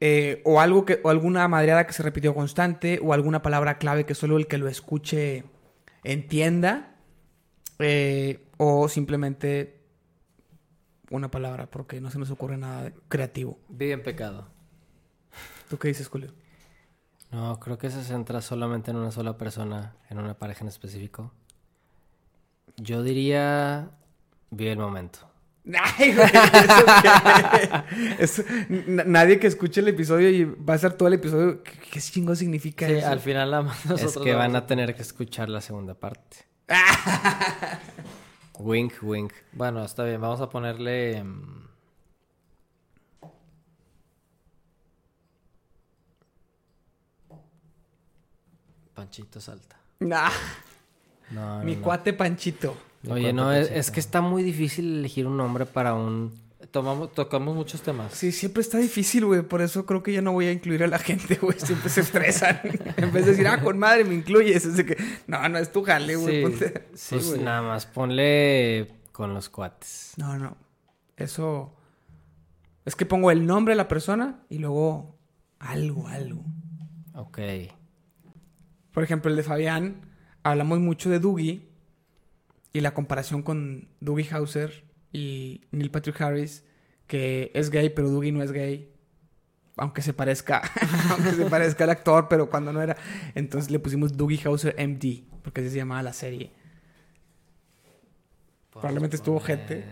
eh, o algo que, o alguna madreada que se repitió constante, o alguna palabra clave que solo el que lo escuche entienda. eh, o simplemente una palabra, porque no se nos ocurre nada creativo. Vive en pecado. ¿Tú qué dices, Julio? No, creo que se centra solamente en una sola persona, en una pareja en específico. Yo diría vive el momento. <laughs> Ay, güey, ¿eso qué? Eso- n- nadie que escuche el episodio y va a ser todo el episodio. ¿Qué, qué chingo significa Sí, eso? al final nada más nosotros es que van a tener que escuchar la segunda parte. <laughs> wink, wink. Bueno, está bien, vamos a ponerle... mm, Panchito Salta. Nah, No, no, mi no. cuate Panchito. Oye, no, es, es que está muy difícil elegir un nombre para un... Tomamos, tocamos muchos temas. Sí, siempre está difícil, güey. Por eso creo que ya no voy a incluir a la gente, güey. Siempre se estresan. <laughs> en vez de decir, ah, con madre me incluyes. Es de que, no, no es tu jale, güey. Sí, ponte- sí, Pues nada más ponle con los cuates. No, no. Eso. Es que pongo el nombre de la persona y luego algo, algo. Ok. Por ejemplo, el de Fabián, hablamos mucho de Dougie y la comparación con Dougie Hauser y Neil Patrick Harris, que es gay, pero Dougie no es gay. Aunque se parezca, <laughs> aunque se parezca al actor, pero cuando no era. Entonces le pusimos Dougie Hauser MD, porque así se llamaba la serie. Probablemente estuvo gente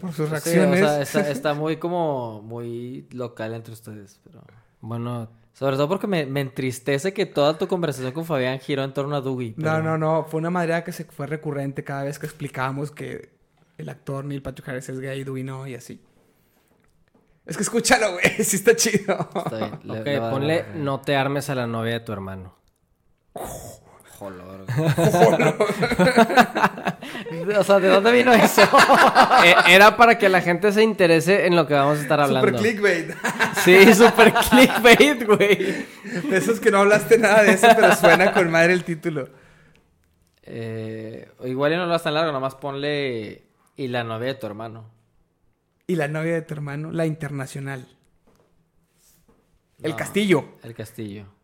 por sus Sí, reacciones. o sea, está, está <laughs> muy como muy local entre ustedes, pero Bueno, sobre todo porque me, me entristece que toda tu conversación con Fabián giró en torno a Dougie. No, pero- no, no. Fue una madera que se fue recurrente cada vez que explicábamos que el actor Neil Patrick Harris es gay, Dewey no, y así. Es que escúchalo, güey. <laughs> Sí está chido. Está bien, le- ok, le ponle no te armes a la novia de tu hermano. <laughs> Jolor, <laughs> o sea, ¿de dónde vino eso? <laughs> Eh, era para que la gente se interese en lo que vamos a estar hablando. Super clickbait. Sí, super clickbait, güey. De esos que no hablaste nada de eso, pero suena con madre el título. Eh, igual ya no lo vas tan largo, nomás ponle y la novia de tu hermano. Y la novia de tu hermano, la internacional. El castillo. El castillo.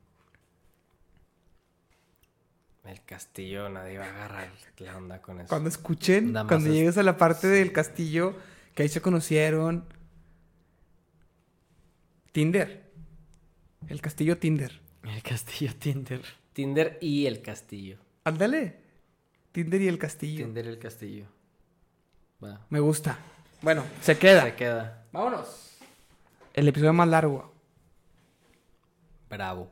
El castillo, nadie va a agarrar la onda con eso. Cuando escuchen, Nada cuando es- llegues a la parte del castillo, que ahí se conocieron. Tinder. El castillo Tinder. El castillo Tinder. Tinder y el castillo. Ándale. Tinder y el castillo. Tinder el castillo. Va. Me gusta. Bueno, se queda. Se queda. Vámonos. El episodio más largo. Bravo.